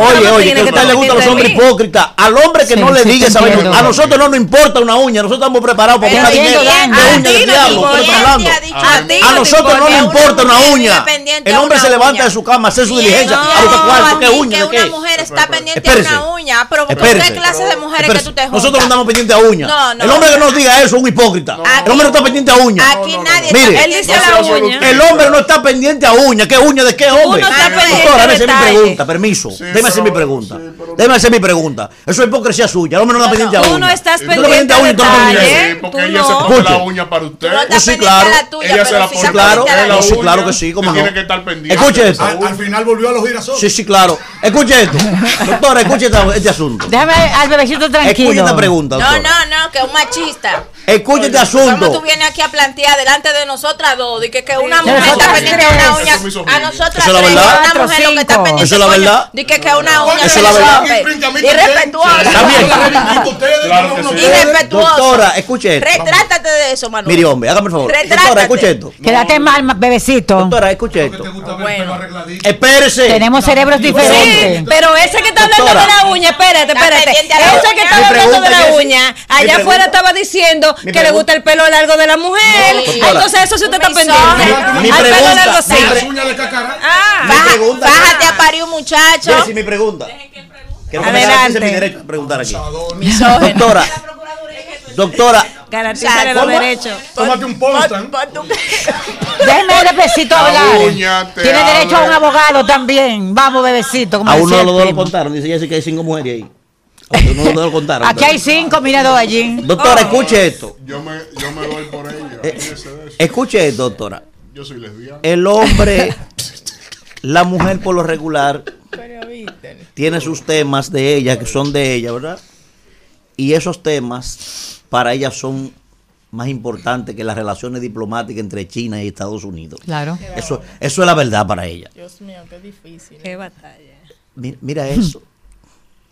Speaker 5: Oye, oye,
Speaker 2: tiene
Speaker 5: que a usted le gustan los
Speaker 2: pendiente
Speaker 5: hombres hipócritas. Al hombre que no le diga esa vaina. A nosotros no nos importa una uña. Nosotros estamos preparados para buscar dinero de uña
Speaker 26: A
Speaker 5: diablo.
Speaker 26: importa.
Speaker 5: ¿qué estamos hablando?
Speaker 26: A ti
Speaker 5: A nosotros no nos importa una uña.
Speaker 27: pendiente
Speaker 5: El
Speaker 27: a
Speaker 5: hombre se levanta
Speaker 27: uña.
Speaker 5: de su cama a hacer su diligencia.
Speaker 27: no,
Speaker 5: A buscar cuarto. ¿Qué
Speaker 27: a
Speaker 5: uña?
Speaker 27: que
Speaker 5: ¿De qué?
Speaker 27: una mujer está pendiente
Speaker 5: Espérese.
Speaker 27: a una uña, pero ¿con
Speaker 5: Espérese.
Speaker 27: qué clase de mujeres
Speaker 5: Espérese.
Speaker 27: que tú te juntas?
Speaker 5: Nosotros no estamos pendientes a uña.
Speaker 27: No, no.
Speaker 5: El hombre que nos diga eso es un hipócrita. El hombre no está pendiente a uña.
Speaker 27: Aquí nadie
Speaker 5: Mire,
Speaker 27: pendiente a la uña.
Speaker 5: el hombre no está pendiente a uña. ¿Qué uña? ¿De qué hombre?
Speaker 27: Uno está pendiente
Speaker 5: Doctora,
Speaker 27: de
Speaker 5: déjame hacer mi pregunta. Permiso. déjame hacer mi pregunta. déjame hacer mi pregunta. Eso es hipocresía suya. El hombre no está pendiente a
Speaker 2: Tú
Speaker 5: uña.
Speaker 2: no estás
Speaker 5: Tú no
Speaker 2: pendiente
Speaker 5: a uña,
Speaker 2: de
Speaker 5: tú no estás pendiente.
Speaker 2: detalle.
Speaker 3: Sí, porque ella
Speaker 2: no.
Speaker 3: se pone la uña para usted.
Speaker 5: Oh, sí, claro.
Speaker 3: ella se la
Speaker 5: Sí,
Speaker 3: pone
Speaker 5: claro.
Speaker 3: la
Speaker 5: Sí, claro que sí,
Speaker 3: Usted
Speaker 5: no.
Speaker 3: tiene que estar pendiente.
Speaker 5: Escuche esto.
Speaker 4: Al, al final volvió a los girasoles.
Speaker 5: Sí, sí, claro. Escuche esto. Doctora, escuche esta- este asunto.
Speaker 26: Déjame al bebecito
Speaker 5: Escuche
Speaker 26: tranquilo.
Speaker 5: esta pregunta,
Speaker 27: No,
Speaker 5: doctora.
Speaker 27: no, no, que es un machista.
Speaker 5: Escuche este
Speaker 27: ¿Cómo tú
Speaker 5: asunto.
Speaker 27: vienes aquí a plantear delante de nosotras dos? Y que, que una mujer está pendiente a una uña. A nosotras
Speaker 5: Eso es la
Speaker 27: tres,
Speaker 5: verdad.
Speaker 27: una mujer lo que está pendiente.
Speaker 5: Eso es la verdad.
Speaker 27: De que, que una uña
Speaker 5: Eso es la verdad.
Speaker 27: Irrespetuosa. Irrespetuosa.
Speaker 5: Doctora, escuche esto.
Speaker 27: Retrátate de eso, Manuel.
Speaker 5: Mire, hombre, hágame el favor.
Speaker 27: Retrátate.
Speaker 5: Doctora, escuche esto.
Speaker 26: Quédate mal, ma- bebecito.
Speaker 5: Doctora, escuche esto.
Speaker 27: Bueno.
Speaker 5: Espérese.
Speaker 26: Tenemos cerebros
Speaker 2: Sí,
Speaker 26: diferentes.
Speaker 2: pero ese que está hablando de la uña, espérate, espérate. Ese que está hablando de la uña, allá afuera estaba diciendo
Speaker 5: Mi
Speaker 2: que le gusta el pelo largo de la mujer.
Speaker 5: Doctora.
Speaker 2: Entonces eso sí usted está pendiente.
Speaker 5: Mi
Speaker 2: Al pelo
Speaker 5: pregunta-
Speaker 2: largo
Speaker 5: mi
Speaker 2: sí. Ah,
Speaker 5: Mi pregunta
Speaker 27: Bájate a parir muchacho.
Speaker 5: Jessy, mi pregunta. Que me
Speaker 2: Adelante.
Speaker 5: garantice mi derecho a preguntar aquí. Doctora. Doctora.
Speaker 2: garantízale los derechos.
Speaker 4: Tómate un Ponstan.
Speaker 26: Déjeme el bebecito
Speaker 3: La
Speaker 26: hablar. Tiene derecho a un abogado también. Vamos, bebecito. Como
Speaker 5: A uno de los dos lo contaron. Dice Jessy que hay cinco mujeres ahí. Lo contaron.
Speaker 26: Aquí hay cinco, mira dos allí.
Speaker 5: Doctora, escuche esto.
Speaker 3: Yo me, yo me doy por ella.
Speaker 5: Eh. Escuche esto, doctora.
Speaker 3: Yo soy lesbiana.
Speaker 5: El hombre, la mujer por lo regular, tiene sus temas de ella, que son de ella, ¿verdad? Y esos temas para ella son más importantes que las relaciones diplomáticas entre China y Estados Unidos.
Speaker 26: Claro.
Speaker 5: Eso, eso es la verdad para ella.
Speaker 27: Dios mío, qué difícil.
Speaker 2: Qué batalla.
Speaker 5: Mira, mira eso.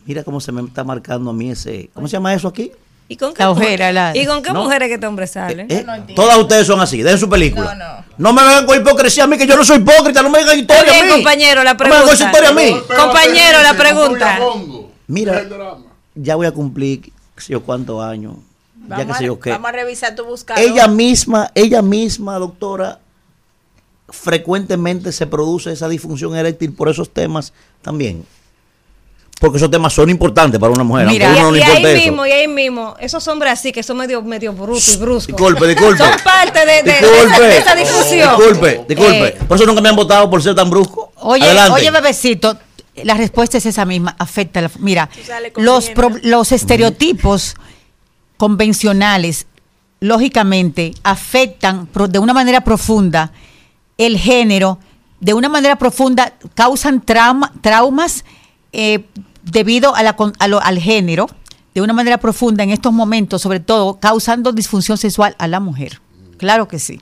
Speaker 5: Mira cómo se me está marcando a mí ese... ¿Cómo se llama eso aquí?
Speaker 2: ¿Y con qué,
Speaker 26: La ojera, la-
Speaker 2: ¿Y con qué
Speaker 5: No.
Speaker 2: mujeres que este hombre sale?
Speaker 5: ¿Eh? Todas ustedes son así, den su película. No, me vengan con hipocresía a mí, que yo no soy hipócrita, no me digan historia a
Speaker 2: bien,
Speaker 5: mí.
Speaker 2: compañero, la
Speaker 5: No me vengan con esa
Speaker 2: pregunta.
Speaker 5: historia a mí.
Speaker 2: Compañero, la pregunta.
Speaker 5: Mira, ya voy a cumplir, qué sé yo cuántos años, ya que
Speaker 27: Vamos,
Speaker 5: sé
Speaker 27: a,
Speaker 5: yo qué.
Speaker 27: vamos a revisar tu buscador.
Speaker 5: Ella misma, ella misma, doctora, frecuentemente se produce esa disfunción eréctil por esos temas también. Porque esos temas son importantes para una mujer,
Speaker 2: Mira,
Speaker 5: uno no
Speaker 2: y,
Speaker 5: le
Speaker 2: y ahí
Speaker 5: eso.
Speaker 2: mismo, y ahí mismo, esos hombres así que son medio, medio brutos y bruscos.
Speaker 5: Disculpe, disculpe.
Speaker 2: Son parte de, de- de
Speaker 5: Disculpe.
Speaker 2: esa, de esa discusión.
Speaker 5: Disculpe, disculpe.
Speaker 2: Eh,
Speaker 5: por eso nunca me han votado por ser tan brusco.
Speaker 26: Oye,
Speaker 5: Adelante.
Speaker 26: oye, bebecito, la respuesta es esa misma, afecta. La, mira, los, pro- los estereotipos convencionales, lógicamente, afectan pro- de una manera profunda el género, de una manera profunda causan trauma, traumas eh, debido a la a lo- al género, de una manera profunda en estos momentos, sobre todo causando disfunción sexual a la mujer. Claro que sí.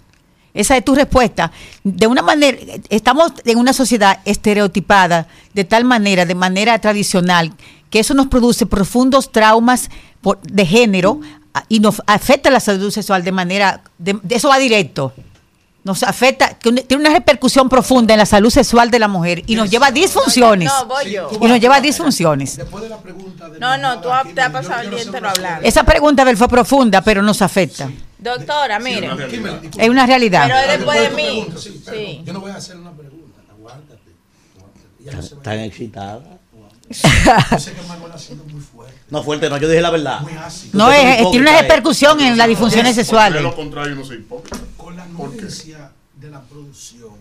Speaker 26: Esa es tu respuesta. De una manera, estamos en una sociedad estereotipada de tal manera, de manera tradicional, que eso nos produce profundos traumas por- de género y nos afecta la salud sexual de manera, de, de- eso va directo. Nos afecta, tiene tiene una repercusión profunda en la salud sexual de la mujer y nos lleva a disfunciones.
Speaker 27: No, voy yo.
Speaker 26: Y nos lleva a disfunciones.
Speaker 27: No, no, tú te has pasado el día entero hablando.
Speaker 26: Esa pregunta Abel, fue profunda, pero nos afecta.
Speaker 27: Doctora, mire.
Speaker 26: Es una realidad.
Speaker 27: Pero después de mí.
Speaker 4: Pregunta, sí.
Speaker 27: Sí.
Speaker 4: Yo no voy a hacer una pregunta. Aguántate.
Speaker 5: Tan- Tan excitada.
Speaker 4: Yo sé que Manuel ha sido muy fuerte.
Speaker 5: No, fuerte, no, yo dije la verdad.
Speaker 26: No,
Speaker 5: Usted
Speaker 26: es,
Speaker 5: muy
Speaker 26: es- tiene una
Speaker 5: hipócrita, eh.
Speaker 26: repercusión en las disfunciones
Speaker 3: De
Speaker 26: sexuales.
Speaker 3: lo contrario, no soy hipócrita.
Speaker 4: Con la anuencia de la producción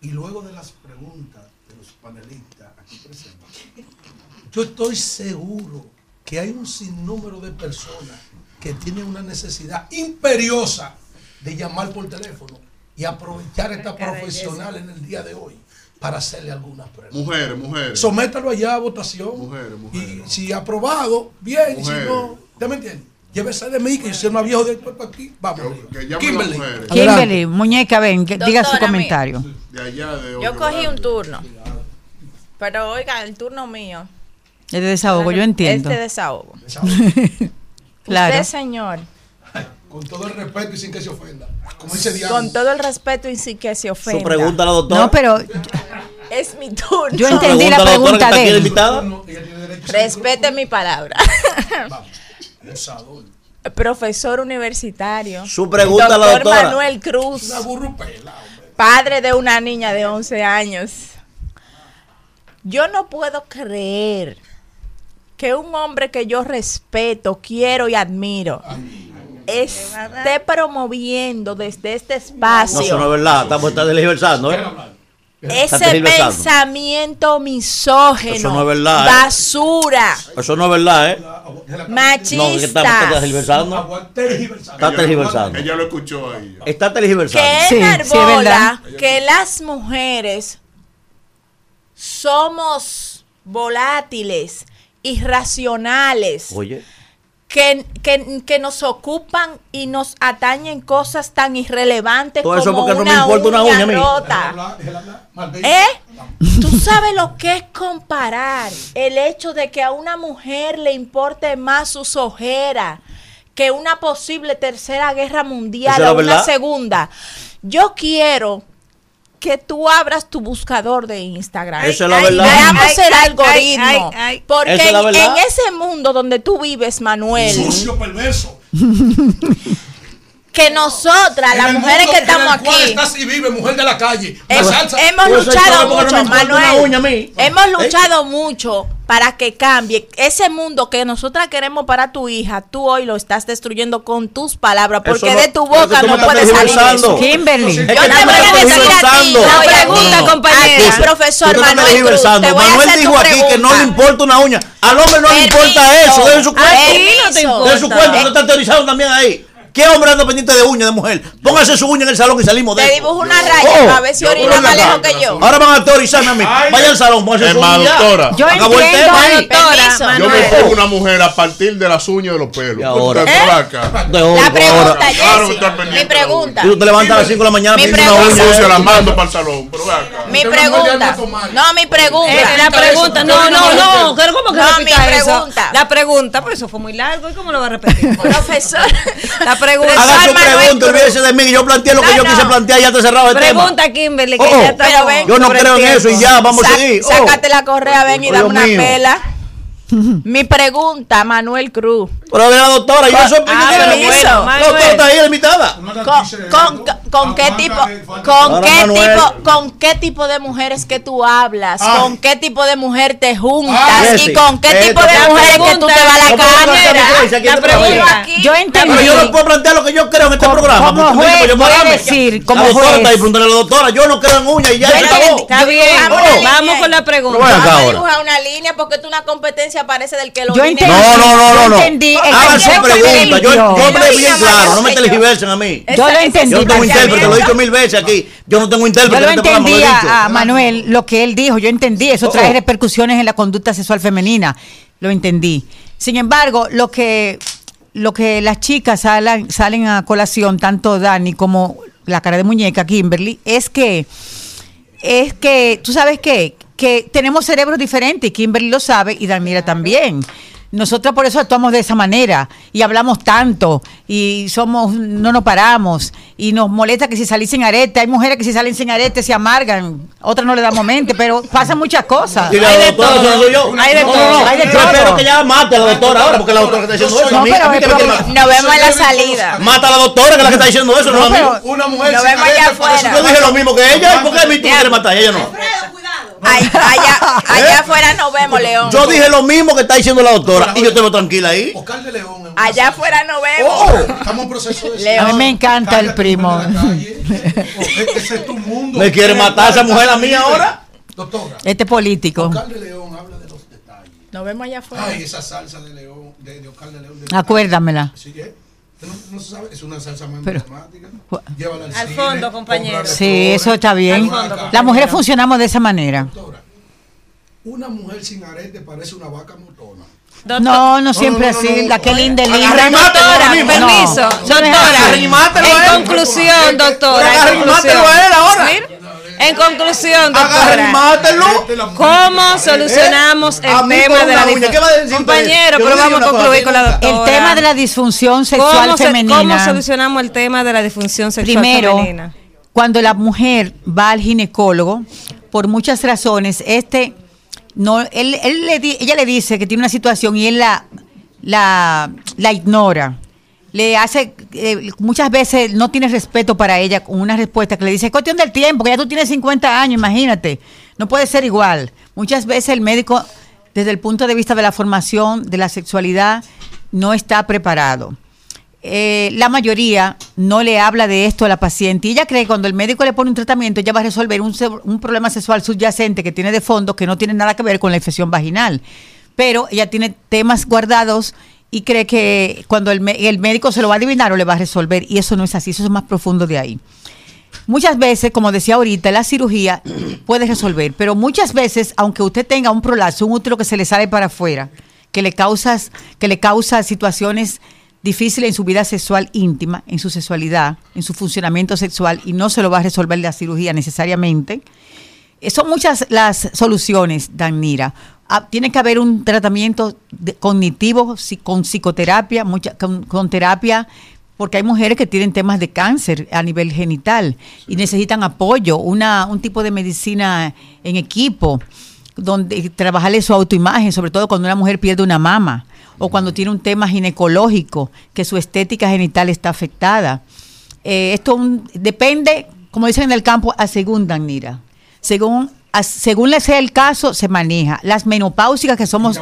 Speaker 4: y luego de las preguntas de los panelistas aquí presentes, yo estoy seguro que hay un sinnúmero de personas que tienen una necesidad imperiosa de llamar por teléfono y aprovechar esta profesional en el día de hoy para hacerle algunas preguntas.
Speaker 3: Mujeres, mujeres.
Speaker 4: Sométalo allá a votación.
Speaker 3: Mujeres, mujeres.
Speaker 4: Y si aprobado, bien. Y si
Speaker 3: Mujeres.
Speaker 4: no, ¿usted me entiende? Llévese de mí, que yo soy una viejo de puerto aquí. Vamos. Kimberly.
Speaker 26: Kimberly, muñeca, ven, que diga su comentario.
Speaker 3: De allá, de
Speaker 6: Yo cogí un turno. Pero oiga, el turno mío.
Speaker 26: Es de desahogo, yo entiendo.
Speaker 6: Este desahogo.
Speaker 26: Claro.
Speaker 6: Usted, señor,
Speaker 4: Con todo el respeto y sin que se ofenda. Como dice Diana.
Speaker 6: con todo el respeto y sin que se ofenda.
Speaker 5: Su pregunta a la doctora.
Speaker 26: No, pero
Speaker 6: Es mi turno.
Speaker 26: Yo entendí la
Speaker 5: Pregunta la
Speaker 26: de él.
Speaker 5: invitada.
Speaker 6: Respete mi palabra. Profesor universitario.
Speaker 5: Su pregunta a la
Speaker 6: Doctor
Speaker 5: doctora.
Speaker 6: Manuel Cruz. Padre de una niña de 11 años. Yo no puedo creer que un hombre que yo respeto, quiero y admiro esté promoviendo desde este
Speaker 5: No, eso no es
Speaker 6: espacio
Speaker 5: verdad. Estamos está tergiversando, ¿eh? Está
Speaker 6: ese pensamiento misógeno,
Speaker 5: Eso no es verdad, ¿eh?
Speaker 6: basura,
Speaker 5: Eso no es verdad, ¿eh?
Speaker 6: machista.
Speaker 5: No, que estamos está tergiversando. Está tergiversando.
Speaker 3: Ella lo escuchó ahí.
Speaker 5: Está tergiversando.
Speaker 6: que enarbola que las mujeres somos volátiles, irracionales,
Speaker 5: Oye.
Speaker 6: Que, que, que nos ocupan y nos atañen cosas tan irrelevantes
Speaker 5: Todo eso
Speaker 6: como
Speaker 5: porque no me
Speaker 6: una
Speaker 5: importa una uña a mí.
Speaker 6: rota. ¿Eh? Tú sabes lo que es comparar el hecho de que a una mujer le importe más sus ojeras que una posible tercera guerra mundial o una
Speaker 5: verdad.
Speaker 6: segunda. Yo quiero que tú abras tu buscador de Instagram.
Speaker 5: Eso es la verdad.
Speaker 6: Veamos el algoritmo.
Speaker 2: ay, ay.
Speaker 6: Porque
Speaker 5: es
Speaker 6: en ese mundo donde tú vives, Manuel,
Speaker 4: Sucio, perverso.
Speaker 6: que nosotras, las mujeres que estamos aquí,
Speaker 4: estás y vive, mujer de la calle. La salsa.
Speaker 6: hemos luchado mucho,
Speaker 5: no
Speaker 6: Manuel.
Speaker 5: uña a mí.
Speaker 6: Hemos
Speaker 5: ¿Eh?
Speaker 6: luchado mucho para que cambie. Ese mundo que nosotras queremos para tu hija, tú hoy lo estás destruyendo con tus palabras, porque
Speaker 5: no-
Speaker 6: de tu boca no puede salir eso.
Speaker 26: Kimberly.
Speaker 6: Yo te voy a decir a ti, no,
Speaker 2: pregunta,
Speaker 6: a ti,
Speaker 2: compañera.
Speaker 6: profesor
Speaker 5: Tú
Speaker 6: Manuel Cruz,
Speaker 5: tergiversando.
Speaker 6: te voy a
Speaker 5: Manuel
Speaker 6: hacer
Speaker 5: dijo
Speaker 6: tu
Speaker 5: aquí que no le importa una uña. Al hombre no le importa eso. De su
Speaker 6: no importa.
Speaker 5: De su cuento. Usted está teorizando también ahí. ¿Qué hombre anda pendiente de uña de mujer? Póngase su uña en el salón y salimos de
Speaker 6: Te dibujo una raya
Speaker 5: Oh,
Speaker 6: para ver si orina más lejos que yo.
Speaker 5: Ahora van a teorizarme a mí. Vaya al salón, póngase
Speaker 3: Es
Speaker 5: su
Speaker 3: más,
Speaker 5: uña.
Speaker 3: doctora.
Speaker 26: Yo
Speaker 5: Acabó el tema.
Speaker 3: Yo me pongo una mujer a partir de las uñas de los pelos.
Speaker 5: Y ahora.
Speaker 6: ¿Eh?
Speaker 5: De oro,
Speaker 6: La pregunta,
Speaker 5: ahora.
Speaker 3: Claro,
Speaker 6: Jessy,
Speaker 3: está pendiente
Speaker 6: mi pregunta.
Speaker 5: Y tú te levantas a las 5 de la mañana
Speaker 6: Mi
Speaker 5: pidiendo una
Speaker 6: pregunta.
Speaker 5: uña.
Speaker 3: La mando para el salón. Pero ve acá.
Speaker 6: Mi pregunta. No, mi pregunta.
Speaker 2: Eh, la pregunta, no, no, no, ¿cómo que
Speaker 6: No, mi pregunta.
Speaker 2: La pregunta, pero eso fue muy largo, ¿y cómo lo va a repetir?
Speaker 6: Profesor.
Speaker 2: La pregunta.
Speaker 5: Haga su
Speaker 6: Manuel
Speaker 5: pregunta, olvídese de mí. que Yo planteé lo que
Speaker 6: No,
Speaker 5: yo
Speaker 6: no.
Speaker 5: quise plantear y ya te cerrado el tema.
Speaker 2: Pregunta, Kimberly, que
Speaker 5: Oh,
Speaker 2: ya estamos
Speaker 6: Pero ven.
Speaker 5: Yo no creo en eso y ya, vamos a
Speaker 6: Sa-
Speaker 5: seguir. Oh.
Speaker 6: Sácate la correa, ven y
Speaker 5: Oh,
Speaker 6: dame
Speaker 5: Dios
Speaker 6: una
Speaker 5: mío.
Speaker 6: pela. Mi pregunta, Manuel Cruz.
Speaker 5: Pero de la doctora, yo soy
Speaker 6: Ah,
Speaker 5: opinión.
Speaker 6: permiso.
Speaker 5: La doctora está ahí, la invitada.
Speaker 6: ¿Con, con, con qué tipo, con qué tipo, con qué tipo de mujeres que tú hablas?
Speaker 4: Ay.
Speaker 6: ¿Con qué tipo de mujer te juntas?
Speaker 5: Ay.
Speaker 6: ¿Y con qué tipo
Speaker 5: esto-
Speaker 6: de
Speaker 5: La
Speaker 6: mujeres que tú te vas a la cámara?
Speaker 5: creencia, ¿quién
Speaker 6: La
Speaker 5: te pregunta?
Speaker 6: pregunta aquí.
Speaker 26: Yo entendí.
Speaker 5: Pero yo no puedo plantear lo que yo creo en este
Speaker 26: Como-
Speaker 5: programa.
Speaker 26: como
Speaker 5: me
Speaker 26: juez,
Speaker 5: yo
Speaker 26: voy a decir, como
Speaker 5: la doctora
Speaker 26: juez.
Speaker 5: ahí, pregúntale a la doctora. Yo no creo en uña y ya.
Speaker 2: Está bien, vamos con la pregunta.
Speaker 6: Vamos a dibujar una línea porque esto una competencia parece del que lo
Speaker 26: Yo entendí.
Speaker 5: No, no, no, no.
Speaker 26: Yo entendí
Speaker 5: Hagan su pregunta. Yo, yo hablé bien
Speaker 6: Yo
Speaker 5: claro. No me tergiversen a mí.
Speaker 26: Yo lo entendí.
Speaker 5: Yo tengo. Intérprete, lo he dicho mil veces aquí. Yo no tengo
Speaker 26: Yo
Speaker 5: intérprete programa, lo
Speaker 26: entendí
Speaker 5: he
Speaker 26: a, Manuel, lo que él dijo, yo entendí, eso
Speaker 5: Oh,
Speaker 26: trae
Speaker 5: oh.
Speaker 26: repercusiones en la conducta sexual femenina, lo entendí. Sin embargo, lo que, lo que las chicas salen, salen a colación, tanto Dani como la cara de muñeca, Kimberly, es que, es que, tú sabes qué, que tenemos cerebros diferentes, Kimberly lo sabe y Danira también. Nosotros por eso actuamos de esa manera y hablamos tanto y somos no nos paramos y nos molesta que si salís sin arete, hay mujeres que si salen sin arete se amargan, otras no le damos mente, pero pasan muchas cosas.
Speaker 5: A la doctora, eso no soy yo.
Speaker 26: Hay de
Speaker 5: No,
Speaker 26: todo,
Speaker 5: no, no.
Speaker 26: hay de
Speaker 5: Yo
Speaker 26: todo.
Speaker 5: espero que ya mate a la doctora ahora, porque la doctora que está diciendo eso.
Speaker 26: No,
Speaker 5: a mí,
Speaker 26: pero
Speaker 5: a mí matar.
Speaker 6: Nos vemos en la salida.
Speaker 5: Mata a la doctora, que es la que está diciendo eso, no, a mí.
Speaker 26: pero-
Speaker 4: Una mujer
Speaker 6: Nos vemos allá afuera.
Speaker 5: Yo dije lo mismo que ella, ¿y por qué a mí tú quieres matar? Ella no.
Speaker 6: Ay- allá, allá afuera nos vemos, León.
Speaker 5: Yo dije lo mismo que está diciendo la doctora y yo te lo tranquila ahí.
Speaker 4: Oscar de León.
Speaker 6: Allá afuera nos vemos.
Speaker 5: Oh.
Speaker 4: Estamos en proceso de
Speaker 6: León.
Speaker 26: A mí me encanta el primo.
Speaker 4: Ese es tu mundo.
Speaker 5: ¿Me quiere matar esa mujer a mí ahora?
Speaker 4: Doctora,
Speaker 26: Este político.
Speaker 4: Oscar de León habla de los detalles.
Speaker 6: Nos vemos allá afuera.
Speaker 4: Ay, esa salsa de León, de, de Oscar de León. de-
Speaker 26: Acuérdamela.
Speaker 4: Sí, ¿eh? No, no se sabe, es una salsa muy
Speaker 26: Pero-
Speaker 4: emblemática. Llévala al,
Speaker 2: Al
Speaker 4: cine,
Speaker 2: fondo, compañero.
Speaker 26: Sí, eso está bien. Las mujeres funcionamos de esa manera.
Speaker 4: Doctora, una mujer sin arete parece una vaca motona.
Speaker 26: No, no siempre así. La que linda linda.
Speaker 2: Doctora, permiso.
Speaker 26: no.
Speaker 2: Doctora,
Speaker 26: Arrimátelo a
Speaker 2: en conclusión, doctora. en
Speaker 26: Arrimátelo
Speaker 2: conclusión.
Speaker 26: a él ahora.
Speaker 2: En conclusión, doctora. ¿Cómo solucionamos
Speaker 26: Eh,
Speaker 2: el tema de la
Speaker 26: una uña, ¿qué va a decir
Speaker 2: disfunción? Compañero, pero vamos a concluir con la
Speaker 26: El
Speaker 2: doctora.
Speaker 26: tema de la disfunción sexual
Speaker 2: ¿Cómo, se-
Speaker 26: femenina.
Speaker 2: ¿Cómo solucionamos el tema de la disfunción sexual
Speaker 26: Primero,
Speaker 2: femenina?
Speaker 26: cuando la mujer va al ginecólogo, por muchas razones, este no, él, él le di- ella le dice que tiene una situación y él la, la, la ignora. Le hace, eh, muchas veces no tiene respeto para ella con una respuesta que le dice, es cuestión del tiempo, que ya tú tienes 50 años, imagínate, no puede ser igual. Muchas veces el médico, desde el punto de vista de la formación de la sexualidad, no está preparado eh, la mayoría no le habla de esto a la paciente y ella cree que cuando el médico le pone un tratamiento ella va a resolver un, problema sexual subyacente que tiene de fondo que no tiene nada que ver con la infección vaginal. Pero ella tiene temas guardados y cree que cuando el médico se lo va a adivinar o le va a resolver y eso no es así, eso es más profundo de ahí. Muchas veces, como decía ahorita, la cirugía puede resolver, pero muchas veces, aunque usted tenga un prolapso, un útero que se le sale para afuera, que le causa, que le causa situaciones difíciles en su vida sexual íntima, en su sexualidad, en su funcionamiento sexual, y no se lo va a resolver la cirugía necesariamente. Eh, Son muchas las soluciones, Danira. Ah, tiene que haber un tratamiento de- cognitivo con psicoterapia, mucha, con, con terapia, porque hay mujeres que tienen temas de cáncer a nivel genital y necesitan apoyo, una, un tipo de medicina en equipo, donde trabajarle su autoimagen, sobre todo cuando una mujer pierde una mama o cuando tiene un tema ginecológico, que su estética genital está afectada. Eh, esto un- depende, como dicen en el campo, a según Danira. Según, según le sea el caso, se maneja. Las menopáusicas que somos...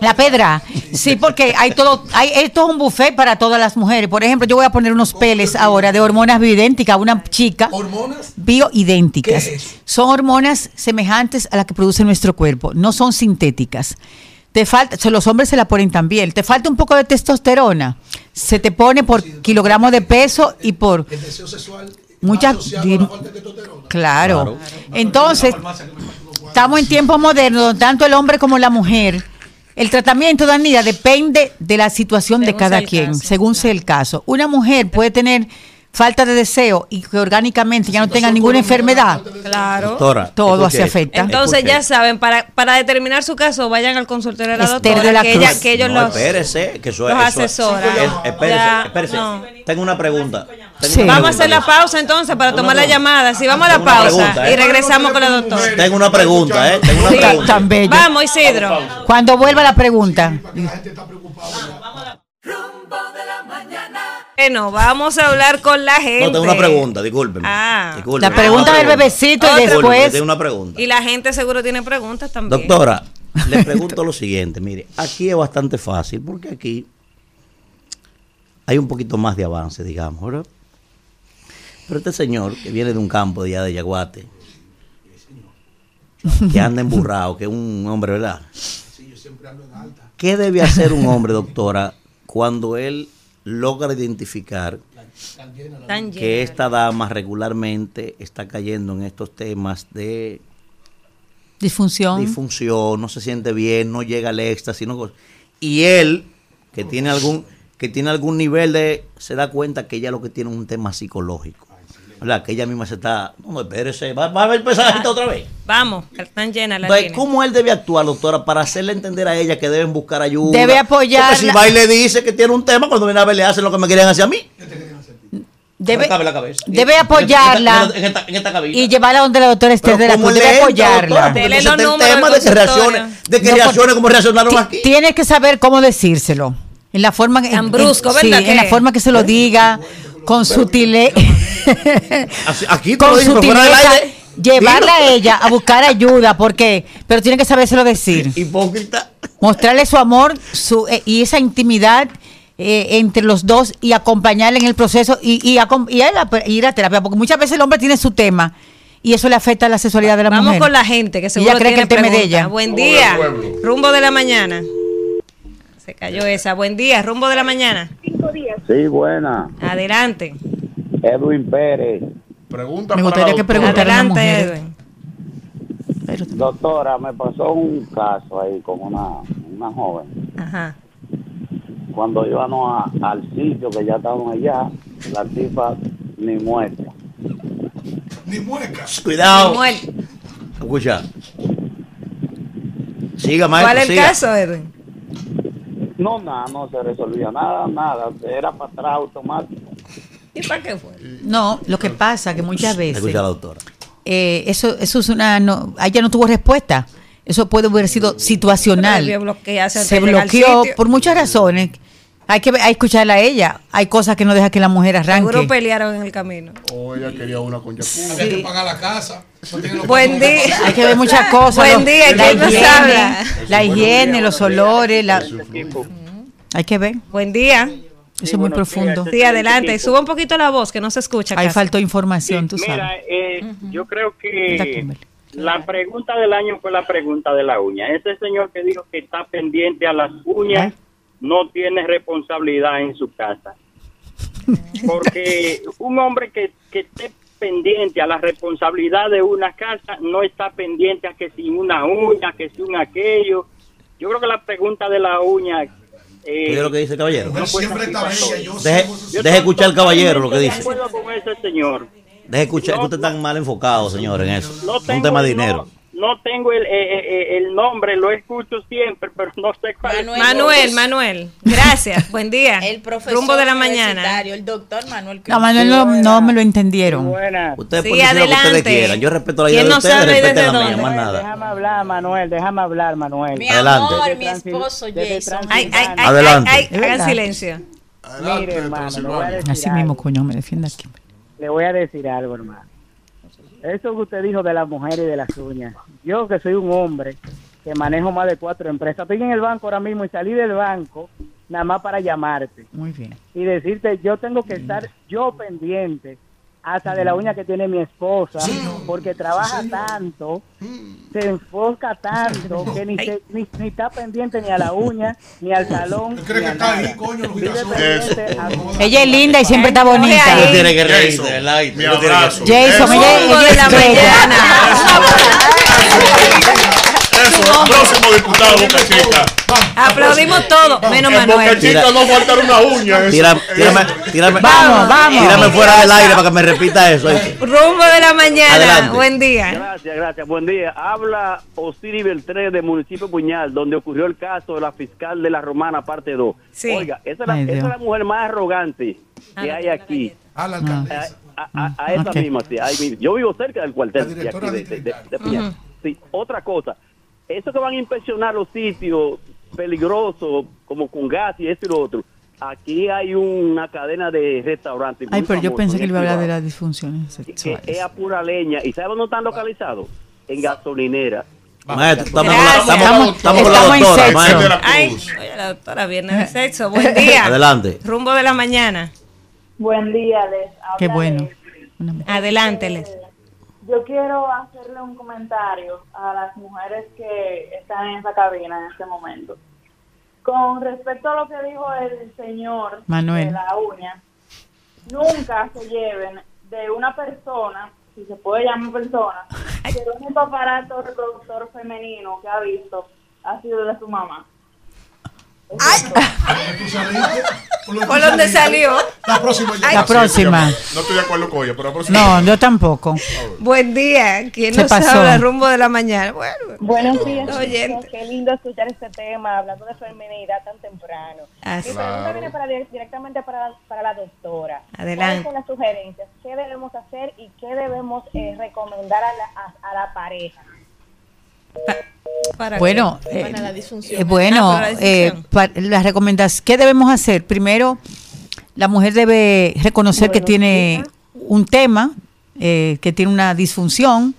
Speaker 26: La pedra. Sí, porque hay todo, hay, esto es un buffet para todas las mujeres. Por ejemplo, yo voy a poner unos peles ahora de hormonas bioidénticas a una chica.
Speaker 4: ¿Hormonas?
Speaker 26: Bioidénticas.
Speaker 4: ¿Qué es?
Speaker 26: Son hormonas semejantes a las que produce nuestro cuerpo, no son sintéticas. Te falta, se- los hombres se la ponen también. Te falta un poco de testosterona. Se te pone por kilogramo de peso y por
Speaker 4: El deseo sexual
Speaker 26: muchas
Speaker 4: testosterona.
Speaker 26: Claro. Entonces, estamos en tiempos modernos, donde tanto el hombre como la mujer, el tratamiento, Danida, depende de la situación de cada quien,
Speaker 2: caso,
Speaker 26: según sea el caso. Una mujer puede tener falta de deseo y que orgánicamente ya no tenga ninguna enfermedad.
Speaker 2: Claro.
Speaker 5: Doctora,
Speaker 26: Todo se afecta.
Speaker 2: Entonces
Speaker 5: Escuche
Speaker 2: ya saben, para, para determinar su caso, vayan al consultorio de la
Speaker 26: Esther
Speaker 2: doctora,
Speaker 26: de la
Speaker 2: que, ella, que ellos
Speaker 5: no,
Speaker 2: los...
Speaker 5: espérese, que eso,
Speaker 2: los
Speaker 5: eso-
Speaker 2: asesora.
Speaker 5: es- espérese,
Speaker 2: Ya,
Speaker 5: espérese.
Speaker 2: no.
Speaker 5: Tengo una pregunta. Tengo
Speaker 26: Sí.
Speaker 5: una
Speaker 2: Vamos a hacer la pausa entonces para tomar la llamada. Si vamos a la pausa
Speaker 5: pregunta,
Speaker 2: y
Speaker 5: ¿eh?
Speaker 2: regresamos con la doctora.
Speaker 5: Tengo una pregunta, ¿eh? Tengo una
Speaker 26: Sí,
Speaker 5: pregunta.
Speaker 26: tan bello.
Speaker 2: Vamos, Isidro.
Speaker 26: Cuando vuelva la pregunta.
Speaker 2: Bueno, vamos a hablar con la gente.
Speaker 5: No, tengo una pregunta, discúlpeme.
Speaker 2: Ah.
Speaker 5: Discúlpeme.
Speaker 26: La pregunta del bebecito y después.
Speaker 5: Tengo una pregunta.
Speaker 2: Y la gente seguro tiene preguntas también.
Speaker 5: Doctora, le pregunto lo siguiente, mire, aquí es bastante fácil porque aquí hay un poquito más de avance, digamos, ¿verdad? Pero este señor que viene de un campo de allá de Yaguate, que anda emburrado, que es un hombre, ¿verdad? ¿Qué debe hacer un hombre, doctora, cuando él logra identificar que esta dama regularmente está cayendo en estos temas de
Speaker 26: Disfunción.
Speaker 5: disfunción, no se siente bien, no llega al éxtasis, no y él que tiene algún que tiene algún nivel de se da cuenta que ella lo que tiene es un tema psicológico. ¿Verdad? Que ella misma se está, no, espérese, va, va a haber pesajito otra vez.
Speaker 2: Vamos, están llenas las
Speaker 5: Entonces. ¿cómo él debe actuar, doctora, para hacerle entender a ella que deben buscar ayuda?
Speaker 26: Debe apoyarla.
Speaker 5: Porque si va y le dice que tiene un tema, cuando viene a ver le hacen lo que me querían hacer a mí.
Speaker 26: Debe,
Speaker 5: la cabeza.
Speaker 26: debe
Speaker 5: En-
Speaker 26: apoyarla
Speaker 5: En, esta, en esta cabina.
Speaker 26: y llevarla donde la doctora Esther de la
Speaker 5: ¿cómo
Speaker 26: Cruz.
Speaker 5: le
Speaker 26: Debe apoyarla.
Speaker 5: doctora? El tema de que reaccione, de que
Speaker 26: No,
Speaker 5: reaccione como reaccionaron aquí.
Speaker 26: Tienes que saber cómo decírselo. En la forma
Speaker 2: Tan
Speaker 26: en-
Speaker 2: brusco,
Speaker 26: en-
Speaker 2: ¿verdad
Speaker 26: sí,
Speaker 2: que?
Speaker 26: en la forma que se lo diga, con sutileza.
Speaker 5: Aquí te lo
Speaker 26: con sutileza.
Speaker 5: aire.
Speaker 26: Llevarla
Speaker 5: Dilo.
Speaker 26: a ella a buscar ayuda, porque, pero tiene que sabérselo decir.
Speaker 5: Hipócrita.
Speaker 26: Mostrarle su amor su, eh, y esa intimidad eh, entre los dos y acompañarle en el proceso y, y, acom- y a la- ir a terapia, porque muchas veces el hombre tiene su tema y eso le afecta a la sexualidad de la
Speaker 2: Vamos
Speaker 26: mujer.
Speaker 2: con la gente que seguro
Speaker 26: ella cree
Speaker 2: tiene
Speaker 26: que el tema es de
Speaker 2: preguntas.
Speaker 26: ella.
Speaker 2: Buen día. Rumbo de la mañana. Se cayó esa. Buen día, rumbo de la mañana.
Speaker 20: Sí, buena.
Speaker 2: Adelante.
Speaker 20: Edwin Pérez.
Speaker 3: Pregunta
Speaker 26: Me gustaría que preguntara a la
Speaker 2: Adelante,
Speaker 26: mujer.
Speaker 2: Edwin.
Speaker 20: Doctora, me pasó un caso ahí con una,
Speaker 10: una joven.
Speaker 2: Ajá.
Speaker 10: Cuando íbamos a- al sitio que ya estábamos allá, la tipa ni muerta.
Speaker 4: Ni mueca.
Speaker 5: Cuidado.
Speaker 2: Samuel,
Speaker 5: Escucha. Siga, maestro.
Speaker 2: ¿Cuál es el
Speaker 5: siga.
Speaker 2: caso, Edwin?
Speaker 10: No, nada, no se resolvía nada, nada. Era para atrás automático.
Speaker 2: ¿Y para qué fue?
Speaker 26: No, lo que pasa que muchas veces
Speaker 5: la doctora.
Speaker 26: eh, eso eso es una no, ella no tuvo respuesta. Eso puede haber sido situacional.
Speaker 2: Bloquearse antes
Speaker 26: Se bloqueó por muchas razones. Hay que, hay que escucharla a ella. Hay cosas que no deja que la mujer arranque.
Speaker 2: Seguro pelearon en el camino.
Speaker 3: O ella quería una con.
Speaker 4: Había que pagar la casa.
Speaker 2: Buen día.
Speaker 26: Hay que ver muchas cosas.
Speaker 2: Buen día,
Speaker 26: la
Speaker 2: ¿quién nos
Speaker 26: higiene? La higiene, los olores. La... Hay que ver.
Speaker 2: Buen día.
Speaker 26: Eso es muy profundo.
Speaker 2: Sí, adelante. Suba un poquito la voz, que no se escucha.
Speaker 26: Ahí
Speaker 2: casi.
Speaker 26: faltó información, tú
Speaker 17: Mira,
Speaker 26: sabes.
Speaker 17: eh, yo creo que la pregunta del año fue la pregunta de la uña. Ese señor que dijo que está pendiente a las uñas no tiene responsabilidad en su casa. Porque un hombre que, que esté pendiente a la responsabilidad de una casa no está pendiente a que si una uña, que si un aquello. Yo creo que la pregunta de la uña... eh,
Speaker 5: lo que dice el caballero.
Speaker 17: no
Speaker 4: Siempre está bella. Yo
Speaker 5: Deje,
Speaker 17: Yo
Speaker 5: deje escuchar al caballero lo que
Speaker 17: de
Speaker 5: dice.
Speaker 17: acuerdo con ese señor.
Speaker 5: Deje escuchar, que usted está mal enfocado, señor, en eso.
Speaker 17: No
Speaker 5: Es un tema de dinero.
Speaker 17: No, tengo el, eh, eh, eh, el nombre, lo escucho siempre, pero no sé cuál es.
Speaker 2: Manuel, Manuel. Gracias. Buen día.
Speaker 6: El profesor
Speaker 2: Rumbo de la mañana.
Speaker 6: el doctor Manuel
Speaker 26: No, Manuel no, no me lo entendieron.
Speaker 5: Ustedes
Speaker 2: Sí,
Speaker 5: pueden decir lo que ustedes
Speaker 2: adelante.
Speaker 5: quieran. Yo respeto la idea
Speaker 2: ¿Quién
Speaker 5: de
Speaker 2: no
Speaker 5: ustedes, la mía,
Speaker 2: dónde?
Speaker 5: más nada.
Speaker 17: Déjame hablar, Manuel, déjame hablar, Manuel.
Speaker 6: Mi
Speaker 5: Adelante.
Speaker 6: amor, mi esposo Jason.
Speaker 2: Ay, ay, ay,
Speaker 5: Adelante.
Speaker 2: ay, hagan silencio.
Speaker 17: Mire, hermano, le voy a decir
Speaker 26: Así
Speaker 17: algo.
Speaker 26: mismo, coño, me defienda aquí.
Speaker 17: Le voy a decir algo, hermano. Eso que usted dijo de las mujeres y de las uñas. Yo que soy un hombre que manejo más de cuatro empresas. Estoy en el banco ahora mismo y salí del banco nada más para llamarte
Speaker 26: Muy bien.
Speaker 17: y decirte, yo tengo que estar yo pendiente hasta de la uña que tiene mi esposa, porque trabaja tanto, se enfoca tanto, que ni, se- ni, ni está pendiente ni a la uña, ni al salón.
Speaker 4: cree
Speaker 17: ni
Speaker 4: que
Speaker 17: a
Speaker 4: está ahí, coño, los
Speaker 26: Ella es linda y siempre está bonita.
Speaker 5: Usted tiene que reírse,
Speaker 3: mi abrazo.
Speaker 26: Jason, ella, es bella.
Speaker 3: Eso, el próximo diputado Boca Chica.
Speaker 2: Aplaudimos todo, menos Manuel.
Speaker 3: Chica no faltar una uña.
Speaker 5: tírame, tírame,
Speaker 26: Vamos, vamos.
Speaker 5: tírame fuera del aire para que me repita eso.
Speaker 2: Rumbo de la mañana.
Speaker 5: Adelante.
Speaker 2: Buen día.
Speaker 10: Gracias, gracias. Buen día. Habla Osiris Beltré del municipio de Puñal, donde ocurrió el caso de la fiscal de la Romana, parte 2.
Speaker 2: Sí.
Speaker 10: Oiga, esa es, la, esa es la mujer más arrogante que hay aquí.
Speaker 4: A la
Speaker 10: A,
Speaker 4: alcaldesa.
Speaker 10: a- a- a esa misma, sí. ahí. Yo vivo cerca del
Speaker 4: La
Speaker 10: cuartel de, aquí, de, de- de- de. Sí, otra cosa. Eso que van a inspeccionar los sitios peligrosos, como con gas y esto y lo otro. Aquí hay una cadena de restaurantes.
Speaker 26: Ay, pero yo pensé
Speaker 10: en
Speaker 26: que iba a hablar de las disfunciones
Speaker 10: que- que
Speaker 26: sexuales.
Speaker 10: es a pura leña. ¿Y sabe dónde están localizados? En gasolinera.
Speaker 5: Maestro, estamos, con la,
Speaker 2: Gracias.
Speaker 5: estamos, estamos con la
Speaker 26: Estamos en
Speaker 5: doctora.
Speaker 26: sexo.
Speaker 3: la
Speaker 2: Ay, oye, la doctora, viernes de sexo. Buen día.
Speaker 5: Adelante.
Speaker 2: Rumbo de la mañana.
Speaker 28: Buen día, les habla
Speaker 26: Qué bueno. mujer.
Speaker 2: Adelánteles.
Speaker 28: Yo quiero hacerle un comentario a las mujeres que están en esa cabina en este momento. Con respecto a lo que dijo el señor
Speaker 26: Manuel.
Speaker 28: de la uña, nunca se lleven de una persona, si se puede llamar persona, que el único aparato reproductor femenino que ha visto ha sido de su mamá.
Speaker 4: ¿Por lo
Speaker 2: ¿Por
Speaker 4: que
Speaker 2: dónde salió?
Speaker 4: La próxima ya.
Speaker 26: La próxima.
Speaker 3: No estoy de acuerdo con ella, pero la próxima.
Speaker 26: No, yo tampoco.
Speaker 2: Buen día. ¿Quién
Speaker 26: Se
Speaker 2: nos
Speaker 26: pasó.
Speaker 2: habla? Rumbo de la mañana. Bueno,
Speaker 29: Buenos días,
Speaker 2: Oyente.
Speaker 29: Qué lindo escuchar este tema, hablando de feminidad tan temprano.
Speaker 2: Así.
Speaker 29: Mi pregunta viene para, directamente para, para la doctora.
Speaker 2: Adelante.
Speaker 29: ¿Cuáles son las sugerencias? ¿Qué debemos hacer y qué debemos eh, recomendar a la, a, a la pareja?
Speaker 2: ¿Para
Speaker 26: Bueno, eh,
Speaker 6: Para la disfunción.
Speaker 26: eh, bueno,
Speaker 2: Ah, para la
Speaker 26: eh,
Speaker 2: disfunción.
Speaker 26: pa- las recomendaciones. ¿Qué debemos hacer? Primero, la mujer debe reconocer que tiene un tema, eh, que tiene una disfunción,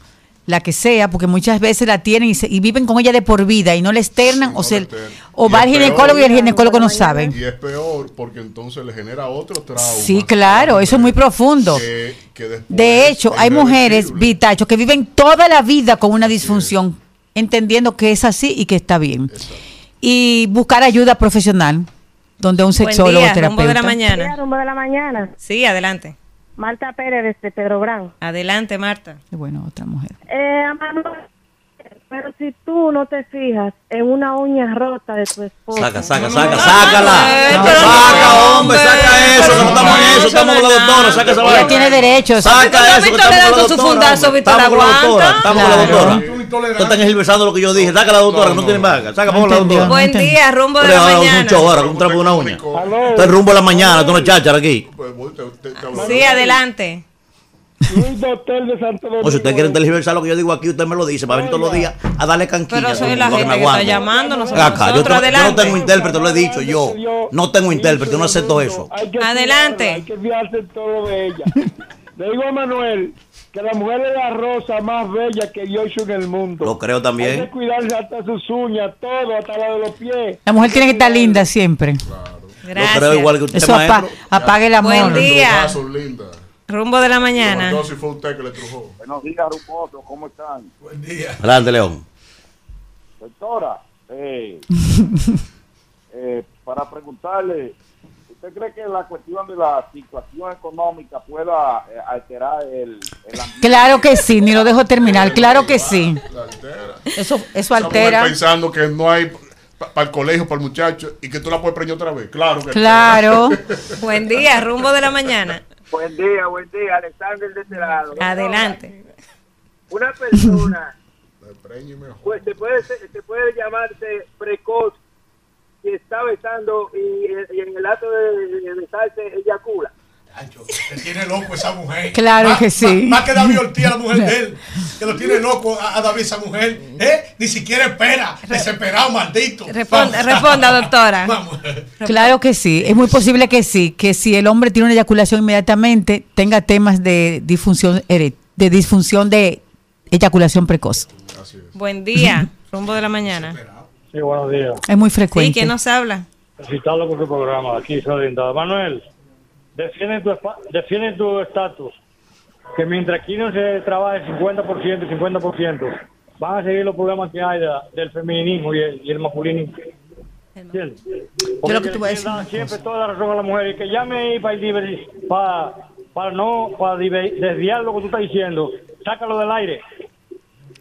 Speaker 26: la que sea, porque muchas veces la tienen y, se- y viven con ella de por vida y no la externan
Speaker 3: Sí,
Speaker 26: o,
Speaker 3: no
Speaker 26: se, o va al ginecólogo y el ginecólogo no sabe.
Speaker 3: Y es peor porque entonces le genera otro trauma.
Speaker 26: Sí, claro, eso es muy profundo.
Speaker 3: Que-
Speaker 26: De hecho, hay mujeres, vitachos, que viven toda la vida con una disfunción, entendiendo que es así y que está bien. Y buscar ayuda profesional, donde un
Speaker 2: Buen
Speaker 26: sexólogo
Speaker 2: día. Rumbo de
Speaker 26: terapeuta.
Speaker 2: la mañana.
Speaker 29: rumbo de la mañana.
Speaker 2: Sí, adelante.
Speaker 29: Marta Pérez desde Pedro Brán.
Speaker 2: Adelante, Marta.
Speaker 26: Qué bueno, otra mujer.
Speaker 29: Eh, Manuel, Pero si tú no te fijas en una uña rota de tu esposa.
Speaker 5: Saca, saca, saca, sácala. Saca, hombre, saca eso, no estamos en eso, estamos con la doctora, saca esa
Speaker 26: Ella
Speaker 5: vaina.
Speaker 26: tiene derechos.
Speaker 5: Saca eso, estamos con la doctora.
Speaker 2: fundazo,
Speaker 5: hombre.
Speaker 2: Víctor,
Speaker 5: Estamos con la doctora, estamos con la doctora. Tú estás lo que yo dije. Saca la doctora, que no tiene vaga. Saca, vamos la doctora.
Speaker 2: Buen día, rumbo de la
Speaker 5: ahora un
Speaker 2: mañana.
Speaker 5: show ahora, un trapo de una uña. Esto es rumbo de la mañana, no es cháchara aquí.
Speaker 2: Sí, adelante.
Speaker 9: Luis Doctor de Santo Domingo.
Speaker 5: O si usted quiere tergiversar lo que yo digo aquí, usted me lo dice, para venir todos los días a darle canquilla.
Speaker 2: Pero soy
Speaker 5: no,
Speaker 2: la gente
Speaker 5: me
Speaker 2: que está llamando, no
Speaker 5: Acá, yo, tengo- yo no tengo intérprete, lo he dicho yo. No tengo intérprete, no acepto eso.
Speaker 9: Hay que
Speaker 2: Adelante.
Speaker 9: Hay que fiarse todo de ella. Le digo a Manuel que la mujer es la rosa más bella que Dios hizo en el mundo.
Speaker 5: Lo creo
Speaker 9: Hay
Speaker 5: también.
Speaker 9: que cuidarse hasta sus uñas, todo, hasta la de los pies.
Speaker 26: La mujer tiene que estar linda siempre.
Speaker 2: Gracias.
Speaker 5: creo igual que usted,
Speaker 26: Eso apa-
Speaker 5: maestro.
Speaker 26: apague el amor.
Speaker 2: Buen día. Rumbo de la mañana.
Speaker 3: Entonces fue usted que le trujó.
Speaker 30: Buenos días, Ruposo, ¿cómo están?
Speaker 4: Buen día.
Speaker 5: Adelante, León.
Speaker 30: Doctora, eh, eh, para preguntarle, ¿usted cree que la cuestión de la situación económica pueda eh, alterar el, el ambiente?
Speaker 26: Claro que sí, ni lo dejo terminar. Claro que sí. Eso, eso altera.
Speaker 3: pensando que no hay para el colegio, para el muchacho, y que tú la puedes preñar otra vez. Claro que
Speaker 26: Claro.
Speaker 2: Buen día, rumbo de la mañana.
Speaker 10: Buen día, buen día, Alexander de este lado.
Speaker 2: Adelante.
Speaker 10: Una persona pues, se, puede, se puede llamarse precoz si está besando y, y en el acto de, de besarse eyacula.
Speaker 4: Te tiene loco esa mujer.
Speaker 26: Claro
Speaker 4: Más-
Speaker 26: que sí.
Speaker 4: Más, más que David Ortiz, la mujer de él. Que lo tiene loco a, a David esa mujer. ¿Eh? Ni siquiera espera. Desesperado, maldito.
Speaker 2: Responda, doctora.
Speaker 26: Claro que sí, es muy posible que sí, que si el hombre tiene una eyaculación inmediatamente tenga temas de disfunción de disfunción de eyaculación precoz.
Speaker 2: Buen día, rumbo de la mañana.
Speaker 9: Sí, buenos días.
Speaker 26: Es muy
Speaker 2: Sí,
Speaker 26: frecuente.
Speaker 2: ¿quién nos habla?
Speaker 9: Felicitado por tu programa. Aquí soy orientado. Manuel, defiende tu espa- defiende tu estatus. Que mientras aquí no se trabaje 50% y 50%, van a seguir los problemas que hay de- del feminismo y el, y el masculinismo. ¿Entiendes? Porque
Speaker 26: lo que te voy a decir
Speaker 9: siempre toda la razón a la mujer y que llame ahí para, para, para no para desviar lo que tú estás diciendo. Sácalo del aire.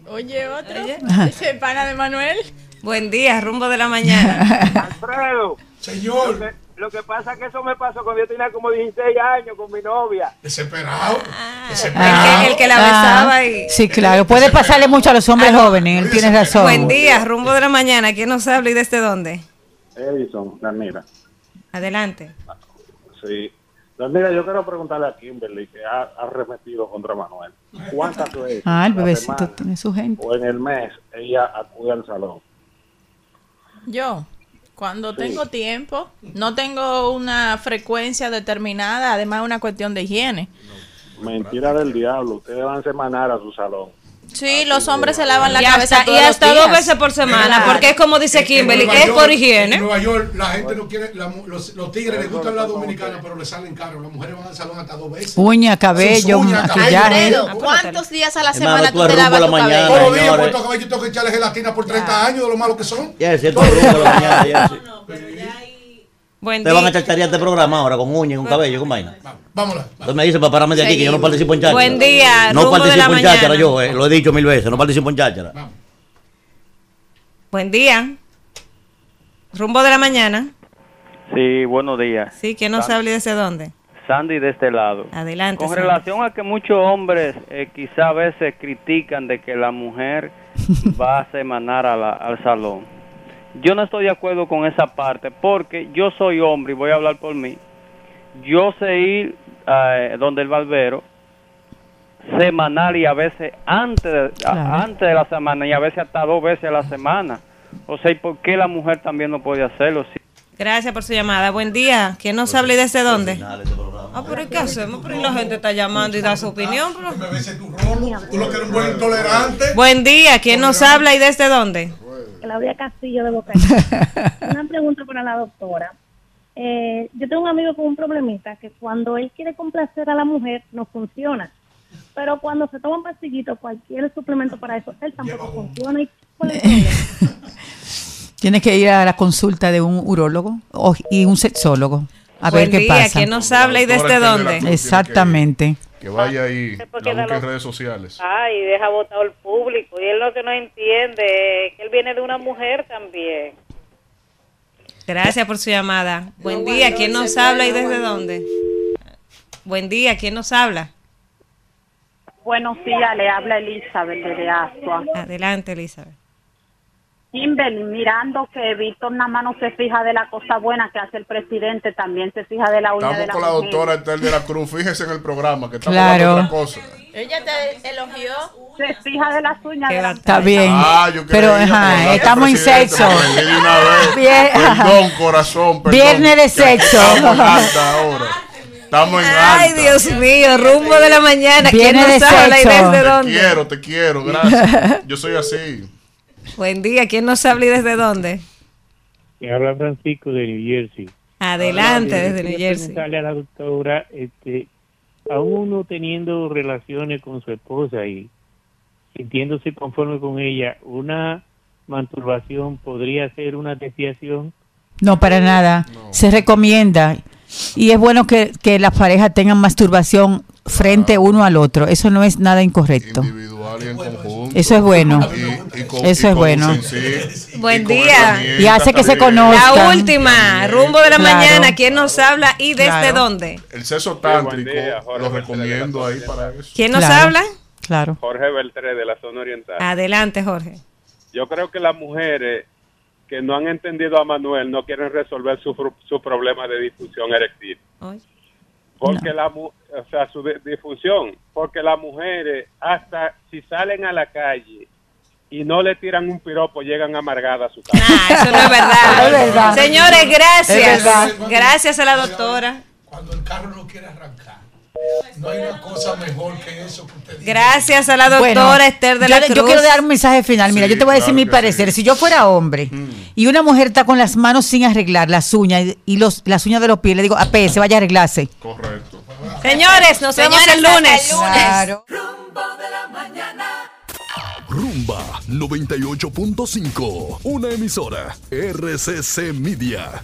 Speaker 6: Oye, otro. Ese pana de Manuel.
Speaker 2: Buen día, rumbo de la mañana.
Speaker 10: Alfredo.
Speaker 4: Señor.
Speaker 10: Lo que, pasa es que eso me pasó cuando yo tenía como 16 años con mi novia.
Speaker 4: Desesperado.
Speaker 2: El que, el que la besaba y...
Speaker 26: Ah, Sí, claro, puede pasarle mucho a los hombres jóvenes, él tiene razón.
Speaker 2: Buen día, rumbo de la mañana. ¿Quién nos habla y desde dónde?
Speaker 9: Edison, Danira.
Speaker 2: Adelante.
Speaker 9: Sí. Danira, yo quiero preguntarle a Kimberly, que ha, arremetido contra Manuel. ¿Cuántas veces
Speaker 26: Ah, el bebecito
Speaker 9: semana
Speaker 26: tiene su gente.
Speaker 9: o en el mes ella acude al salón?
Speaker 6: Yo, cuando tengo tiempo, no tengo una frecuencia determinada, además es una cuestión de higiene.
Speaker 9: Mentira del diablo, ustedes van a semanar a su salón.
Speaker 6: Sí, los hombres se lavan la
Speaker 2: Y
Speaker 6: cabeza
Speaker 2: hasta, y
Speaker 6: los
Speaker 2: hasta
Speaker 6: días.
Speaker 2: dos veces por semana,
Speaker 6: Claro.
Speaker 2: porque es como dice Kimberly, es por higiene.
Speaker 4: En Nueva York la gente no quiere, la mu- los, los tigres les gustan la dominicana, pero les salen caros. Las mujeres van al salón hasta dos veces.
Speaker 26: Uña, cabello,
Speaker 4: uñas,
Speaker 26: maquillaje.
Speaker 6: Alfredo, ¿cuántos días a la semana
Speaker 5: tú
Speaker 6: tú te lavas
Speaker 5: la
Speaker 6: tu
Speaker 5: mañana,
Speaker 6: cabello?
Speaker 4: Todos los días,
Speaker 5: señores.
Speaker 4: Puerto Cabello, tengo que echarle gelatina por 30 años de lo malo que son.
Speaker 5: Ya, es cierto, la mañana, ya, sí.
Speaker 2: Buen
Speaker 5: Te van a
Speaker 2: día.
Speaker 5: chacharear este programa ahora con uña y con cabello, con vaina.
Speaker 4: Vámonos.
Speaker 5: Entonces me dice para pararme de aquí que yo no participo en cháchara.
Speaker 2: Buen día,
Speaker 5: No
Speaker 2: rumbo de la
Speaker 5: participo en cháchara
Speaker 2: mañana.
Speaker 5: yo, eh, lo he dicho mil veces, no participo en cháchara.
Speaker 2: Buen día. Rumbo de la mañana.
Speaker 28: Sí, buenos días.
Speaker 2: Sí, ¿quién nos habla y desde dónde?
Speaker 28: Sandy de este lado.
Speaker 2: Adelante.
Speaker 28: Con
Speaker 2: Sandy.
Speaker 28: relación a que muchos hombres eh, quizá a veces critican de que la mujer va a semanar a la- al salón. Yo no estoy de acuerdo con esa parte porque yo soy hombre y voy a hablar por mí. Yo sé ir eh, donde el barbero semanal y a veces antes de, a- antes de la semana y a veces hasta dos veces a la semana. O sea, ¿y por qué la mujer también no puede hacerlo? Si-
Speaker 2: Gracias por su llamada. Buen día. ¿Quién nos habla y desde dónde? Ah, pero ¿y ¿qué hacemos? Pero ¿y la gente está llamando y da su opinión. pero-
Speaker 4: Tú lo que eres un buen intolerante.
Speaker 2: Buen día. ¿Quién nos habla y desde dónde?
Speaker 31: Claudia Castillo de Boca. Una pregunta para la doctora. Eh, yo tengo un amigo con un problemita que cuando él quiere complacer a la mujer no funciona. Pero cuando se toma un pastillito, cualquier suplemento para eso, él tampoco funciona. ¿Y?
Speaker 26: Tienes que ir a la consulta de un urólogo o- y un sexólogo a
Speaker 2: Buen
Speaker 26: ver qué
Speaker 2: día.
Speaker 26: pasa.
Speaker 2: ¿Quién nos habla y desde dónde?
Speaker 26: Exactamente.
Speaker 3: Que vaya ahí,
Speaker 32: Es porque
Speaker 3: la busque
Speaker 32: de
Speaker 3: en
Speaker 32: los-
Speaker 3: redes sociales.
Speaker 32: Ay, deja votado al público. Y él lo que no entiende es que él viene de una mujer también.
Speaker 2: Gracias por su llamada. Buen día, ¿quién nos habla y desde dónde? Buen día, ¿quién nos habla?
Speaker 29: Buenos días, le habla Elizabeth desde Asua.
Speaker 2: Adelante, Elizabeth.
Speaker 29: Kimberly, mirando que Víctor nada más no se fija de la cosa buena que hace el presidente, también se fija de la uña
Speaker 3: Estamos
Speaker 29: de la
Speaker 3: con la
Speaker 29: mujer.
Speaker 3: doctora Estel de la Cruz. Fíjese en el programa que estamos
Speaker 29: Claro.
Speaker 3: hablando de otra cosa.
Speaker 27: Ella te elogió.
Speaker 29: Se fija de las uñas de la
Speaker 26: Está bien.
Speaker 3: Ah, yo
Speaker 26: pero ajá, estamos en sexo.
Speaker 3: de Perdón, corazón. Perdón,
Speaker 26: Viernes de sexo.
Speaker 3: Estamos en
Speaker 2: Ay,
Speaker 3: alta.
Speaker 2: Dios mío, rumbo de la mañana. ¿Quién
Speaker 26: Viene
Speaker 2: nos
Speaker 26: de
Speaker 2: y
Speaker 26: sexo.
Speaker 2: desde
Speaker 3: Te
Speaker 2: dónde?
Speaker 3: quiero, te quiero, gracias. Yo soy así.
Speaker 2: Buen día, ¿quién nos habla y desde dónde?
Speaker 33: Me habla Francisco de New Jersey.
Speaker 2: Adelante,
Speaker 33: Ahora,
Speaker 2: desde New Jersey.
Speaker 33: preguntarle a la doctora, este, a uno teniendo relaciones con su esposa y sintiéndose conforme con ella, una masturbación podría ser una desviación.
Speaker 26: No, para nada. Se recomienda. Y es bueno que, que las parejas tengan masturbación frente uno al otro. Eso no es nada incorrecto.
Speaker 3: Individual y en conjunto.
Speaker 26: Eso es bueno.
Speaker 3: Y- y con-
Speaker 26: Eso es bueno.
Speaker 2: Buen día.
Speaker 26: Y hace que se conozcan.
Speaker 2: La última, rumbo de la
Speaker 26: Claro.
Speaker 2: mañana. ¿Quién nos habla y desde
Speaker 26: Claro.
Speaker 2: dónde?
Speaker 3: El sexo tántrico
Speaker 34: día, Jorge
Speaker 3: lo recomiendo ahí para eso.
Speaker 2: ¿Quién nos
Speaker 26: Claro.
Speaker 2: habla?
Speaker 26: Claro.
Speaker 34: Jorge Beltré de la zona oriental.
Speaker 2: Adelante, Jorge.
Speaker 34: Yo creo que las mujeres que no han entendido a Manuel no quieren resolver su, su problema de disfunción eréctil.
Speaker 2: Ay.
Speaker 34: Porque la mu- o sea, su di- disfunción, porque las mujeres hasta si salen a la calle y no le tiran un piropo llegan amargadas a su casa.
Speaker 2: Ah, eso no es verdad.
Speaker 26: Es verdad.
Speaker 2: Señores,
Speaker 26: Es
Speaker 2: gracias.
Speaker 26: verdad.
Speaker 2: Gracias a la doctora.
Speaker 4: Cuando el carro no quiere arrancar, no hay una cosa mejor que eso que usted dice.
Speaker 2: Gracias a la doctora
Speaker 26: Bueno,
Speaker 2: Esther de
Speaker 26: yo,
Speaker 2: la
Speaker 26: le-
Speaker 2: Cruz.
Speaker 26: yo quiero dar un mensaje final. Mira,
Speaker 3: Sí,
Speaker 26: yo te voy a decir
Speaker 3: claro
Speaker 26: mi parecer.
Speaker 3: sí.
Speaker 26: Si yo fuera hombre y una mujer está con las manos sin arreglar, las uñas y, los, las uñas de los pies, le digo, a se vaya a arreglarse.
Speaker 3: Correcto.
Speaker 2: Señores, nos vemos
Speaker 27: Señores,
Speaker 2: el lunes.
Speaker 27: el lunes.
Speaker 26: Claro.
Speaker 23: Rumbo de la mañana.
Speaker 35: Rumba 98.5, una emisora RCC Media.